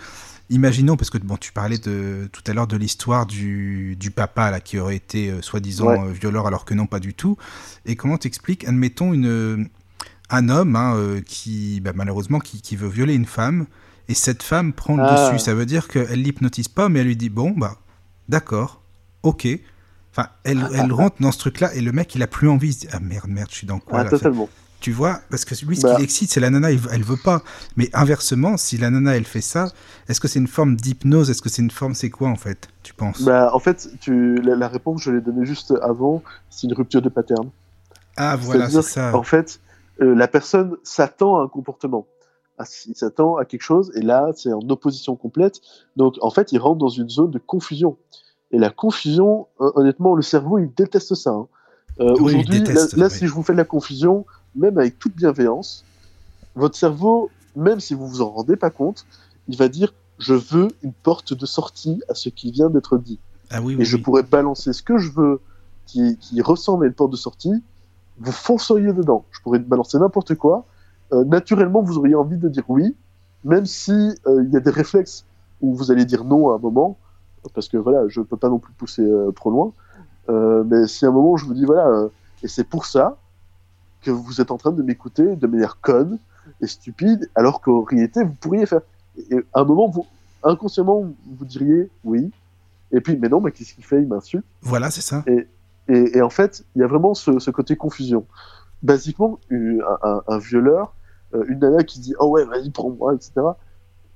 Imaginons, parce que bon, tu parlais de, tout à l'heure de l'histoire du, du papa là, qui aurait été euh, soi-disant Ouais. euh, violeur alors que non, pas du tout. Et comment t'expliques, admettons, une, un homme hein, euh, qui, bah, malheureusement, qui, qui veut violer une femme, et cette femme prend le Ah. dessus. Ça veut dire qu'elle l'hypnotise pas, mais elle lui dit, bon, bah, d'accord, ok. Enfin, elle, elle rentre dans ce truc-là, et le mec, il a plus envie. Il se dit, ah merde, merde, je suis dans quoi Ah, là totalement. Tu vois, parce que lui, ce Bah. qui l'excite, c'est la nana, il- elle veut pas. Mais inversement, si la nana, elle fait ça, est-ce que c'est une forme d'hypnose? Est-ce que c'est une forme, c'est quoi en fait Tu penses? Bah, en fait, tu, la, la réponse, je l'ai donnée juste avant, c'est une rupture de pattern. Ah, voilà, c'est ça. qu'en fait, euh, la personne s'attend à un comportement. Ah, Il s'attend à quelque chose, et là, c'est en opposition complète. Donc, en fait, il rentre dans une zone de confusion. Et la confusion, hon- honnêtement, le cerveau, il déteste ça. hein. Euh, Oui, il Aujourd'hui, là, là, oui. si je vous fais de la confusion, même avec toute bienveillance, votre cerveau, même si vous vous en rendez pas compte, il va dire je veux une porte de sortie à ce qui vient d'être dit Ah oui, et oui. je oui. pourrais balancer ce que je veux qui, qui ressemble à une porte de sortie, vous fonceriez dedans. Je pourrais balancer n'importe quoi. Euh, naturellement, vous auriez envie de dire oui, même si euh, il y a des réflexes où vous allez dire non à un moment, parce que voilà, je peux pas non plus pousser euh, trop loin. Mais si à un moment je vous dis voilà, et c'est pour ça que vous êtes en train de m'écouter de manière conne et stupide, alors qu'en réalité vous pourriez faire. Et à un moment, vous inconsciemment vous diriez oui, et puis mais non, mais qu'est-ce qu'il fait? Il m'insulte. Voilà, c'est ça. Et, et en fait, il y a vraiment ce, ce côté confusion. Basiquement, un, un- un violeur, euh, une nana qui dit oh ouais vas-y prends-moi, etc.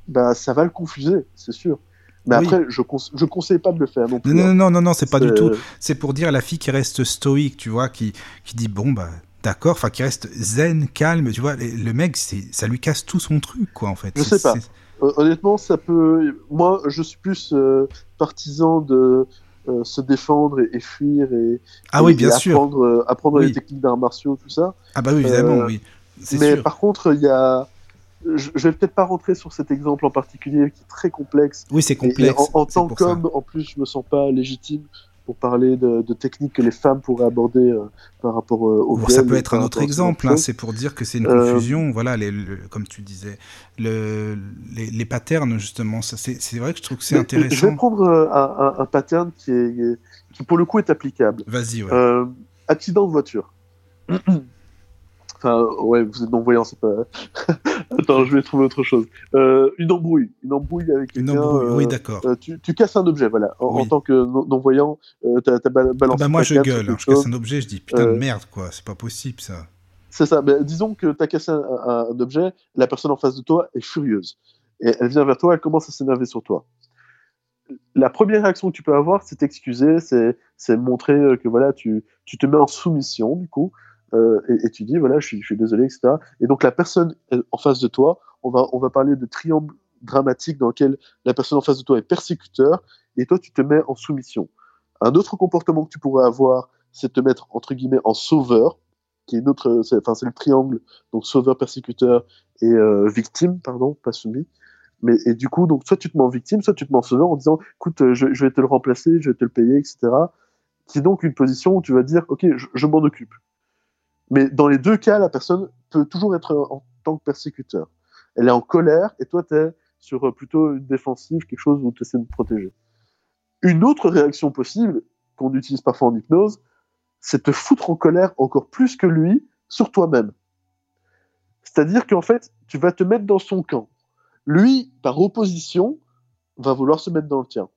Bah ça va le confuser, c'est sûr. Mais Oui. après, je cons je conseille pas de le faire non plus. Non, hein. non, non, non, non, c'est pas du tout. C'est pour dire à la fille qui reste stoïque, tu vois, qui, qui dit bon, bah, d'accord, enfin, qui reste zen, calme, tu vois. Le mec, ça lui casse tout son truc, quoi, en fait. Je sais pas. honnêtement, ça peut. Moi, je suis plus euh, partisan de euh, se défendre et, et fuir et, Ah oui, et bien sûr. apprendre, euh, apprendre Oui. les techniques d'arts martiaux, tout ça. Ah bah oui, évidemment, oui. Mais sûr. par contre, il y a. Je, je vais peut-être pas rentrer sur cet exemple en particulier qui est très complexe. Oui, c'est complexe. en, en tant qu'homme, en plus, je me sens pas légitime pour parler de, de techniques que les femmes pourraient aborder euh, par rapport euh, au Bon, ça peut être un autre exemple, hein, c'est pour dire que c'est une Euh, confusion, voilà, les, le- comme tu disais, le, les, les patterns, justement, c'est vrai que je trouve que c'est intéressant. Je vais prendre euh, un, un- un pattern qui, est, qui, pour le coup, est applicable. Vas-y, ouais. Accident de voiture. enfin, ouais, vous êtes non-voyant, c'est pas. Attends, je vais trouver autre chose. Euh, une embrouille. Une embrouille avec Une embrouille, euh, oui, d'accord. euh, tu, tu casses un objet, voilà. En, tant que non- non-voyant, euh, t'as t'as bal- Ah balancé bah moi, je gueule, hein, je casse un objet, je dis putain Euh, de merde, quoi, c'est pas possible ça. C'est ça. Disons que tu as cassé un, un- un objet, la personne en face de toi est furieuse. Et elle vient vers toi, elle commence à s'énerver sur toi. La première réaction que tu peux avoir, c'est t'excuser, c'est montrer euh, que voilà, tu, tu te mets en soumission, du coup. Euh, et, tu dis voilà, je suis, désolé, etc. Et donc la personne en face de toi, on va, on va parler de triangle dramatique dans lequel la personne en face de toi est persécuteur et toi tu te mets en soumission. Un autre comportement que tu pourrais avoir, c'est te mettre entre guillemets en sauveur, qui est c'est, enfin c'est le triangle, donc sauveur, persécuteur et euh, victime, pardon, pas soumis. Mais et du coup, donc soit tu te mets en victime, soit tu te mets en sauveur en disant, écoute, euh, je, vais te le remplacer, je vais te le payer, etc. Qui est donc une position où tu vas dire, ok, je m'en occupe. Mais dans les deux cas, la personne peut toujours être en tant que persécuteur. Elle est en colère et toi, tu es sur euh, plutôt une défensive, quelque chose où tu essaies de te protéger. Une autre réaction possible, qu'on utilise parfois en hypnose, c'est te foutre en colère encore plus que lui sur toi-même. C'est-à-dire qu'en fait, tu vas te mettre dans son camp. Lui, par opposition, va vouloir se mettre dans le tien.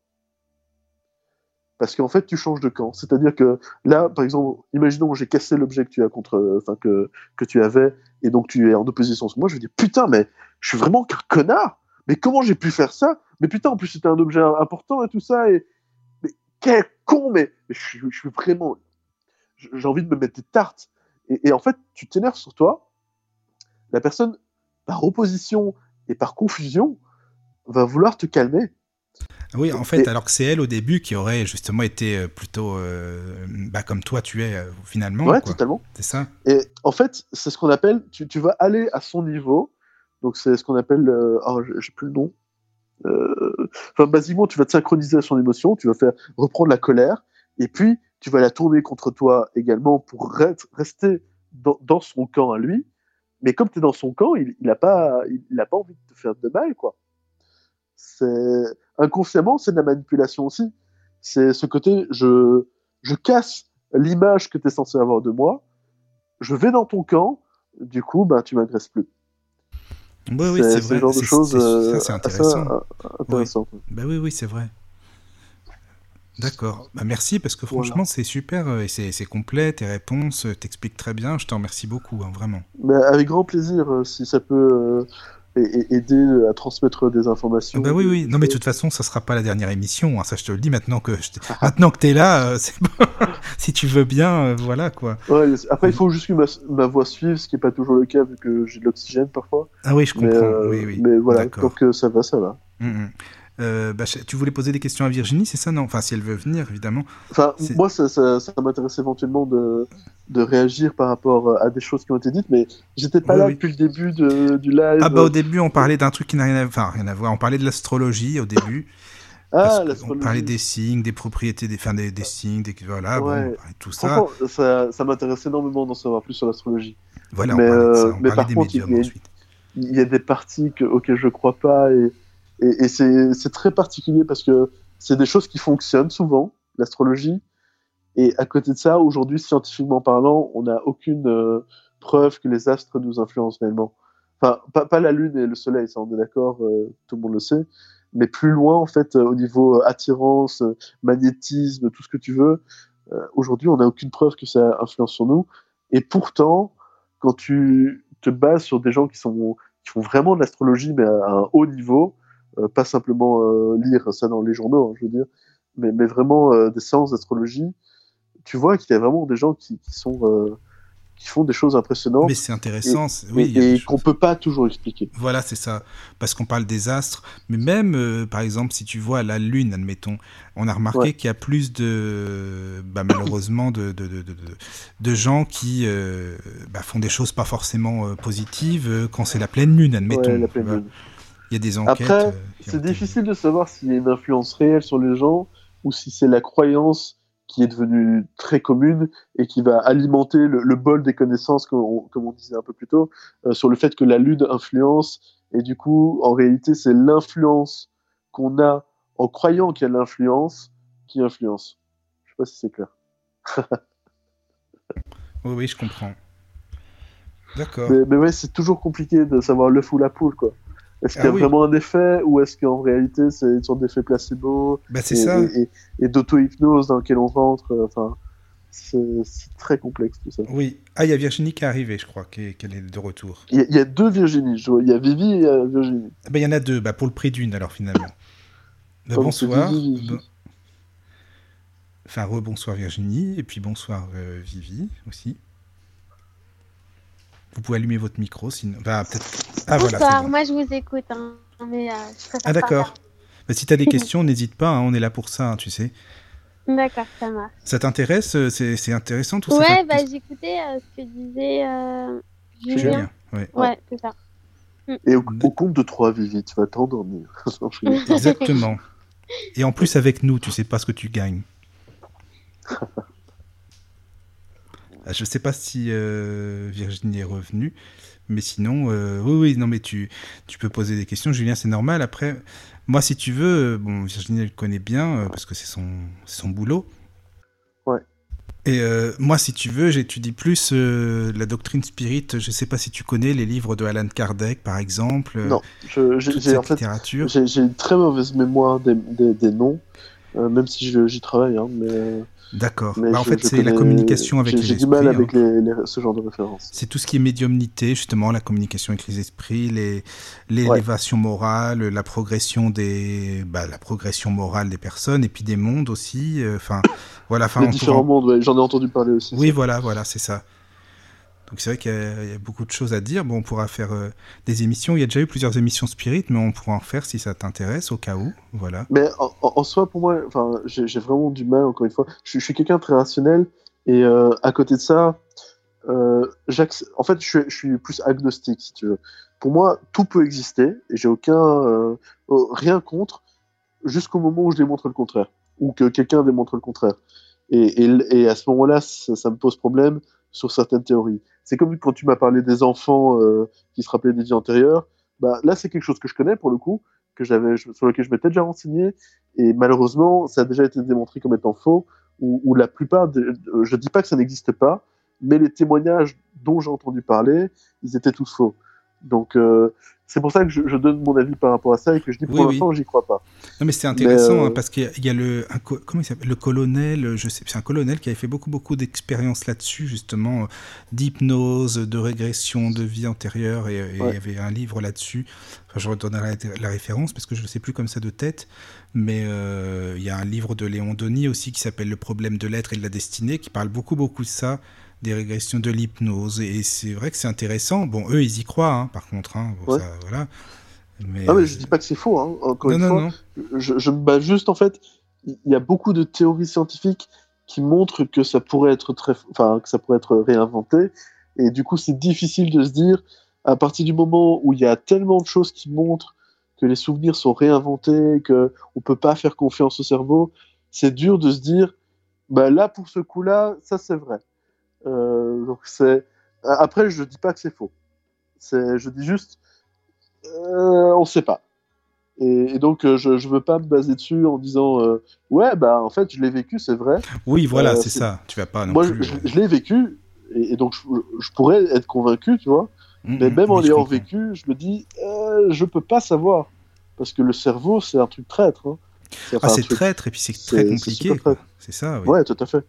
Parce qu'en fait, tu changes de camp. C'est-à-dire que là, par exemple, imaginons j'ai cassé l'objet que tu as contre, enfin que que tu avais, et donc tu es en opposition moi. Je vais dire putain, mais je suis vraiment qu'un connard. Mais comment j'ai pu faire ça? Mais putain, en plus c'était un objet important et tout ça. Et mais quel con Mais, mais je, suis, je suis vraiment. J'ai envie de me mettre des tartes. Et, et en fait, tu t'énerves sur toi. La personne, par opposition et par confusion, va vouloir te calmer. Oui, en fait, alors que c'est elle au début qui aurait justement été plutôt euh, bah, comme toi tu es euh, finalement. Ouais, quoi. totalement. C'est ça. Et en fait, c'est ce qu'on appelle, tu, tu, vas aller à son niveau. Donc c'est ce qu'on appelle, euh, oh, j'ai plus le nom. Euh, enfin, basiquement, tu vas te synchroniser à son émotion, tu vas faire reprendre la colère, et puis tu vas la tourner contre toi également pour rester dans, dans son camp à lui. Mais comme tu es dans son camp, il n'a pas, il a pas envie de te faire de mal, quoi. C'est inconsciemment, c'est de la manipulation aussi. C'est ce côté, je, je casse l'image que tu es censé avoir de moi, je vais dans ton camp, du coup, bah, tu m'agresses plus. Oui, oui, c'est vrai. Ce genre de choses ça, c'est intéressant. intéressant. Oui. Bah oui, oui, c'est vrai. D'accord. Bah merci parce que franchement, voilà. c'est super et c'est complet. Tes réponses t'expliquent très bien. Je t'en remercie beaucoup, hein, vraiment. Bah, avec grand plaisir, euh, si ça peut et, et aider à transmettre des informations. Bah oui, oui. Non, mais de toute façon, ça sera pas la dernière émission. Hein. Ça, je te le dis maintenant que je maintenant que t'es là. Euh, bon. si tu veux bien, euh, voilà quoi. Ouais, après, il faut juste que ma, ma voix suive, ce qui est pas toujours le cas vu que j'ai de l'oxygène parfois. Ah oui, je comprends. Mais, euh, oui, oui. mais voilà, tant que ça va, ça va. Mm -hmm. Euh, bah, tu voulais poser des questions à Virginie, c'est ça, non? Enfin, si elle veut venir, évidemment. Enfin, moi, ça, ça, ça m'intéresse éventuellement de, de réagir par rapport à des choses qui ont été dites, mais j'étais pas oui, là oui. depuis le début de, du live. Ah bah au début, on parlait d'un truc qui n'a rien à, enfin, rien à voir. On parlait de l'astrologie au début. Ah, on parlait des signes, des propriétés, des, enfin, des, des signes, des, voilà, ouais. bon, tout ça. Ça, ça m'intéresse énormément d'en savoir plus sur l'astrologie. Voilà, mais, on parlait, ça, on mais parlait par des contre, médiums il y, a, ensuite. il y a des parties que, auxquelles je crois pas et et, c'est très particulier parce que c'est des choses qui fonctionnent souvent, l'astrologie. Et à côté de ça, aujourd'hui, scientifiquement parlant, on n'a aucune euh, preuve que les astres nous influencent réellement. Enfin, pas, la Lune et le Soleil, ça on est d'accord, euh, tout le monde le sait. Mais plus loin, en fait, euh, au niveau attirance, magnétisme, tout ce que tu veux, aujourd'hui, on n'a aucune preuve que ça influence sur nous. Et pourtant, quand tu te bases sur des gens qui, sont, qui font vraiment de l'astrologie, mais à un haut niveau, pas simplement euh, lire ça dans les journaux, hein, je veux dire, mais, mais vraiment euh, des séances d'astrologie, tu vois qu'il y a vraiment des gens qui, qui sont qui font des choses impressionnantes. Mais c'est intéressant, et, oui. Et, et qu'on peut pas toujours expliquer. Voilà, c'est ça. Parce qu'on parle des astres, mais même, euh, par exemple, si tu vois la Lune, admettons, on a remarqué ouais. qu'il y a plus de, bah, malheureusement, de, de, de, de, de gens qui euh, bah, font des choses pas forcément euh, positives quand c'est la pleine Lune, admettons. Ouais, la pleine Lune. Il y a des enquêtes. Après, c'est difficile de savoir s'il y a une influence réelle sur les gens ou si c'est la croyance qui est devenue très commune et qui va alimenter le, le bol des connaissances, comme on, comme on, disait un peu plus tôt, euh, sur le fait que la lune influence. Et du coup, en réalité, c'est l'influence qu'on a en croyant qu'il y a l'influence qui influence. Je sais pas si c'est clair. oui, oui, je comprends. D'accord. Mais, mais, ouais, c'est toujours compliqué de savoir le fou la poule, quoi. Est-ce qu'il y a ah oui. vraiment un effet ou est-ce qu'en réalité c'est une sorte d'effet placebo bah, et, et, et, et d'auto-hypnose dans lequel on rentre Enfin, c'est très complexe tout ça. Oui. Ah, il y a Virginie qui est arrivée, je crois, qu'elle est, est de retour. Il y, y, a deux Virginie. Je vois. Il y a Vivi et il y a Virginie. Ah bah, il y en a deux, bah, pour le prix d'une alors finalement. Bah, bonsoir. Vivi, Vivi. Bon... Enfin, rebonsoir Virginie et puis bonsoir euh, Vivi aussi. Vous pouvez allumer votre micro, sinon. Bah, peut-être. Ah, voilà. Bonsoir, c'est bon. moi je vous écoute. hein, mais, euh, je Ah, d'accord. Bah, si tu as des questions, n'hésite pas, hein, on est là pour ça, hein, tu sais. D'accord, ça marche. Ça t'intéresse euh, C'est intéressant tout ça Ouais, ça bah j'écoutais euh, ce que disait euh, Julien. Julien, ouais. Ouais, c'est ça. Et au, au compte de 3, Vivi, tu vas t'endormir. Exactement. Et en plus, avec nous, tu sais pas ce que tu gagnes. Ah, Je sais pas si euh, Virginie est revenue, mais sinon, euh, oui, oui, non, mais tu, tu peux poser des questions. Julien, c'est normal. Après, moi, si tu veux, euh, bon, Virginie, elle le connaît bien parce que c'est son, son boulot. Ouais. Et euh, moi, si tu veux, j'étudie plus euh, la doctrine spirit. Je sais pas si tu connais les livres de Alan Kardec, par exemple. euh, non, j'ai en fait, j'ai une très mauvaise mémoire des, des, des noms, même si j'y travaille. Hein, mais, D'accord. Bah, en je- fait, c'est la communication avec les J'ai esprits. du mal hein. avec les, les- ce genre de références. C'est tout ce qui est médiumnité, justement, la communication avec les esprits, les- l'élévation morale, la progression des, bah, la progression morale des personnes et puis des mondes aussi. euh, Enfin, voilà. Les différents mondes, ouais, j'en ai entendu parler aussi. Oui, voilà, voilà, c'est ça. Donc c'est vrai qu'il y, a- beaucoup de choses à dire. Bon, on pourra faire euh, des émissions. Il y a déjà eu plusieurs émissions spirit, mais on pourra en faire si ça t'intéresse, au cas où. Voilà. Mais en, soi, pour moi, j'ai vraiment du mal, encore une fois. Je, suis quelqu'un de très rationnel, et euh, à côté de ça, euh, en fait, je, suis- plus agnostique, si tu veux. Pour moi, tout peut exister, et j'ai aucun, euh, rien contre, jusqu'au moment où je démontre le contraire, ou que quelqu'un démontre le contraire. Et, à ce moment-là, ça me pose problème sur certaines théories. C'est comme quand tu m'as parlé des enfants euh, qui se rappelaient des vies antérieures. Bah, là, c'est quelque chose que je connais pour le coup, que j'avais, sur lequel je m'étais déjà renseigné, et malheureusement, ça a déjà été démontré comme étant faux, ou, ou la plupart, euh, je dis pas que ça n'existe pas, mais les témoignages dont j'ai entendu parler, ils étaient tous faux. Donc, euh, c'est pour ça que je, je donne mon avis par rapport à ça et que je dis pour Oui, oui. l'instant, j'y crois pas. Non, mais c'est intéressant Mais, euh, hein, parce qu'il y a- il y, a le, un comment il s'appelle, le colonel, je sais, c'est un colonel qui avait fait beaucoup beaucoup d'expériences là-dessus justement, d'hypnose, de régression de vie antérieure et, et il y avait un livre là-dessus. Enfin, je redonnerai la, la référence parce que je ne sais plus comme ça de tête, mais euh, il y a un livre de Léon Denis aussi qui s'appelle Le problème de l'être et de la destinée qui parle beaucoup beaucoup de ça des régressions de l'hypnose et c'est vrai que c'est intéressant bon eux ils y croient hein, par contre hein, bon, Ouais. ça, voilà mais, Ah, mais je dis pas que c'est faux, hein, encore non une non fois. non je, je me bats juste en fait. Il y a beaucoup de théories scientifiques qui montrent que ça pourrait être très, enfin que ça pourrait être réinventé. Et du coup, c'est difficile de se dire à partir du moment où il y a tellement de choses qui montrent que les souvenirs sont réinventés, que on peut pas faire confiance au cerveau. C'est dur de se dire, bah là pour ce coup-là, ça c'est vrai. Euh, donc c'est. Après, je dis pas que c'est faux. C'est, je dis juste, euh, on sait pas. Et, et donc, euh, je, je veux pas me baser dessus en disant euh, ouais, bah en fait, je l'ai vécu, c'est vrai. Oui, voilà, Euh, c'est c'est- ça. Tu vas pas non Moi, je, plus. je- euh, je l'ai vécu, et, et donc je, je pourrais être convaincu, tu vois. mm, Mais mm, même en oui, l'ayant vécu, je me dis euh, je peux pas savoir parce que le cerveau, c'est un truc traître. hein. Ah, enfin un c'est truc- traître et puis c'est c'est- très c'est compliqué. C'est ça, oui. Ouais, tout à fait.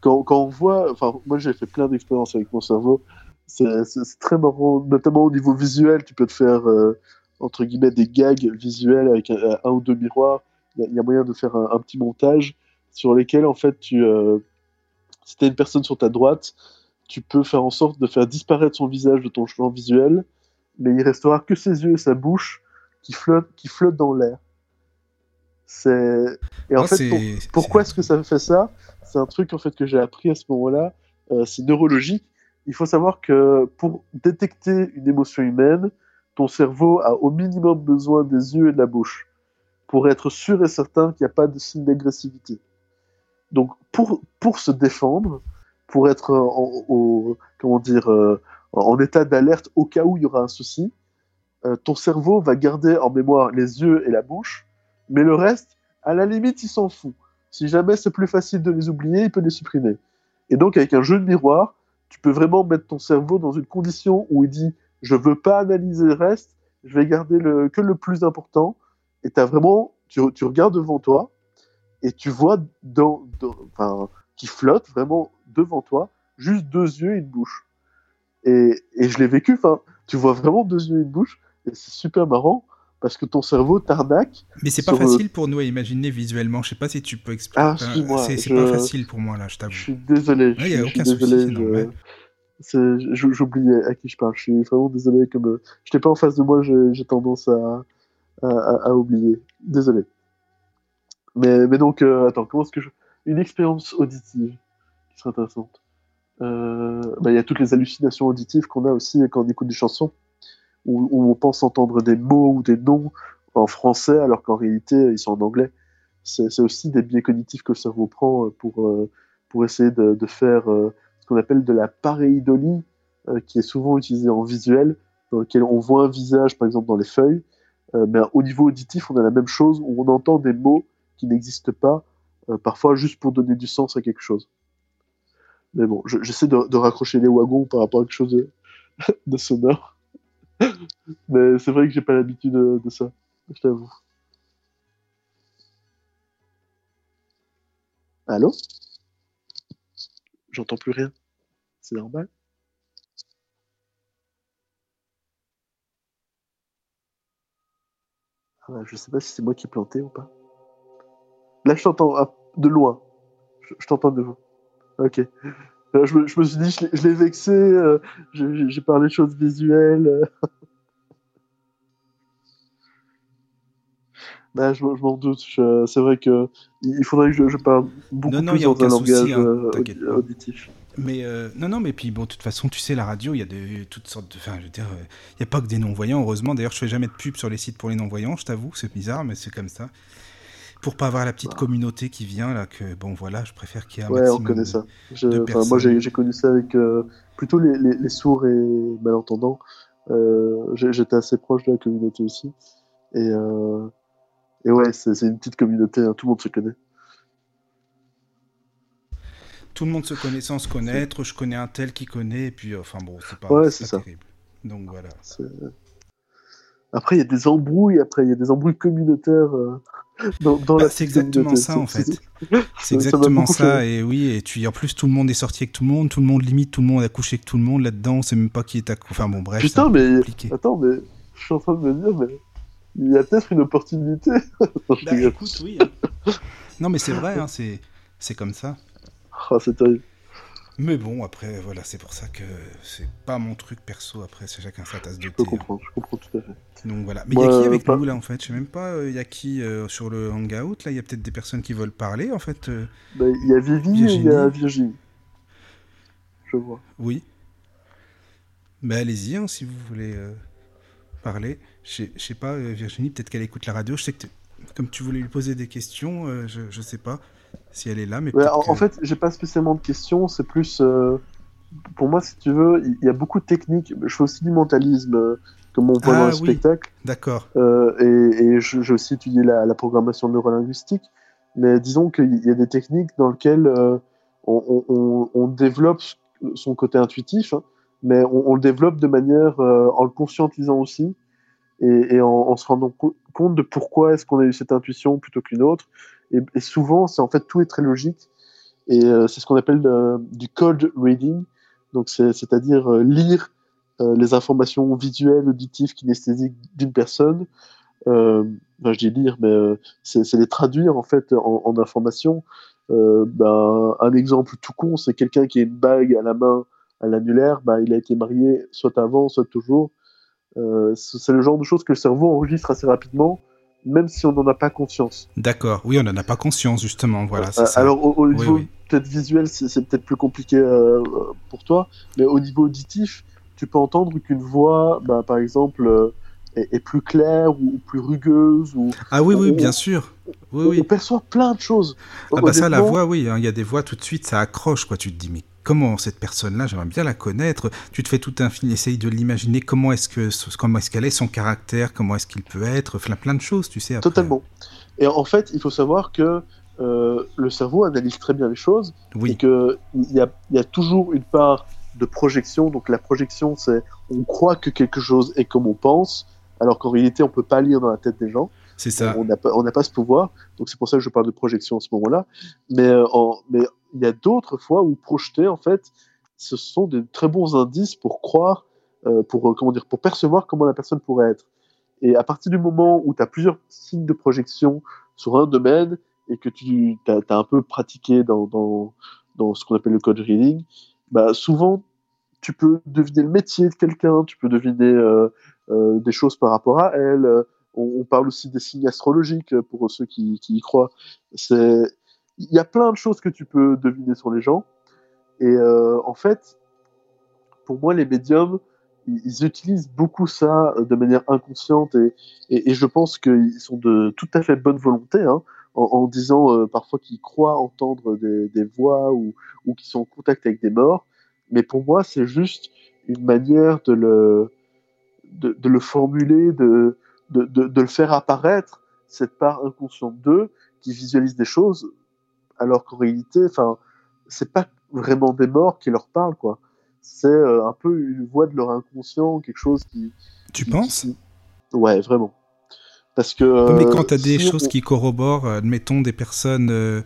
Quand, on voit, enfin, moi j'ai fait plein d'expériences avec mon cerveau. C'est très marrant, notamment au niveau visuel. Tu peux te faire, euh, entre guillemets, des gags visuels avec un, ou deux miroirs. Il y, a- moyen de faire un, petit montage sur lesquels, en fait, euh, si tu une personne sur ta droite, tu peux faire en sorte de faire disparaître son visage de ton champ visuel, mais il restera que ses yeux et sa bouche qui flottent, qui flottent dans l'air. C'est et en fait, pour- pourquoi est-ce que ça fait ça? C'est un truc en fait que j'ai appris à ce moment-là. euh, c'est neurologique. Il faut savoir que pour détecter une émotion humaine, ton cerveau a au minimum besoin des yeux et de la bouche pour être sûr et certain qu'il n'y a pas de signe d'agressivité. Donc pour pour se défendre, pour être en, au- comment dire euh, en état d'alerte au cas où il y aura un souci, euh, ton cerveau va garder en mémoire les yeux et la bouche, mais le reste, à la limite, il s'en fout. Si jamais c'est plus facile de les oublier, il peut les supprimer. Et donc, avec un jeu de miroir, tu peux vraiment mettre ton cerveau dans une condition où il dit Je veux pas analyser le reste, je vais garder que le plus important. Et as vraiment, tu, tu regardes devant toi et tu vois qui flotte vraiment devant toi, juste deux yeux et une bouche. Et, je l'ai vécu, tu vois vraiment deux yeux et une bouche, et c'est super marrant parce que ton cerveau t'arnaque. Mais c'est pas facile pour nous à imaginer visuellement. Je sais pas si tu peux expliquer. Ah, c'est je- pas facile pour moi là, je t'avoue. Je suis désolé. Ouais, y a aucun souci, J'oubliais à qui je parle. Je suis vraiment désolé. Comme euh, je n'étais pas en face de moi, j'ai tendance à, à, à- à oublier. Désolé. Mais, mais donc, euh, attends, comment est-ce que je... Une expérience auditive qui serait intéressante? Euh, bah, Il y a toutes les hallucinations auditives qu'on a aussi quand on écoute des chansons, où, on pense entendre des mots ou des noms en français alors qu'en réalité ils sont en anglais. C'est aussi des biais cognitifs que le cerveau prend euh, pour, euh, pour essayer de, faire euh, ce qu'on appelle de la pareidolie, qui est souvent utilisée en visuel, dans lequel on voit un visage par exemple dans les feuilles, mais au niveau auditif on a la même chose où on entend des mots qui n'existent pas, parfois juste pour donner du sens à quelque chose. Mais bon, je- j'essaie de, raccrocher les wagons par rapport à quelque chose de sonore. Mais c'est vrai que j'ai pas l'habitude de, ça, je t'avoue. Allô? J'entends plus rien. C'est normal? Ah Je sais pas si c'est moi qui ai planté ou pas. Là, je t'entends de loin. Je, je t'entends de vous. Ok. Euh, Je me, je me suis dit, je l'ai- vexé, euh, j'ai parlé de choses visuelles. euh. Bah, je, m'en- je m'en doute. C'est vrai que il faudrait que je, je parle beaucoup Non, non, plus dans un langage hein, euh, auditif. Mais euh, non, non, mais puis bon, de toute façon, tu sais, la radio, il y a de, toutes sortes de. Enfin, je veux dire, il n'y a pas que des non-voyants, heureusement. D'ailleurs, je fais jamais de pub sur les sites pour les non-voyants, je t'avoue, c'est bizarre, mais c'est comme ça. Pour pas avoir la petite communauté qui vient, là, que bon, voilà, je préfère qu'il y ait un Ouais, on connaît de- ça. Je- de enfin, moi, j'ai connu ça avec euh, plutôt les, les- les sourds et malentendants. Euh, J'étais assez proche de la communauté aussi. Et, euh, et ouais, c'est une petite communauté, hein, tout le monde se connaît. Tout le monde se connaît sans se connaître, je connais un tel qui connaît, et puis, enfin bon, c'est pas, Ouais, c'est c'est pas terrible. Donc voilà. Après, il y a des embrouilles, après, il y a des embrouilles communautaires dans, dans Bah, la c'est exactement ça, en fait. c'est- ça exactement ça, et oui, et tu, en plus, tout le monde est sorti avec tout le monde, tout le monde limite, tout le monde a couché avec tout le monde là-dedans, on sait même pas qui est à. Enfin bon, bref. Putain, c'est mais compliqué. attends, mais je suis en train de me dire, mais il y a peut-être une opportunité. Bah, écoute, oui. hein. non, mais c'est vrai, hein, c'est c'est comme ça. Ah, c'est terrible. Mais bon, après, voilà, c'est pour ça que c'est pas mon truc perso. Après, c'est chacun sa tasse de Je thé. hein. comprendre, je comprends tout à fait. Donc voilà. Mais il y a qui avec pas- nous là en fait? Je sais même pas. Il y a qui euh, sur le hangout là? Il y a peut-être des personnes qui veulent parler en fait. euh, Bah, Il y a Vivi et il y a Virginie. Je vois. Oui. Ben allez-y hein, si vous voulez euh, parler. Je sais- je sais pas, euh, Virginie, peut-être qu'elle écoute la radio. Je sais que comme tu voulais lui poser des questions, euh, je, je sais pas si elle est là, mais Ouais, en, que- en fait, j'ai pas spécialement de questions, c'est plus. euh, pour moi, si tu veux, il y a beaucoup de techniques. Je fais aussi du mentalisme, euh, comme on voit Ah, dans le oui. spectacle. D'accord. Euh, et et j'ai aussi étudié la, la programmation neurolinguistique. Mais disons qu'il y a des techniques dans lesquelles on, on- on- on développe son côté intuitif, hein, mais on, on le développe de manière en le conscientisant aussi et, et en, en se rendant co- compte de pourquoi est-ce qu'on a eu cette intuition plutôt qu'une autre. Et, souvent, c'est en fait tout est très logique. Et euh, c'est ce qu'on appelle euh, du code reading. Donc, c'est- c'est-à-dire euh, lire les informations visuelles, auditives, kinesthésiques d'une personne. Enfin, je dis lire, mais c'est les traduire en fait en, en informations. Ben, un exemple tout con, c'est quelqu'un qui a une bague à la main, à l'annulaire, ben, il a été marié soit avant, soit toujours. C'est le genre de choses que le cerveau enregistre assez rapidement, même si on n'en a pas conscience. D'accord. Oui, on n'en a pas conscience justement. Voilà. Euh, ça. alors au, niveau oui. peut-être visuel, c'est peut-être plus compliqué euh, pour toi, mais au niveau auditif, tu peux entendre qu'une voix, bah, par exemple, euh, est, est plus claire ou, ou plus rugueuse. Ou, Ah oui, oui, on- bien sûr. Oui, on, oui. on perçoit plein de choses. Ah bah ça, la voix, oui, hein, il y a des voix tout de suite, ça accroche, quoi. Tu te dis, mais comment cette personne-là, j'aimerais bien la connaître. Tu te fais tout un film, essaye de l'imaginer, comment est-ce que, comment est-ce qu'elle est, son caractère, comment est-ce qu'il peut être, plein, plein de choses, tu sais. après. Totalement. Et en fait, il faut savoir que euh, le cerveau analyse très bien les choses Oui. et qu'il y a, il y a toujours une part de projection. Donc la projection, c'est on croit que quelque chose est comme on pense, alors qu'en réalité, on peut pas lire dans la tête des gens. C'est ça. On n'a pas, on n'a pas ce pouvoir. Donc c'est pour ça que je parle de projection en ce moment-là. Mais, euh, en- mais il y a d'autres fois où projeter, en fait, ce sont de très bons indices pour croire, euh, pour, euh, comment dire, pour percevoir comment la personne pourrait être. Et à partir du moment où tu as plusieurs signes de projection sur un domaine et que tu as, un peu pratiqué dans, dans, ce qu'on appelle le code reading, bah souvent tu peux deviner le métier de quelqu'un, tu peux deviner euh, des choses par rapport à elle. On, parle aussi des signes astrologiques pour ceux qui, qui y croient. C'est, il y a plein de choses que tu peux deviner sur les gens. Et euh, en fait, pour moi, les médiums, ils, utilisent beaucoup ça euh, de manière inconsciente et, et, je pense qu'ils sont de tout à fait bonne volonté, hein, en, en disant euh, parfois qu'ils croient entendre des, des voix ou, ou qu'ils sont en contact avec des morts. Mais pour moi, c'est juste une manière de le, de, de le formuler, de, de, de le faire apparaître, cette part inconsciente d'eux qui visualise des choses, alors qu'en réalité, enfin, c'est pas vraiment des morts qui leur parlent, quoi. C'est euh, un peu une voix de leur inconscient, quelque chose qui. Tu qui- penses? qui- Ouais, vraiment. Parce que. Mais euh, quand tu as des si choses on- qui corroborent, euh, admettons des personnes euh,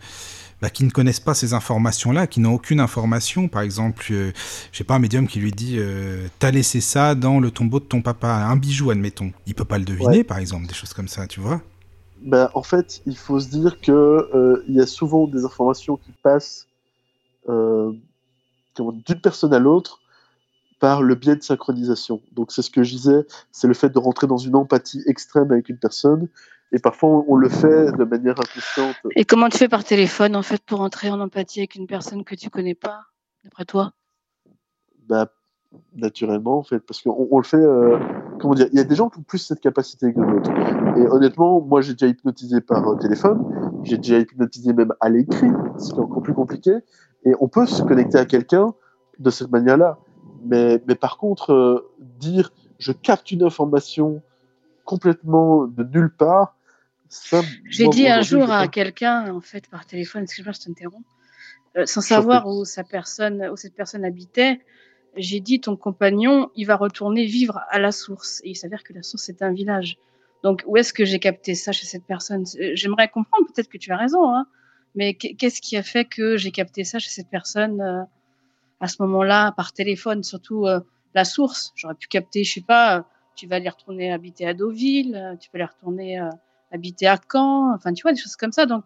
bah, qui ne connaissent pas ces informations-là, qui n'ont aucune information, par exemple, euh, je sais pas, un médium qui lui dit euh, T'as laissé ça dans le tombeau de ton papa, un bijou, admettons. Il peut pas le deviner, Ouais. par exemple, des choses comme ça, tu vois. Ben, en fait, il faut se dire que euh, il y a souvent des informations qui passent euh, d'une personne à l'autre par le biais de synchronisation. Donc c'est ce que je disais, c'est le fait de rentrer dans une empathie extrême avec une personne, et parfois on, on le fait de manière inconsciente. Et comment tu fais par téléphone, en fait, pour entrer en empathie avec une personne que tu connais pas, d'après toi? Bah, naturellement en fait, parce qu'on on le fait. euh, comment dire Il y a des gens qui ont plus cette capacité que d'autres. Et honnêtement, moi j'ai déjà hypnotisé par euh, téléphone, j'ai déjà hypnotisé même à l'écrit, ce qui est encore plus compliqué. Et on peut se connecter à quelqu'un de cette manière-là. Mais, mais par contre, euh, dire je capte une information complètement de nulle part, ça. J'ai dit un jour à quelqu'un, en fait, par téléphone, excuse-moi, je t'interromps, sans savoir où sa personne, où cette personne habitait, j'ai dit ton compagnon, il va retourner vivre à la source. Et il s'avère que la source c'est un village. Donc où est-ce que j'ai capté ça chez cette personne? Euh, J'aimerais comprendre, peut-être que tu as raison, hein, mais qu- qu'est-ce qui a fait que j'ai capté ça chez cette personne euh, à ce moment-là par téléphone, surtout euh, la source. J'aurais pu capter, je sais pas, euh, tu vas aller retourner habiter à Deauville, euh, tu peux aller retourner habiter à Caen, enfin tu vois des choses comme ça. Donc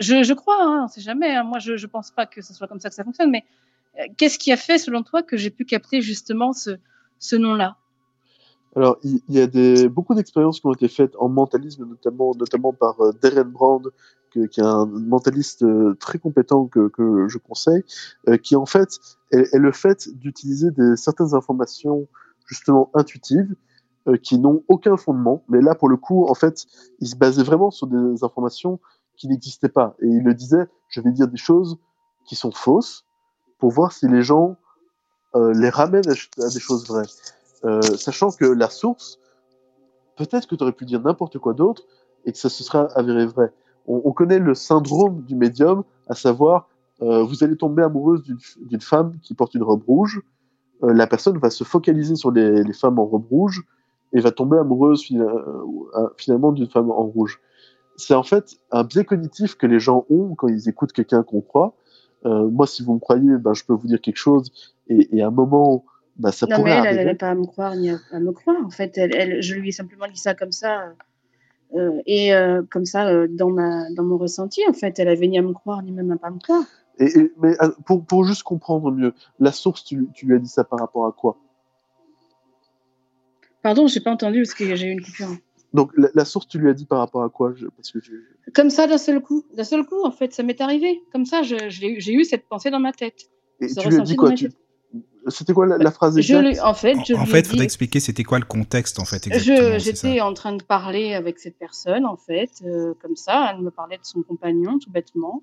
je, je crois, hein, on sait jamais. hein. Moi je je pense pas que ce soit comme ça que ça fonctionne, mais qu'est-ce qui a fait selon toi que j'ai pu capter justement ce nom-là? Alors, il y, a beaucoup d'expériences qui ont été faites en mentalisme, notamment, par euh, Darren Brand, qui est un mentaliste euh, très compétent que, je conseille, euh, qui en fait est, le fait d'utiliser certaines informations justement intuitives qui n'ont aucun fondement. Mais là, pour le coup, en fait, il se basait vraiment sur des informations qui n'existaient pas. Et il le disait, je vais dire des choses qui sont fausses pour voir si les gens euh, les ramènent à, des choses vraies. Euh, sachant que la source, peut-être que tu aurais pu dire n'importe quoi d'autre et que ça se sera avéré vrai. On, on connaît le syndrome du médium, à savoir, euh, vous allez tomber amoureuse d'une femme qui porte une robe rouge, euh, la personne va se focaliser sur les, les femmes en robe rouge et va tomber amoureuse fina- euh, finalement d'une femme en rouge. C'est en fait un biais cognitif que les gens ont quand ils écoutent quelqu'un qu'on croit. Euh, moi, si vous me croyez, ben, je peux vous dire quelque chose et, et à un moment, ben, ça Non, mais pourrait elle, elle n'avait pas à me croire ni à, à me croire. En fait, elle, elle- je lui ai simplement dit ça comme ça. euh, et euh, comme ça, dans, ma, dans mon ressenti, en fait, elle avait ni à me croire, ni même à pas me croire. Et, et- mais pour, pour juste comprendre mieux, la source, tu, tu lui as dit ça par rapport à quoi? Pardon, j'ai pas entendu parce que j'ai eu une coupure. Donc la, la source, tu lui as dit par rapport à quoi? Je- Parce que j'ai- Comme ça, d'un seul coup. D'un seul coup, en fait, ça m'est arrivé. Comme ça, je- je j'ai eu cette pensée dans ma tête. Et tu lui as dit quoi? tu... C'était quoi la, la phrase Je exacte? lui, en fait, je En lui fait, faudrait expliquer c'était quoi le contexte, en fait, je- j'étais en train de parler avec cette personne, en fait, euh, comme ça. Elle me parlait de son compagnon, tout bêtement.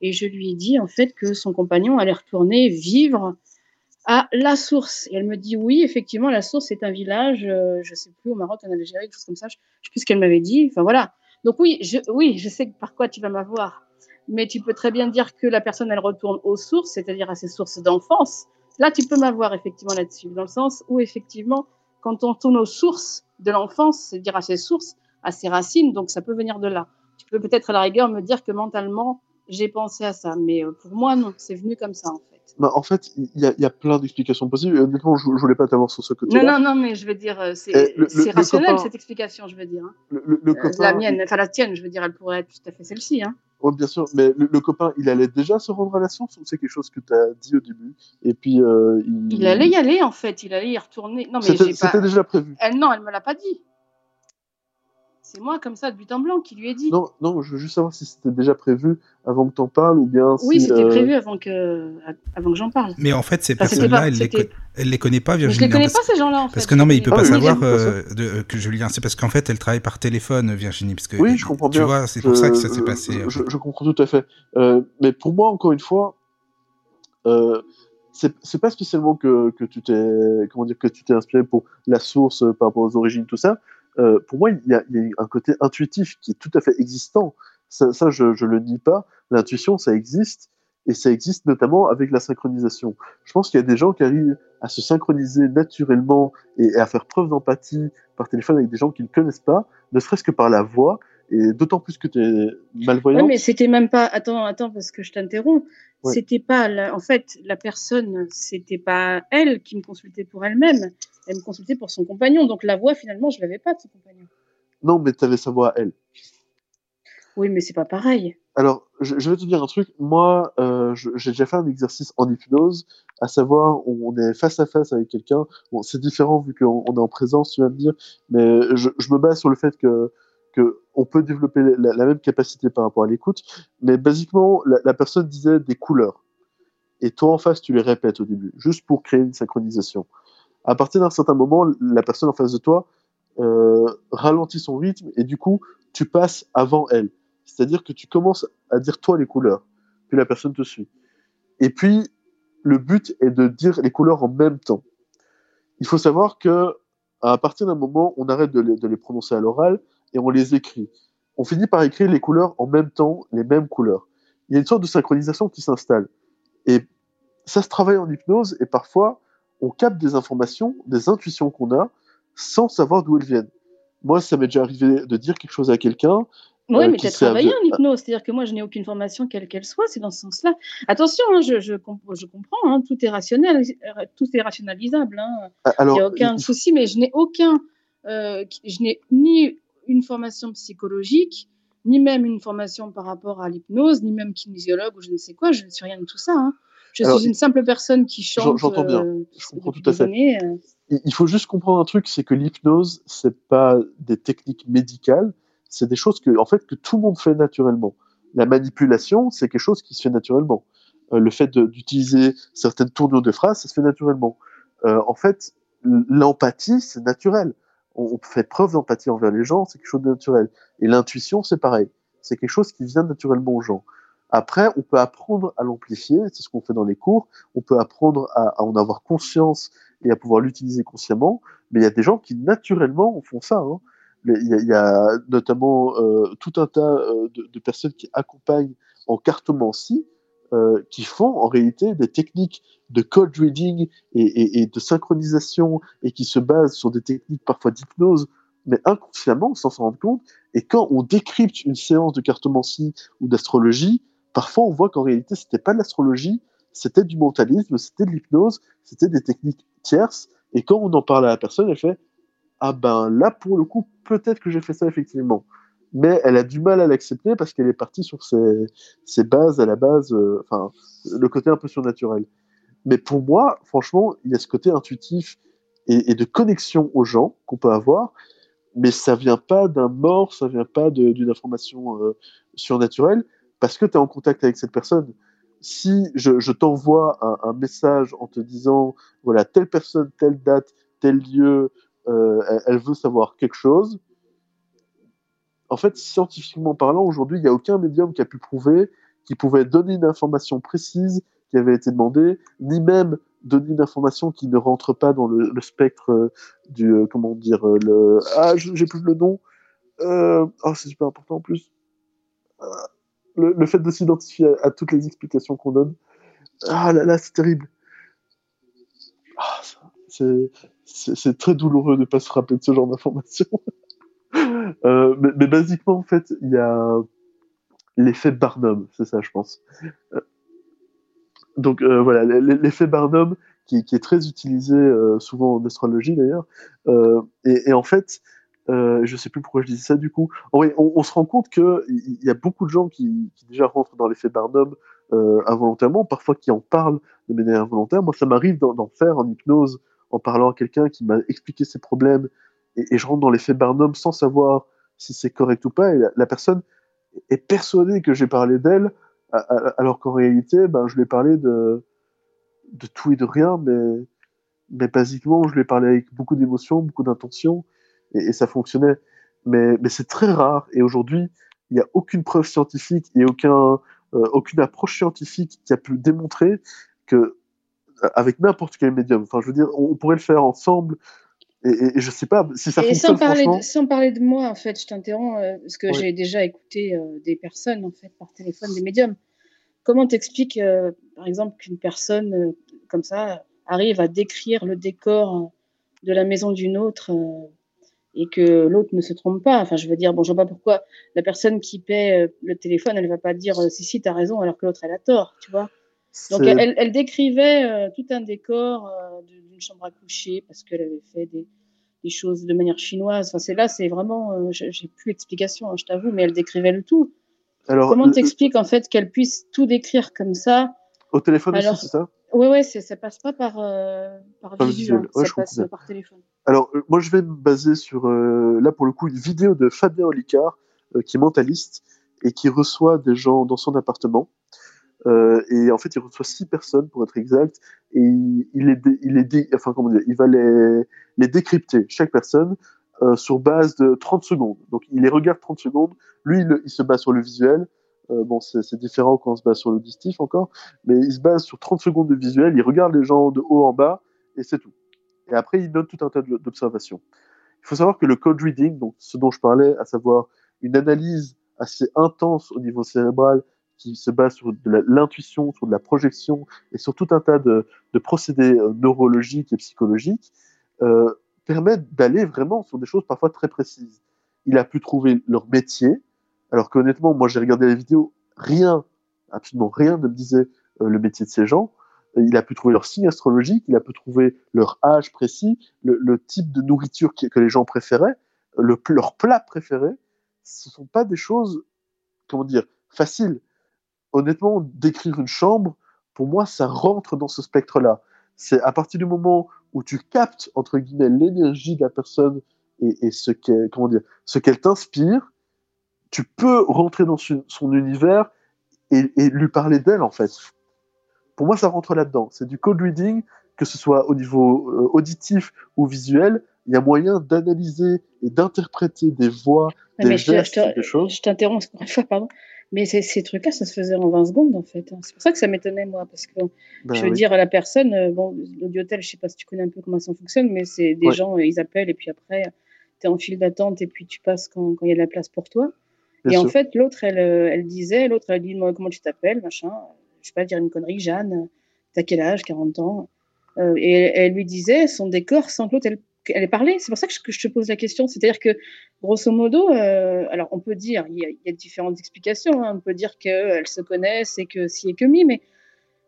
Et je lui ai dit, en fait, que son compagnon allait retourner vivre à La Source. Et elle me dit, oui, effectivement, La Source est un village, euh, je sais plus, au Maroc, en Algérie, quelque chose comme ça. Je, je sais plus ce qu'elle m'avait dit. Enfin, voilà. Donc oui, je, oui, je sais par quoi tu vas m'avoir. Mais tu peux très bien dire que la personne, elle retourne aux sources, c'est-à-dire à ses sources d'enfance. Là, tu peux m'avoir effectivement là-dessus, dans le sens où effectivement, quand on tourne aux sources de l'enfance, c'est-à-dire à ses sources, à ses racines, donc ça peut venir de là. Tu peux peut-être à la rigueur me dire que mentalement, j'ai pensé à ça, mais euh, pour moi, non, c'est venu comme ça. Bah, En fait, il y, a- il y a plein d'explications possibles. Honnêtement, je, je voulais pas t'avoir sur ce Non, côté-là. non, non, mais je veux dire, euh, c'est le rationnel copain- cette explication, je veux dire. hein. Le, le- le Euh, copain, la mienne, enfin la tienne, je veux dire, elle pourrait être tout à fait celle-ci. Hein. Ouais, bien sûr, mais le, copain, il allait déjà se rendre à la source ou c'est quelque chose que tu as dit au début Et puis. euh, il... Il allait y aller en fait, il allait y retourner. Non mais C'était j'ai pas. c'était déjà prévu. Elle, non, elle me l'a pas dit. C'est moi comme ça de but en blanc qui lui ai dit. Non, non, je veux juste savoir si c'était déjà prévu avant que t'en parles ou bien oui, si. c'était euh, prévu avant que avant que j'en parle. Mais en fait, ces Enfin, personnes-là, elle, les elle les connaît pas, Mais je Virginie. les connais parce- pas ces gens-là en fait. Parce que non, mais il peut Ah pas oui, savoir euh, de, que Julien. C'est parce qu'en fait, elle travaille par téléphone, Virginie. Parce que, Oui, je comprends Tu bien. vois, c'est pour ça que ça s'est passé. Je, fait. je comprends tout à fait. Euh, mais pour moi, encore une fois, euh, c'est pas spécialement que, que tu t'es comment dire que tu t'es inspiré pour la source euh, par rapport aux origines tout ça. Euh, pour moi, il y, a, un côté intuitif qui est tout à fait existant. Ça, je, je le nie pas. L'intuition, ça existe et ça existe notamment avec la synchronisation. Je pense qu'il y a des gens qui arrivent à se synchroniser naturellement et, et à faire preuve d'empathie par téléphone avec des gens qu'ils ne connaissent pas, ne serait-ce que par la voix, et d'autant plus que tu es malvoyant. Oui, mais c'était même pas. Attends, attends, parce que je t'interromps. Ouais. C'était pas. la- En fait, la personne, c'était pas elle qui me consultait pour elle-même. Elle me consultait pour son compagnon. Donc la voix, finalement, je l'avais pas de son compagnon. Non, mais tu avais sa voix à elle. Oui, mais c'est pas pareil. Alors, je, je vais te dire un truc. Moi, euh, j'ai déjà fait un exercice en hypnose, à savoir, on, est face à face avec quelqu'un. Bon, c'est différent vu qu'on on est en présence, tu vas me dire, mais je, je me base sur le fait que, que on peut développer la, même capacité par rapport à l'écoute. Mais basiquement, la, personne disait des couleurs. Et toi en face, tu les répètes au début, juste pour créer une synchronisation. À partir d'un certain moment, la personne en face de toi euh, ralentit son rythme et du coup, tu passes avant elle. C'est-à-dire que tu commences à dire toi les couleurs, puis la personne te suit. Et puis, le but est de dire les couleurs en même temps. Il faut savoir que à partir d'un moment, on arrête de les prononcer à l'oral et on les écrit. On finit par écrire les couleurs en même temps, les mêmes couleurs. Il y a une sorte de synchronisation qui s'installe. Et ça se travaille en hypnose et parfois, on capte des informations, des intuitions qu'on a, sans savoir d'où elles viennent. Moi, ça m'est déjà arrivé de dire quelque chose à quelqu'un, Oui, euh, mais qui tu as travaillé en hypnose. C'est-à-dire que moi, je n'ai aucune formation, quelle qu'elle soit. C'est dans ce sens-là. Attention, hein, je, je, comp- je comprends. hein, tout, est rationnel, euh, tout est rationalisable. hein. Ah, Alors, Il n'y a aucun il- souci, mais je n'ai aucun. euh, je n'ai ni une formation psychologique, ni même une formation par rapport à l'hypnose, ni même kinésiologue ou je ne sais quoi. Je ne suis rien de tout ça. hein. Je Alors, suis une simple personne qui chante j'entends bien. euh, Je comprends tout à fait. années, euh. il faut juste comprendre un truc, c'est que l'hypnose, c'est pas des techniques médicales, c'est des choses que, en fait, que tout le monde fait naturellement. La manipulation, c'est quelque chose qui se fait naturellement. Euh, le fait d'utiliser certaines tournures de phrases, ça se fait naturellement. En fait, l'empathie, c'est naturel. On, fait preuve d'empathie envers les gens, c'est quelque chose de naturel. Et l'intuition, c'est pareil. C'est quelque chose qui vient naturellement aux gens. Après, on peut apprendre à l'amplifier, c'est ce qu'on fait dans les cours. On peut apprendre à, en avoir conscience et à pouvoir l'utiliser consciemment. Mais il y a des gens qui naturellement font ça. hein. Il y, a- notamment euh, tout un tas euh, de personnes qui accompagnent en cartomancie, euh, qui font en réalité des techniques de code reading et, et- de synchronisation et qui se basent sur des techniques parfois d'hypnose, mais inconsciemment, sans s'en rendre compte. Et quand on décrypte une séance de cartomancie ou d'astrologie, parfois on voit qu'en réalité, c'était pas de l'astrologie, c'était du mentalisme, c'était de l'hypnose, c'était des techniques tierces. Et quand on en parle à la personne, elle fait Ah ben là, pour le coup, peut-être que j'ai fait ça effectivement. Mais elle a du mal à l'accepter parce qu'elle est partie sur ses, ses bases à la base, euh, enfin, le côté un peu surnaturel. Mais pour moi, franchement, il y a ce côté intuitif et, et de connexion aux gens qu'on peut avoir, mais ça vient pas d'un mort, ça vient pas d'une information euh, surnaturelle, parce que tu es en contact avec cette personne. Si je, je t'envoie un, un message en te disant, voilà, telle personne, telle date, tel lieu, euh, elle veut savoir quelque chose, en fait, scientifiquement parlant, aujourd'hui, il n'y a aucun médium qui a pu prouver qu'il pouvait donner une information précise qui avait été demandée, ni même donner une information qui ne rentre pas dans le, spectre euh, du, euh, comment dire, euh, le... Ah, j'ai plus le nom. Euh... Oh, c'est super important en plus. Le, fait de s'identifier à, toutes les explications qu'on donne. Ah là là, c'est terrible. Ah, c'est très douloureux de ne pas se rappeler de ce genre d'informations. Euh, mais, basiquement, en fait, il y a l'effet Barnum, c'est ça, je pense. Euh, donc euh, voilà, l'effet Barnum, qui, est très utilisé souvent en astrologie d'ailleurs. Et, en fait, Euh, je sais plus pourquoi je disais ça du coup. Vrai, on, se rend compte que il y a beaucoup de gens qui, déjà rentrent dans l'effet Barnum involontairement, parfois qui en parlent de manière involontaire. Moi, ça m'arrive d'en faire en hypnose, en parlant à quelqu'un qui m'a expliqué ses problèmes, et, je rentre dans l'effet Barnum sans savoir si c'est correct ou pas, et la, personne est persuadée que j'ai parlé d'elle, alors qu'en réalité, ben, je lui ai parlé de, de tout et de rien, mais, mais basiquement, je lui ai parlé avec beaucoup d'émotion, beaucoup d'intention, et, ça fonctionnait. Mais, mais c'est très rare, et aujourd'hui, il n'y a aucune preuve scientifique et aucun, euh, aucune approche scientifique qui a pu démontrer que, avec n'importe quel médium, enfin, je veux dire, on pourrait le faire ensemble, et, et, et je sais pas si ça Et fonctionne sans parler, franchement. de, sans parler de moi, en fait, je t'interromps, euh, parce que Ouais. j'ai déjà écouté euh, des personnes, en fait, par téléphone, des médiums. Comment t'expliques, euh, par exemple, qu'une personne euh, comme ça arrive à décrire le décor de la maison d'une autre et que l'autre ne se trompe pas? Enfin, je veux dire, bon, je vois pas pourquoi la personne qui paie le téléphone, elle va pas dire si, si, t'as raison, alors que l'autre, elle a tort, tu vois? Donc elle, elle- décrivait tout un décor de- chambre à coucher parce qu'elle avait fait des, des choses de manière chinoise. Enfin, c'est là, c'est vraiment, euh, j'ai plus l'explication, hein, je t'avoue, mais elle décrivait le tout. Alors, Comment t'expliques en fait qu'elle puisse tout décrire comme ça au téléphone Alors- aussi, c'est ça? ouais, c'est- ça passe pas par euh, par visuel. hein, Ouais, ça je passe par téléphone. Alors, euh, moi, je vais me baser sur, euh, là, pour le coup, une vidéo de Fabien Olicard, euh, qui est mentaliste, et qui reçoit des gens dans son appartement. Euh, et en fait, il reçoit six personnes, pour être exact, et il, les, il les enfin, comment dire, il va les, les décrypter, chaque personne, euh, sur base de 30 secondes. Donc, il les regarde 30 secondes. Lui, il, se base sur le visuel. Euh, bon, c'est différent quand on se base sur l'auditif encore, mais il se base sur 30 secondes de visuel. Il regarde les gens de haut en bas, et c'est tout. Et après, il note tout un tas d'observations. Il faut savoir que le code reading, donc ce dont je parlais, à savoir une analyse assez intense au niveau cérébral qui se base sur de l'intuition, sur de la projection et sur tout un tas de, procédés euh, neurologiques et psychologiques, euh, permet d'aller vraiment sur des choses parfois très précises. Il a pu trouver leur métier, alors qu'honnêtement, moi j'ai regardé la vidéo, rien, absolument rien ne me disait euh, le métier de ces gens. Euh, Il a pu trouver leur signe astrologique, il a pu trouver leur âge précis, le, type de nourriture que les gens préféraient, le, leur plat préféré. Ce sont pas des choses, comment dire, faciles. Honnêtement, décrire une chambre, pour moi, ça rentre dans ce spectre-là. C'est à partir du moment où tu captes, entre guillemets, l'énergie de la personne et, et ce qu'elle, comment dire, ce qu'elle t'inspire, tu peux rentrer dans son, son univers et, et lui parler d'elle, en fait. Pour moi, ça rentre là-dedans. C'est du code reading, que ce soit au niveau euh, auditif ou visuel. Il y a moyen d'analyser et d'interpréter des voix, des mais je gestes, je des choses. je t'interromps encore une fois, pardon. Mais ces, trucs-là, ça se faisait en 20 secondes, en fait. hein. C'est pour ça que ça m'étonnait, moi, parce que Ben je veux oui. dire à la personne, euh, bon, l'audiotel, je sais pas si tu connais un peu comment ça fonctionne, mais c'est des Ouais. gens, euh, ils appellent et puis après, tu es en file d'attente et puis tu passes quand il y a de la place pour toi. Bien et en fait, l'autre, elle, euh, elle disait, l'autre, elle dit, moi, comment tu t'appelles, machin. Je sais pas dire une connerie, Jeanne, t'as quel âge, 40 ans. Euh, et elle, elle lui disait son décor sans que l'autre, elle, elle ait parlé. C'est pour ça que je, te pose la question. C'est-à-dire que, grosso modo, euh, alors on peut dire, il y, a, différentes explications. hein. On peut dire qu'elles se connaissent et que si et que mi, mais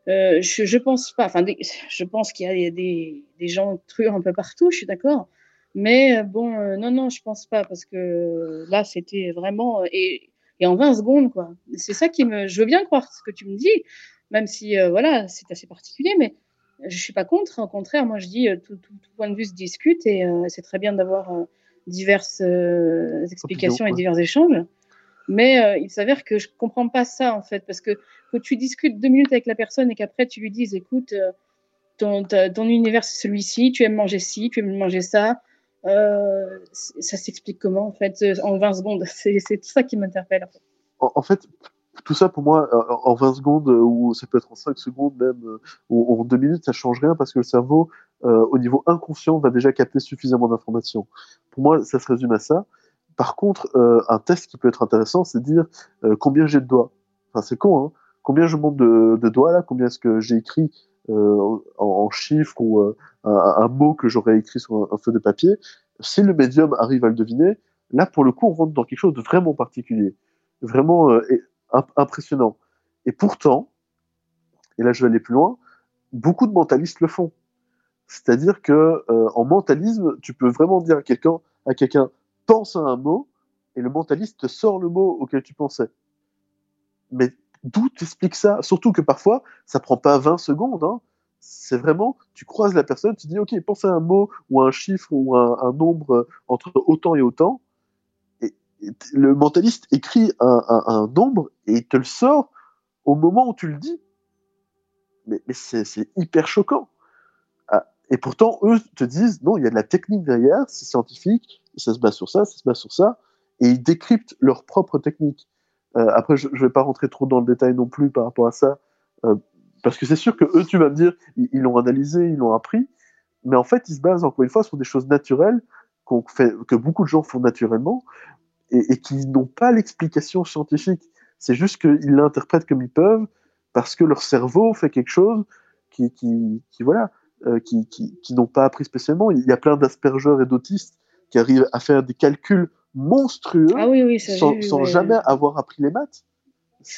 euh, je, pense pas. Enfin, je pense qu'il y a des, gens truands un peu partout. Je suis d'accord. Mais euh, bon, non, non, je pense pas parce que là, c'était vraiment et, et en 20 secondes, quoi. C'est ça qui me. Je veux bien croire ce que tu me dis, même si voilà, c'est assez particulier, mais je suis pas contre. Au contraire, moi, je dis euh, tout, tout, tout point de vue se discute et euh, c'est très bien d'avoir euh, diverses euh, explications et ouais. divers échanges. Mais il s'avère que je comprends pas ça en fait, parce que que tu discutes deux minutes avec la personne et qu'après tu lui dises, écoute, ton, ton univers c'est celui-ci, tu aimes manger ci, tu aimes manger ça, ça s'explique comment en fait en 20 secondes? C'est tout ça qui m'interpelle. en fait. en, en fait, tout ça pour moi, en 20 secondes, euh, ou ça peut être en 5 secondes même, euh, ou en 2 minutes, ça change rien parce que le cerveau, euh, au niveau inconscient, va déjà capter suffisamment d'informations. Pour moi, ça se résume à ça. Par contre, euh, un test qui peut être intéressant, c'est dire euh, combien j'ai de doigts. Enfin, c'est con, hein. Combien je monte de, de doigts là? Combien est-ce que j'ai écrit euh, en, chiffres ou un, un mot que j'aurais écrit sur un, feu de papier? Si le médium arrive à le deviner, là, pour le coup, on rentre dans quelque chose de vraiment particulier, vraiment imp- impressionnant. Et pourtant, et là je vais aller plus loin, beaucoup de mentalistes le font. C'est-à-dire que euh, en mentalisme, tu peux vraiment dire à quelqu'un, à quelqu'un, pense à un mot et le mentaliste te sort le mot auquel tu pensais. Mais d'où t'expliques ça? Surtout que parfois, ça prend pas 20 secondes. Hein. C'est vraiment, tu croises la personne, tu dis, ok, pense à un mot ou à un chiffre ou à un, un nombre euh, entre autant et autant. Le mentaliste écrit un, nombre et il te le sort au moment où tu le dis. Mais, c'est hyper choquant. Ah, et pourtant, eux te disent, non, il y a de la technique derrière, c'est scientifique, ça se base sur ça, ça se base sur ça, et ils décryptent leur propre technique. Euh, après, je ne vais pas rentrer trop dans le détail non plus par rapport à ça, euh, parce que c'est sûr que eux, tu vas me dire, ils l'ont analysé, ils l'ont appris, mais en fait, ils se basent encore une fois sur des choses naturelles que beaucoup de gens font naturellement et, et qui n'ont pas l'explication scientifique. C'est juste qu'ils l'interprètent comme ils peuvent parce que leur cerveau fait quelque chose qui, qui, qui voilà, euh, qui, qui, qui n'ont pas appris spécialement. Il y a plein d'aspergeurs et d'autistes qui arrivent à faire des calculs monstrueux Ah oui, oui, ça, sans, j'ai vu, sans ouais. jamais avoir appris les maths.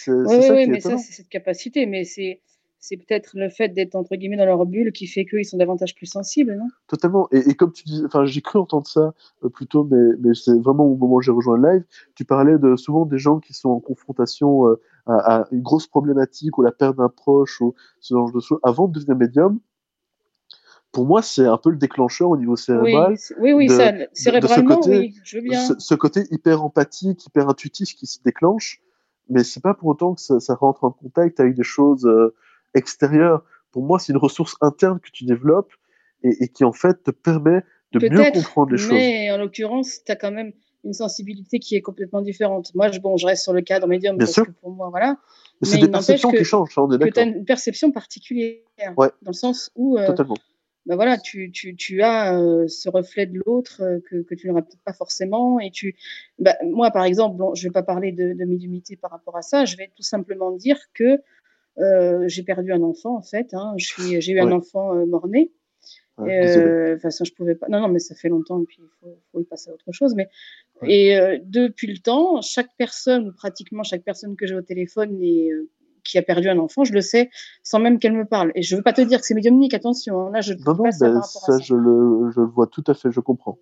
Oui, oui, ça oui, qui est mais ça, étonnant. c'est cette capacité. Mais c'est, c'est peut-être le fait d'être entre guillemets dans leur bulle qui fait qu'ils sont davantage plus sensibles, non? Totalement. Et, et comme tu dis, enfin, j'ai cru entendre ça euh, plus tôt, mais, mais c'est vraiment au moment où j'ai rejoint le live. Tu parlais de souvent des gens qui sont en confrontation euh, à, à une grosse problématique ou la perte d'un proche ou ce genre de choses avant de devenir médium. Pour moi, c'est un peu le déclencheur au niveau Oui, cérébral. c'est- oui, oui, de- ça, de ce cérébralement, côté- oui, je veux bien. Ce, ce côté hyper empathique, hyper intuitif qui se déclenche, mais c'est pas pour autant que ça, ça rentre en contact avec des choses euh, extérieures. Pour moi, c'est une ressource interne que tu développes et, et qui en fait te permet de mieux comprendre les choses. mais en l'occurrence, tu as quand même une sensibilité qui est complètement différente. Moi, je, bon, je reste sur le cadre médium Bien parce sûr. que pour moi, voilà. Mais c'est mais des il n'empêche perceptions que- qui changent, ça, on est Que tu as une perception particulière, Ouais. dans le sens où euh, Totalement. bah voilà, tu, tu, tu as euh, ce reflet de l'autre euh, que, que tu n'auras peut-être pas forcément. Et tu, bah, moi, par exemple, bon, je ne vais pas parler de, de médiumnité par rapport à ça, je vais tout simplement dire que j'ai perdu un enfant, en fait. Hein, j'ai eu un enfant euh, mort-né. Ouais. Euh, de toute façon, je pouvais pas. Non, non, mais ça fait longtemps et puis il faut, faut y passer à autre chose. Mais Ouais. et euh, depuis le temps, chaque personne pratiquement chaque personne que j'ai au téléphone et euh, qui a perdu un enfant, je le sais sans même qu'elle me parle. Et je veux pas te dire que c'est médiumnique, attention. hein, là, je ne Non, non, pas ça ben, par rapport à ça, ça. je le, je le vois tout à fait, je comprends.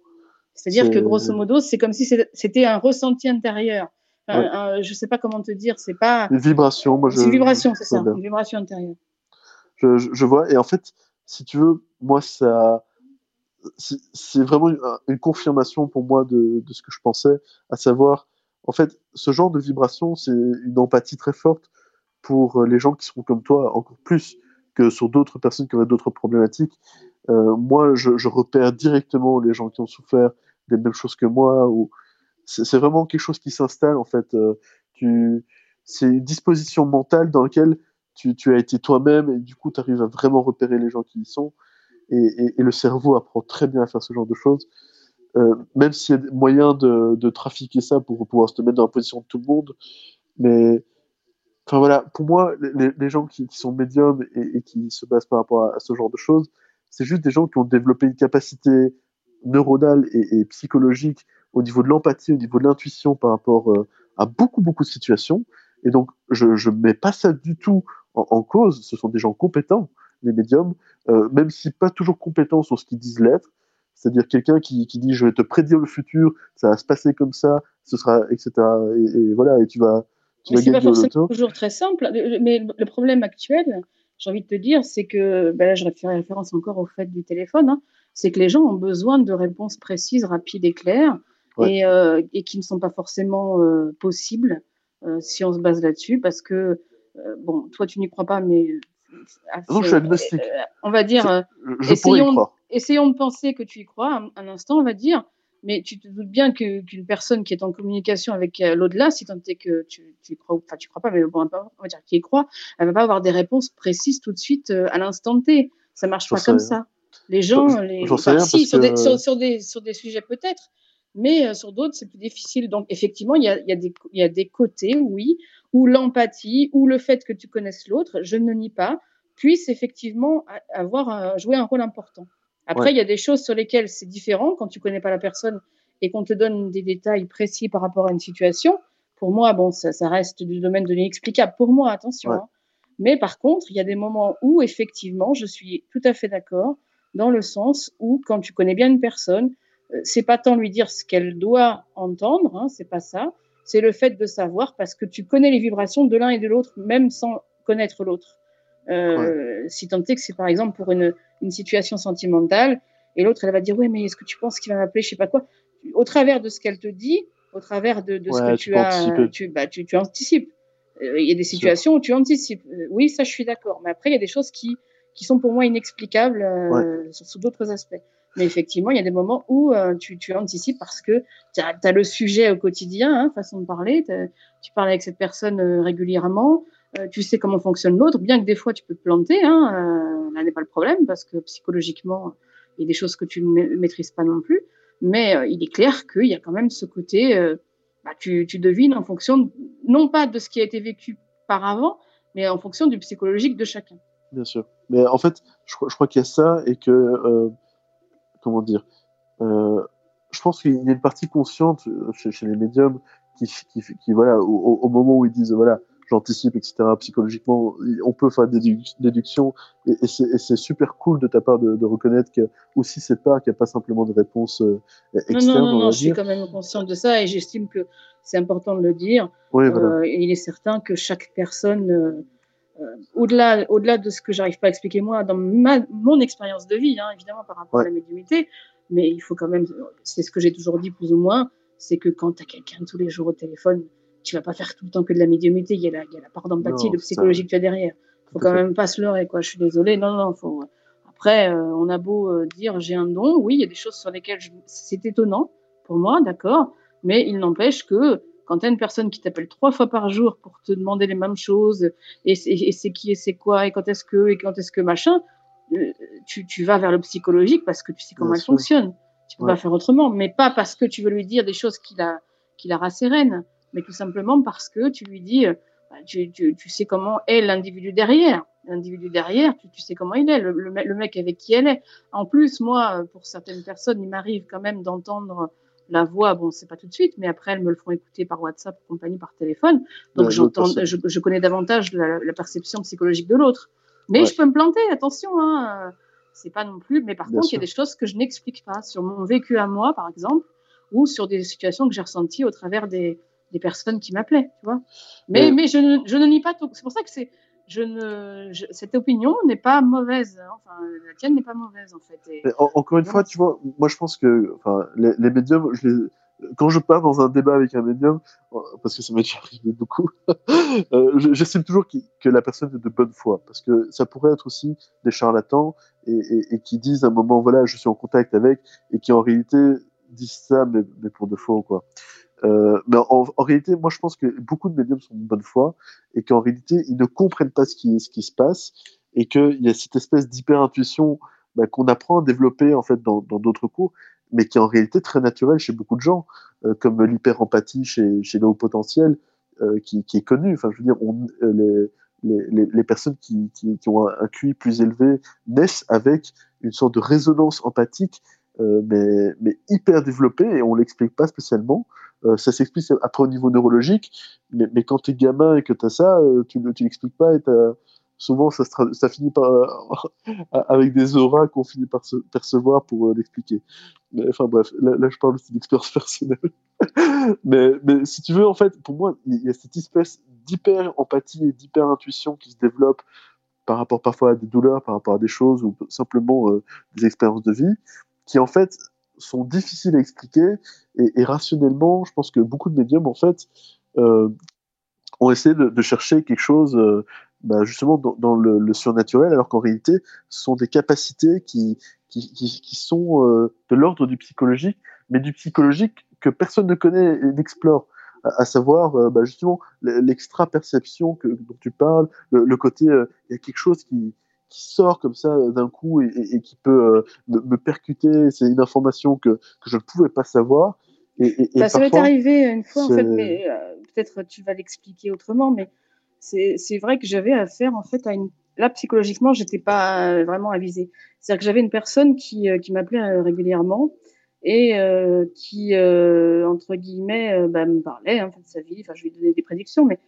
C'est-à-dire que grosso modo, c'est comme si c'était un ressenti intérieur. Enfin, Ouais. un- je sais pas comment te dire. C'est pas. Les vibrations, moi je. C'est une vibration, c'est ça, bien. une vibration intérieure. Je, je, je vois, et en fait, si tu veux, moi, ça. c'est- C'est vraiment une, une confirmation pour moi de, de ce que je pensais, à savoir, en fait, ce genre de vibration, c'est une empathie très forte pour les gens qui sont comme toi, encore plus que sur d'autres personnes qui auraient d'autres problématiques. Euh, moi, je, je repère directement les gens qui ont souffert des mêmes choses que moi, ou c'est vraiment quelque chose qui s'installe, en fait. Euh, tu... C'est une disposition mentale dans laquelle tu, tu as été toi-même, et du coup, tu arrives à vraiment repérer les gens qui y sont. Et, et, le cerveau apprend très bien à faire ce genre de choses. Euh, même s'il y a des moyens de, de trafiquer ça pour pouvoir se mettre dans la position de tout le monde. Mais enfin voilà, pour moi, les, les gens qui, sont médiums et, qui se basent par rapport à, à ce genre de choses, c'est juste des gens qui ont développé une capacité neuronale et psychologique au niveau de l'empathie, au niveau de l'intuition par rapport euh, à beaucoup, beaucoup de situations. Et donc, je ne mets pas ça du tout en, en, cause. Ce sont des gens compétents, les médiums, euh, même si pas toujours compétents sur ce qu'ils disent l'être. C'est-à-dire quelqu'un qui, qui dit je vais te prédire le futur, ça va se passer comme ça, ce sera, etc. Et, et voilà, et tu vas, tu mais vas gagner pas forcément toujours très simple. Mais le problème actuel, j'ai envie de te dire, c'est que, ben là, je fais référence encore au fait du téléphone, hein, c'est que les gens ont besoin de réponses précises, rapides et claires, Ouais. et, euh, et qui ne sont pas forcément euh, possibles euh, si on se base là-dessus, parce que, bon, toi tu n'y crois pas, mais. euh, Non, je suis agnostique. on va dire, Je, essayons, de penser que tu y crois un, un instant, on va dire, mais tu te doutes bien qu'une personne qui est en communication avec l'au-delà, si tant est que tu, tu y crois, enfin tu crois pas, mais bon, on va dire qu'il y croit, elle va pas avoir des réponses précises tout de suite à l'instant T. Ça marche pas comme rien. ça. Les gens, les, enfin, si, sur, des, sur, sur des, sur des sujets peut-être, mais euh, sur d'autres c'est plus difficile. Donc effectivement, il y a, il y, a des, il y a des côtés, oui, où l'empathie, ou le fait que tu connaisses l'autre, je ne nie pas, puisse effectivement avoir jouer un rôle important. Après, Ouais. il y a des choses sur lesquelles c'est différent quand tu connais pas la personne et qu'on te donne des détails précis par rapport à une situation. Pour moi, bon, ça, ça reste du domaine de l'inexplicable. Pour moi, attention. Ouais. hein. Mais par contre, il y a des moments où effectivement, je suis tout à fait d'accord dans le sens où quand tu connais bien une personne, c'est pas tant lui dire ce qu'elle doit entendre, hein, c'est pas ça. C'est le fait de savoir parce que tu connais les vibrations de l'un et de l'autre, même sans connaître l'autre. Euh, Si tant est que c'est par exemple pour une, une situation sentimentale, et l'autre elle va dire ouais mais est-ce que tu penses qu'il va m'appeler, je sais pas quoi. Au travers de ce qu'elle te dit, au travers de, de ce Ouais, que tu as, tu, bah, tu, tu anticipes. Euh, Il y a des situations où tu anticipes. Euh, oui, ça je suis d'accord. Mais après il y a des choses qui qui sont pour moi inexplicables euh, sur, sous d'autres aspects. Mais effectivement, il y a des moments où euh, tu, tu anticipes parce que tu as, le sujet au quotidien, hein, façon de parler, tu parles avec cette personne euh, régulièrement, euh, tu sais comment fonctionne l'autre, bien que des fois tu peux te planter, hein, là n'est pas le problème parce que psychologiquement, il y a des choses que tu ne ma- maîtrises pas non plus, mais il est clair qu'il y a quand même ce côté, bah, tu, tu devines en fonction, non pas de ce qui a été vécu par avant, mais en fonction du psychologique de chacun. Bien sûr. Mais en fait, je, je crois qu'il y a ça et que, euh, comment dire, euh, je pense qu'il y a une partie consciente euh, chez, chez les médiums qui, qui, qui voilà, au, moment où ils disent, voilà, j'anticipe, etc., psychologiquement, on peut faire des déduc- déductions et, et c'est c'est super cool de ta part de, de reconnaître que aussi cette part, qu'il n'y a pas simplement de réponse euh, Non, externe, non, non, on va non, je suis quand même consciente de ça et j'estime que c'est important de le dire. Oui, voilà. Euh, et il est certain que chaque personne, au-delà, au-delà de ce que j'arrive pas à expliquer moi dans ma, mon expérience de vie, hein, évidemment par rapport Ouais. à la médiumité, mais il faut quand même, c'est ce que j'ai toujours dit plus ou moins, c'est que quand tu as quelqu'un tous les jours au téléphone, tu vas pas faire tout le temps que de la médiumité. Il y a la, il y a la part d'empathie, de psychologie que tu as derrière. Faut Tout quand fait. même pas se leurrer, quoi. Je suis désolée. Non, non, faut. Après, euh, on a beau euh, dire j'ai un don, oui, il y a des choses sur lesquelles je... c'est étonnant pour moi, d'accord, mais il n'empêche que quand tu as une personne qui t'appelle trois fois par jour pour te demander les mêmes choses, et c'est et c'est qui et c'est quoi, et quand est-ce que, et quand est-ce que machin, euh, tu, tu vas vers le psychologique parce que tu sais comment Bien elle sûr. fonctionne. Tu peux Ouais. pas faire autrement, mais pas parce que tu veux lui dire des choses qui la, qui la rassérénent, mais tout simplement parce que tu lui dis, euh, bah, tu, tu, tu sais comment est l'individu derrière. L'individu derrière, tu, sais comment il est, le, le, me- le mec avec qui elle est. En plus, moi, pour certaines personnes, il m'arrive quand même d'entendre la voix, bon, c'est pas tout de suite, mais après, elles me le font écouter par WhatsApp, compagnie, par téléphone. Donc, j'entends, je, je connais davantage la, la perception psychologique de l'autre. Mais Ouais. je peux me planter, attention, hein. euh, C'est pas non plus, mais par Bien contre, il y a des choses que je n'explique pas sur mon vécu à moi, par exemple, ou sur des situations que j'ai ressenties au travers des, des personnes qui m'appelaient, tu vois. Mais, Mais- mais je, ne, je ne nie pas tout. C'est pour ça que c'est, je ne, je- cette opinion n'est pas mauvaise. hein. Enfin, la tienne n'est pas mauvaise, en fait. Encore une fois, tu vois, moi je pense que enfin, les, les médiums, je les- quand je pars dans un débat avec un médium, euh, parce que ça m'est déjà arrivé beaucoup, euh, je- j'estime toujours que la personne est de bonne foi, parce que ça pourrait être aussi des charlatans et, et- et qui disent à un moment, voilà, je suis en contact avec, et qui en réalité disent ça, mais, mais pour de faux, quoi. Euh, mais en, réalité, moi je pense que beaucoup de médiums sont de bonne foi, et qu'en réalité, ils ne comprennent pas ce qui, se passe, et qu'il y a cette espèce d'hyper-intuition bah, qu'on apprend à développer en fait dans d'autres cours, mais qui est en réalité très naturel chez beaucoup de gens, euh, comme l'hyper-empathie chez, chez potentiels, euh, qui, est connu. Enfin, je veux dire, les, les, personnes qui, ont un, QI plus élevé naissent avec une sorte de résonance empathique, mais, mais hyper développée, et on l'explique pas spécialement. Euh, ça s'explique après au niveau neurologique, mais, mais quand tu es gamin et que tu as ça, euh, tu ne l'expliques pas et t'as- souvent ça, finit par, avec des auras qu'on finit par percevoir pour euh, l'expliquer. Enfin bref, là, je parle aussi d'expérience personnelle. mais, si tu veux, en fait, pour moi, il y a cette espèce d'hyper empathie et d'hyper intuition qui se développe par rapport parfois à des douleurs, par rapport à des choses ou simplement des expériences de vie, qui en fait sont difficiles à expliquer et, rationnellement, je pense que beaucoup de médiums en fait euh, ont essayé de, chercher quelque chose euh, bah, justement dans, le, surnaturel, alors qu'en réalité, ce sont des capacités qui, qui, sont euh, de l'ordre du psychologique, mais du psychologique que personne ne connaît et n'explore. À, savoir, bah, justement, l'extra-perception dont tu parles, le, côté, il y a quelque chose qui, qui sort comme ça euh, d'un coup et, et, et qui peut euh, me, me percuter. C'est une information que, que je ne pouvais pas savoir. Et, Bah, ça m'est arrivé une fois, en fait, mais euh, peut-être tu vas l'expliquer autrement, mais c'est vrai que j'avais affaire, en fait, à une. Là, psychologiquement, j'étais pas vraiment avisée. C'est-à-dire que j'avais une personne qui, qui m'appelait régulièrement et euh, qui, euh, entre guillemets, bah, me parlait hein, de sa vie. Enfin, je lui donnais des prédictions, mais.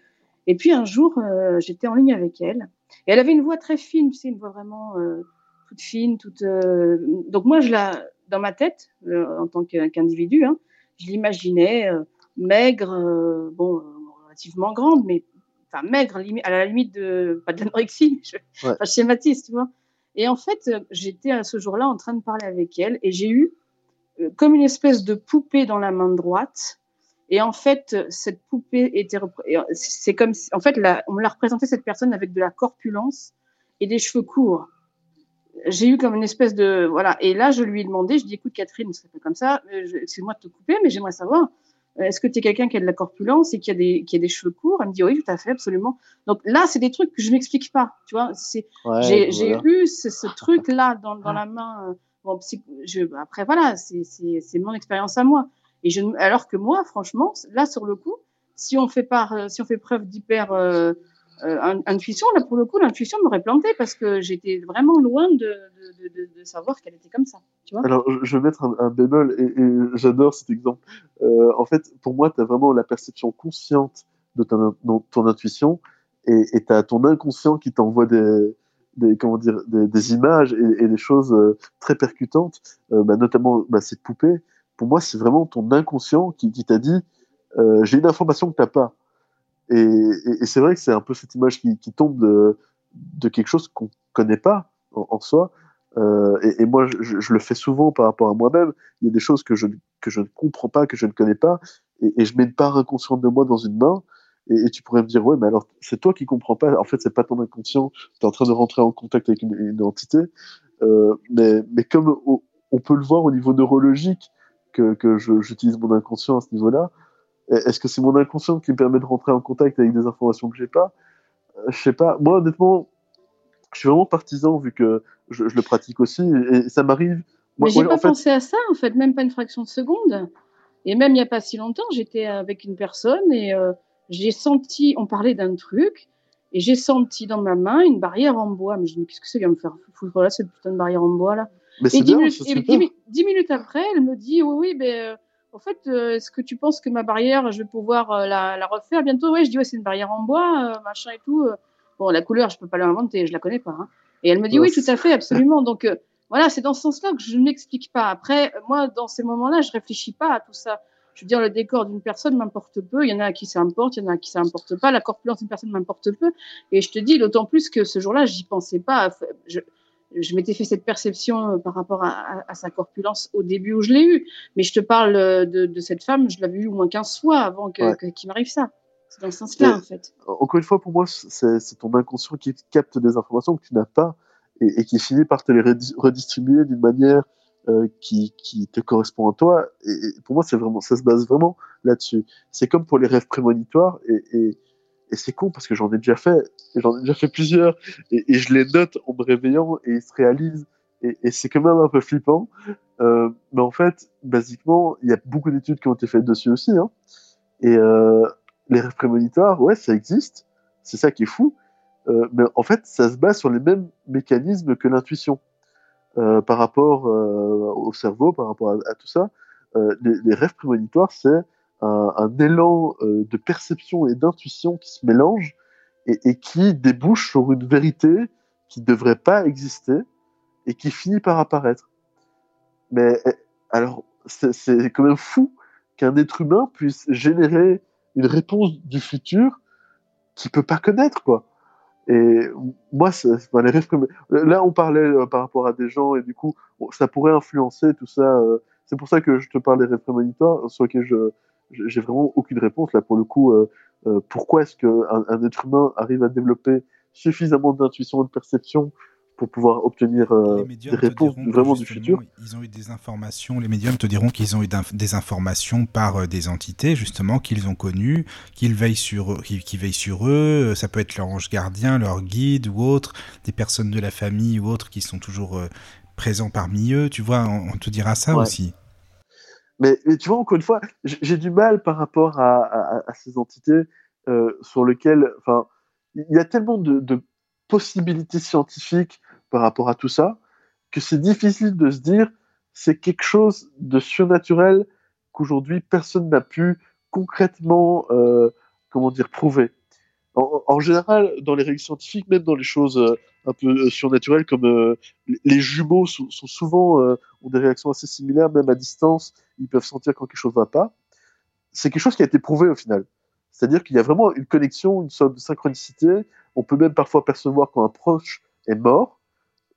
Et puis un jour, euh, j'étais en ligne avec elle et elle avait une voix très fine, tu sais, une voix vraiment euh, toute fine, toute. euh, Donc moi, je la, dans ma tête, en tant qu'individu, hein, je l'imaginais maigre, bon, relativement grande, mais enfin maigre, à la limite de pas de l'anorexie, je, Ouais. enfin, je schématise, tu vois. Et en fait, j'étais à ce jour-là en train de parler avec elle et j'ai eu comme une espèce de poupée dans la main droite. Et en fait, cette poupée était, euh, c'est comme, si- en fait, la- on me l'a représenté cette personne avec de la corpulence et des cheveux courts. J'ai eu comme une espèce de, voilà. Et là, je lui ai demandé, je dis, écoute, Catherine, ça fait comme ça, euh, excuse-moi de te couper, mais j'aimerais savoir, euh, est-ce que tu es quelqu'un qui a de la corpulence et qui a des, qui a des cheveux courts? Elle me dit, oui, tout à fait, absolument. Donc là, c'est des trucs que je m'explique pas, tu vois. C'est, Ouais, j'ai voilà. eu ce, ce truc-là dans, dans la main. Bon, je, après, voilà, c'est c'est- c'est mon expérience à moi. Et alors que moi, franchement, là, sur le coup, si on fait, euh, preuve d'hyper euh, euh, in- intuition, là, pour le coup, l'intuition m'aurait planté parce que j'étais vraiment loin de, savoir qu'elle était comme ça. Tu vois Alors, je- vais mettre un, bémol et, j'adore cet exemple. En fait, pour moi, tu as vraiment la perception consciente de ton, intuition et tu as ton inconscient qui t'envoie des, comment dire, des, images et, des choses très percutantes, bah, notamment bah, cette poupée. Pour moi, c'est vraiment ton inconscient qui, t'a dit euh, j'ai une information que tu n'as pas. Et, c'est vrai que c'est un peu cette image qui, tombe de, quelque chose qu'on connaît pas en, soi. Euh, et, moi, je, le fais souvent par rapport à moi-même. Il y a des choses que je, que je ne comprends pas, que je ne connais pas, et, je mets une part inconsciente de moi dans une main. Et, tu pourrais me dire, ouais, mais alors c'est toi qui comprends pas. En fait, c'est pas ton inconscient. Tu es en train de rentrer en contact avec une, entité. Euh, mais, comme on peut le voir au niveau neurologique, que, j'utilise mon inconscient à ce niveau-là, est-ce que c'est mon inconscient qui me permet de rentrer en contact avec des informations que j'ai pas? Euh, Je sais pas. Moi, honnêtement, je suis vraiment partisan vu que je, je le pratique aussi et, ça m'arrive. Mais j'ai pas en fait, pensé à ça, en fait, même pas une fraction de seconde. Et même il n'y a pas si longtemps, j'étais avec une personne et euh, j'ai senti, on parlait d'un truc, et j'ai senti dans ma main une barrière en bois. Mais je me dis, qu'est-ce que c'est va me faire foutre là, cette putain de barrière en bois là? Mais Et c'est dix bien, minutes, et après, elle me dit, oui, oui, ben, euh, en fait, euh, est-ce que tu penses que ma barrière, je vais pouvoir euh, la, la refaire bientôt? Ouais, je dis, ouais, c'est une barrière en bois, euh, machin et tout. euh. Bon, la couleur, je peux pas l'inventer, je la connais pas. hein. Et elle me dit, Non, oui, tout à fait, absolument. Donc, euh, voilà, c'est dans ce sens-là que je ne m'explique pas. Après, moi, dans ces moments-là, je réfléchis pas à tout ça. Je veux dire, le décor d'une personne m'importe peu. Il y en a à qui ça importe, il y en a à qui ça importe pas. La corpulence d'une personne m'importe peu. Et je te dis, d'autant plus que ce jour-là, j'y pensais pas. Je, je m'étais fait cette perception euh, par rapport à, à- à sa corpulence au début où je l'ai eu. Mais je te parle euh, de, de cette femme, je l'avais eu au moins 15 fois avant que- Ouais. que- qu'il m'arrive ça. C'est dans ce sens-là, en fait. Encore une fois, pour moi, c'est c'est ton inconscient qui capte des informations que tu n'as pas et, et qui finit par te les redi- redistribuer d'une manière euh, qui, qui te correspond à toi. Et, et pour moi, c'est vraiment, ça se base vraiment là-dessus. C'est comme pour les rêves prémonitoires et, et, et c'est con parce que j'en ai déjà fait, j'en ai déjà fait plusieurs et, je les note en me réveillant et ils se réalisent et, c'est quand même un peu flippant. Euh, mais en fait, basiquement, il y a beaucoup d'études qui ont été faites dessus aussi. Hein. Et euh, les rêves prémonitoires, ouais, ça existe. C'est ça qui est fou. Euh, mais en fait, ça se base sur les mêmes mécanismes que l'intuition. Euh, par rapport euh, au cerveau, par rapport à, à tout ça, euh, les, les rêves prémonitoires, c'est un, élan euh, de perception et d'intuition qui se mélangent et, qui débouche sur une vérité qui ne devrait pas exister et qui finit par apparaître. Mais eh, alors, c'est quand même fou qu'un être humain puisse générer une réponse du futur qu'il peut pas connaître, quoi. Et moi, prémon- là, on parlait euh, par rapport à des gens et du coup, ça pourrait influencer tout ça. euh, c'est pour ça que je te parle des rêves prémonitoires, sur lesquels je- j'ai vraiment aucune réponse là pour le coup. euh, euh, pourquoi est-ce qu'un un être humain arrive à développer suffisamment d'intuition et de perception pour pouvoir obtenir euh, des réponses vraiment du futur? Ils ont eu des informations. Les médiums te diront qu'ils ont eu des informations par euh, des entités justement qu'ils ont connues, qu'ils veillent sur, qui, qui veillent sur eux. Ça peut être leur ange gardien, leur guide ou autre, des personnes de la famille ou autres qui sont toujours euh, présents parmi eux. Tu vois, on, on te dira ça Ouais. aussi. Mais, tu vois, encore une fois, j'ai du mal par rapport à, ces entités euh, sur lesquelles, enfin, il y a tellement de, de possibilités scientifiques par rapport à tout ça que c'est difficile de se dire c'est quelque chose de surnaturel qu'aujourd'hui personne n'a pu concrètement, euh, comment dire, prouver. En, général, dans les règles scientifiques, même dans les choses euh, un peu euh, surnaturelles, comme euh, les- jumeaux sont, souvent ont des réactions assez similaires, même à distance, ils peuvent sentir quand quelque chose va pas. C'est quelque chose qui a été prouvé au final. C'est-à-dire qu'il y a vraiment une connexion, une sorte de synchronicité. On peut même parfois percevoir quand un proche est mort.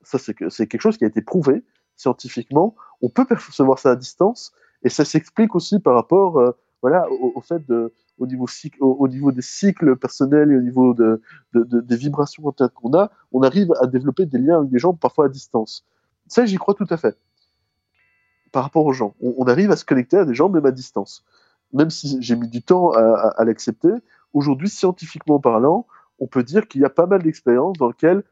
Ça, c'est que- c'est quelque chose qui a été prouvé scientifiquement. On peut percevoir ça à distance, et ça s'explique aussi par rapport, voilà, au fait de, au niveau, des cycles personnels et au niveau de, de- de- des vibrations qu'on a, on arrive à développer des liens avec des gens parfois à distance. Ça, j'y crois tout à fait. Par rapport aux gens, on, arrive à se connecter à des gens même à distance. Même si j'ai mis du temps à, l'accepter, aujourd'hui, scientifiquement parlant, on peut dire qu'il y a pas mal d'expériences dans lesquelles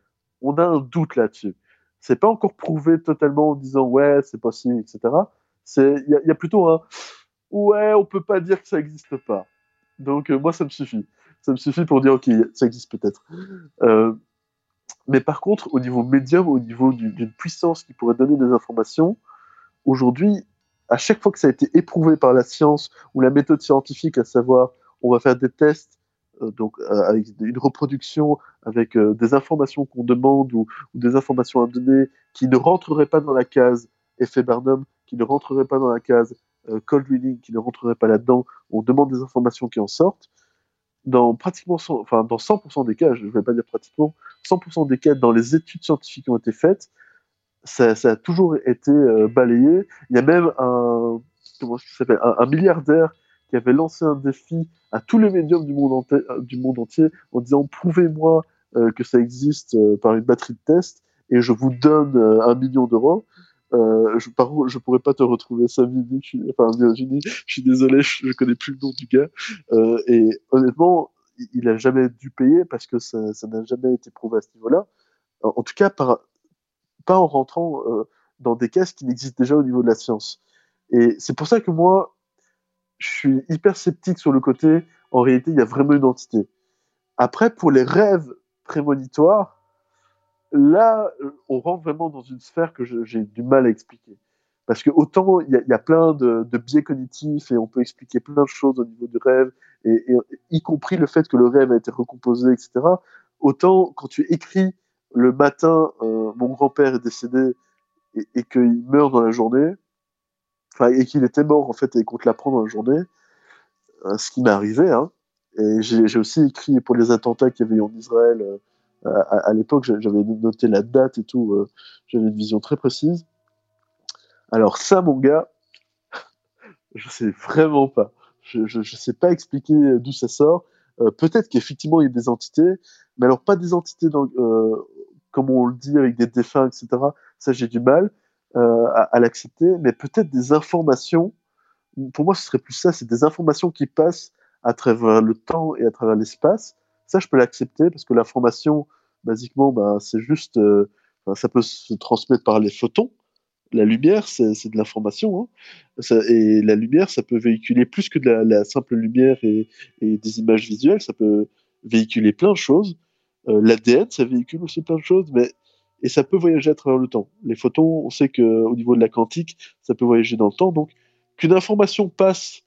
on a un doute là-dessus. C'est pas encore prouvé totalement en disant ouais, c'est possible, etc. Il y, a- plutôt un ouais, on peut pas dire que ça existe pas. Donc euh, moi, ça me suffit. Ça me suffit pour dire ok, ça existe peut-être. Euh, mais par contre, au niveau médium, au niveau du- d'une puissance qui pourrait donner des informations, aujourd'hui, à chaque fois que ça a été éprouvé par la science ou la méthode scientifique, à savoir, on va faire des tests, euh, donc avec une reproduction, avec des informations qu'on demande ou, ou des informations à donner qui ne rentreraient pas dans la case effet Barnum, qui ne rentreraient pas dans la case cold reading, qui ne rentreraient pas là-dedans, on demande des informations qui en sortent. Dans pratiquement 100, enfin, dans 100% des cas, je ne vais pas dire pratiquement, 100% des cas dans les études scientifiques qui ont été faites, ça, a toujours été euh, balayé. Il y a même un, comment s'appelle, un, milliardaire qui avait lancé un défi à tous les médiums du monde, entier, euh, du monde entier en disant prouvez-moi euh, que ça existe euh, par une batterie de tests et je vous donne euh, un million d'euros. Euh, je, par je pourrais pas te retrouver ça, Vivi, je suis, enfin Virginie, je suis désolé, je, je connais plus le nom du gars. Euh, et honnêtement, il, il a jamais dû payer parce que ça n'a jamais été prouvé à ce niveau-là. En, tout cas, pas en rentrant euh, dans des cases qui n'existent déjà au niveau de la science. Et c'est pour ça que moi, je suis hyper sceptique sur le côté, en réalité, il y a vraiment une entité. Après, pour les rêves prémonitoires, là, euh, on rentre vraiment dans une sphère que j'ai du mal à expliquer. Parce que autant il y, a- plein de, biais cognitifs et on peut expliquer plein de choses au niveau du rêve, et, y compris le fait que le rêve a été recomposé, etc. Autant quand tu écris le matin, euh, mon grand-père est décédé et, et qu'il meurt dans la journée, et qu'il était mort en fait et qu'on te l'apprend dans la journée, euh, ce qui m'est arrivé, hein. Et j'ai aussi écrit pour les attentats qu'il y avait eu en Israël à, à l'époque, j'a- j'avais noté la date et tout, euh, j'avais une vision très précise. Alors ça, mon gars, je sais vraiment pas. Je, je sais pas expliquer d'où ça sort. Euh, Peut-être qu'effectivement il y a des entités, mais alors pas des entités euh, comme on le dit avec des défunts, etc. Ça j'ai du mal euh, à, à l'accepter, mais peut-être des informations. Pour moi, ce serait plus ça, c'est des informations qui passent à travers le temps et à travers l'espace. Ça, je peux l'accepter parce que l'information, basiquement, bah, c'est juste, euh, ça peut se transmettre par les photons. La lumière, c'est de l'information. Hein. Et la lumière, ça peut véhiculer plus que de la, simple lumière et, et des images visuelles. Ça peut véhiculer plein de choses. Euh, L'ADN, ça véhicule aussi plein de choses, mais et ça peut voyager à travers le temps. Les photons, on sait qu'au niveau de la quantique, ça peut voyager dans le temps. Donc, qu'une information passe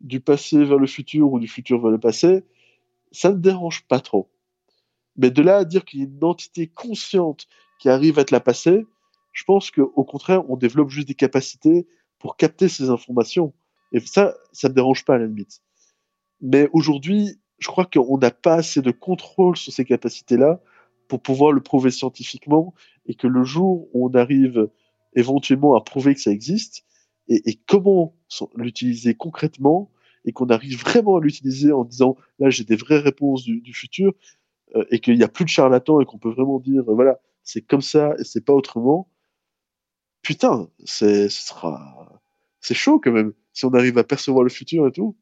du passé vers le futur ou du futur vers le passé, ça ne dérange pas trop. Mais de là à dire qu'il y a une entité consciente qui arrive à te la passer, je pense qu'au contraire, on développe juste des capacités pour capter ces informations. Et ça, ça ne dérange pas à la limite. Mais aujourd'hui, je crois qu'on n'a pas assez de contrôle sur ces capacités-là pour pouvoir le prouver scientifiquement et que le jour où on arrive éventuellement à prouver que ça existe et, comment l'utiliser concrètement et qu'on arrive vraiment à l'utiliser en disant là j'ai des vraies réponses du futur euh, et qu'il n'y a plus de charlatans et qu'on peut vraiment dire euh, voilà c'est comme ça et c'est pas autrement. Putain ce sera c'est chaud quand même si on arrive à percevoir le futur et tout.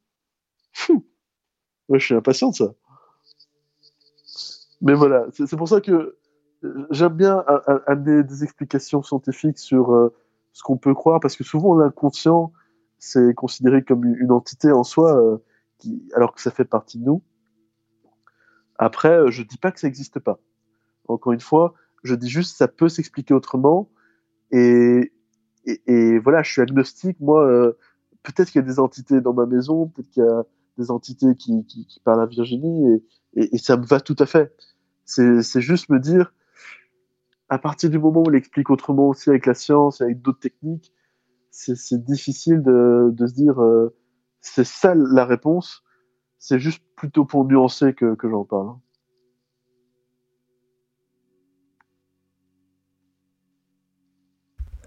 Fou. Ouais je suis impatient de ça. Mais voilà c'est pour ça que euh, j'aime bien amener des explications scientifiques sur ce qu'on peut croire parce que souvent l'inconscient c'est considéré comme une entité en soi alors que ça fait partie de nous après euh, je dis pas que ça n'existe pas encore une fois je dis juste ça peut s'expliquer autrement et, et, et voilà je suis agnostique moi euh, peut-être qu'il y a des entités dans ma maison peut-être qu'il y a des entités qui, parlent à Virginie et, Et, et ça me va tout à fait. C'est juste me dire, à partir du moment où on l'explique autrement aussi avec la science, avec d'autres techniques, c'est difficile de, de se dire, euh, c'est ça la réponse. C'est juste plutôt pour nuancer que, que j'en parle.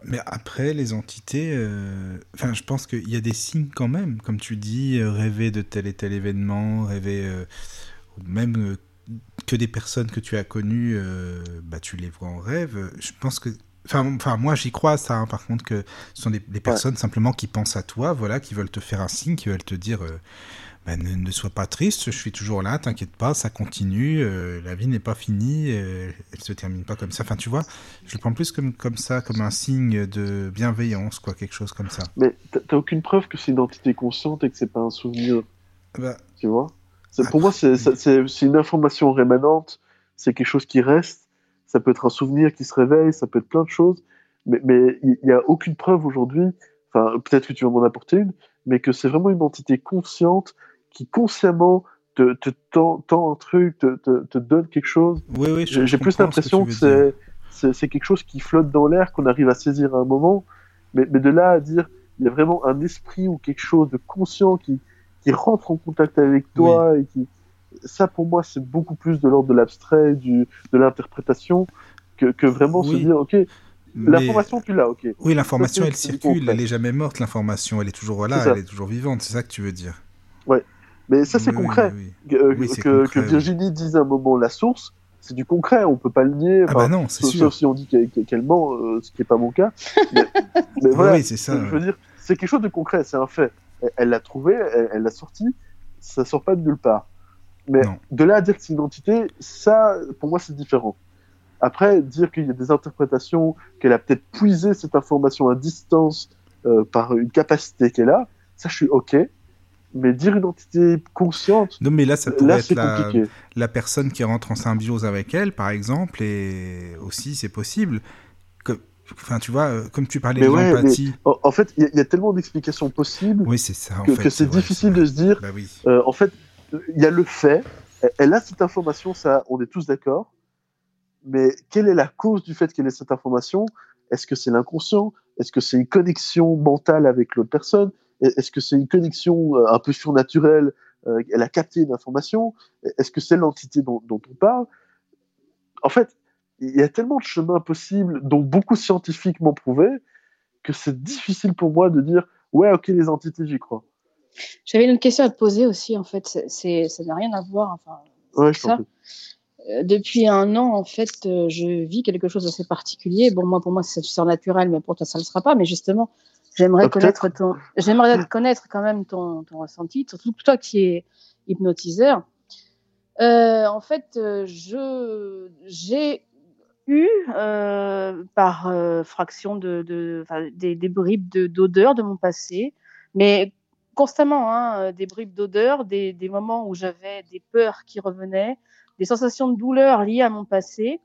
Mais après, les entités, euh, enfin, je pense qu'il y a des signes quand même, comme tu dis, euh, rêver de tel et tel événement, rêver, euh, même euh, que des personnes que tu as connues, bah, tu les vois en rêve. Je pense que, enfin, enfin moi, j'y crois à ça. hein, par contre, que ce sont des, des personnes simplement qui pensent à toi, voilà, qui veulent te faire un signe, qui veulent te dire. euh, bah, ne, ne sois pas triste, je suis toujours là, t'inquiète pas, ça continue, euh, la vie n'est pas finie, euh, elle se termine pas comme ça. Enfin, tu vois, je le prends plus comme, comme ça, comme un signe de bienveillance, quoi, quelque chose comme ça. Mais t'as aucune preuve que c'est une entité consciente et que c'est pas un souvenir, Bah, tu vois? Pour moi, c'est une information rémanente, c'est quelque chose qui reste, ça peut être un souvenir qui se réveille, ça peut être plein de choses, mais mais il n'y a aucune preuve aujourd'hui, enfin peut-être que tu vas m'en apporter une, mais que c'est vraiment une entité consciente qui consciemment te, te tend, un truc, te, te, te donne quelque chose. oui, oui, J'ai plus ce l'impression que c'est quelque chose qui flotte dans l'air, qu'on arrive à saisir à un moment, mais, mais de là à dire il y a vraiment un esprit ou quelque chose de conscient qui, qui rentre en contact avec toi et qui ça pour moi c'est beaucoup plus de l'ordre de l'abstrait, du de l'interprétation que, que vraiment se dire ok Mais- l'information tu l'as ok. Oui, l'information, elle circule, elle est jamais morte, l'information, elle est toujours là, elle est toujours vivante, c'est ça que tu veux dire. Mais ça c'est Oui, concret oui, oui. que, euh, Oui, c'est que, concret, que oui. Virginie dise à un moment la source c'est du concret on peut pas le nier Ah bah non, c'est sauf, sûr. sauf si on dit qu'elle qu'elle ment euh, ce qui est pas mon cas mais, voilà oui, c'est ça. je veux dire, c'est quelque chose de concret, c'est un fait. Elle- Elle l'a trouvé, elle elle l'a sorti, ça sort pas de nulle part. Mais Non. de là à dire que c'est une entité, ça, pour moi, c'est différent. Après, dire qu'il y a des interprétations, qu'elle a peut-être puisé cette information à distance euh, par une capacité qu'elle a, ça, je suis OK. Mais dire une entité consciente, Non, mais là, ça pourrait là, être la, personne qui rentre en symbiose avec elle, par exemple, et aussi, c'est possible. Que... Enfin, tu vois, euh, comme tu parlais Mais de ouais, l'empathie. En, en fait, il y, a- il y a tellement d'explications possibles Oui, c'est ça, en que, c'est difficile vrai. de se dire, Bah oui. Euh, en fait, il y a le fait, elle- a cette information, ça, on est tous d'accord, mais quelle est la cause du fait qu'elle ait cette information? Est-ce que c'est l'inconscient? Est-ce que c'est une connexion mentale avec l'autre personne? Est-ce que c'est une connexion euh, un peu surnaturelle euh, Elle a capté une information? Est-ce que c'est l'entité dont, dont on parle? En fait, il y a tellement de chemins possibles, dont beaucoup scientifiquement prouvés, que c'est difficile pour moi de dire ouais, ok, les entités, j'y crois. J'avais une question à te poser aussi, en fait. C'est, ça n'a rien à voir. Enfin, Ouais, ça. Euh, depuis un an, en fait, euh, je vis quelque chose d'assez particulier. Bon, moi, pour moi, c'est surnaturel, mais pour toi, ça ne le sera pas. Mais justement, j'aimerais Ah, connaître ton, j'aimerais connaître quand même ton, ton ressenti, surtout toi qui es hypnotiseur. Euh, en fait, euh, je, j'ai eu, euh, par euh, fraction de, des, des bribes de, d'odeur de mon passé, mais constamment, hein, des bribes d'odeur, des, des moments où j'avais des peurs qui revenaient, des sensations de douleur liées à mon passé.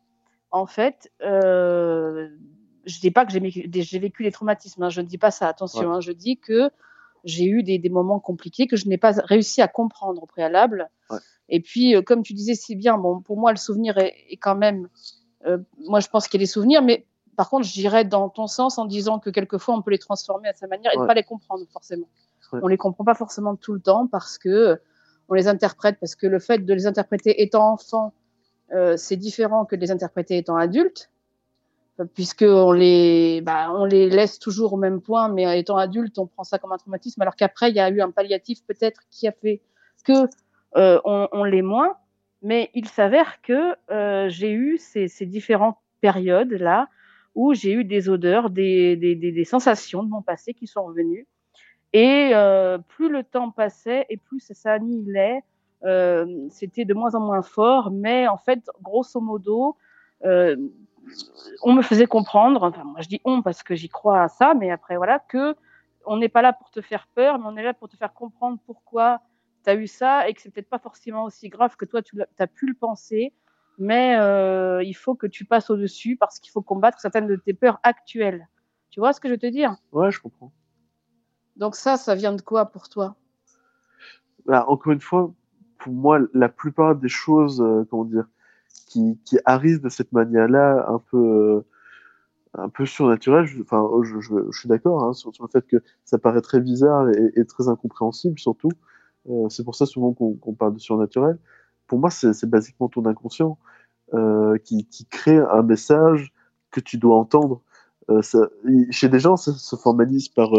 En fait, je dis pas que j'ai vécu, des- traumatismes, hein, je ne dis pas ça, attention, hein, je dis que j'ai eu des, des moments compliqués que je n'ai pas réussi à comprendre au préalable. Ouais. Et puis, euh, comme tu disais si bien, bon, pour moi, le souvenir est, est quand même, euh, moi, je pense qu'il y a des souvenirs, mais par contre, j'irais dans ton sens en disant que quelquefois, on peut les transformer à sa manière et ne Ouais. pas les comprendre forcément. Ouais. On les comprend pas forcément tout le temps parce que euh, on les interprète, parce que le fait de les interpréter étant enfant, c'est différent que de les interpréter étant adulte, puisque on les, bah, on les laisse toujours au même point, mais étant adulte, on prend ça comme un traumatisme, alors qu'après, il y a eu un palliatif peut-être qui a fait que euh, on, on moins. Mais il s'avère que euh, j'ai eu ces, différentes périodes là où j'ai eu des odeurs, des, des, sensations de mon passé qui sont revenues. Et euh, plus le temps passait et plus ça s'annihilait, euh, c'était de moins en moins fort. Mais en fait, grosso modo, on me faisait comprendre, enfin moi je dis on parce que j'y crois à ça, mais après voilà, que on n'est pas là pour te faire peur, mais on est là pour te faire comprendre pourquoi tu as eu ça et que c'est peut-être pas forcément aussi grave que toi tu as pu le penser, mais euh, il faut que tu passes au-dessus parce qu'il faut combattre certaines de tes peurs actuelles. Tu vois ce que je veux te dire? Ouais, je comprends. Donc ça, ça vient de quoi pour toi? Bah, encore une fois, pour moi, la plupart des choses, euh, comment dire, qui, qui arrivent de cette manière-là, un peu, euh, un peu surnaturelle, oh, je, suis d'accord hein, sur, le fait que ça paraît très bizarre et, très incompréhensible, surtout. Euh, c'est pour ça souvent qu'on parle de surnaturel. Pour moi, c'est basiquement ton inconscient euh, qui, qui crée un message que tu dois entendre. Chez des gens, ça se formalise par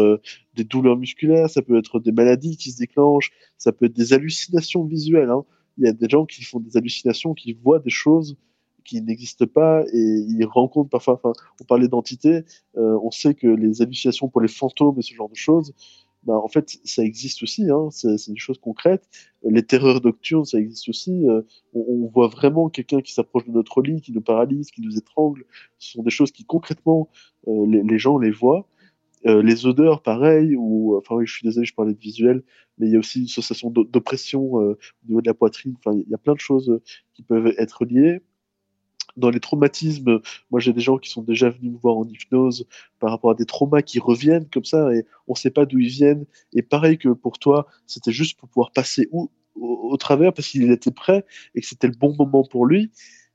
des douleurs musculaires, ça peut être des maladies qui se déclenchent, ça peut être des hallucinations visuelles. Hein. Il y a des gens qui font des hallucinations, qui voient des choses qui n'existent pas et ils rencontrent parfois. On parlait d'entités, euh, on sait que les hallucinations pour les fantômes et ce genre de choses, ben, en fait, ça existe aussi. Hein. C'est des choses concrètes. Les terreurs nocturnes, ça existe aussi. Euh, on, voit vraiment quelqu'un qui s'approche de notre lit, qui nous paralyse, qui nous étrangle. Ce sont des choses qui concrètement euh, les gens les voient. Euh, les odeurs, pareil, ou enfin oui, je suis désolé, je parlais de visuel, mais il y a aussi une sensation d'o- d'oppression euh, au niveau de la poitrine. Enfin, il y a plein de choses euh, qui peuvent être liées. Dans les traumatismes, moi j'ai des gens qui sont déjà venus me voir en hypnose par rapport à des traumas qui reviennent comme ça et on sait pas d'où ils viennent. Et pareil que pour toi, c'était juste pour pouvoir passer au, travers parce qu'il était prêt et que c'était le bon moment pour lui.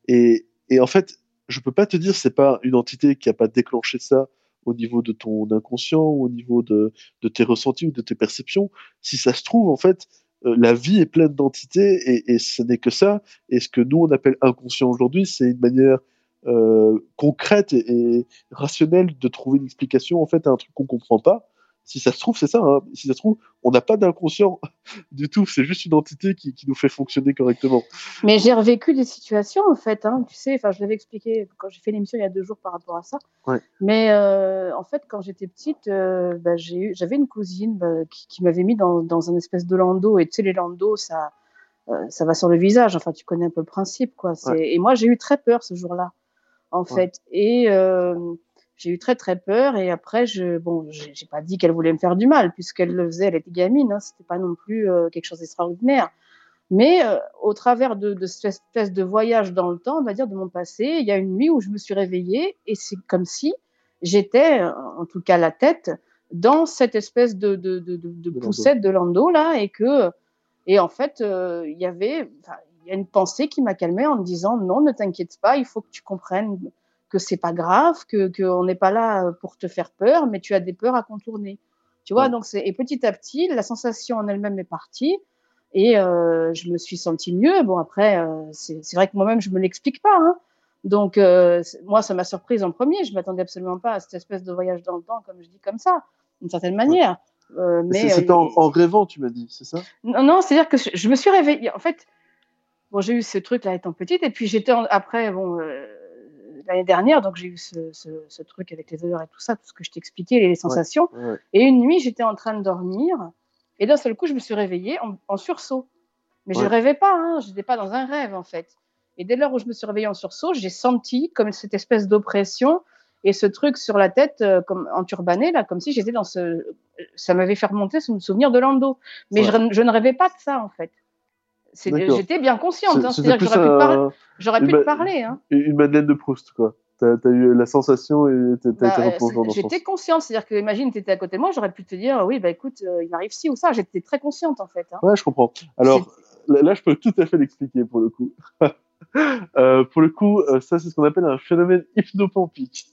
Et, en fait, je peux pas te dire c'est pas une entité qui a pas déclenché ça au niveau de ton inconscient au niveau de, de tes ressentis ou de tes perceptions. Si ça se trouve, en fait, euh, la vie est pleine d'entités et, et ce n'est que ça. Et ce que nous, on appelle inconscient aujourd'hui, c'est une manière euh, concrète et, et rationnelle de trouver une explication en fait à un truc qu'on comprend pas. Si ça se trouve, c'est ça. Hein. Si ça se trouve, on n'a pas d'inconscient du tout. C'est juste une entité qui, qui nous fait fonctionner correctement. Mais j'ai revécu des situations, en fait, hein, tu sais, enfin, je l'avais expliqué quand j'ai fait l'émission il y a deux jours par rapport à ça. Ouais. Mais euh, en fait, quand j'étais petite, euh, bah, j'avais une cousine bah, qui, qui m'avait mis dans, dans un espèce de landau. Et tu sais, les landaux, ça, euh, ça va sur le visage. Enfin, tu connais un peu le principe, quoi. Ouais. Et moi, j'ai eu très peur ce jour-là, en Ouais. fait. Et j'ai eu très très peur. Et après, je, bon, j'ai pas dit qu'elle voulait me faire du mal, puisqu'elle le faisait. Elle était gamine. Hein, C'était pas non plus euh, quelque chose d'extraordinaire. Mais euh, au travers de, de cette espèce de voyage dans le temps, on va dire, de mon passé, il y a une nuit où je me suis réveillée et c'est comme si j'étais, en tout cas la tête, dans cette espèce de, poussette de landau là et que et en fait euh, il y avait il y a une pensée qui m'a calmée en me disant non ne t'inquiète pas il faut que tu comprennes que c'est pas grave que qu'on n'est pas là pour te faire peur mais tu as des peurs à contourner tu vois Ouais. donc c'est et petit à petit la sensation en elle-même est partie et euh, je me suis sentie mieux bon après euh, c'est vrai que moi-même je me l'explique pas hein. donc euh, moi ça m'a surprise en premier je m'attendais absolument pas à cette espèce de voyage dans le temps comme je dis comme ça d'une certaine manière Euh, mais C'était euh, en, en rêvant, tu m'as dit, c'est ça? Non, non, c'est-à-dire que je, je me suis réveillée. En fait, bon, j'ai eu ce truc-là étant petite, et puis j'étais après, bon, euh, l'année dernière, donc j'ai eu ce, ce, ce truc avec les odeurs et tout ça, tout ce que je t'expliquais, les sensations. Ouais. Et une nuit, j'étais en train de dormir, et d'un seul coup, je me suis réveillée en, en sursaut. Mais je Ouais. rêvais pas, hein, je n'étais pas dans un rêve, en fait. Et dès lors où je me suis réveillée en sursaut, j'ai senti comme cette espèce d'oppression et ce truc sur la tête, euh, comme enturbané, là, comme si j'étais dans ce. Ça m'avait fait remonter ce souvenir de Lando. Mais je, je ne rêvais pas de ça, en fait. J'étais bien consciente, hein, c'est-à-dire que j'aurais pu, te parler, un- j'aurais une pu te ma- parler. Hein. une Madeleine de Proust, quoi. T'as as eu la sensation et t'as Bah, été replongé dans J'étais consciente, c'est-à-dire que, imagine, tu étais à côté de moi, j'aurais pu te dire, oui, bah écoute, euh, il m'arrive ci ou ça. J'étais très consciente, en fait. Hein. Ouais, je comprends. Alors, là, là, je peux tout à fait l'expliquer pour le coup. Euh, pour le coup, euh, ça, c'est ce qu'on appelle un phénomène hypnopampique.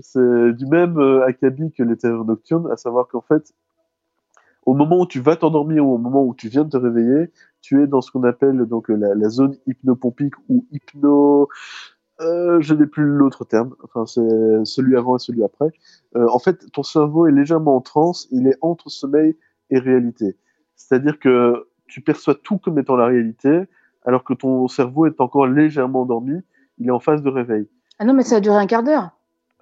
C'est du même acabit que les terreurs nocturnes, à savoir qu'en fait, au moment où tu vas t'endormir ou au moment où tu viens de te réveiller, tu es dans ce qu'on appelle donc la, la zone hypnopompique ou hypno. Euh, je n'ai plus l'autre terme. Enfin, c'est celui avant et celui après. Euh, en fait, ton cerveau est légèrement en transe. Il est entre sommeil et réalité. C'est-à-dire que tu perçois tout comme étant la réalité, alors que ton cerveau est encore légèrement endormi. Il est en phase de réveil. Ah non, mais ça a duré un quart d'heure.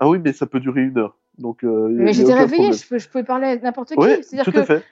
Ah oui, mais ça peut durer une heure. Donc, euh, Mais j'étais réveillée, je, je pouvais parler à n'importe qui. Oui, C'est-à-dire tout que à fait.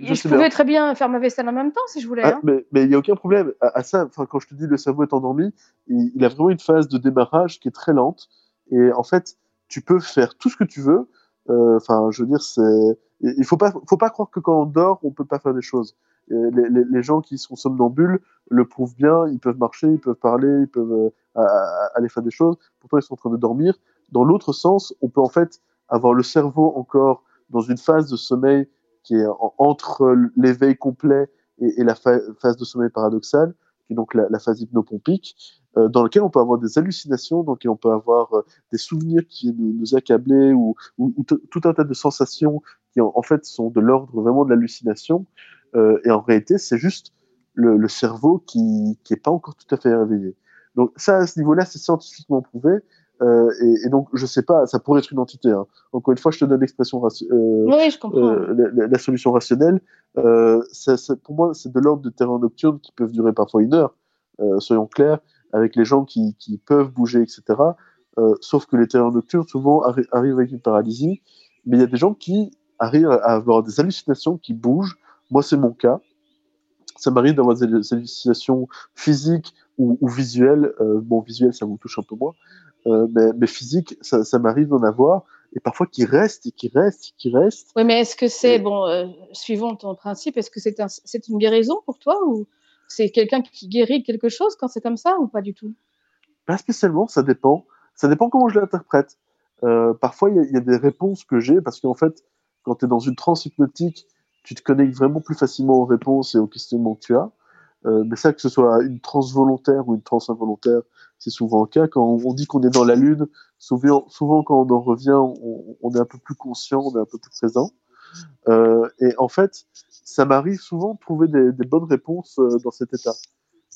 je, Je pouvais bien. très bien faire ma vaisselle en même temps si je voulais. Ah, hein. mais il n'y a aucun problème à, à ça. Quand je te dis le cerveau est endormi, il, il a vraiment une phase de démarrage qui est très lente. Et en fait, tu peux faire tout ce que tu veux. Euh, Enfin, je veux dire, c'est. Il faut pas, faut pas croire que quand on dort, on peut pas faire des choses. Les, les, les gens qui sont somnambules le prouvent bien. Ils peuvent marcher, ils peuvent parler, ils peuvent euh, à- à- aller faire des choses. Pourtant, ils sont en train de dormir. Dans l'autre sens, on peut en fait avoir le cerveau encore dans une phase de sommeil qui est en- entre l'éveil complet et, la phase de sommeil paradoxal, qui est donc la, phase hypnopompique, euh, dans laquelle on peut avoir des hallucinations, laquelle on peut avoir euh, des souvenirs qui nous, nous accabler ou, tout un tas de sensations qui en, fait sont de l'ordre vraiment de l'hallucination. Euh, et en réalité, c'est juste le, cerveau qui qui est pas encore tout à fait réveillé. Donc ça, à ce niveau-là, c'est scientifiquement prouvé. Euh, et, et donc, je sais pas, ça pourrait être une entité. Hein. Encore une fois, je te donne l'expression euh, Oui, je comprends. euh, la, solution rationnelle. Ça, ça- pour moi, c'est de l'ordre de terrains nocturnes qui peuvent durer parfois une heure, soyons clairs, avec les gens qui, qui peuvent bouger, etc. Sauf que les terrains nocturnes, souvent, arri- arrivent avec une paralysie. Mais il y a des gens qui arrivent à avoir des hallucinations qui bougent. Moi, c'est mon cas. Ça m'arrive d'avoir des hallucinations physiques ou, ou visuelles. Bon, visuelles, ça vous touche un peu moins. Euh, mais, mais physiques, ça, ça m'arrive d'en avoir. Et parfois qui restent, et qui restent, et qui restent. Oui, mais est-ce que c'est, Et- bon, euh, suivant ton principe, est-ce que c'est un, c'est une guérison pour toi ou c'est quelqu'un qui guérit quelque chose quand c'est comme ça ou pas du tout? Pas spécialement, ça dépend. Ça dépend comment je l'interprète. Euh, parfois, il y, a- il y a des réponses que j'ai parce qu'en fait, quand tu es dans une transe hypnotique, tu te connectes vraiment plus facilement aux réponses et aux questionnements que tu as. Euh, mais ça, que ce soit une transe volontaire ou une transe involontaire, c'est souvent le cas. Quand on dit qu'on est dans la lune, souvent, souvent quand on en revient, on, est un peu plus conscient, on est un peu plus présent. Euh, et en fait, ça m'arrive souvent de trouver des, bonnes réponses euh, dans cet état.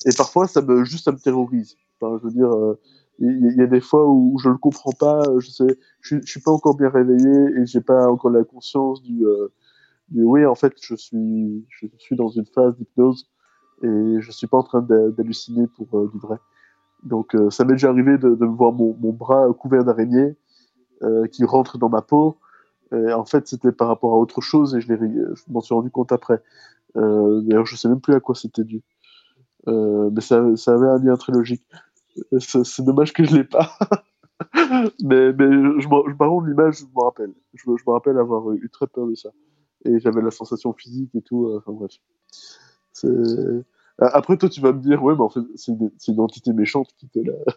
Et parfois, ça me juste me terrorise. Je veux dire, euh, il y, a des fois où je le comprends pas. Je sais, je, suis- pas encore bien réveillé et j'ai pas encore la conscience du, du oui, en fait, je suis, je suis dans une phase d'hypnose et je suis pas en train d'halluciner pour du vrai. Donc, euh, ça m'est déjà arrivé de, de me voir mon, bras couvert d'araignées euh, qui rentre dans ma peau. En fait, c'était par rapport à autre chose et je, m'en suis rendu compte après. Euh, D'ailleurs, je sais même plus à quoi c'était dû. Euh, mais ça, ça avait un lien très logique. Euh, C'est dommage que je l'ai pas. mais mais je, par contre, l'image, je me rappelle. Je, je me rappelle avoir eu très peur de ça. Et j'avais la sensation physique et tout. Enfin bref. C'est- Après, toi, tu vas me dire, ouais, mais en fait, c'est une, c'est une entité méchante qui était là.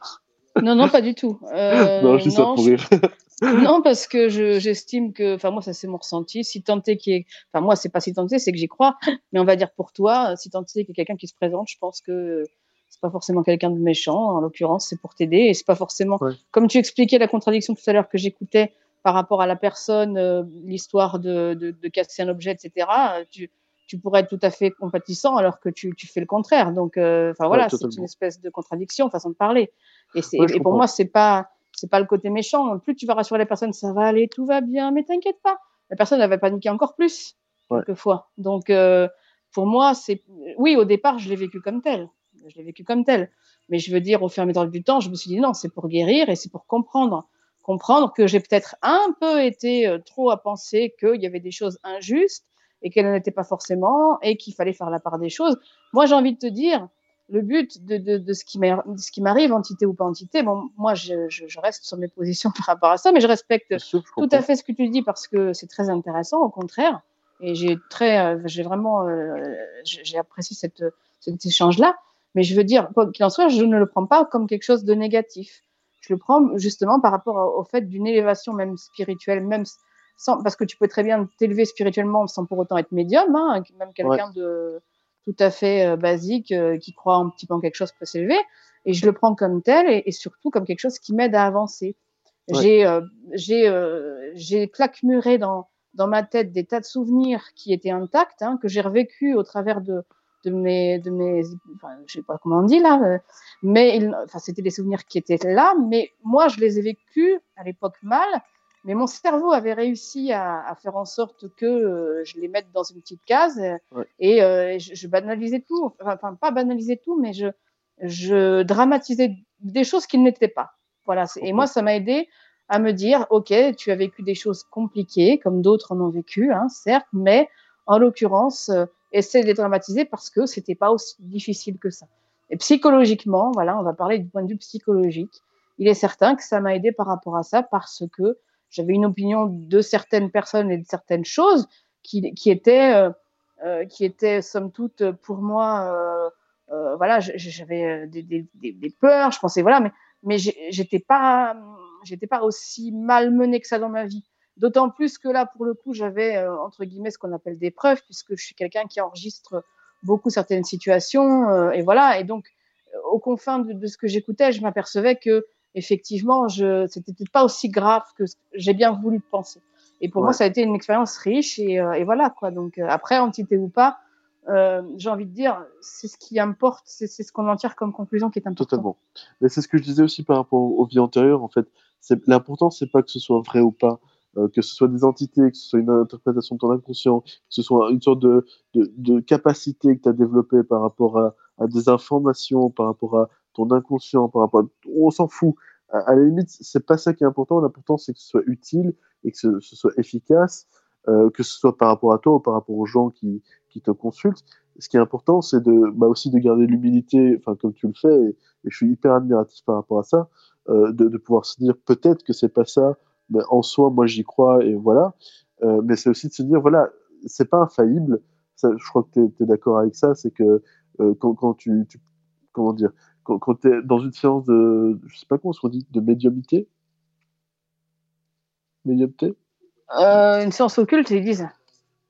Non, non, pas du tout. Euh, non, je dis ça pour je- rire. Non, parce que je- j'estime que, enfin moi ça c'est mon ressenti. Si tant est qu'il y ait- enfin moi c'est pas si tant est, c'est que j'y crois. Mais on va dire pour toi, si tant est qu'il y ait quelqu'un qui se présente, je pense que c'est pas forcément quelqu'un de méchant. En l'occurrence, c'est pour t'aider et c'est pas forcément. Ouais. Comme tu expliquais la contradiction tout à l'heure que j'écoutais par rapport à la personne, euh, l'histoire de, de, de casser un objet, etc. euh, Tu, tu pourrais être tout à fait compatissant alors que tu, tu fais le contraire. Donc, euh, enfin voilà, c'est une espèce de contradiction, façon de parler. Et, Ouais, pour moi, c'est pas c'est pas le côté méchant. Plus tu vas rassurer la personne, ça va aller, tout va bien, mais t'inquiète pas. La personne, elle va paniquer encore plus, Ouais. quelquefois. Donc, euh, pour moi, c'est. Oui, au départ, je l'ai vécu comme tel. Je l'ai vécu comme tel. Mais je veux dire, au fur et à mesure du temps, je me suis dit non, c'est pour guérir et c'est pour comprendre. Comprendre que j'ai peut-être un peu été euh, trop à penser qu'il y avait des choses injustes et qu'elles n'étaient pas forcément et qu'il fallait faire la part des choses. Moi, j'ai envie de te dire, le but de, de, de ce qui m'arrive, entité ou pas entité, bon, moi, je, je, je reste sur mes positions par rapport à ça, mais je respecte Bien sûr, je tout à fait ce que tu dis parce que c'est très intéressant, au contraire. Et j'ai très, euh, j'ai vraiment, euh, j'ai apprécié cette, cet échange-là. Mais je veux dire, quoi qu'il en soit, je ne le prends pas comme quelque chose de négatif. Je le prends justement par rapport au, au fait d'une élévation même spirituelle, même sans, parce que tu peux très bien t'élever spirituellement sans pour autant être médium, hein, même quelqu'un de tout à fait euh, basique euh, qui croit un petit peu en quelque chose peut s'élever. Et je le prends comme tel et, et surtout comme quelque chose qui m'aide à avancer. Ouais. J'ai euh, j'ai j'ai claquemuré dans dans ma tête des tas de souvenirs qui étaient intacts, hein, que j'ai revécu au travers de de mes de mes enfin, je sais pas comment on dit là mais il- enfin c'était des souvenirs qui étaient là mais moi je les ai vécus à l'époque mal mais mon cerveau avait réussi à, à faire en sorte que euh, je les mette dans une petite case Ouais. et euh, je, je banalisais tout enfin, enfin pas banaliser tout mais je je dramatisais des choses qui n'étaient pas voilà et moi ça m'a aidé à me dire ok tu as vécu des choses compliquées comme d'autres en ont vécu hein, certes mais en l'occurrence euh, essaie de les dramatiser parce que c'était pas aussi difficile que ça. Et psychologiquement, voilà, on va parler du point de vue psychologique. Il est certain que ça m'a aidé par rapport à ça parce que j'avais une opinion de certaines personnes et de certaines choses qui, qui étaient, euh, euh, qui étaient somme toute pour moi, euh, euh, voilà, j'avais euh, des, des, des, peurs, je pensais voilà, mais mais j'étais pas, j'étais pas aussi malmenée que ça dans ma vie. D'autant plus que là, pour le coup, j'avais entre guillemets ce qu'on appelle des preuves, puisque je suis quelqu'un qui enregistre beaucoup certaines situations, et voilà. Et donc, aux confins de ce que j'écoutais, je m'apercevais que effectivement, je c'était peut-être pas aussi grave que j'ai bien voulu penser. Et pour Ouais. moi, ça a été une expérience riche, et, euh, et voilà quoi. Donc euh, après, entité ou pas, euh, j'ai envie de dire, c'est ce qui importe, c'est c'est ce qu'on en tire comme conclusion qui est important. Totalement. Mais c'est ce que je disais aussi par rapport aux vies antérieures. En fait, c'est l'important, c'est pas que ce soit vrai ou pas, que ce soit des entités, que ce soit une interprétation de ton inconscient, que ce soit une sorte de, de, de capacité que tu as développée par rapport à, à des informations, par rapport à ton inconscient, par rapport à... On s'en fout. À, la limite, c'est pas ça qui est important. L'important, c'est que ce soit utile et que ce, soit efficace, euh, que ce soit par rapport à toi ou par rapport aux gens qui, qui te consultent. Ce qui est important, c'est de, bah aussi de garder l'humilité, enfin comme tu le fais, et, je suis hyper admiratif par rapport à ça, euh, de, pouvoir se dire peut-être que c'est pas ça, mais en soi, moi j'y crois et voilà. Euh, mais c'est aussi de se dire voilà, c'est pas infaillible. Je crois que tu es, d'accord avec ça, c'est que quand, quand tu, comment dire, quand, quand tu es dans une séance de, je sais pas comment on dit, de médiumité, médiumité, Euh, une séance occulte, ils disent.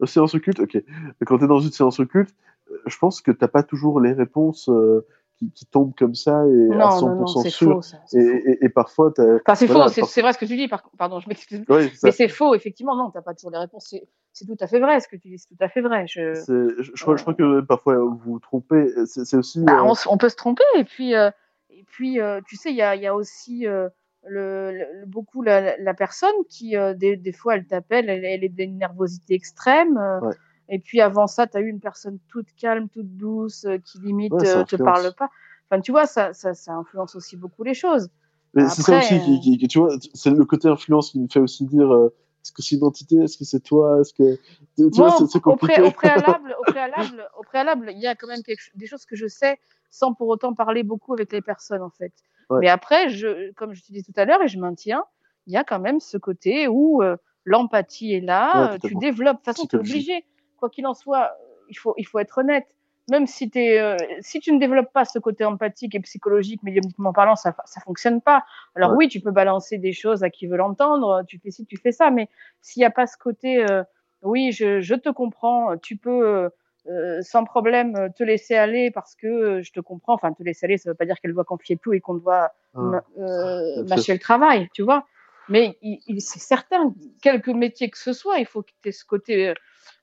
Une séance occulte, ok. Quand tu es dans une séance occulte, euh, je pense que t'as pas toujours les réponses euh, qui, qui tombent comme ça et à Non, 100% non, non, c'est sûr. faux. ça, Et, et, et parfois. Enfin, c'est voilà, faux, c'est par- vrai ce que tu dis, par... pardon, je m'excuse. Mais c'est faux, effectivement, non, t'as pas toujours les réponses. C'est- tout à fait vrai, ce que tu dis, c'est tout à fait vrai. Je... Je, je crois, je crois que parfois vous vous trompez. C'est aussi. Bah, euh, on, peut se tromper, et puis, euh, et puis euh, tu sais, il y a, y a aussi euh, le, le- beaucoup la, la personne qui, euh, des, des fois, elle t'appelle, elle, elle est d'une nervosité extrême. euh, Ouais. Et puis avant ça, tu as eu une personne toute calme, toute douce, euh, qui limite Ouais, euh, te parle pas. Enfin, tu vois, ça, ça, ça influence aussi beaucoup les choses. C'est ça aussi qui, qui- qui- tu vois, c'est le côté influence qui me fait aussi dire euh, est-ce que c'est une entité, est-ce que c'est toi, est-ce que tu, vois, c'est- au, pré- compliqué. au préalable, au préalable, au préalable, il y a quand même quelque, des choses que je sais sans pour autant parler beaucoup avec les personnes en fait. Ouais. Mais après, je, comme je te disais tout à l'heure et je maintiens, il y a quand même ce côté où euh, l'empathie est là, Ouais, tu développes. De toute façon, tu es Psychologie. obligé. Quoi qu'il en soit, il faut, il faut être honnête. Même si, euh, si tu ne développes pas ce côté empathique et psychologique, médiumniquement parlant, ça ça fonctionne pas. Alors Ouais. oui, tu peux balancer des choses à qui veut l'entendre, tu fais ci, tu fais ça, mais s'il n'y a pas ce côté, euh, oui, je, je te comprends, tu peux euh, sans problème te laisser aller parce que je te comprends. Enfin, te laisser aller, ça veut pas dire qu'elle doit confier tout et qu'on doit Ah. sûr. mâcher le travail, tu vois. Mais il, il- c'est certain, quelque métier que ce soit, il faut que tu aies ce côté,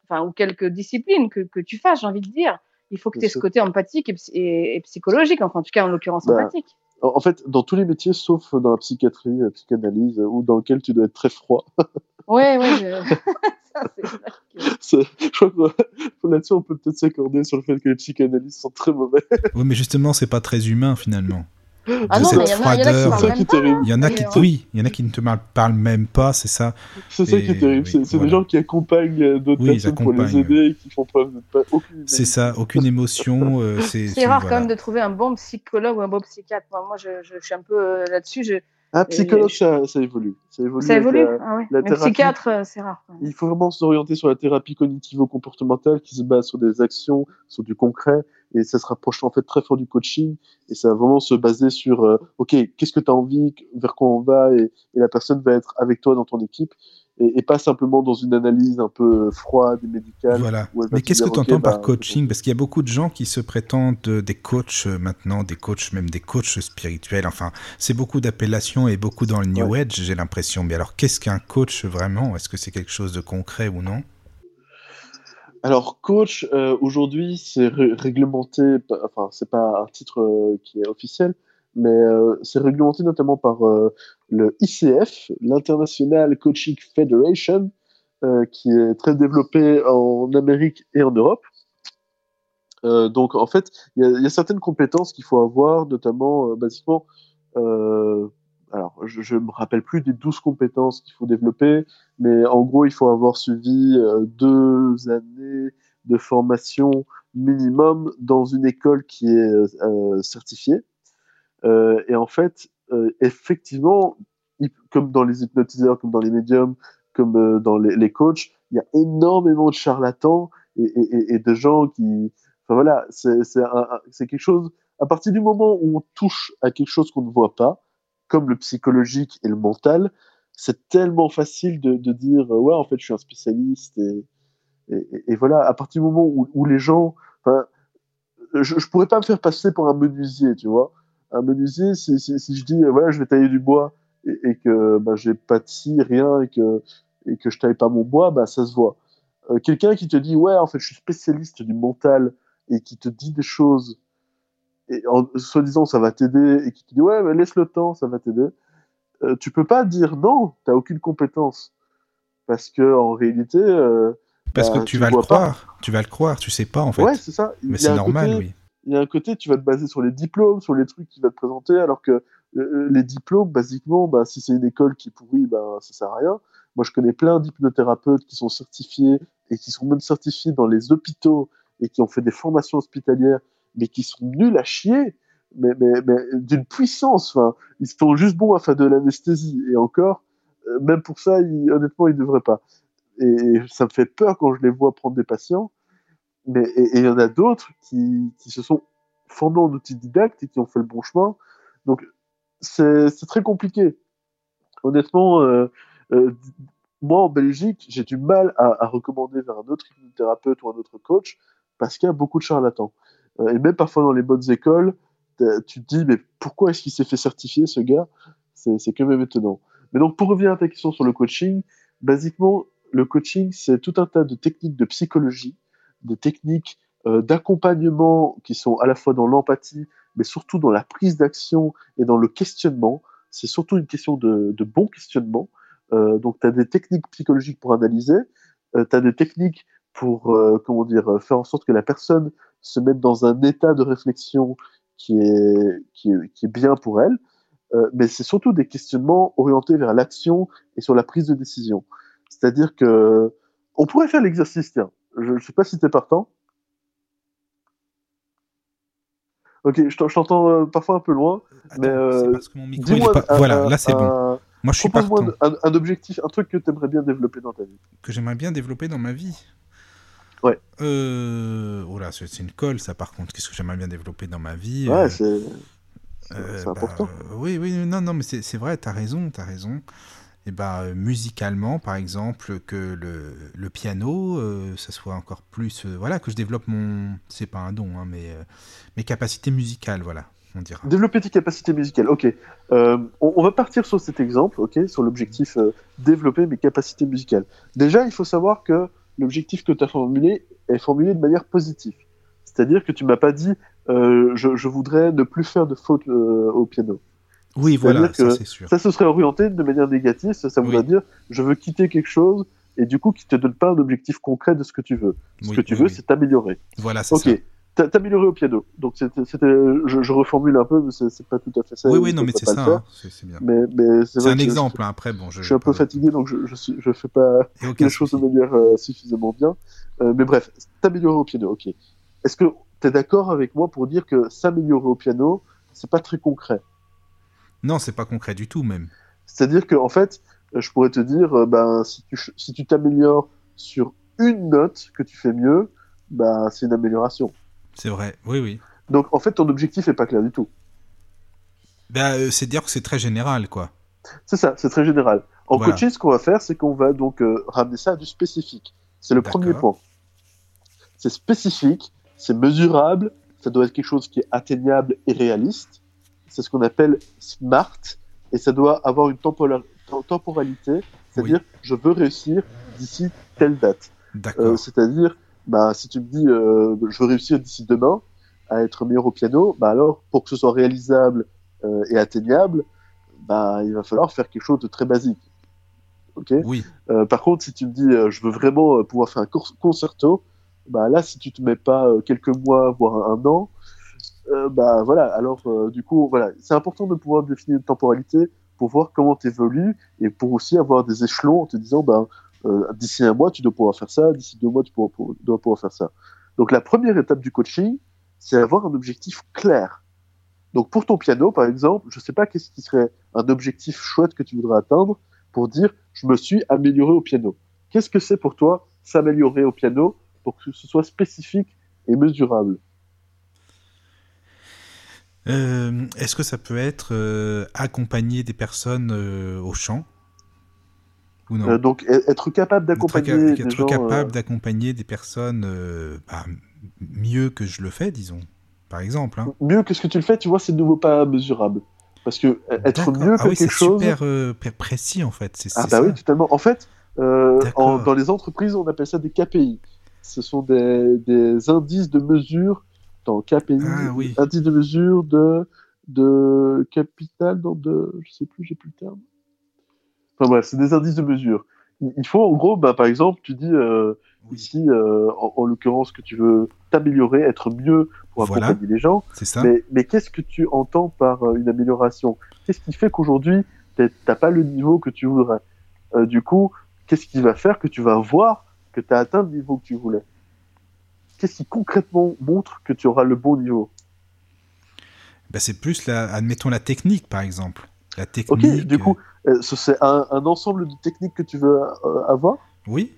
enfin, ou quelques disciplines que, que tu fasses, j'ai envie de dire. Il faut que tu aies ce côté empathique et, psy- et- et psychologique, enfin, en tout cas, en l'occurrence, Bah, empathique. En fait, dans tous les métiers, sauf dans la psychiatrie, la psychanalyse, ou dans lequel tu dois être très froid. Ouais, ouais, je... ça, C'est- je crois que là-dessus, on peut peut-être s'accorder sur le fait que les psychanalystes sont très mauvais. Oui, mais justement, c'est pas très humain finalement. Ah De non, cette mais il y en a, il y en a qui qui, D'ailleurs. oui, il y en a qui ne te parlent même pas, c'est ça. C'est ça qui est terrible. oui, c'est voilà. des gens qui accompagnent euh, d'autres Oui, personnes pour les aider et qui font preuve de pas aucune. C'est ça, aucune émotion. euh, c'est rare voilà. quand même de trouver un bon psychologue ou un bon psychiatre. Moi, moi je, je, je suis un peu euh, là-dessus. Je... Ah, psychologue, ça, ça évolue. Ça évolue. Ça évolue la- ah ouais. la thérapie. psychiatre, euh, c'est rare. Il faut vraiment s'orienter sur la thérapie cognitivo-comportementale qui se base sur des actions, sur du concret, et ça se rapproche en fait très fort du coaching, et ça va vraiment se baser sur, euh, ok, qu'est-ce que tu as envie, vers quoi on va, et, et la personne va être avec toi dans ton équipe, et, et pas simplement dans une analyse un peu froide et médicale. Voilà. Mais qu'est-ce que tu entends par bah, coaching Parce qu'il y a beaucoup de gens qui se prétendent euh, des coachs euh, maintenant, des coachs, même des coachs spirituels. Enfin, c'est beaucoup d'appellations et beaucoup dans le New Age, j'ai l'impression. Mais alors, qu'est-ce qu'un coach vraiment? Est-ce que c'est quelque chose de concret ou non? Alors, coach, euh, aujourd'hui, c'est ré- réglementé, enfin, c'est pas un titre euh, qui est officiel, mais euh, c'est réglementé notamment par euh, le ICF, l'International Coaching Federation, euh, qui est très développé en Amérique et en Europe. Donc, en fait, il y, y a certaines compétences qu'il faut avoir, notamment, basiquement, euh, alors, je, je me rappelle plus des 12 compétences qu'il faut développer, mais en gros, il faut avoir suivi euh, deux années de formation minimum dans une école qui est euh, certifiée. Euh, et en fait, effectivement, comme dans les hypnotiseurs, comme dans les médiums, comme dans les, coachs, il y a énormément de charlatans et, et- de gens qui... Enfin voilà, c'est quelque chose... À partir du moment où on touche à quelque chose qu'on ne voit pas, comme le psychologique et le mental, c'est tellement facile de, dire euh, ouais en fait je suis un spécialiste et, et, voilà à partir du moment où, les gens je, je pourrais pas me faire passer pour un menuisier, tu vois. Un menuisier, si, si, si je dis, euh, voilà, je vais tailler du bois et, et que bah, j'ai pas de scie, rien, et que, et que je taille pas mon bois, bah, ça se voit. Euh, Quelqu'un qui te dit, ouais, en fait, je suis spécialiste du mental et qui te dit des choses, et en soi-disant, ça va t'aider, et qui te dit, ouais, mais laisse le temps, ça va t'aider, euh, tu peux pas dire non, t'as aucune compétence. Parce que, en réalité, euh, Parce bah, que tu, vas le vois pas. croire. Tu vas le croire, tu sais pas en fait. Ouais, c'est ça. Mais c'est normal, côté- oui. il y a un côté, tu vas te baser sur les diplômes, sur les trucs qu'il va te présenter, alors que euh, les diplômes, basiquement, bah, si c'est une école qui est pourrie, bah, ça sert à rien. Moi, je connais plein d'hypnothérapeutes qui sont certifiés et qui sont même certifiés dans les hôpitaux et qui ont fait des formations hospitalières, mais qui sont nuls à chier, mais, d'une puissance. Enfin, ils sont juste bons à faire de l'anesthésie. Et encore, euh, même pour ça, honnêtement, ils ne devraient pas. Et ça me fait peur quand je les vois prendre des patients. Mais il y en a d'autres qui, qui se sont formés en autodidacte et qui ont fait le bon chemin. Donc c'est c'est très compliqué. Honnêtement, euh, euh, moi en Belgique, j'ai du mal à, à recommander vers un autre hypnothérapeute ou un autre coach parce qu'il y a beaucoup de charlatans. Euh, et même parfois dans les bonnes écoles, tu te dis mais pourquoi est-ce qu'il s'est fait certifier ce gars? C'est quand même étonnant. Mais donc pour revenir à ta question sur le coaching, basiquement le coaching c'est tout un tas de techniques de psychologie des techniques euh, d'accompagnement qui sont à la fois dans l'empathie, mais surtout dans la prise d'action et dans le questionnement. C'est surtout une question de, bon questionnement. Euh, donc, tu as des techniques psychologiques pour analyser, tu as des techniques pour euh, comment dire, euh, faire en sorte que la personne se mette dans un état de réflexion qui est, qui est, qui est bien pour elle. Euh, mais c'est surtout des questionnements orientés vers l'action et sur la prise de décision. C'est-à-dire que on pourrait faire l'exercice, tiens. Je ne sais pas si tu es partant. Ok, je t'en- je t'entends euh, parfois un peu loin. Attends, Mais, euh, parce que mon micro il est Dis-moi pas. un- Voilà, là c'est bon. Moi je suis partant. un, un objectif, un truc que tu aimerais bien développer dans ta vie. Que j'aimerais bien développer dans ma vie. Ouais. Euh... Oh là, c'est une colle ça par contre. Qu'est-ce que j'aimerais bien développer dans ma vie Ouais, Euh, c'est Euh, bah, important. euh, oui, oui, non, non, mais c'est vrai, t'as raison, t'as raison. Et bah, euh, musicalement, par exemple, que le, le piano, euh, ça soit encore plus. voilà, que je développe mon. C'est pas un don, hein, mais mes capacités musicales, voilà, on dira. Développer tes capacités musicales. Ok. On, on va partir sur cet exemple, ok, sur l'objectif développer mes capacités musicales. Déjà, il faut savoir que l'objectif que tu as formulé est formulé de manière positive. C'est-à-dire que tu m'as pas dit euh, je, je voudrais ne plus faire de fautes euh, au piano. Oui, voilà, ça c'est sûr. Ça, ce serait orienté de manière négative. Ça, ça voudrait dire je veux quitter quelque chose et du coup qui te donne pas un objectif concret de ce que tu veux. Ce Oui, que tu oui, veux, c'est t'améliorer. Voilà, c'est ça. T'a- T'améliorer au piano. Donc c'était, je, je reformule un peu, mais c'est, pas tout à fait ça. Oui, oui, non, mais c'est ça, hein, c'est c'est bien. Mais, mais c'est, un exemple, hein, après, bon, je. Je, suis un peu fatigué, donc je, je, suis, je fais pas les choses de manière euh, suffisamment bien. Euh, mais bref, t'améliorer au piano, ok. Est-ce que t'es d'accord avec moi pour dire que s'améliorer au piano, c'est pas très concret? Non, c'est pas concret du tout, même. C'est-à-dire que en fait, euh, je pourrais te dire, euh, ben si tu si tu t'améliores sur une note que tu fais mieux, ben c'est une amélioration. C'est vrai, oui, oui. Donc en fait, ton objectif est pas clair du tout. Bah, euh, c'est dire que c'est très général, quoi. C'est ça, c'est très général. En Voilà. coaching, ce qu'on va faire, c'est qu'on va donc euh, ramener ça à du spécifique. C'est le premier point. C'est spécifique, c'est mesurable, ça doit être quelque chose qui est atteignable et réaliste. C'est ce qu'on appelle smart, et ça doit avoir une temporalité, c'est-à-dire je veux réussir d'ici telle date. D'accord. Euh, c'est-à-dire, bah, si tu me dis euh, je veux réussir d'ici demain à être meilleur au piano, bah alors pour que ce soit réalisable euh, et atteignable, bah, il va falloir faire quelque chose de très basique. Ok? oui, Euh, par contre, si tu me dis je veux vraiment pouvoir faire un concerto, bah là, si tu te mets pas quelques mois, voire un, an, bah voilà. Alors du coup, voilà, c'est important de pouvoir définir une temporalité pour voir comment tu évolues et pour aussi avoir des échelons en te disant, bah, d'ici un mois, tu dois pouvoir faire ça, d'ici deux mois, tu dois pouvoir faire ça. Donc la première étape du coaching, c'est avoir un objectif clair. Donc pour ton piano, par exemple, je sais pas qu'est-ce qui serait un objectif chouette que tu voudrais atteindre pour dire je me suis amélioré au piano. Qu'est-ce que c'est pour toi s'améliorer au piano pour que ce soit spécifique et mesurable? Euh, Est-ce que ça peut être euh, accompagner des personnes euh, au chant? Ou non Euh, Donc e- être capable d'accompagner être euh, d'accompagner des personnes euh, bah, mieux que je le fais, disons. par exemple. hein. Mieux que ce que tu le fais, tu vois, c'est de nouveau pas mesurable. Parce que euh, être mieux ah que oui, c'est quelque chose. super euh, pré- précis en fait. C'est Ah c'est bah ça. oui, totalement. En fait, euh, en- dans les entreprises, on appelle ça des KPI. Ce sont des, des indices de mesure dans KPI, Ah oui. indice de mesure de, de capital, dans de, je sais plus, j'ai plus le terme. Enfin bref, c'est des indices de mesure. Il faut, en gros, bah, par exemple, tu dis euh, Oui, ici, euh, en, en l'occurrence, que tu veux t'améliorer, être mieux pour Voilà. accompagner les gens. c'est ça. Mais, mais qu'est-ce que tu entends par euh, une amélioration? Qu'est-ce qui fait qu'aujourd'hui, t'as pas le niveau que tu voudrais? Euh, Du coup, qu'est-ce qui va faire que tu vas voir que tu as atteint le niveau que tu voulais? Qu'est-ce qui concrètement montre que tu auras le bon niveau? Bah, c'est plus, la, admettons, la technique, par exemple. La Ok, technique. du coup, c'est un, un ensemble de techniques que tu veux euh, avoir? Euh, Oui,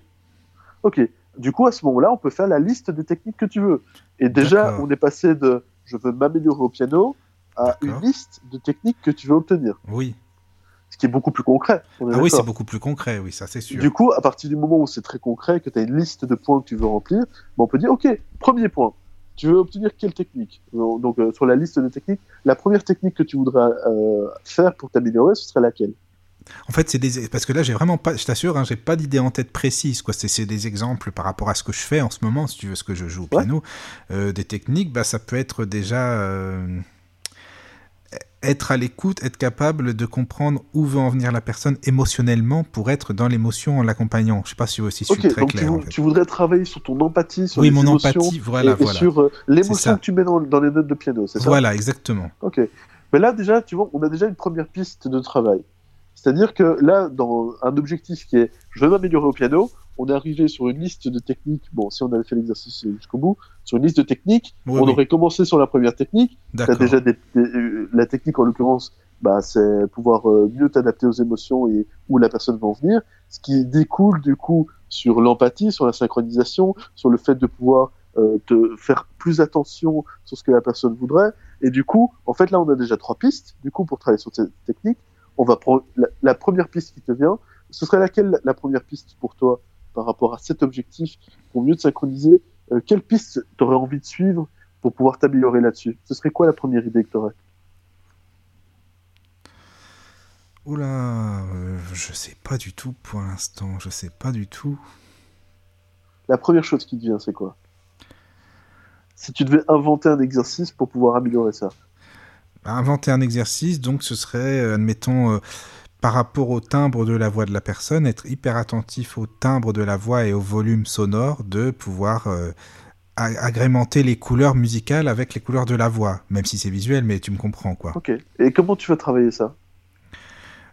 Ok, du coup, à ce moment-là, on peut faire la liste des techniques que tu veux. Et déjà, on est passé de je veux m'améliorer au piano à une liste de techniques que tu veux obtenir. oui. Ce qui est beaucoup plus concret. Ah oui, c'est beaucoup plus concret, oui, ça c'est sûr. Du coup, à partir du moment où c'est très concret, que tu as une liste de points que tu veux remplir, ben, on peut dire, OK, premier point, tu veux obtenir quelle technique? Donc, donc, euh, sur la liste de techniques, la première technique que tu voudrais euh, faire pour t'améliorer, ce serait laquelle? En fait, c'est des parce que là, j'ai vraiment pas, je t'assure, hein, j'ai pas d'idée en tête précise. Quoi, c'est des exemples par rapport à ce que je fais en ce moment, si tu veux, ce que je joue au Ouais. piano, Euh, des techniques. Bah, ça peut être déjà euh, être à l'écoute, être capable de comprendre où veut en venir la personne émotionnellement pour être dans l'émotion en l'accompagnant. Je sais pas si, si je suis Ok, très donc clair. vou- en fait. tu voudrais travailler sur ton empathie, sur Oui, les mon émotions, empathie, voilà, et, sur euh, l'émotion que tu mets dans, dans les notes de piano, c'est ça? Voilà, exactement. Ok. Mais là, déjà, tu vois, on a déjà une première piste de travail. C'est-à-dire que là, dans un objectif qui est je veux m'améliorer au piano, on est arrivé sur une liste de techniques. Bon, si on avait fait l'exercice jusqu'au bout, sur une liste de techniques, Oui, on oui. aurait commencé sur la première technique. T'as déjà des, des- euh, la technique en l'occurrence, bah, c'est pouvoir euh, mieux t'adapter aux émotions et où la personne va en venir. Ce qui découle du coup sur l'empathie, sur la synchronisation, sur le fait de pouvoir euh, te faire plus attention sur ce que la personne voudrait. Et du coup, en fait, là, on a déjà trois pistes. Du coup, pour travailler sur cette technique, on va prendre la, la première piste qui te vient. Ce serait laquelle la- première piste pour toi par rapport à cet objectif pour mieux te synchroniser? Euh, Quelle piste t'aurais envie de suivre pour pouvoir t'améliorer là-dessus? Ce serait quoi la première idée que t'aurais? Oula, euh, je sais pas du tout pour l'instant. Je sais pas du tout. La première chose qui te vient, c'est quoi? Si tu devais inventer un exercice pour pouvoir améliorer ça. Inventer un exercice, donc ce serait, euh, admettons, euh, par rapport au timbre de la voix de la personne, être hyper attentif au timbre de la voix et au volume sonore, de pouvoir euh, agrémenter les couleurs musicales avec les couleurs de la voix, même si c'est visuel, mais tu me comprends quoi. Ok. Et comment tu vas travailler ça?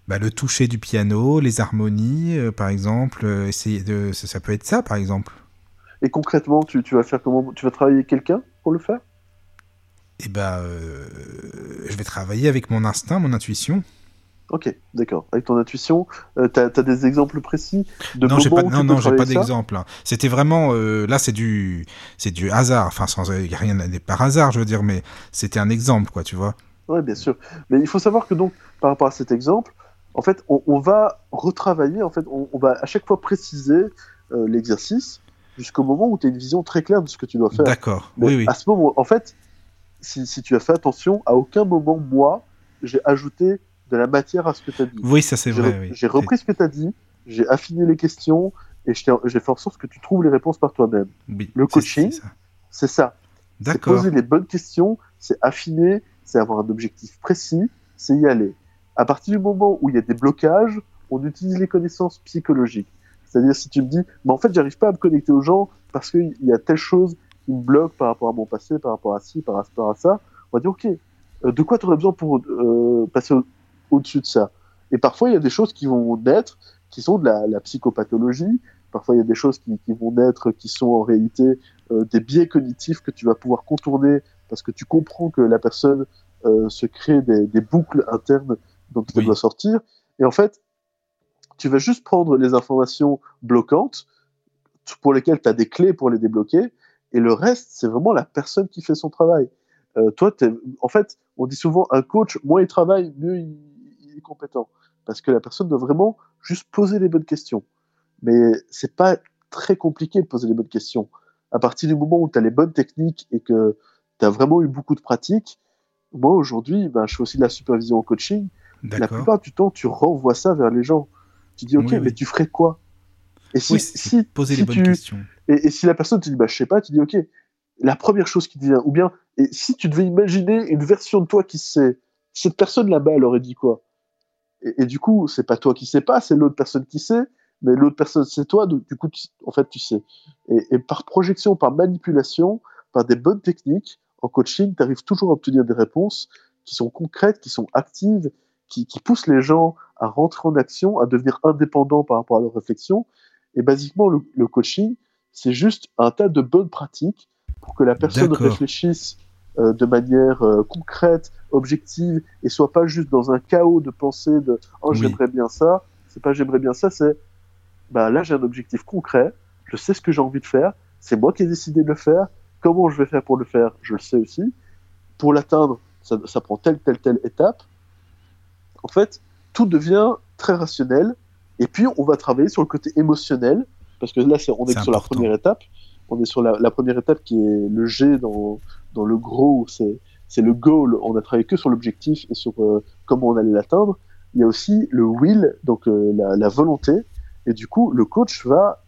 Bah, le toucher du piano, les harmonies, euh, par exemple, essayer de, ça, ça peut être ça, par exemple. Et concrètement, tu, tu vas faire comment? Tu vas travailler quelqu'un pour le faire? Et bah, euh, je vais travailler avec mon instinct, mon intuition. Ok, d'accord. Avec ton intuition, euh, t'as as des exemples précis de non, j'ai pas, non, tu pas d'exemple. hein. C'était vraiment, euh, là, c'est du, c'est du hasard. Enfin, sans, rien n'est par hasard, je veux dire, mais c'était un exemple, quoi, tu vois. Ouais, bien sûr. Mais il faut savoir que donc, par rapport à cet exemple, en fait, on, on va retravailler, en fait, on, on va à chaque fois préciser euh, l'exercice jusqu'au moment où tu as une vision très claire de ce que tu dois faire. D'accord. Oui, oui. À ce moment, en fait, si, si tu as fait attention, à aucun moment, moi, j'ai ajouté de la matière à ce que tu as dit. Oui, ça c'est vrai. re- oui. j'ai repris ce que tu as dit, j'ai affiné les questions et j'ai fait en sorte que tu trouves les réponses par toi-même. Oui, le coaching, c'est ça. C'est poser les bonnes questions, c'est affiner, c'est avoir un objectif précis, c'est y aller. À partir du moment où il y a des blocages, on utilise les connaissances psychologiques. C'est-à-dire si tu me dis, mais en fait, j'arrive pas à me connecter aux gens parce qu'il y a telle chose qui me bloque par rapport à mon passé, par rapport à ci, par rapport à ça, on va dire, ok, euh, de quoi tu aurais besoin pour euh, passer au- au-dessus de ça? Et parfois, il y a des choses qui vont naître, qui sont de la, la psychopathologie, parfois il y a des choses qui, qui vont naître, qui sont en réalité euh, des biais cognitifs que tu vas pouvoir contourner parce que tu comprends que la personne euh, se crée des, des boucles internes dont elle Oui. doit sortir. Et en fait, tu vas juste prendre les informations bloquantes pour lesquelles tu as des clés pour les débloquer, et le reste, c'est vraiment la personne qui fait son travail. Euh, toi, en fait, on dit souvent un coach, moins il travaille, mieux il, il est compétent, parce que la personne doit vraiment juste poser les bonnes questions. Mais c'est pas très compliqué de poser les bonnes questions. À partir du moment où tu as les bonnes techniques et que tu as vraiment eu beaucoup de pratique. Moi, aujourd'hui, ben, je fais aussi de la supervision en coaching. La plupart du temps, tu renvoies ça vers les gens. Tu dis, OK, Oui, mais tu ferais quoi? Et si, Oui, si, poser si les bonnes tu, questions. Et, si la personne te dit, bah, je sais pas, tu dis, OK, la première chose qui te vient, ou bien, et si tu devais imaginer une version de toi qui sait, cette personne là-bas, elle aurait dit quoi? Et, du coup, c'est pas toi qui sais pas, c'est l'autre personne qui sait, mais l'autre personne c'est toi, donc du coup, en fait, tu sais. Et, par projection, par manipulation, par des bonnes techniques, en coaching, tu arrives toujours à obtenir des réponses qui sont concrètes, qui sont actives, qui, poussent les gens à rentrer en action, à devenir indépendants par rapport à leurs réflexions. Et basiquement, le coaching, c'est juste un tas de bonnes pratiques pour que la personne réfléchisse euh, de manière euh, concrète, objective, et soit pas juste dans un chaos de pensée de oh Oui. j'aimerais bien ça. C'est pas j'aimerais bien ça, c'est bah là j'ai un objectif concret, je sais ce que j'ai envie de faire, c'est moi qui ai décidé de le faire. Comment je vais faire pour le faire, je le sais aussi. Pour l'atteindre, ça, ça prend telle telle telle étape. En fait, tout devient très rationnel. Et puis on va travailler sur le côté émotionnel, parce que là c'est- on est, C'est sur la première étape. On est sur la, la première étape qui est le G dans, dans le gros, c'est le goal. On a travaillé que sur l'objectif et sur euh, comment on allait l'atteindre. Il y a aussi le will, donc euh, la, la volonté. Et du coup, le coach va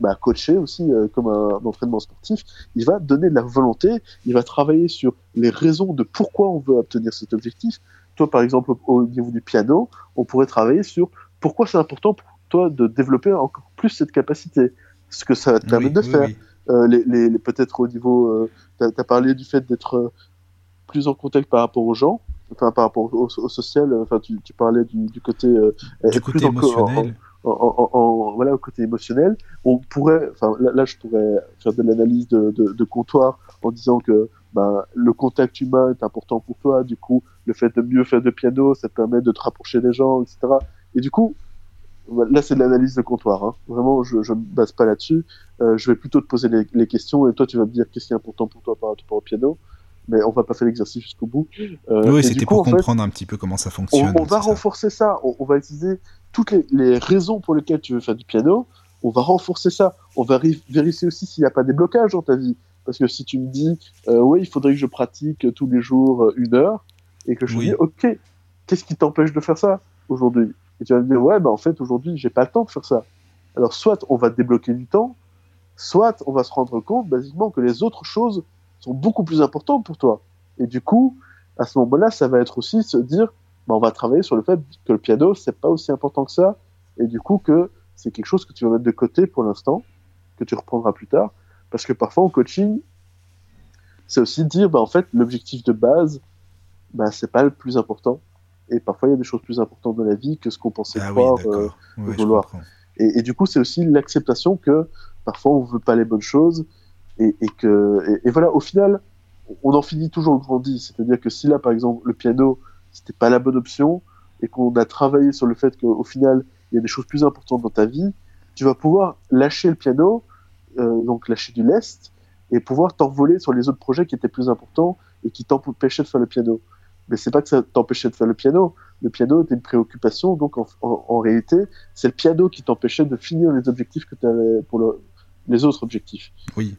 bah, coacher aussi euh, comme un, entraînement sportif. Il va donner de la volonté. Il va travailler sur les raisons de pourquoi on veut obtenir cet objectif. Toi, par exemple, au, au niveau du piano, on pourrait travailler sur pourquoi c'est important pour toi de développer encore plus cette capacité. Ce que ça va te permettre Oui, de oui, faire oui. euh, les, les, les- peut-être au niveau, euh, t'as as parlé du fait d'être euh, plus en contact par rapport aux gens, enfin par rapport au, au social, euh, enfin tu, tu parlais du, du côté, Du côté plus émotionnel. en, en- en- en- voilà, au côté émotionnel. On pourrait, enfin là, là, je pourrais faire de l'analyse de, de, de comptoir en disant que ben, le contact humain est important pour toi. Du coup, le fait de mieux faire de piano, ça te permet de te rapprocher des gens, etc. Et du coup, là, c'est de l'analyse de comptoir. Hein. Vraiment, je ne me base pas là-dessus. Euh, je vais plutôt te poser les, les questions et toi, tu vas me dire qu'est-ce qui est important pour toi par rapport au piano. Mais on va pas faire l'exercice jusqu'au bout. Euh, et Oui, c'était pour fait, comprendre un petit peu comment ça on, fonctionne. on va ça. renforcer ça. On, on va utiliser toutes les, les raisons pour lesquelles tu veux faire du piano. On va renforcer ça. On va ri- vérifier aussi s'il n'y a pas des blocages dans ta vie. Parce que si tu me dis, euh, oui, il faudrait que je pratique tous les jours euh, une heure, et que je te Oui. dis, ok, qu'est-ce qui t'empêche de faire ça aujourd'hui? Et tu vas me dire, ouais, bah en fait, aujourd'hui, j'ai pas le temps de faire ça. Alors, soit on va débloquer du temps, soit on va se rendre compte, basiquement, que les autres choses sont beaucoup plus importantes pour toi. Et du coup, à ce moment-là, ça va être aussi se dire, bah, on va travailler sur le fait que le piano, c'est pas aussi important que ça, et du coup que c'est quelque chose que tu vas mettre de côté pour l'instant, que tu reprendras plus tard, parce que parfois en coaching, c'est aussi dire, bah, en fait, l'objectif de base, bah, c'est pas le plus important, et parfois il y a des choses plus importantes dans la vie que ce qu'on pensait Ah oui, euh. Ouais, vouloir. et, et du coup, c'est aussi l'acceptation que parfois on veut pas les bonnes choses et, et que et, et voilà, au final, on en finit toujours grandi. C'est-à-dire que si là, par exemple, le piano, c'était pas la bonne option et qu'on a travaillé sur le fait qu'au final, il y a des choses plus importantes dans ta vie, tu vas pouvoir lâcher le piano, euh, donc lâcher du lest et pouvoir t'envoler sur les autres projets qui étaient plus importants et qui t'empêchaient de faire le piano. Mais c'est pas que ça t'empêchait de faire le piano. Le piano était une préoccupation, donc en, en- en réalité, c'est le piano qui t'empêchait de finir les objectifs que tu avais pour le- les autres objectifs. Oui.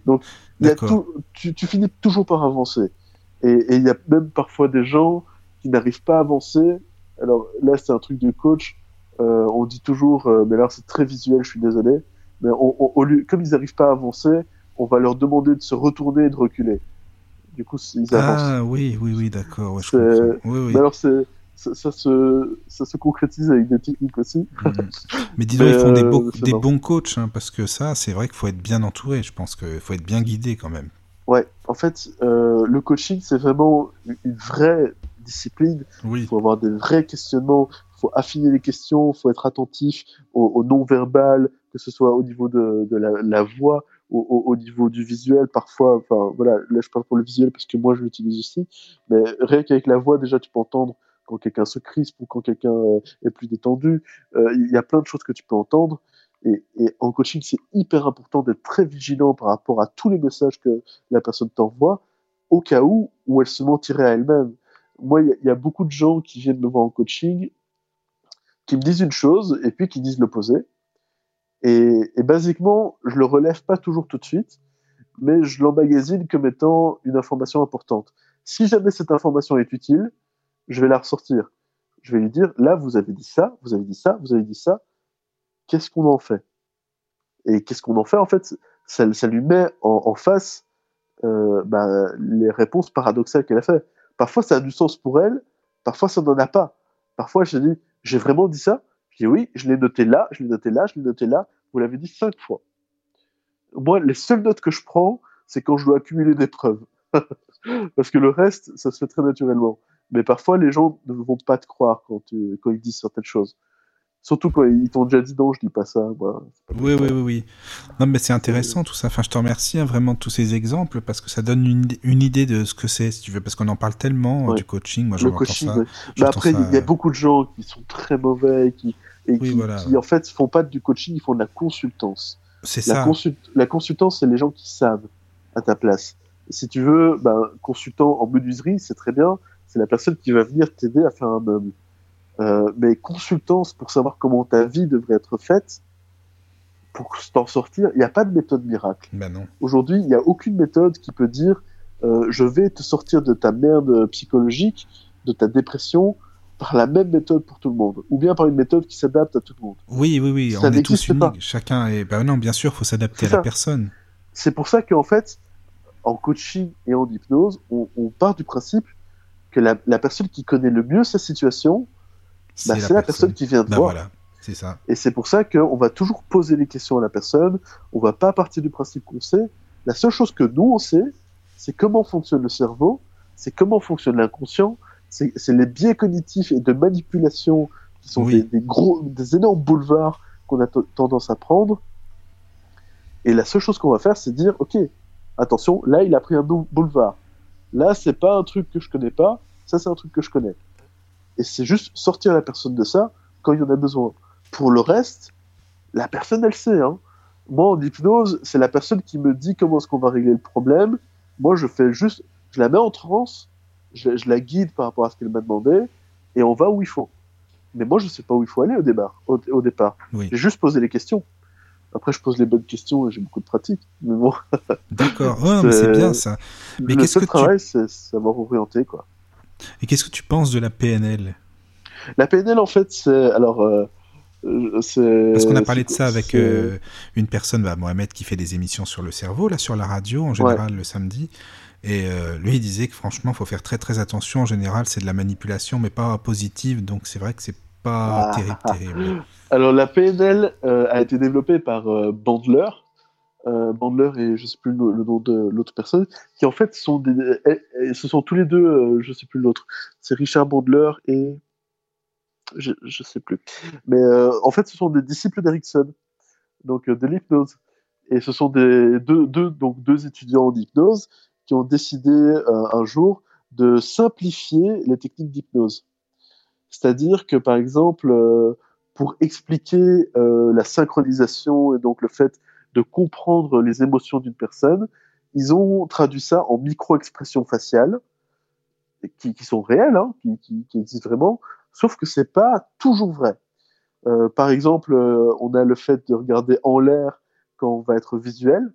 Il y a tout, tu, tu finis toujours par avancer. Et, il y a même parfois des gens qui n'arrivent pas à avancer. Alors là, c'est un truc de coach. Euh, on dit toujours, euh, mais alors c'est très visuel, je suis désolé. Mais on, on- au lieu, comme ils n'arrivent pas à avancer, on va leur demander de se retourner et de reculer. Du coup, ils avancent. Ah oui, oui, oui, d'accord. Ouais. Oui, oui. Mais alors, c'est, ça, ça se, ça se concrétise avec des techniques aussi. Mhm. Mais Mais, ils font des, euh, beaux- des bon. bons coachs, hein, parce que ça, c'est vrai qu'il faut être bien entouré. Je pense qu'il faut être bien guidé quand même. Ouais, en fait, euh, le coaching, c'est vraiment une vraie discipline. Il Oui. faut avoir des vrais questionnements, il faut affiner les questions, il faut être attentif au, au non-verbal, que ce soit au niveau de, de la, la voix, au, au, au niveau du visuel, parfois, enfin voilà, là je parle pour le visuel parce que moi je l'utilise aussi, mais rien qu'avec la voix, déjà tu peux entendre quand quelqu'un se crispe ou quand quelqu'un euh, est plus détendu, Euh, il y a plein de choses que tu peux entendre. Et, en coaching, c'est hyper important d'être très vigilant par rapport à tous les messages que la personne t'envoie, au cas où où elle se mentirait à elle-même. Moi, il y, y a beaucoup de gens qui viennent me voir en coaching, qui me disent une chose et puis qui disent l'opposé. Et, et basiquement, je le relève pas toujours tout de suite, mais je l'emmagasine comme étant une information importante. Si jamais cette information est utile, je vais la ressortir. Je vais lui dire, là, vous avez dit ça, vous avez dit ça, vous avez dit ça, qu'est-ce qu'on en fait? Et qu'est-ce qu'on en fait? En fait, ça, ça lui met en, en face euh, bah, les réponses paradoxales qu'elle a fait. Parfois, ça a du sens pour elle, parfois, ça n'en a pas. Parfois, je dis, j'ai vraiment dit ça Je dis oui, je l'ai noté là, je l'ai noté là, je l'ai noté là, vous l'avez dit cinq fois. Moi, les seules notes que je prends, c'est quand je dois accumuler des preuves. Parce que le reste, ça se fait très naturellement. Mais parfois, les gens ne vont pas te croire quand, tu, quand ils disent certaines choses. Surtout quand ils t'ont déjà dit non, je dis pas ça. Moi, c'est pas Oui, oui, oui, oui. Non, mais c'est intéressant tout ça. Enfin, je te remercie hein, vraiment de tous ces exemples parce que ça donne une, une idée de ce que c'est, si tu veux, parce qu'on en parle tellement Ouais. du coaching. Moi, Le j'entends coaching, ça. ouais. Mais après, ça, il y a euh, beaucoup de gens qui sont très mauvais qui, et Oui, qui, voilà, qui, ouais. en fait, font pas du coaching, ils font de la consultance. C'est La, ça. la consultance, c'est les gens qui savent à ta place. Si tu veux, ben, consultant en menuiserie, c'est très bien. C'est la personne qui va venir t'aider à faire un meuble. Euh, mais consultance pour savoir comment ta vie devrait être faite, pour t'en sortir, il n'y a pas de méthode miracle. Ben. Aujourd'hui, il n'y a aucune méthode qui peut dire euh, je vais te sortir de ta merde psychologique, de ta dépression, par la même méthode pour tout le monde, ou bien par une méthode qui s'adapte à tout le monde. Oui, oui, oui. Ça on est tous uniques. Chacun est. Ben non, bien sûr, faut s'adapter à la personne. C'est pour ça qu'en fait, en coaching et en hypnose, on, on part du principe que la, la personne qui connaît le mieux sa situation, bah, c'est la personne qui vient te Ben voir. voilà, c'est ça. Et c'est pour ça qu'on va toujours poser les questions à la personne. On va pas partir du principe qu'on sait. La seule chose que nous on sait, c'est comment fonctionne le cerveau, c'est comment fonctionne l'inconscient, c'est les biais cognitifs et de manipulation qui sont Oui. des, des gros, des énormes boulevards qu'on a tendance à prendre. Et la seule chose qu'on va faire, c'est dire, ok, attention, là il a pris un bou- boulevard. Là c'est pas un truc que je connais pas, ça c'est un truc que je connais. Et c'est juste sortir la personne de ça quand il y en a besoin. Pour le reste, la personne, elle sait. Hein. Moi, en hypnose, c'est la personne qui me dit comment est-ce qu'on va régler le problème. Moi, je fais juste, je la mets en transe, je, je la guide par rapport à ce qu'elle m'a demandé, et on va où il faut. Mais moi, je sais pas où il faut aller au départ. Au, au départ. Oui. J'ai juste posé les questions. Après, je pose les bonnes questions et j'ai beaucoup de pratique. Mais bon, D'accord. Ouais, c'est bien ça. Mais le qu'est-ce seul que tu- travail, c'est savoir orienter, quoi. Et qu'est-ce que tu penses de la PNL La PNL, en fait, c'est alors. euh, euh. Parce qu'on a parlé de ça avec euh, une personne, bah, Mohamed, qui fait des émissions sur le cerveau, là, sur la radio, en général, le samedi. Et euh, lui, il disait que franchement, il faut faire très très attention. En général, c'est de la manipulation, mais pas positive. Donc c'est vrai que c'est pas Ah. terrible, terrible. Alors la PNL euh, a été développée par euh, Bandler, Bandler et je sais plus le, le nom de l'autre personne, qui en fait sont des, ce sont tous les deux, je sais plus l'autre, c'est Richard Bandler et je, je sais plus, mais en fait ce sont des disciples d'Erickson, donc de l'hypnose, et ce sont des deux, deux donc deux étudiants en hypnose qui ont décidé euh, un jour de simplifier les techniques d'hypnose. C'est-à-dire que par exemple euh, pour expliquer euh, la synchronisation et donc le fait de comprendre les émotions d'une personne, ils ont traduit ça en micro-expressions faciales qui, sont réelles, hein, qui, existent vraiment, sauf que c'est pas toujours vrai. Par exemple, on a le fait de regarder en l'air quand on va être visuel.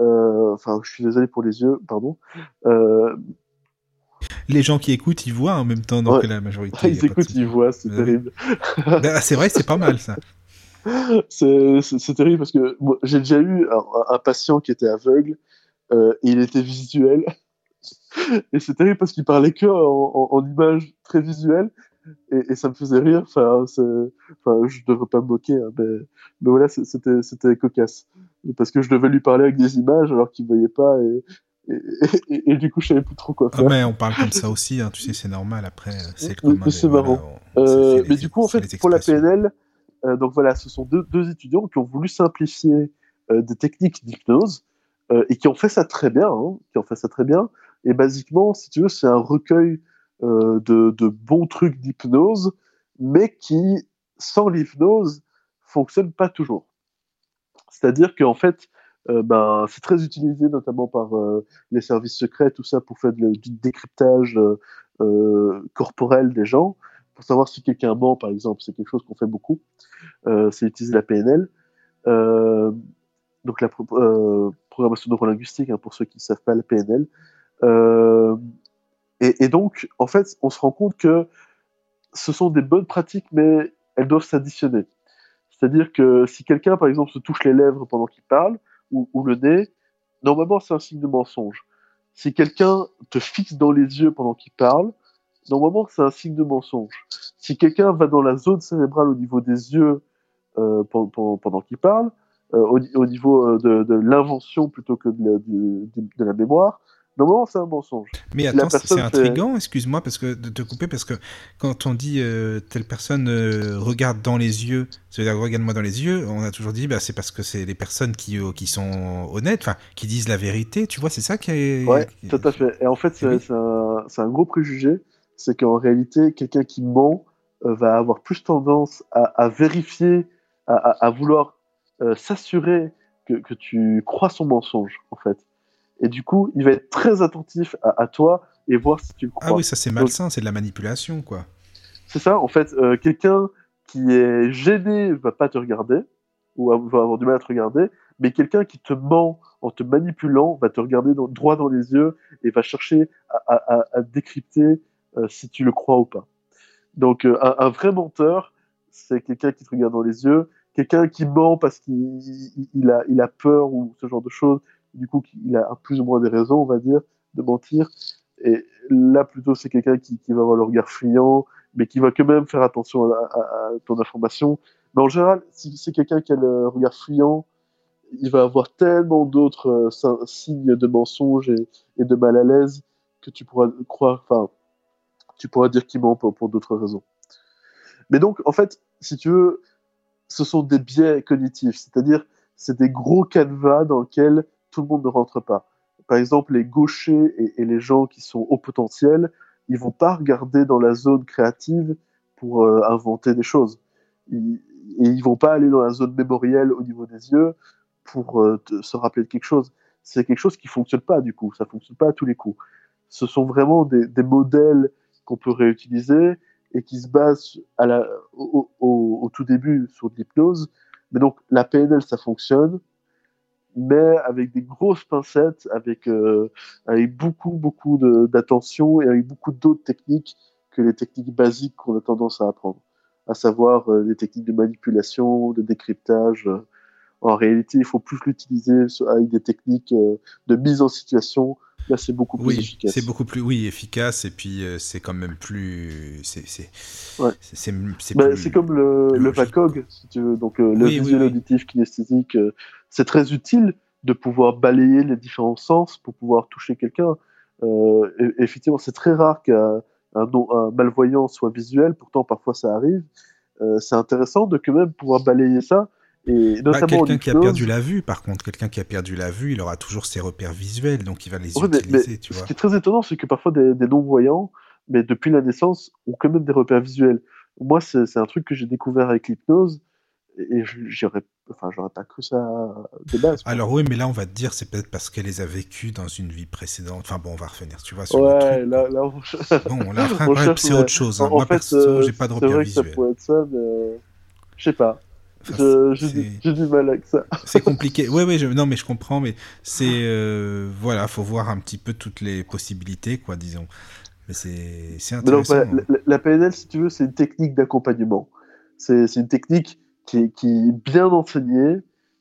Euh, Enfin, je suis désolé pour les yeux, pardon. Euh, Les gens qui écoutent, ils voient en même temps, donc Ouais. la majorité. ils écoutent, ils voient, c'est oui. terrible. Bah, c'est vrai, c'est pas mal ça. c'est terrible parce que j'ai déjà eu un, un patient qui était aveugle euh, et il était visuel. et c'est terrible parce qu'il parlait que en, en, en images très visuelles et, et ça me faisait rire. Enfin, enfin je devrais pas me moquer, hein, mais, mais voilà, c'était cocasse parce que je devais lui parler avec des images alors qu'il voyait pas et, et, et- et du coup je savais plus trop quoi Ah, faire. mais on parle comme ça aussi, hein, tu sais, c'est normal. Après, euh, c'est le commun voilà, marrant. on- Euh, mais du coup, en fait, pour la. PNL, euh, donc voilà, ce sont deux, deux étudiants qui ont voulu simplifier euh, des techniques d'hypnose et qui ont fait ça très bien, hein, qui ont fait ça très bien. Et basiquement, si tu veux, c'est un recueil de, de bons trucs d'hypnose, mais qui, sans l'hypnose, fonctionne pas toujours. C'est-à-dire qu'en fait, euh, ben, c'est très utilisé notamment par euh, les services secrets, tout ça, pour faire du décryptage euh, corporel des gens, pour savoir si quelqu'un ment, par exemple. C'est quelque chose qu'on fait beaucoup. C'est utiliser la PNL. Donc la pro- programmation neurolinguistique, hein, pour ceux qui ne savent pas la PNL. Et, et donc, en fait, on se rend compte que ce sont des bonnes pratiques, mais elles doivent s'additionner. C'est-à-dire que si quelqu'un, par exemple, se touche les lèvres pendant qu'il parle, ou, le nez, normalement, c'est un signe de mensonge. Si quelqu'un te fixe dans les yeux pendant qu'il parle, normalement, c'est un signe de mensonge. Si quelqu'un va dans la zone cérébrale au niveau des yeux euh, pendant, qu'il parle, euh, au, au niveau euh, de, l'invention plutôt que de la mémoire, normalement, c'est un mensonge. Mais attends, c'est intriguant, excuse-moi, parce que de te couper, parce que quand on dit euh, telle personne euh, regarde dans les yeux, c'est-à-dire regarde-moi dans les yeux, on a toujours dit bah, c'est parce que c'est les personnes qui, euh, qui sont honnêtes, enfin, qui disent la vérité, tu vois, c'est ça qui est. Ouais, tout à fait. Et en fait, c'est Oui. un, un gros préjugé, c'est qu'en réalité, quelqu'un qui ment euh, va avoir plus tendance à, à vérifier, à, à- à vouloir euh, s'assurer que, que tu crois son mensonge, en fait. Et du coup, il va être très attentif à, à toi et voir si tu le crois. Ah oui, ça c'est malsain, c'est de la manipulation, quoi. C'est ça, en fait, euh, quelqu'un qui est gêné va pas te regarder, ou va avoir du mal à te regarder, mais quelqu'un qui te ment en te manipulant va te regarder dans- droit dans les yeux et va chercher à, à- à- à décrypter euh, si tu le crois ou pas. Donc, euh, un, un vrai menteur, c'est quelqu'un qui te regarde dans les yeux, quelqu'un qui ment parce qu'il il- il a, il a peur ou ce genre de choses, du coup, il a plus ou moins des raisons, on va dire, de mentir. Et là, plutôt, c'est quelqu'un qui, qui va avoir le regard friand, mais qui va quand même faire attention à, ton information. Mais en général, si c'est quelqu'un qui a le regard friand, il va avoir tellement d'autres euh, signes de mensonge et, et de mal à l'aise que tu pourras croire, enfin, tu pourras dire qu'il ment pour, pour d'autres raisons. Mais donc, en fait, si tu veux, ce sont des biais cognitifs, c'est-à-dire c'est des gros canevas dans lesquels tout le monde ne rentre pas. Par exemple, les gauchers et, les gens qui sont au potentiel, ils vont pas regarder dans la zone créative pour euh, inventer des choses. Ils, et ils vont pas aller dans la zone mémorielle au niveau des yeux pour euh, se rappeler de quelque chose. C'est quelque chose qui fonctionne pas du coup, ça fonctionne pas à tous les coups. Ce sont vraiment des, modèles qu'on peut réutiliser et qui se basent au- au tout début sur de l'hypnose. Mais donc la PNL, ça fonctionne, mais avec des grosses pincettes, avec, euh, avec beaucoup, beaucoup d'attention et avec beaucoup d'autres techniques que les techniques basiques qu'on a tendance à apprendre, à savoir euh, les techniques de manipulation, de décryptage. euh. En réalité, il faut plus l'utiliser avec des techniques de mise en situation. Là, c'est beaucoup plus Oui, efficace. c'est beaucoup plus oui, efficace et puis c'est quand même plus. C'est Ouais. Ben, plus- comme le, le VACOG, si tu veux. Donc, le Oui, visuel oui. auditif kinesthésique, c'est très utile de pouvoir balayer les différents sens pour pouvoir toucher quelqu'un. Euh, et- effectivement, c'est très rare qu'un un, non- un malvoyant soit visuel, pourtant parfois ça arrive. Euh, c'est intéressant de quand même pouvoir balayer ça. Et Bah, notamment en quelqu'un qui a perdu la vue, par contre, quelqu'un qui a perdu la vue, il aura toujours ses repères visuels, donc il va les utiliser, mais tu ce vois. qui est très étonnant, c'est que parfois des, des non-voyants, mais depuis la naissance, ont quand même des repères visuels. Moi, c'est un truc que j'ai découvert avec l'hypnose, et j'aurais enfin, j'aurais pas cru ça de base. quoi. Alors oui, mais là on va te dire, c'est peut-être parce qu'elle les a vécues dans une vie précédente. Enfin bon, on va revenir, tu vois, sur le ouais, truc. là, là, on... Bon, là, c'est autre chose. hein. En, Moi, fait, perso, euh, j'ai pas de vrai que ça pourrait être ça, mais euh, je sais pas. Enfin, Je- J'ai du- mal avec ça. c'est compliqué. Ouais, je... non, mais je comprends, mais c'est euh, voilà, faut voir un petit peu toutes les possibilités, quoi, disons. Mais c'est intéressant. voilà, la, la PNL, si tu veux, c'est une technique d'accompagnement. C'est c'est une technique qui, qui, bien enseignée,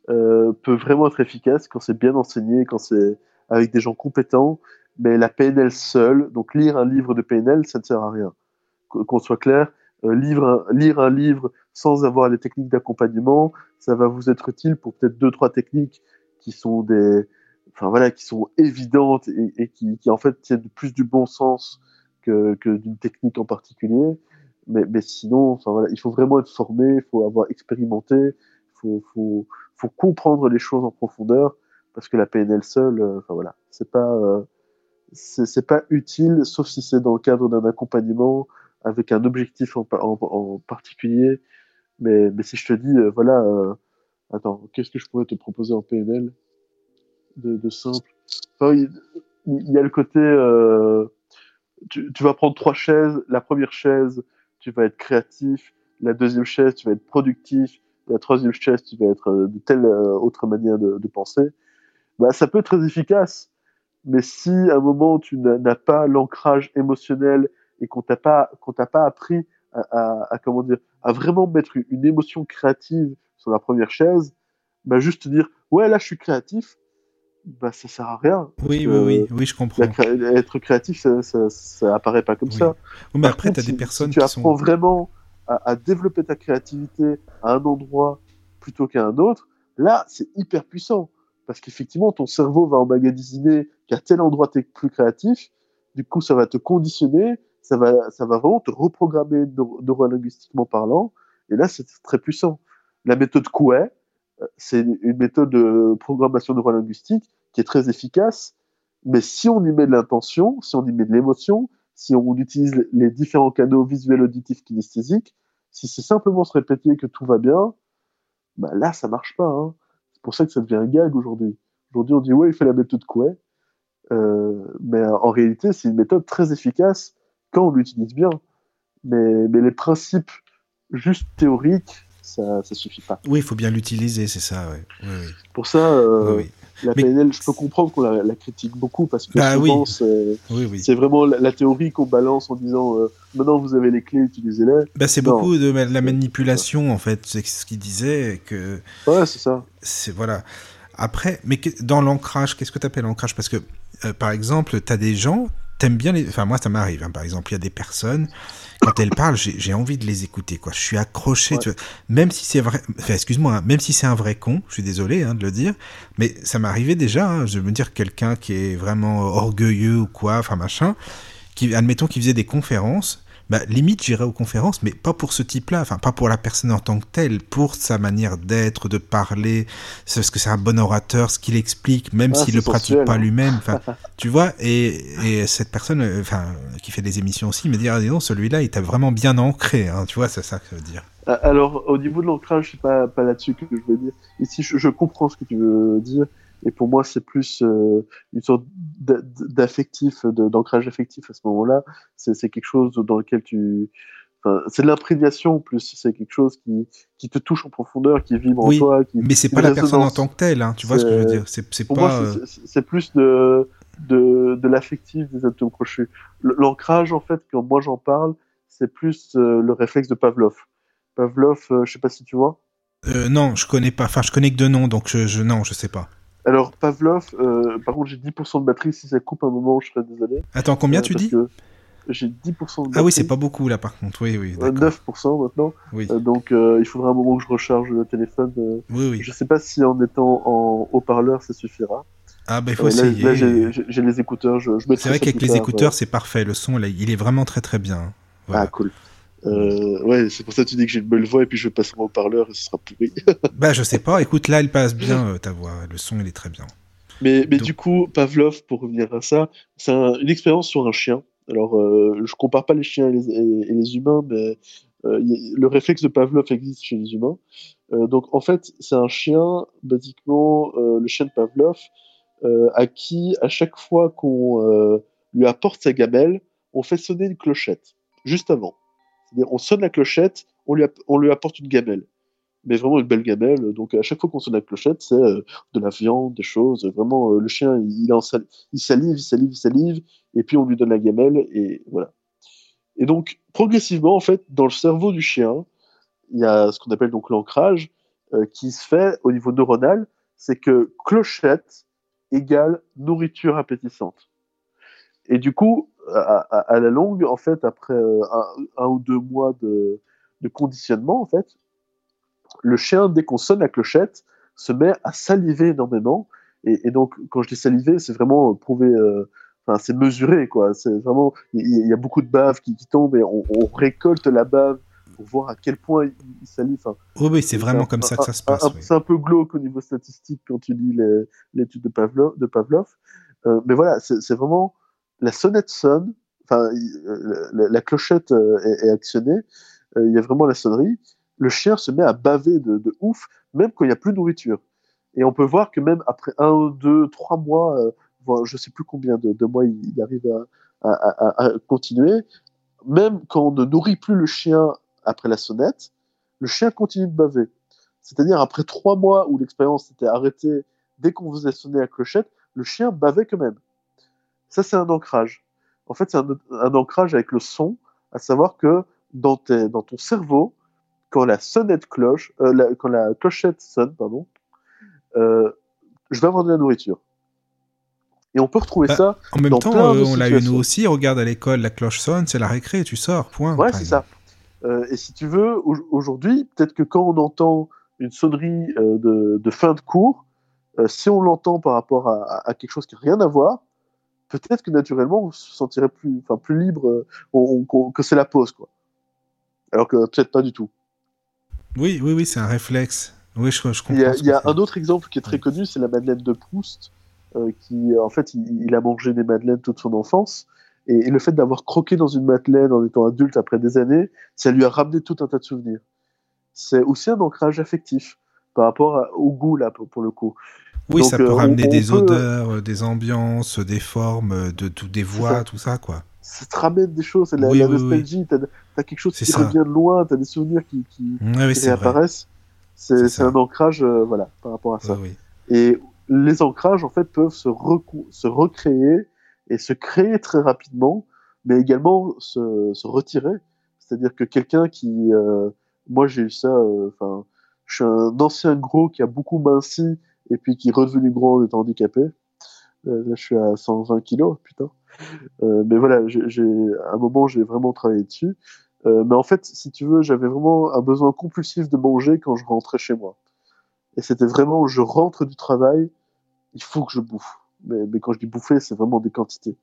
euh, peut vraiment être efficace quand c'est bien enseigné, quand c'est avec des gens compétents. Mais la PNL seule, donc lire un livre de PNL, ça ne sert à rien. Qu- Qu'on soit clair, euh, lire, un, lire un livre sans avoir les techniques d'accompagnement, ça va vous être utile pour peut-être deux, trois techniques qui sont des, enfin voilà, qui sont évidentes et, et qui, qui en fait tiennent plus du bon sens que, que d'une technique en particulier. Mais, mais sinon, il faut vraiment être formé, il faut avoir expérimenté, il faut, faut, faut comprendre les choses en profondeur, parce que la PNL seule, euh, enfin voilà, c'est pas, euh, c'est pas utile, sauf si c'est dans le cadre d'un accompagnement avec un objectif en, pa- en, en particulier. Mais, mais si je te dis, euh, voilà, attends, qu'est-ce que je pourrais te proposer en PNL de, simple? Il, y a le côté, tu, tu vas prendre trois chaises. La première chaise, tu vas être créatif. La deuxième chaise, tu vas être productif. la troisième chaise, tu vas être euh, de telle euh, autre manière de, penser. Bah, ça peut être très efficace, mais si à un moment tu n'as pas l'ancrage émotionnel et qu'on t'a pas t'a pas appris à, comment dire à vraiment mettre une, une émotion créative sur la première chaise, bah juste te dire ouais là je suis créatif, bah ça sert à rien. Oui, oui, oui, oui, je comprends. la être créatif, ça, ça, ça apparaît pas comme Oui. ça. Oui, mais après, tu as si- des personnes si tu qui apprends sont. vraiment à, à développer ta créativité à un endroit plutôt qu'à un autre, là, c'est hyper puissant. Parce qu'effectivement, ton cerveau va emmagasiner qu'à tel endroit tu es plus créatif. Du coup, ça va te conditionner, ça va, ça va vraiment te reprogrammer neuro- neurolinguistiquement parlant. Et là, c'est très puissant. La méthode Coué, euh, c'est une méthode de programmation neurolinguistique qui est très efficace. Mais si on y met de l'intention, si on y met de l'émotion, si on utilise les différents canaux visuels, auditifs, kinesthésiques, si c'est simplement se répéter que tout va bien, bah là, ça marche pas. Hein. C'est pour ça que ça devient un gag aujourd'hui. Aujourd'hui, on dit ouais, il fait la méthode Coué, euh, mais en réalité, c'est une méthode très efficace quand on l'utilise bien. Mais, mais les principes juste théoriques, ça, ça suffit pas. Oui, il faut bien l'utiliser, c'est ça, ouais. Oui, oui. Pour ça, euh, oui. La Mais- PNL, je peux comprendre qu'on la, la critique beaucoup parce que Bah souvent, oui. c'est oui, oui. c'est vraiment la, la théorie qu'on balance en disant euh, maintenant vous avez les clés, utilisez-les. Bah, c'est beaucoup de la manipulation, en fait. C'est ce qu'il disait, que Ouais, c'est ça. c'est voilà. Après, mais que- dans l'ancrage, qu'est-ce que tu appelles ancrage Parce que, euh, par exemple, tu as des gens, t'aimes bien les. Enfin, moi, ça m'arrive. hein. Par exemple, il y a des personnes, quand elles parlent, j'ai envie de les écouter. Quoi. Je suis accroché. Ouais. tu vois. Même si c'est vrai. Enfin, excuse-moi, hein, même si c'est un vrai con, je suis désolé hein, de le dire, mais ça arrivé déjà. hein, je veux dire, quelqu'un qui est vraiment orgueilleux ou quoi, enfin machin, qui, admettons qu'il faisait des conférences. Bah, limite, j'irais aux conférences, mais pas pour ce type-là, enfin, pas pour la personne en tant que telle, pour sa manière d'être, de parler, parce que c'est un bon orateur, ce qu'il explique, même Ah, s'il le pratique pas hein. lui-même, enfin, tu vois, et, et cette personne, euh, enfin, qui fait des émissions aussi, me dit, ah, dis donc, celui-là, il t'a vraiment bien ancré, hein, tu vois, c'est ça que ça veut dire. Ah, Alors, au niveau de l'ancrage, c'est pas, pas là-dessus que je veux dire. Ici, je, je comprends ce que tu veux dire, et pour moi, c'est plus euh, une sorte d'affectif, d'ancrage affectif à ce moment-là. C'est quelque chose dans lequel tu. Enfin, c'est de l'imprégnation plus, c'est quelque chose qui, qui te touche en profondeur, qui vibre Oui, en toi. Qui, Mais c'est pas la personne en tant que telle, hein, tu vois ce que je veux dire, c'est pas... moi, euh, c'est- c'est plus de, de, de l'affectif des atomes crochus. L'ancrage, en fait, quand moi j'en parle, c'est plus euh, le réflexe de Pavlov. Pavlov, euh, je sais pas si tu vois. euh, non, je connais pas, enfin, je connais que deux noms, donc je, je non, je sais pas. Alors, Pavlov, euh, par contre, j'ai 10% de batterie. Si ça coupe un moment, je serais désolé. Attends, combien Euh, tu dis J'ai 10% de batterie. Ah oui, c'est pas beaucoup, là, par contre, oui, oui, Euh, d'accord. 9% maintenant. Oui, Euh, donc, euh, il faudra un moment que je recharge le téléphone. oui, oui. Je sais pas si en étant en haut-parleur, ça suffira. Ah, bah, il faut là, essayer. là, j'ai- les écouteurs. Je, C'est vrai qu'avec les écouteurs, c'est parfait. Le son, là, il est vraiment très très bien. Voilà. Ah, cool. Euh, ouais, c'est pour ça que tu dis que j'ai une belle voix et puis je vais passer mon haut-parleur et ce sera pourri. Bah, je sais pas. Écoute, là, il passe bien euh, ta voix. Le son, il est très bien. Mais, mais Donc- du coup, Pavlov, pour revenir à ça, c'est un- une expérience sur un chien. Alors, euh, je compare pas les chiens et les, et- et les humains, mais euh, le réflexe de Pavlov existe chez les humains. Donc, en fait, c'est un chien, basiquement, le chien de Pavlov, à qui, à chaque fois qu'on lui apporte sa gamelle, on fait sonner une clochette, juste avant. On sonne la clochette, on lui, on lui apporte une gamelle. Mais vraiment une belle gamelle. Donc, à chaque fois qu'on sonne la clochette, c'est euh, de la viande, des choses. Vraiment, euh, le chien, il, en sal- il salive, il salive, il salive, et puis on lui donne la gamelle, et voilà. Et donc, progressivement, en fait, dans le cerveau du chien, il y a ce qu'on appelle donc l'ancrage, euh, qui se fait au niveau neuronal, c'est que clochette égale nourriture appétissante. Et du coup, à, à- à la longue, en fait, après euh, un, un ou deux mois de, de conditionnement, en fait, le chien, dès qu'on sonne la clochette, se met à saliver énormément. Et, et donc, quand je dis saliver, c'est vraiment prouver, euh, enfin, c'est mesuré, quoi. C'est vraiment, il y, a beaucoup de bave qui, qui tombe et on, on récolte la bave pour voir à quel point il, salive. Enfin, Oh, oui, c'est vraiment un- comme ça que ça se passe. oui. C'est un peu glauque au niveau statistique quand tu lis l'étude de Pavlov. De Pavlov. Euh, mais voilà, c'est vraiment la sonnette sonne, enfin euh, la, clochette euh, est, actionnée, euh, il y a vraiment la sonnerie. Le chien se met à baver de, ouf, même quand il n'y a plus de nourriture. Et on peut voir que même après un, deux, trois mois, je sais plus combien de, mois il, arrive à, à, continuer, même quand on ne nourrit plus le chien après la sonnette, le chien continue de baver. C'est-à-dire après trois mois où l'expérience s'était arrêtée dès qu'on faisait sonner la clochette, le chien bavait quand même. Ça, c'est un ancrage. En fait, c'est un, un ancrage avec le son, à savoir que dans, tes, dans ton cerveau, quand la sonnette cloche, euh, la- quand la clochette sonne, pardon, euh, je vais avoir de la nourriture. Et on peut retrouver Bah, ça. En même dans temps, plein euh, de on l'a eu nous aussi. Regarde à l'école, la cloche sonne, c'est la récré, tu sors, point. Ouais, c'est ça. Euh, et si tu veux, au- aujourd'hui, peut-être que quand on entend une sonnerie de, de fin de cours, si on l'entend par rapport à, à- à quelque chose qui n'a rien à voir, peut-être que naturellement on se sentirait plus, enfin, plus libre, euh, on- on- qu'on- que c'est la pause, quoi. Alors que peut-être pas du tout. Oui, oui, oui, c'est un réflexe. Oui, je, je comprends. Il y a, ce il y a que un autre exemple qui est très connu, c'est la Madeleine de Proust, euh, qui, en fait, il, il a mangé des madeleines toute son enfance. Et, et le fait d'avoir croqué dans une madeleine en étant adulte après des années, ça lui a ramené tout un tas de souvenirs. C'est aussi un ancrage affectif par rapport à- au goût, là, pour, pour le coup. Oui, Donc, ça euh, peut on- ramener on des peut- odeurs, euh, des ambiances, des formes, euh, de, tout, des voix, tout ça, quoi. Ça te ramène des choses, c'est de la, Oui, la oui, oui. nostalgie, t'as as quelque chose qui ça. revient de loin, t'as des souvenirs qui, qui, oui, qui réapparaissent. C'est un ancrage, euh, voilà, par rapport à ça. Et les ancrages, en fait, peuvent se, recréer et se créer très rapidement, mais également se, se retirer. C'est-à-dire que quelqu'un qui... euh, moi, j'ai eu ça... euh, Enfin, je suis un ancien gros qui a beaucoup minci et puis qui est redevenu gros en étant handicapé. Euh, là, je suis à 120 kilos, putain. Euh, mais voilà, j'ai, à un moment, j'ai vraiment travaillé dessus. Euh, mais en fait, si tu veux, j'avais vraiment un besoin compulsif de manger quand je rentrais chez moi. Et c'était vraiment, je rentre du travail, il faut que je bouffe. Mais, mais quand je dis bouffer, c'est vraiment des quantités.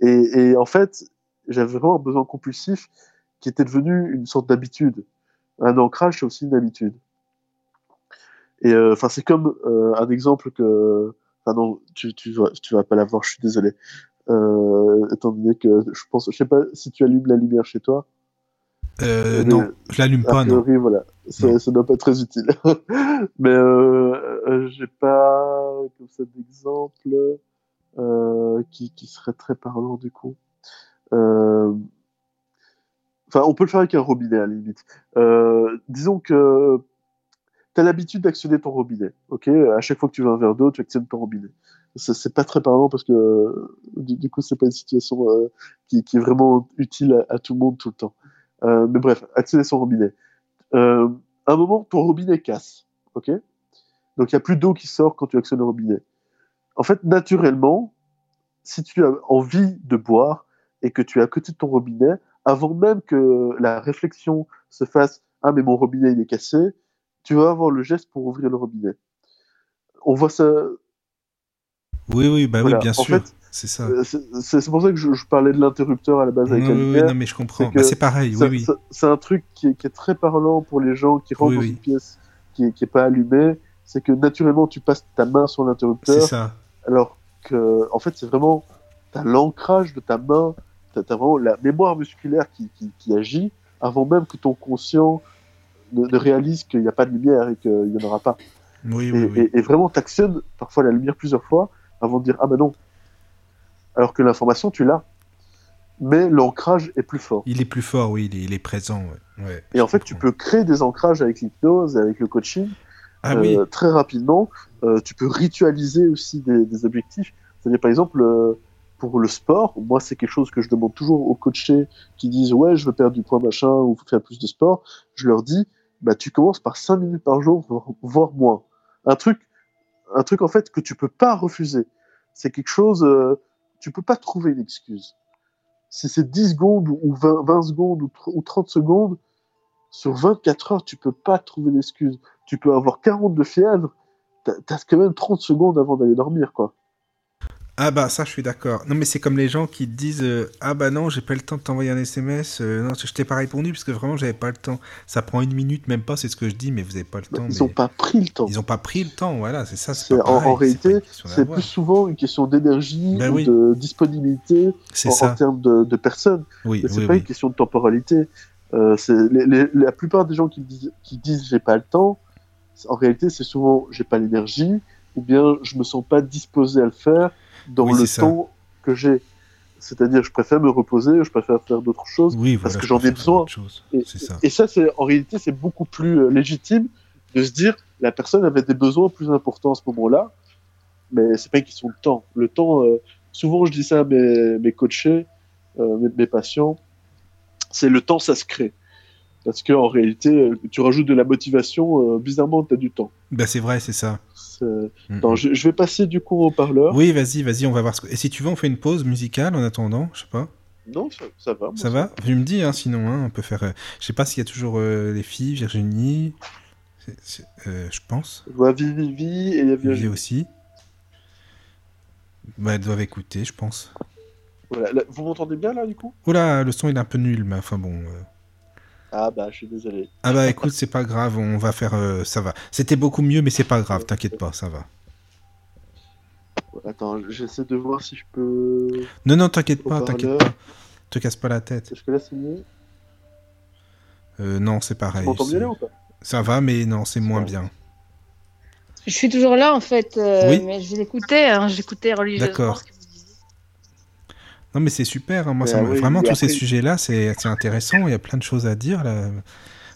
Et, et en fait, j'avais vraiment un besoin compulsif qui était devenu une sorte d'habitude. Un ancrage, c'est aussi une habitude. Et euh, enfin, c'est comme euh, un exemple que, enfin non, tu, tu, vas, tu vas pas l'avoir, je suis désolé. Euh, étant donné que je pense, je sais pas si tu allumes la lumière chez toi. Euh, Mais- non, je l'allume A pas, non. priori, voilà, ça, ça doit pas être très utile. Mais euh, j'ai pas comme ça d'exemple euh, qui, qui serait très parlant du coup. Euh, Enfin, on peut le faire avec un robinet à la limite. Disons que tu as l'habitude d'actionner ton robinet. Ok, à chaque fois que tu veux un verre d'eau, tu actionnes ton robinet. C'est pas très parlant parce que euh, du, du coup, c'est pas une situation euh, qui, est vraiment utile à, tout le monde tout le temps. Euh, mais bref, actionner son robinet. À un moment, ton robinet casse. Ok? Donc, il n'y a plus d'eau qui sort quand tu actionnes le robinet. En fait, naturellement, si tu as envie de boire et que tu es à côté de ton robinet, avant même que la réflexion se fasse Ah, mais mon robinet il est cassé, tu vas avoir le geste pour ouvrir le robinet. On voit ça. Oui, oui, bah Voilà, oui, bien en sûr. fait, C'est ça. euh, C'est c'est- c'est pour ça que je, je parlais de l'interrupteur à la base Oui, avec la oui, oui, lumière. non, mais je comprends. c'est Bah, c'est pareil, oui, oui. C'est un truc qui est, qui est très parlant pour les gens qui rentrent Oui, dans oui. une pièce qui est, qui est pas allumée. C'est que naturellement, tu passes ta main sur C'est l'interrupteur, ça. alors que, en fait, c'est vraiment, t'as l'ancrage de ta main, t'as as vraiment la mémoire musculaire qui, qui, qui agit avant même que ton conscient ne, ne réalise qu'il n'y a pas de lumière et qu'il n'y en aura pas. Oui, Et, oui, oui. et- et vraiment, t'actionnes parfois la lumière plusieurs fois avant de dire ah ben non. Alors que l'information, tu l'as. Mais l'ancrage est plus fort. Il est plus fort, oui, il est, il est présent. Ouais. Ouais, Et en fait, tu peux créer des ancrages avec l'hypnose, avec le coaching, Ah euh, oui, très rapidement. Euh, tu peux ritualiser aussi des, des objectifs. C'est-à-dire, par exemple, euh, pour le sport, moi, c'est quelque chose que je demande toujours aux coachés qui disent Ouais, je veux perdre du poids, machin, ou faire plus de sport. Je leur dis bah, Tu commences par 5 minutes par jour, voire- moins. Un truc, un truc, en fait, que tu peux pas refuser. C'est quelque chose, euh, tu peux pas trouver une excuse. Si c'est 10 secondes ou 20, 20 secondes ou ou 30 secondes, sur 24 heures, tu peux pas trouver d'excuse. Tu peux avoir 40 de fièvre, t'as t'as quand même 30 secondes avant d'aller dormir, quoi. Ah bah ça je suis d'accord. Non mais c'est comme les gens qui disent euh, ah bah non j'ai pas le temps de t'envoyer un SMS. euh, non je t'ai pas répondu parce que vraiment j'avais pas le temps. Ça prend une minute même pas c'est ce que je dis mais vous avez pas le Bah, temps. ils mais- ont pas pris le temps. Ils ont pas pris le temps voilà c'est ça. C'est- en, en réalité, c'est plus souvent une question d'énergie Ben oui. de disponibilité en, ça. en termes de, de personnes. Oui Mais c'est oui pas une question de temporalité. Euh, c'est les- les- la plupart des gens qui disent, qui disent j'ai pas le temps, en réalité, c'est souvent j'ai pas l'énergie ou bien je me sens pas disposé à le faire dans Oui, le ça. temps que j'ai. C'est-à-dire, je préfère me reposer, je préfère faire d'autres choses. Oui parce que je j'en ai besoin. Et, ça. et ça, c'est en réalité, c'est beaucoup plus euh, légitime de se dire la personne avait des besoins plus importants à ce moment-là, mais c'est pas une question de temps. Le temps, euh, souvent je dis ça à mes, mes coachés, euh, mes, mes patients, c'est le temps, ça se crée. Parce qu'en réalité, tu rajoutes de la motivation, euh, bizarrement, tu as du temps. Bah, c'est vrai, c'est ça. C'est- Mhm. Attends, je, je vais passer du coup au parleur. Oui, vas-y, vas-y, on va voir. Ce... que- Et si tu veux, on fait une pause musicale en attendant, je sais pas. Non, ça, ça va. Ça va Tu me dis, hein, sinon, hein, on peut faire. euh, Je sais pas s'il y a toujours euh, les filles, Virginie. Euh, je pense. Je vois Vivi Vivi et a Vivi Virginie. aussi. Bah, elles doivent écouter, je pense. Voilà. Là, vous m'entendez bien là du coup? Oh là, le son il est un peu nul, mais enfin bon. euh. Ah bah, je suis désolé. Ah bah écoute, c'est pas grave, on va faire. euh, ça va. C'était beaucoup mieux, mais c'est pas grave, t'inquiète pas, ça va. Attends, j'essaie de voir si je peux. Non, non, t'inquiète pas, t'inquiète pas. Te casse pas la tête. Est-ce que là c'est mieux? Euh, non, c'est Tu pareil. m'entends mieux c'est- là ou pas? Ça va, mais non, c'est moins bien. Je suis toujours là en fait, euh, Oui. mais je l'écouter. Hein, J'écoutais religieusement. D'accord. ce que. Non, mais c'est super. hein, Moi, ça ah oui, vraiment, tous ces sujets-là, c'est c'est intéressant. Il y a plein de choses à dire. Là.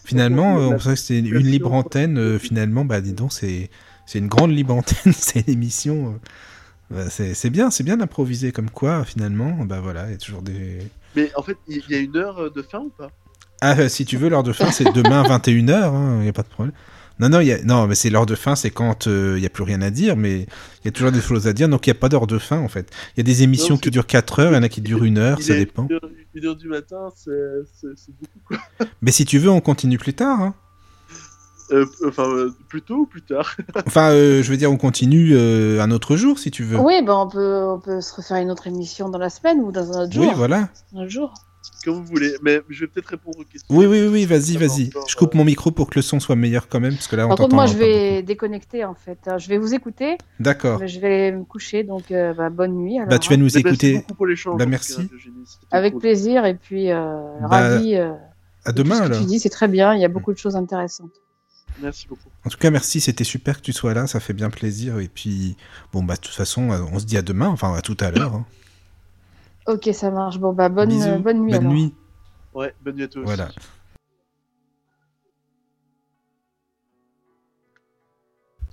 Finalement, on pensait que c'était une libre antenne. euh, finalement, bah, dis donc, c'est c'est une grande libre antenne. c'est une émission. euh, bah, c'est c'est bien, c'est bien d'improviser comme quoi, finalement. Bah voilà, il y a toujours des. Mais en fait, il y a une heure de fin ou pas? Ah, euh, si tu veux, l'heure de fin, c'est demain 21h. Il n'y a pas de problème. Non, non, il y a... non mais c'est l'heure de fin, c'est quand il n'y a plus rien à dire, mais il y a toujours des choses à dire, donc il n'y a pas d'heure de fin en fait. Il y a des émissions Non, qui durent 4 heures, il y en a qui durent 1 heure, Il ça dépend. Une heure, une heure du matin, c'est beaucoup quoi. Mais si tu veux, on continue plus tard. hein. Euh, enfin, euh, plus tôt ou plus tard? Enfin, euh, je veux dire, on continue euh, un autre jour si tu veux. Oui, ben on peut, on peut se refaire une autre émission dans la semaine ou dans un autre jour. Oui, voilà. Un autre jour. Comme vous voulez. Mais je vais peut-être répondre aux questions. Oui, oui, oui, oui, vas-y, vas-y. Je coupe euh, mon micro pour que le son soit meilleur quand même, parce que là, on Par contre, t'entend moi, je vais déconnecter en fait. Euh, Je vais vous écouter. D'accord. mais je vais me coucher. Donc, euh, bah, bonne nuit. Alors, Bah, tu vas hein. nous Mais merci écouter. beaucoup pour l'échange. Bah, merci. Avec cool. plaisir et puis euh, Bah, ravi. euh, À demain ce que alors. tu dis, c'est très bien. Il y a beaucoup de choses intéressantes. Merci beaucoup. En tout cas, merci, c'était super que tu sois là, ça fait bien plaisir. Et puis, bon, bah, de toute façon, euh, on se dit à demain, enfin, à tout à l'heure. hein. Ok, ça marche. Bon, bah, bonne, Bisous, euh, bonne nuit. Bonne alors. nuit. Ouais, bonne nuit à toi aussi. Voilà.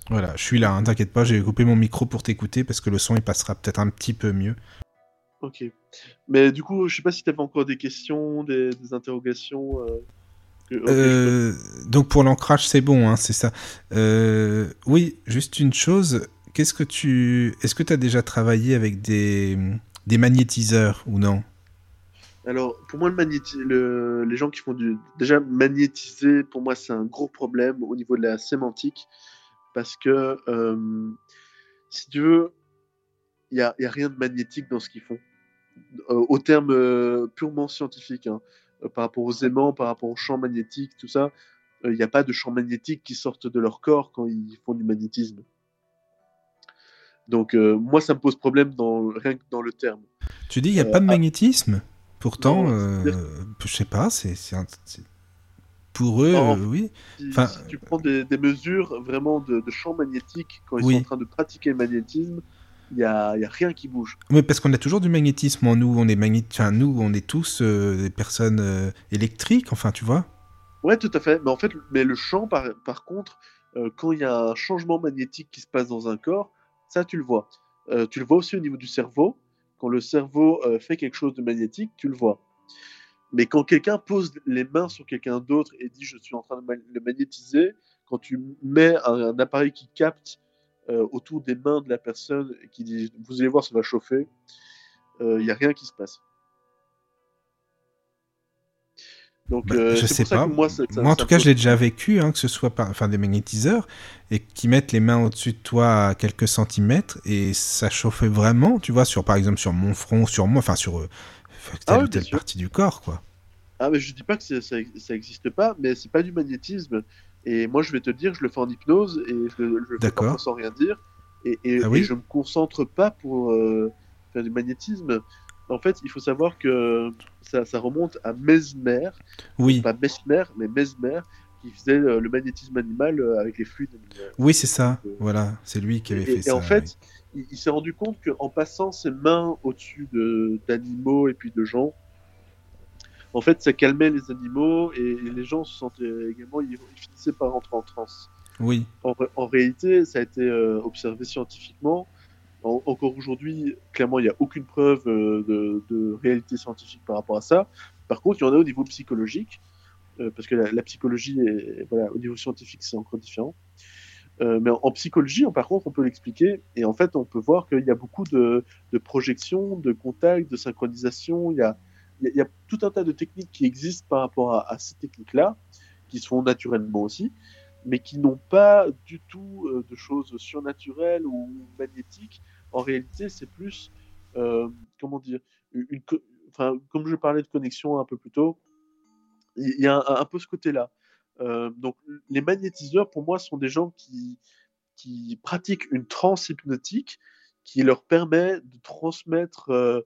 Voilà, je suis là, hein, t'inquiète pas, j'ai coupé mon micro pour t'écouter parce que le son il passera peut-être un petit peu mieux. Ok. Mais du coup, je sais pas si tu avais encore des questions, des, des interrogations. euh, Euh, donc pour l'ancrage, c'est bon, hein, c'est ça. Euh, oui, juste une chose, qu'est-ce que tu. Est-ce que tu as déjà travaillé avec des, des magnétiseurs ou non Alors, pour moi, les gens qui font du. Déjà, magnétiser, pour moi, c'est un gros problème au niveau de la sémantique. Parce que, euh, si tu veux, il n'y a, y a rien de magnétique dans ce qu'ils font. Euh, au terme euh, purement scientifique, hein. Par rapport aux aimants, par rapport aux champs magnétiques, tout ça, il n'y a pas de champs magnétiques qui sortent de leur corps quand ils font du magnétisme. Donc, euh, moi, ça me pose problème dans, rien que dans le terme. Tu dis il n'y a Euh, pas de ah. magnétisme Pourtant, Non, euh, je sais pas, c'est. Pour eux, Non, euh, oui. Si, Enfin, si tu prends des, des mesures vraiment de, de champs magnétiques quand ils Oui. sont en train de pratiquer le magnétisme, il n'y a, y a rien qui bouge. Mais parce qu'on a toujours du magnétisme en nous, on est magné... enfin, nous, on est tous euh, des personnes euh, électriques, enfin, tu vois. Ouais, tout à fait. Mais en fait, mais le champ, par, par contre, euh, quand il y a un changement magnétique qui se passe dans un corps, ça, tu le vois. Euh, tu le vois aussi au niveau du cerveau. Quand le cerveau euh, fait quelque chose de magnétique, tu le vois. Mais quand quelqu'un pose les mains sur quelqu'un d'autre et dit je suis en train de le magnétiser, quand tu mets un, appareil qui capte euh, autour des mains de la personne et qui dit vous allez voir ça va chauffer, il n'y a rien qui se passe. Donc Bah, euh, je sais pas. moi, ça- ça- Moi, en tout cas, pose je l'ai déjà vécu, hein, que ce soit par, enfin, des magnétiseurs, et qui mettent les mains au-dessus de toi à quelques centimètres, et ça chauffait vraiment, tu vois, sur, par exemple, sur mon front, sur moi, enfin, sur euh, telle Ah oui, ou telle partie du corps, quoi. Ah, mais je dis pas que ça, ça existe pas, mais c'est pas du magnétisme. Et moi, je vais te dire, je le fais en hypnose et je, le- je le fais parfois sans rien dire. Et, et, Ah oui et je me concentre pas pour euh, faire du magnétisme. En fait, il faut savoir que ça, ça remonte à Mesmer, Oui, pas Mesmer, mais Mesmer, qui faisait euh, le magnétisme animal euh, avec les fluides. oui, c'est ça. Euh, Voilà, c'est lui qui avait Et, fait et ça. en fait, il, il s'est rendu compte qu'en passant ses mains au-dessus de- d'animaux et puis de gens, en fait, ça calmait les animaux et, et les gens se sentaient également, ils, ils finissaient par rentrer en transe. Oui. En, ré- en réalité, ça a été euh, observé scientifiquement. En- encore aujourd'hui, clairement, il n'y a aucune preuve euh, de, réalité scientifique par rapport à ça. Par contre, il y en a au niveau psychologique, euh, parce que la, psychologie, est, voilà, au niveau scientifique, c'est encore différent. Euh, mais en, psychologie, par contre, on peut l'expliquer. Et en fait, on peut voir qu'il y a beaucoup de, projections, de contacts, de synchronisation. Il y a tout un tas de techniques qui existent par rapport à, à ces techniques-là, qui se font naturellement aussi, mais qui n'ont pas du tout euh, de choses surnaturelles ou magnétiques. En réalité, c'est plus, euh, comment dire, une, enfin, comme je parlais de connexion un peu plus tôt, il y a un, peu ce côté-là. Euh, donc, les magnétiseurs, pour moi, sont des gens qui, qui pratiquent une transe hypnotique qui leur permet de transmettre euh,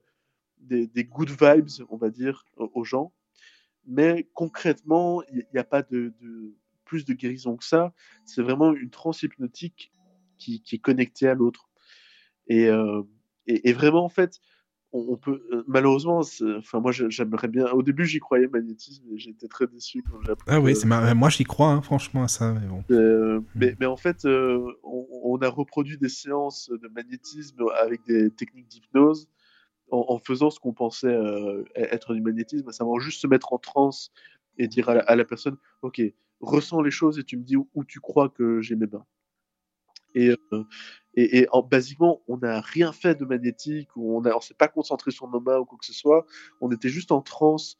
des, des good vibes, on va dire, aux gens. Mais concrètement, il n'y a pas de, de- plus de guérison que ça. C'est vraiment une transe hypnotique qui, qui est connectée à l'autre. Et, euh, et, et vraiment, en fait, on, on peut euh, malheureusement, enfin moi j'aimerais bien. Au début, j'y croyais magnétisme, été très déçu quand j'ai appris. Ah oui, que- c'est mar- moi j'y crois, hein, franchement, à ça. Mais bon. euh, mais, mais en fait, euh, on, on a reproduit des séances de magnétisme avec des techniques d'hypnose en, en faisant ce qu'on pensait euh, être du magnétisme, à savoir juste se mettre en transe et dire à la, à la personne Ok, ressens les choses et tu me dis où, tu crois que j'ai mes mains. Et, euh, et, et en, basiquement, on n'a rien fait de magnétique, ou on ne s'est pas concentré sur nos mains ou quoi que ce soit. On était juste en transe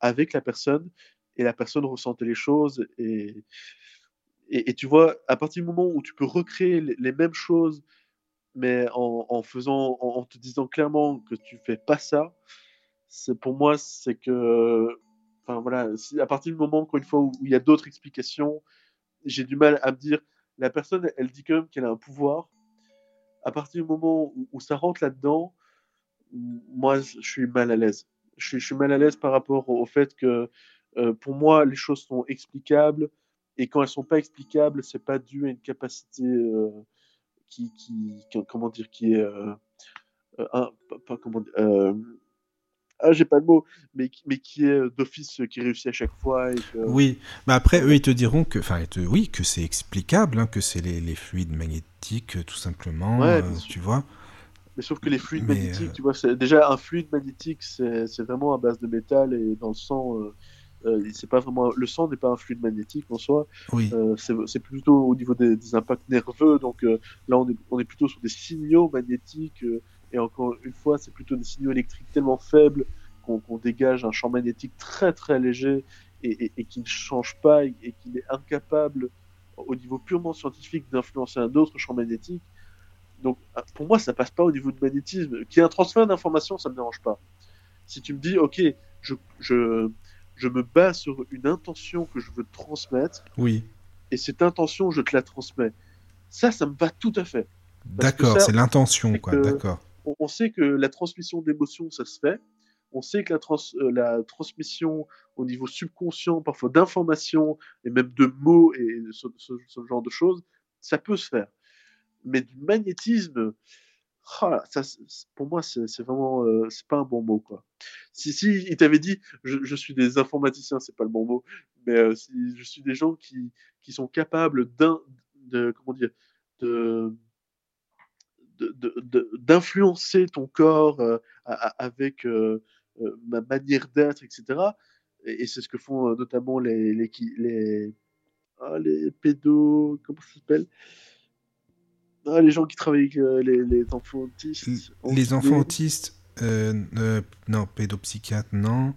avec la personne et la personne ressentait les choses. Et, et, tu vois, à partir du moment où tu peux recréer les, mêmes choses, mais en, en faisant, en te disant clairement que tu fais pas ça, c'est pour moi, c'est que, à partir du moment, encore une fois, où il y a d'autres explications, j'ai du mal à me dire, la personne, elle dit quand même qu'elle a un pouvoir. À partir du moment où, ça rentre là-dedans, moi, je suis mal à l'aise. Je suis, mal à l'aise par rapport au, fait que, euh, pour moi, les choses sont explicables, et quand elles sont pas explicables, c'est pas dû à une capacité euh, qui, comment dire, qui est, euh, pas, comment ah, j'ai pas le mot, mais, qui- mais qui est euh, d'office euh, qui réussit à chaque fois. Et que... Oui, mais après, eux, ils te diront que, enfin, te- oui, que c'est explicable, hein, que c'est les, les fluides magnétiques, tout simplement, Ouais, euh, tu vois. Mais sauf que les fluides Mais, magnétiques, euh, tu vois, c'est déjà un fluide magnétique, c'est vraiment à base de métal et dans le sang, euh, euh, c'est pas vraiment le sang n'est pas un fluide magnétique en soi. Oui, Euh, c'est c'est plutôt au niveau des, des impacts nerveux. Donc euh, là, on est, on est plutôt sur des signaux magnétiques. Et encore une fois, c'est plutôt des signaux électriques tellement faibles qu'on dégage un champ magnétique très très léger et, et- et qui ne change pas et, et qui est incapable au niveau purement scientifique d'influencer un autre champ magnétique. Donc pour moi, ça passe pas au niveau du magnétisme. Qu'il y ait un transfert d'informations, ça me dérange pas. Si tu me dis, ok, je, je, je me base sur une intention que je veux transmettre, oui, et cette intention, je te la transmets. Ça, ça me va tout à fait. D'accord, c'est l'intention, quoi, d'accord. On, sait que la transmission d'émotions, ça se fait. On sait que euh, la transmission au niveau subconscient, parfois d'informations et même de mots et ce, ce- genre de choses, ça peut se faire. Mais du magnétisme, ah, ça, pour moi, c'est vraiment, euh, c'est pas un bon mot, quoi. Si, si il t'avait dit, je, suis des informaticiens, c'est pas le bon mot, mais euh, si je suis des gens qui, qui sont capables d'un, de, comment dire, de- d'influencer ton corps euh, avec euh, euh, ma manière d'être, etc. Et, et c'est ce que font notamment les, les, les, ah, les pédos, comment ça s'appelle? Ah, Les gens qui travaillent avec les, les enfants autistes. Les enfants autistes, non, pédopsychiatres, non.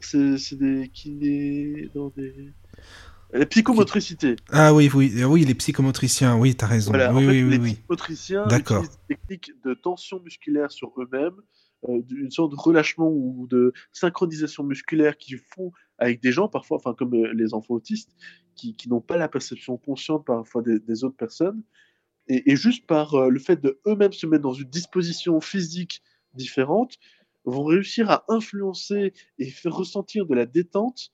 C'est c'est des kinés, non, des... La psychomotricité. Ah oui, oui, euh, oui, les psychomotriciens, oui, t'as raison. Voilà, oui, en fait, oui, oui, les oui. psychomotriciens utilisent des techniques de tension musculaire sur eux-mêmes, euh, une sorte de relâchement ou de synchronisation musculaire qu'ils font avec des gens, parfois, enfin comme euh, les enfants autistes, qui, qui n'ont pas la perception consciente parfois des, des autres personnes. Et, et juste par euh, le fait de eux-mêmes se mettre dans une disposition physique différente, vont réussir à influencer et faire ressentir de la détente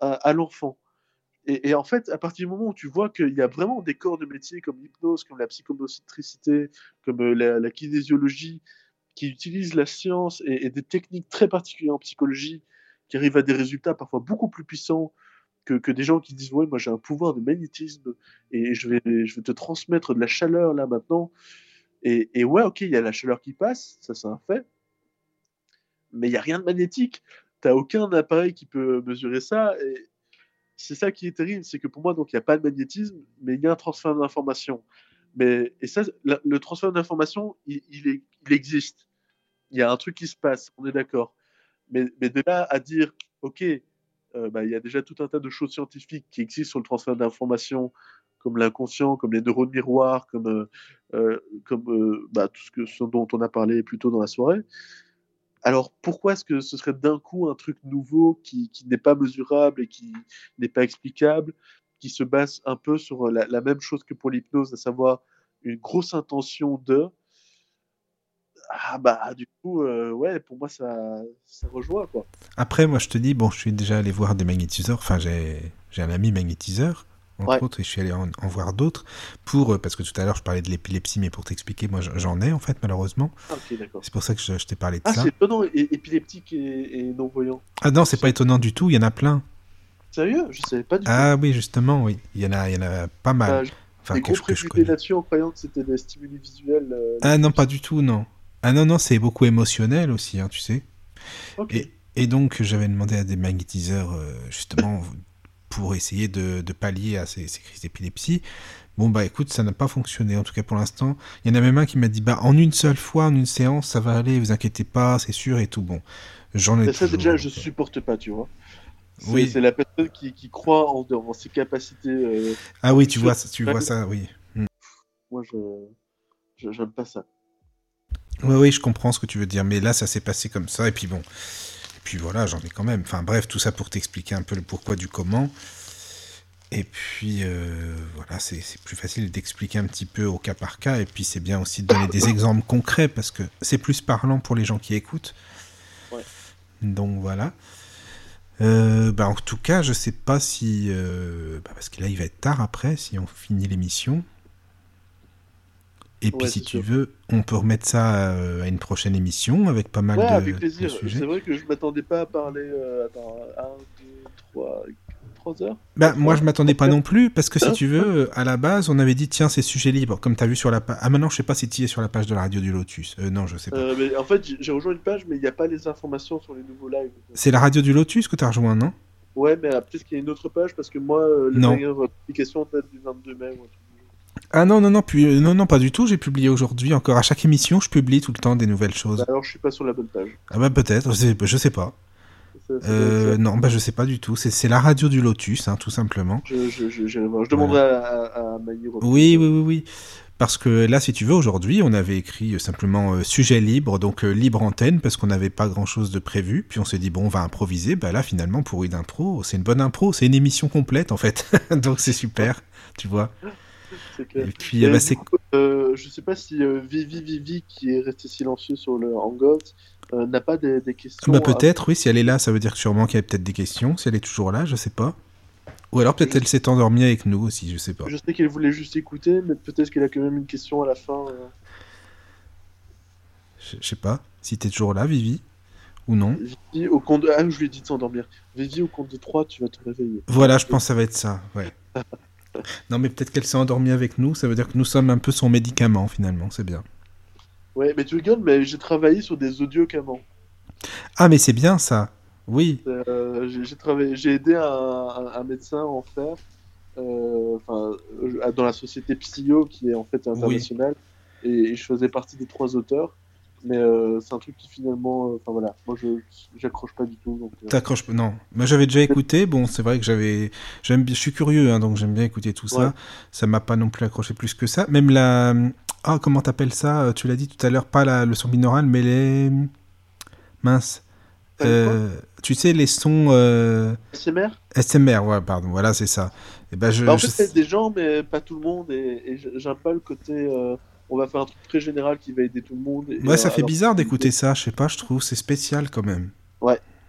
à, à l'enfant. Et, en fait, à partir du moment où tu vois qu'il y a vraiment des corps de métier comme l'hypnose, comme la psychomotricité, comme euh, la, kinésiologie, qui utilisent la science et, des techniques très particulières en psychologie, qui arrivent à des résultats parfois beaucoup plus puissants que, des gens qui disent ouais moi j'ai un pouvoir de magnétisme et je vais je vais te transmettre de la chaleur là maintenant. Et, ouais ok il y a la chaleur qui passe ça c'est un fait. Mais il y a rien de magnétique. T'as aucun appareil qui peut mesurer ça c'est ça qui est terrible c'est que pour moi donc il n'y a pas de magnétisme mais il y a un transfert d'information mais et ça le transfert d'information il, existe il y a un truc qui se passe on est d'accord mais, mais de là à dire ok euh, bah, il y a déjà tout un tas de choses scientifiques qui existent sur le transfert d'informations, comme l'inconscient, comme les neurones miroirs, comme, euh, euh, comme bah, tout ce, ce dont on a parlé plus tôt dans la soirée. Alors pourquoi est-ce que ce serait d'un coup un truc nouveau qui, n'est pas mesurable et qui n'est pas explicable, qui se base un peu sur la, la même chose que pour l'hypnose, à savoir une grosse intention de? Ah bah du coup euh, ouais pour moi ça ça rejoint quoi Après, moi, je te dis, bon, je suis déjà allé voir des magnétiseurs. Enfin, j'ai j'ai un ami magnétiseur, entre Ouais. autres, et je suis allé en, en voir d'autres. Pour, euh, parce que tout à l'heure, je parlais de l'épilepsie, mais pour t'expliquer, moi, j'en ai, en fait, malheureusement. Ah, ok d'accord C'est pour ça que je, je t'ai parlé de ah ça. c'est étonnant épileptique et, et non voyant Ah non, c'est pas étonnant du tout, il y en a plein. sérieux? Je savais pas du tout Ah oui, justement, oui. Il y en a, il y en a pas Ah, mal. Enfin, gros je- je préjugés connais. là-dessus en croyant que c'était des stimuli visuels euh, Ah non, pas du tout, non. Ah non, non, c'est beaucoup émotionnel aussi, hein, tu sais. et donc, j'avais demandé à des magnétiseurs, euh, justement, pour essayer de, de pallier à ces, ces crises d'épilepsie. Bon, bah écoute, ça n'a pas fonctionné, en tout cas pour l'instant. Il y en a même un qui m'a dit, bah en une seule fois, en une séance, ça va aller, vous inquiétez pas, c'est sûr et tout. Bon, j'en ai Mais ça toujours- déjà je supporte pas tu vois c'est Oui. c'est la personne qui, qui croit en, en ses capacités euh, Ah oui, tu vois, ça- tu vois ça, oui. Mm. moi je je- j'aime pas ça Oui, oui, je comprends ce que tu veux dire, mais là, ça s'est passé comme ça, et puis bon. Et puis voilà, j'en ai quand même. Enfin bref, tout ça pour t'expliquer un peu le pourquoi du comment. Et puis euh, voilà, c'est c'est plus facile d'expliquer un petit peu au cas par cas, et puis c'est bien aussi de donner des exemples concrets, parce que c'est plus parlant pour les gens qui écoutent. Ouais. Donc voilà. Euh, bah, en tout cas, je sais pas si. euh, bah, parce que là, il va être tard après, si on finit l'émission. Et puis, Ouais, si tu sûr. veux, on peut remettre ça euh, à une prochaine émission avec pas mal ouais de, avec de plaisir sujets. c'est vrai que je m'attendais pas à parler euh, attends 1, 2, 3 3 heures Bah, moi, je m'attendais pas non plus, parce que si Hein tu veux, à la base, on avait dit, tiens, c'est sujet libre, comme tu as vu sur la page. Ah, maintenant, je sais pas si tu es sur la page de la radio du Lotus. Euh, non, je sais pas. Euh, mais en fait, j'ai- rejoint une page, mais il n'y a pas les informations sur les nouveaux lives. C'est la radio du Lotus que tu as rejoint, non? Ouais, mais euh, peut-être qu'il y a une autre page? Parce que moi, euh, la dernière publication date du 22 mai. ou un truc du genre. Ah non, non, non, puis, euh, non, non, pas du tout. J'ai publié aujourd'hui encore. À chaque émission, je publie tout le temps des nouvelles choses. Bah, alors, je suis pas sur la bonne page. Ah bah peut-être, je sais, pas. Ça- ça doit Euh, non, bah je sais pas du tout. C'est la radio du Lotus, hein, tout simplement. Je, je, je. Je demanderai à, à, à. Oui, oui, oui, oui. Parce que là, si tu veux, aujourd'hui, on avait écrit euh, simplement euh, sujet libre, donc euh, libre antenne, parce qu'on n'avait pas grand-chose de prévu. Puis on s'est dit, bon, on va improviser. Bah là, finalement, pour une impro, c'est une bonne impro. C'est une émission complète, en fait. donc c'est super, tu vois. C'est clair. Et puis, Et bah, du c'est... coup, euh, je sais pas si euh, Vivi Vivi, qui est resté silencieux sur le Hangout, euh, n'a pas des, des questions. Bah, à- peut-être, oui, si elle est là, ça veut dire que sûrement qu'il y a peut-être des questions. Si elle est toujours là, je sais pas. Ou alors peut-être elle s'est endormie avec nous aussi, je sais pas. Je sais qu'elle voulait juste écouter, mais peut-être qu'elle a quand même une question à la fin. euh. Je je sais pas. Si t'es toujours là, Vivi, ou non. Vivi, au compte de... Ah, je lui ai dit de s'endormir. Vivi, au compte de 3, tu vas te réveiller. Voilà, je pense que ça va être ça, ouais. Non, mais peut-être qu'elle s'est endormie avec nous, ça veut dire que nous sommes un peu son médicament, finalement, c'est bien. Ouais, mais tu rigoles, mais j'ai travaillé sur des audios camans. Ah, mais c'est bien ça Oui, Euh, j'ai j'ai travaillé, j'ai aidé un, médecin à en faire, euh, enfin, euh, dans la société Psyo qui est en fait internationale, et, et je faisais partie des trois auteurs. Mais euh, c'est un truc qui finalement, euh, enfin voilà, moi je j'accroche pas du tout. Donc, euh, t'accroches pas. Non, moi j'avais déjà écouté, bon, c'est vrai que j'avais. J'aime bien, je suis curieux, hein, donc j'aime bien écouter tout ça. Ouais. Ça m'a pas non plus accroché plus que ça. Même la. Ah, comment t'appelles ça? Tu l'as dit tout à l'heure, pas la... le son binaural, mais les. Mince. Tu sais, les sons SMR SMR, ouais, pardon, voilà, c'est ça. Et ben, je, Bah, en je fait, c'est des gens, mais pas tout le monde, et, et j'aime pas le côté. On va faire un truc très général qui va aider tout le monde. et- Ouais, ça euh, fait alors- bizarre d'écouter ça, je sais pas, je trouve, c'est spécial quand même.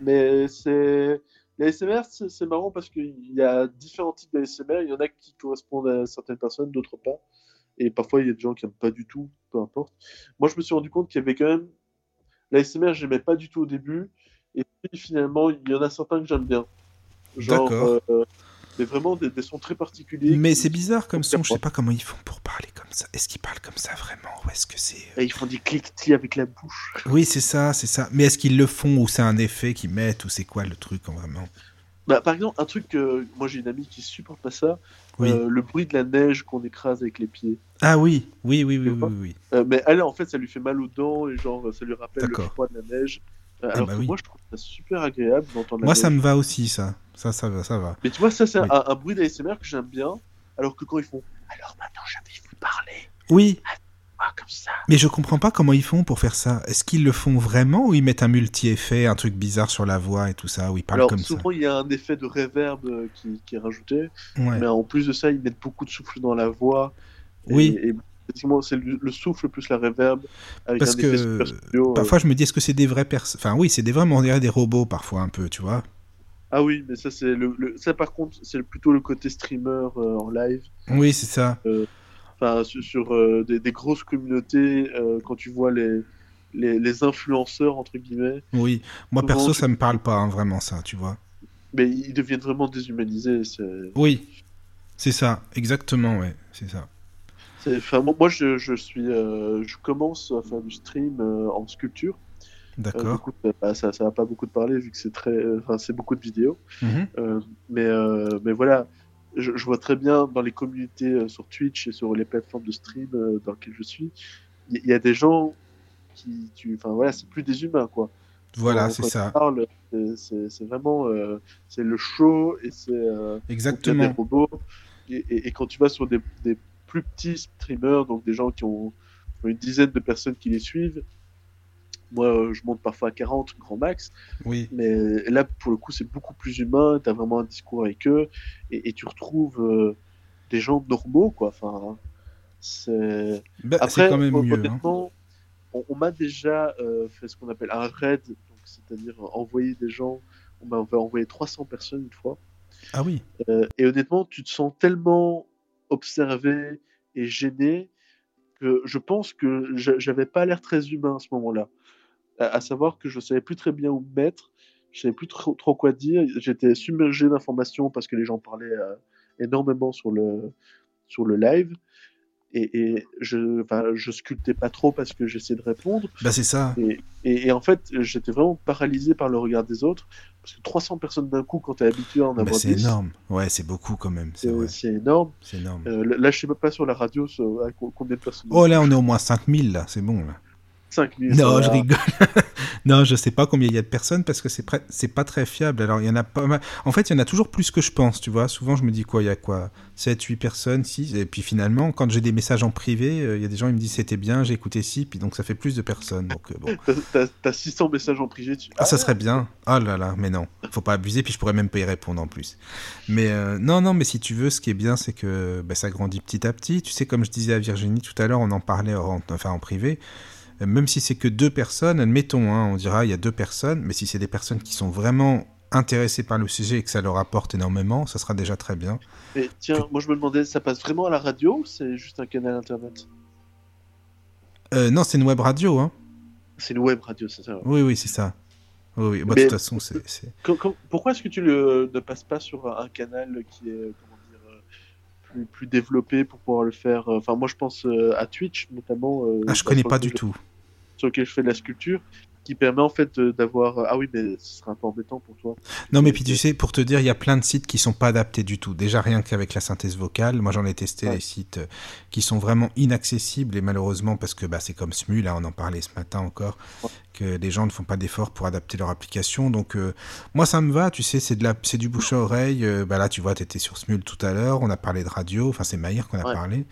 Mais c'est. Les ASMR, c'est marrant parce qu'il y a différents types d'ASMR. Il y en a qui correspondent à certaines personnes, d'autres pas. Et parfois, il y a des gens qui n'aiment pas du tout, peu importe. Moi, je me suis rendu compte qu'il y avait quand même. L'ASMR, j'aimais pas du tout au début. Et puis, finalement, il y en a certains que j'aime bien. Genre, D'accord. euh, mais vraiment des, des sons très particuliers. Mais c'est bizarre comme son, je sais pas comment ils font pour parler comme ça. Est-ce qu'ils parlent comme ça vraiment ou est-ce que c'est... euh, Et ils font des cliquetis avec la bouche. Oui, c'est ça, c'est ça. Mais est-ce qu'ils le font ou c'est un effet qu'ils mettent ou c'est quoi le truc en vraiment? Bah, par exemple, un truc que moi j'ai une amie qui supporte pas ça, Oui. euh, le bruit de la neige qu'on écrase avec les pieds. Ah oui, oui, oui, oui, oui, vois oui, oui. Euh, mais elle, en fait, ça lui fait mal aux dents et genre ça lui rappelle le froid de la neige. Euh, Ah alors bah que oui. moi, je trouve ça super agréable d'entendre Moi, ça me va aussi, ça. Ça, ça va, ça va. Mais tu vois, ça, c'est Oui. un, un bruit d'ASMR que j'aime bien. Alors que quand ils font Alors maintenant, j'avais vous parler. Oui, comme ça. mais je comprends pas comment ils font pour faire ça. Est-ce qu'ils le font vraiment ou ils mettent un multi-effet, un truc bizarre sur la voix et tout ça, ou ils parlent Alors, comme souvent, il y a un effet de reverb euh, qui, qui est rajouté. ça Ouais. Mais en plus de ça, ils mettent beaucoup de souffle dans la voix. Et- Oui. Et, c'est le, le souffle plus la reverb. Avec Parce un que euh. Parfois, je me dis, est-ce que c'est des vraies personnes Enfin, oui, c'est des vraiment, on dirait des robots parfois un peu, tu vois. Ah oui, mais ça, c'est le, le- ça par contre, c'est plutôt le côté streamer euh, en live. Oui, c'est ça. Enfin, sur, sur, euh, des, des grosses communautés, euh, quand tu vois les, les, les influenceurs, entre guillemets, Oui. Moi, Souvent, perso, ça me parle pas, hein, vraiment, ça, tu vois. mais ils deviennent vraiment déshumanisés. Oui. C'est ça, exactement, ouais, c'est ça. Enfin, moi, je, je suis, euh, je commence à faire du stream euh, en sculpture. Euh, D'accord. bah, ça, ça va pas beaucoup de parler vu que c'est très, enfin, c'est beaucoup de vidéos. Mhm. Mais, mais voilà, je, je vois très bien dans les communautés sur Twitch et sur les plateformes de stream dans lesquelles je suis, il y, a des gens qui, tu, enfin voilà, c'est plus des humains quoi. Voilà, c'est ça. c'est- vraiment, euh, c'est le show et c'est euh, a des Exactement. robots. Et, et- et quand tu vas sur des, des plus petits streamers, donc des gens qui ont une dizaine de personnes qui les suivent, moi euh, je monte parfois à 40 grand max. Oui. Mais là, pour le coup, c'est beaucoup plus humain. Tu as vraiment un discours avec eux et, et tu retrouves euh, des gens normaux, quoi. Enfin, c'est. Bah, Après, c'est quand même hein. honnêtement, on, on m'a déjà euh, fait ce qu'on appelle un raid, c'est-à-dire envoyer des gens. On m'a envoyé 300 personnes une fois. Ah oui. Euh, et honnêtement, tu te sens tellement observé et gêné que je pense que j'a- j'avais pas l'air très humain à ce moment-là. À, savoir que je savais plus très bien où me mettre, je savais plus trop, trop quoi dire. J'étais submergé d'informations parce que les gens parlaient euh, énormément sur le, sur le live. Et, et je, je sculptais pas trop parce que j'essayais de répondre. Bah, c'est ça. Et, et, et en fait, j'étais vraiment paralysé par le regard des autres. Parce que 300 personnes d'un coup, quand tu es habitué à en Bah, avoir c'est 10, énorme. Ouais, c'est beaucoup quand même. C'est c'est c'est énorme. C'est énorme. Euh, là, je sais même pas sur la radio ce- à co- combien de personnes. Oh là, on est au moins 5000 là, c'est bon là. 5000. Non, je rigole. non, je sais pas combien il y a de personnes parce que c'est c'est pas très fiable. Alors, il y en a pas mal. En fait, il y en a toujours plus que je pense, tu vois. Souvent, je me dis quoi, il y a quoi 7, 8 personnes, 6. Et puis finalement, quand j'ai des messages en privé, euh, il y a des gens qui me disent c'était bien, j'ai écouté 6, puis donc ça fait plus de personnes. Donc, euh, bon. T'as- T'as t'as 600 messages en privé. Tu... Ah, ça serait bien. Oh là là, mais non. Faut pas abuser, puis je pourrais même pas y répondre en plus. Mais euh, non, non, mais si tu veux, ce qui est bien, c'est que bah, ça grandit petit à petit. Tu sais, comme je disais à Virginie tout à l'heure, on en parlait en, enfin, en privé. Même si c'est que deux personnes, admettons, hein, on dira il y a deux personnes, mais si c'est des personnes qui sont vraiment intéressées par le sujet et que ça leur apporte énormément, ça sera déjà très bien. Mais tiens, moi je me demandais, ça passe vraiment à la radio ou c'est juste un canal internet? Euh, non, c'est une web radio, hein. C'est une web radio, c'est ça. ouais. Oui, oui, c'est ça. Oui, oui. Bah, de toute façon, c'est. pourquoi est-ce que tu le, ne passes pas sur un canal qui est euh, plus, plus développé pour pouvoir le faire? Enfin, moi je pense euh, à Twitch notamment. Ah, je connais pas du tout. Sur lequel je fais de la sculpture, qui permet en fait euh, d'avoir. Ah oui, mais ce serait un peu embêtant pour toi. Non, mais puis tu sais, pour te dire, il y a plein de sites qui sont pas adaptés du tout. Déjà, rien qu'avec la synthèse vocale. Moi, j'en ai testé Ouais. des sites euh, qui sont vraiment inaccessibles et malheureusement, parce que bah, c'est comme SMU, là, on en parlait ce matin encore, Ouais. que les gens ne font pas d'efforts pour adapter leur application. Donc, euh, moi, ça me va, tu sais, c'est de la, c'est du bouche à oreille. Euh, bah là, tu vois, tu étais sur SMUL tout à l'heure, on a parlé de radio, enfin, c'est Maïr qu'on a Ouais. parlé.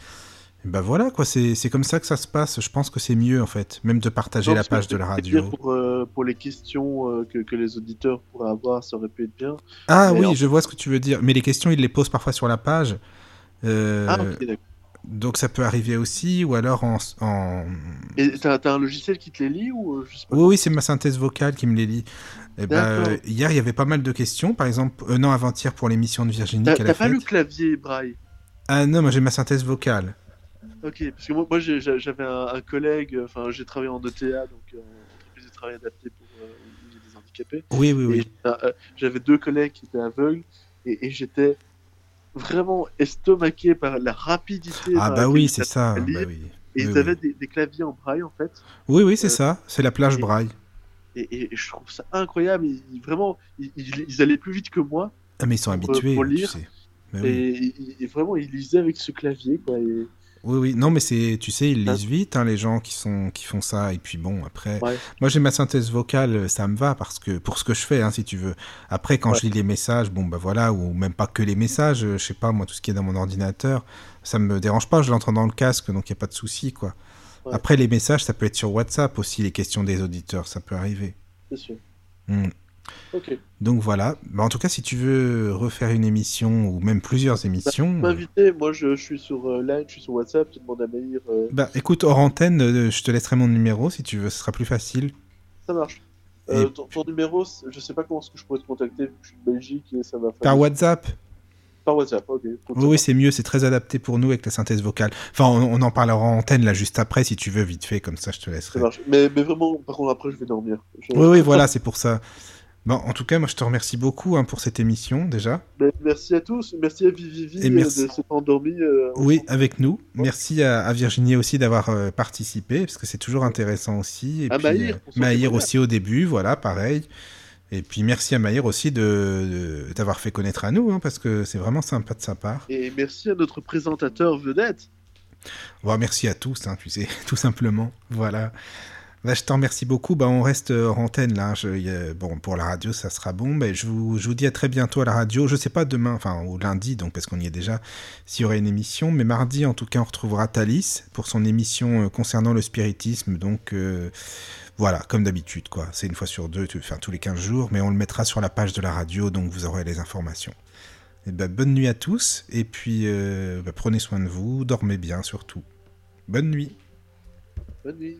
Et bah voilà, quoi, c'est comme ça que ça se passe. Je pense que c'est mieux, en fait, même de partager Non, la page de la radio. Pour, euh, pour les questions euh, que, que les auditeurs pourraient avoir, ça aurait pu être bien. Ah Mais oui, en- je vois ce que tu veux dire. Mais les questions, ils les posent parfois sur la page. Euh, Ah, ok, d'accord. Donc ça peut arriver aussi, ou alors en... en... Et t'as un logiciel qui te les lit ou euh, je sais pas Oui, oui, c'est ma synthèse vocale qui me les lit. Eh ben, hier, il y avait pas mal de questions. Par exemple, non, avant-hier pour l'émission de Virginie T'as pas faite. le clavier braille? Ah non, moi j'ai ma synthèse vocale. Ok, parce que moi, j'avais un, un collègue, euh, enfin j'ai travaillé en ETA, donc euh, en entreprise de travail adapté pour euh, des handicapés. Oui, oui, oui. euh, j'avais deux collègues qui étaient aveugles et, et j'étais vraiment estomaqué par la rapidité. Ah bah oui, c'est ça. bah oui. Et Oui, ils avaient oui. des, des claviers en braille en fait. Oui, oui, c'est ça. C'est la plage et- braille. Et, et je trouve ça incroyable. Ils, vraiment, ils, allaient plus vite que moi. Ah, mais ils sont pour- habitués, pour tu lire. sais. Bah. Et, vraiment, ils lisaient avec ce clavier. Quoi, et- Oui, oui. Non, mais c'est, tu sais, ils lisent vite, hein, les gens qui sont, qui font ça. Et puis bon, après, Ouais. moi j'ai ma synthèse vocale, ça me va parce que pour ce que je fais, hein, si tu veux. Après, quand Ouais. je lis les messages, bon bah voilà, ou même pas que les messages, euh, je sais pas moi, tout ce qui est dans mon ordinateur, ça me dérange pas, je l'entends dans le casque, donc il y a pas de souci, quoi. Ouais. Après, les messages, ça peut être sur WhatsApp aussi, les questions des auditeurs, ça peut arriver. C'est sûr. Hmm. Donc voilà. Bah, en tout cas, si tu veux refaire une émission ou même plusieurs émissions, euh, M'inviter, moi je, je suis sur euh, Line, je suis sur WhatsApp, tu demandes à Maïr. euh, bah écoute, hors antenne, euh, je te laisserai mon numéro si tu veux, ce sera plus facile. ça marche. Et- Euh, ton, ton numéro, je sais pas comment est-ce que je pourrais te contacter, je suis de Belgique et ça va faire. Par WhatsApp Par WhatsApp, ok. Oui, oui, c'est mieux, c'est très adapté pour nous avec la synthèse vocale. Enfin, on, on en parlera en antenne là juste après si tu veux, vite fait, comme ça je te Ça laisserai. marche. Mais, mais vraiment, par contre, après, je vais dormir. Je- Oui, oui, voilà, c'est pour ça. Bon, en tout cas, moi je te remercie beaucoup hein, pour cette émission déjà. Mais merci à tous, merci à Vivi Et euh, merci. de s'être endormi. euh, Oui, avec nous. Merci à, à Virginie aussi d'avoir euh, participé, parce que c'est toujours intéressant aussi. Et À puis, Maïr, euh, Maïr aussi au début, voilà, pareil. Et puis merci à Maïr aussi de de- d'avoir fait connaître à nous, hein, parce que c'est vraiment sympa de sa part. Et merci à notre présentateur vedette. Bon, merci à tous, hein, tu sais, tout simplement. Voilà. Bah, je t'en remercie beaucoup. Bah, on reste hors antenne là. A- bon, pour la radio, ça sera bon. Mais je vous, dis à très bientôt à la radio. Je sais pas demain, enfin, ou lundi, donc parce qu'on y est déjà, s'il y aurait une émission. Mais mardi, en tout cas, on retrouvera Thalys pour son émission euh, concernant le spiritisme. Donc, euh, voilà, comme d'habitude, quoi. C'est une fois sur deux, enfin, tous les 15 jours. Mais on le mettra sur la page de la radio, donc vous aurez les informations. Bah, bonne nuit à tous. Et puis, euh, bah, prenez soin de vous. Dormez bien, surtout. Bonne nuit. Bonne nuit.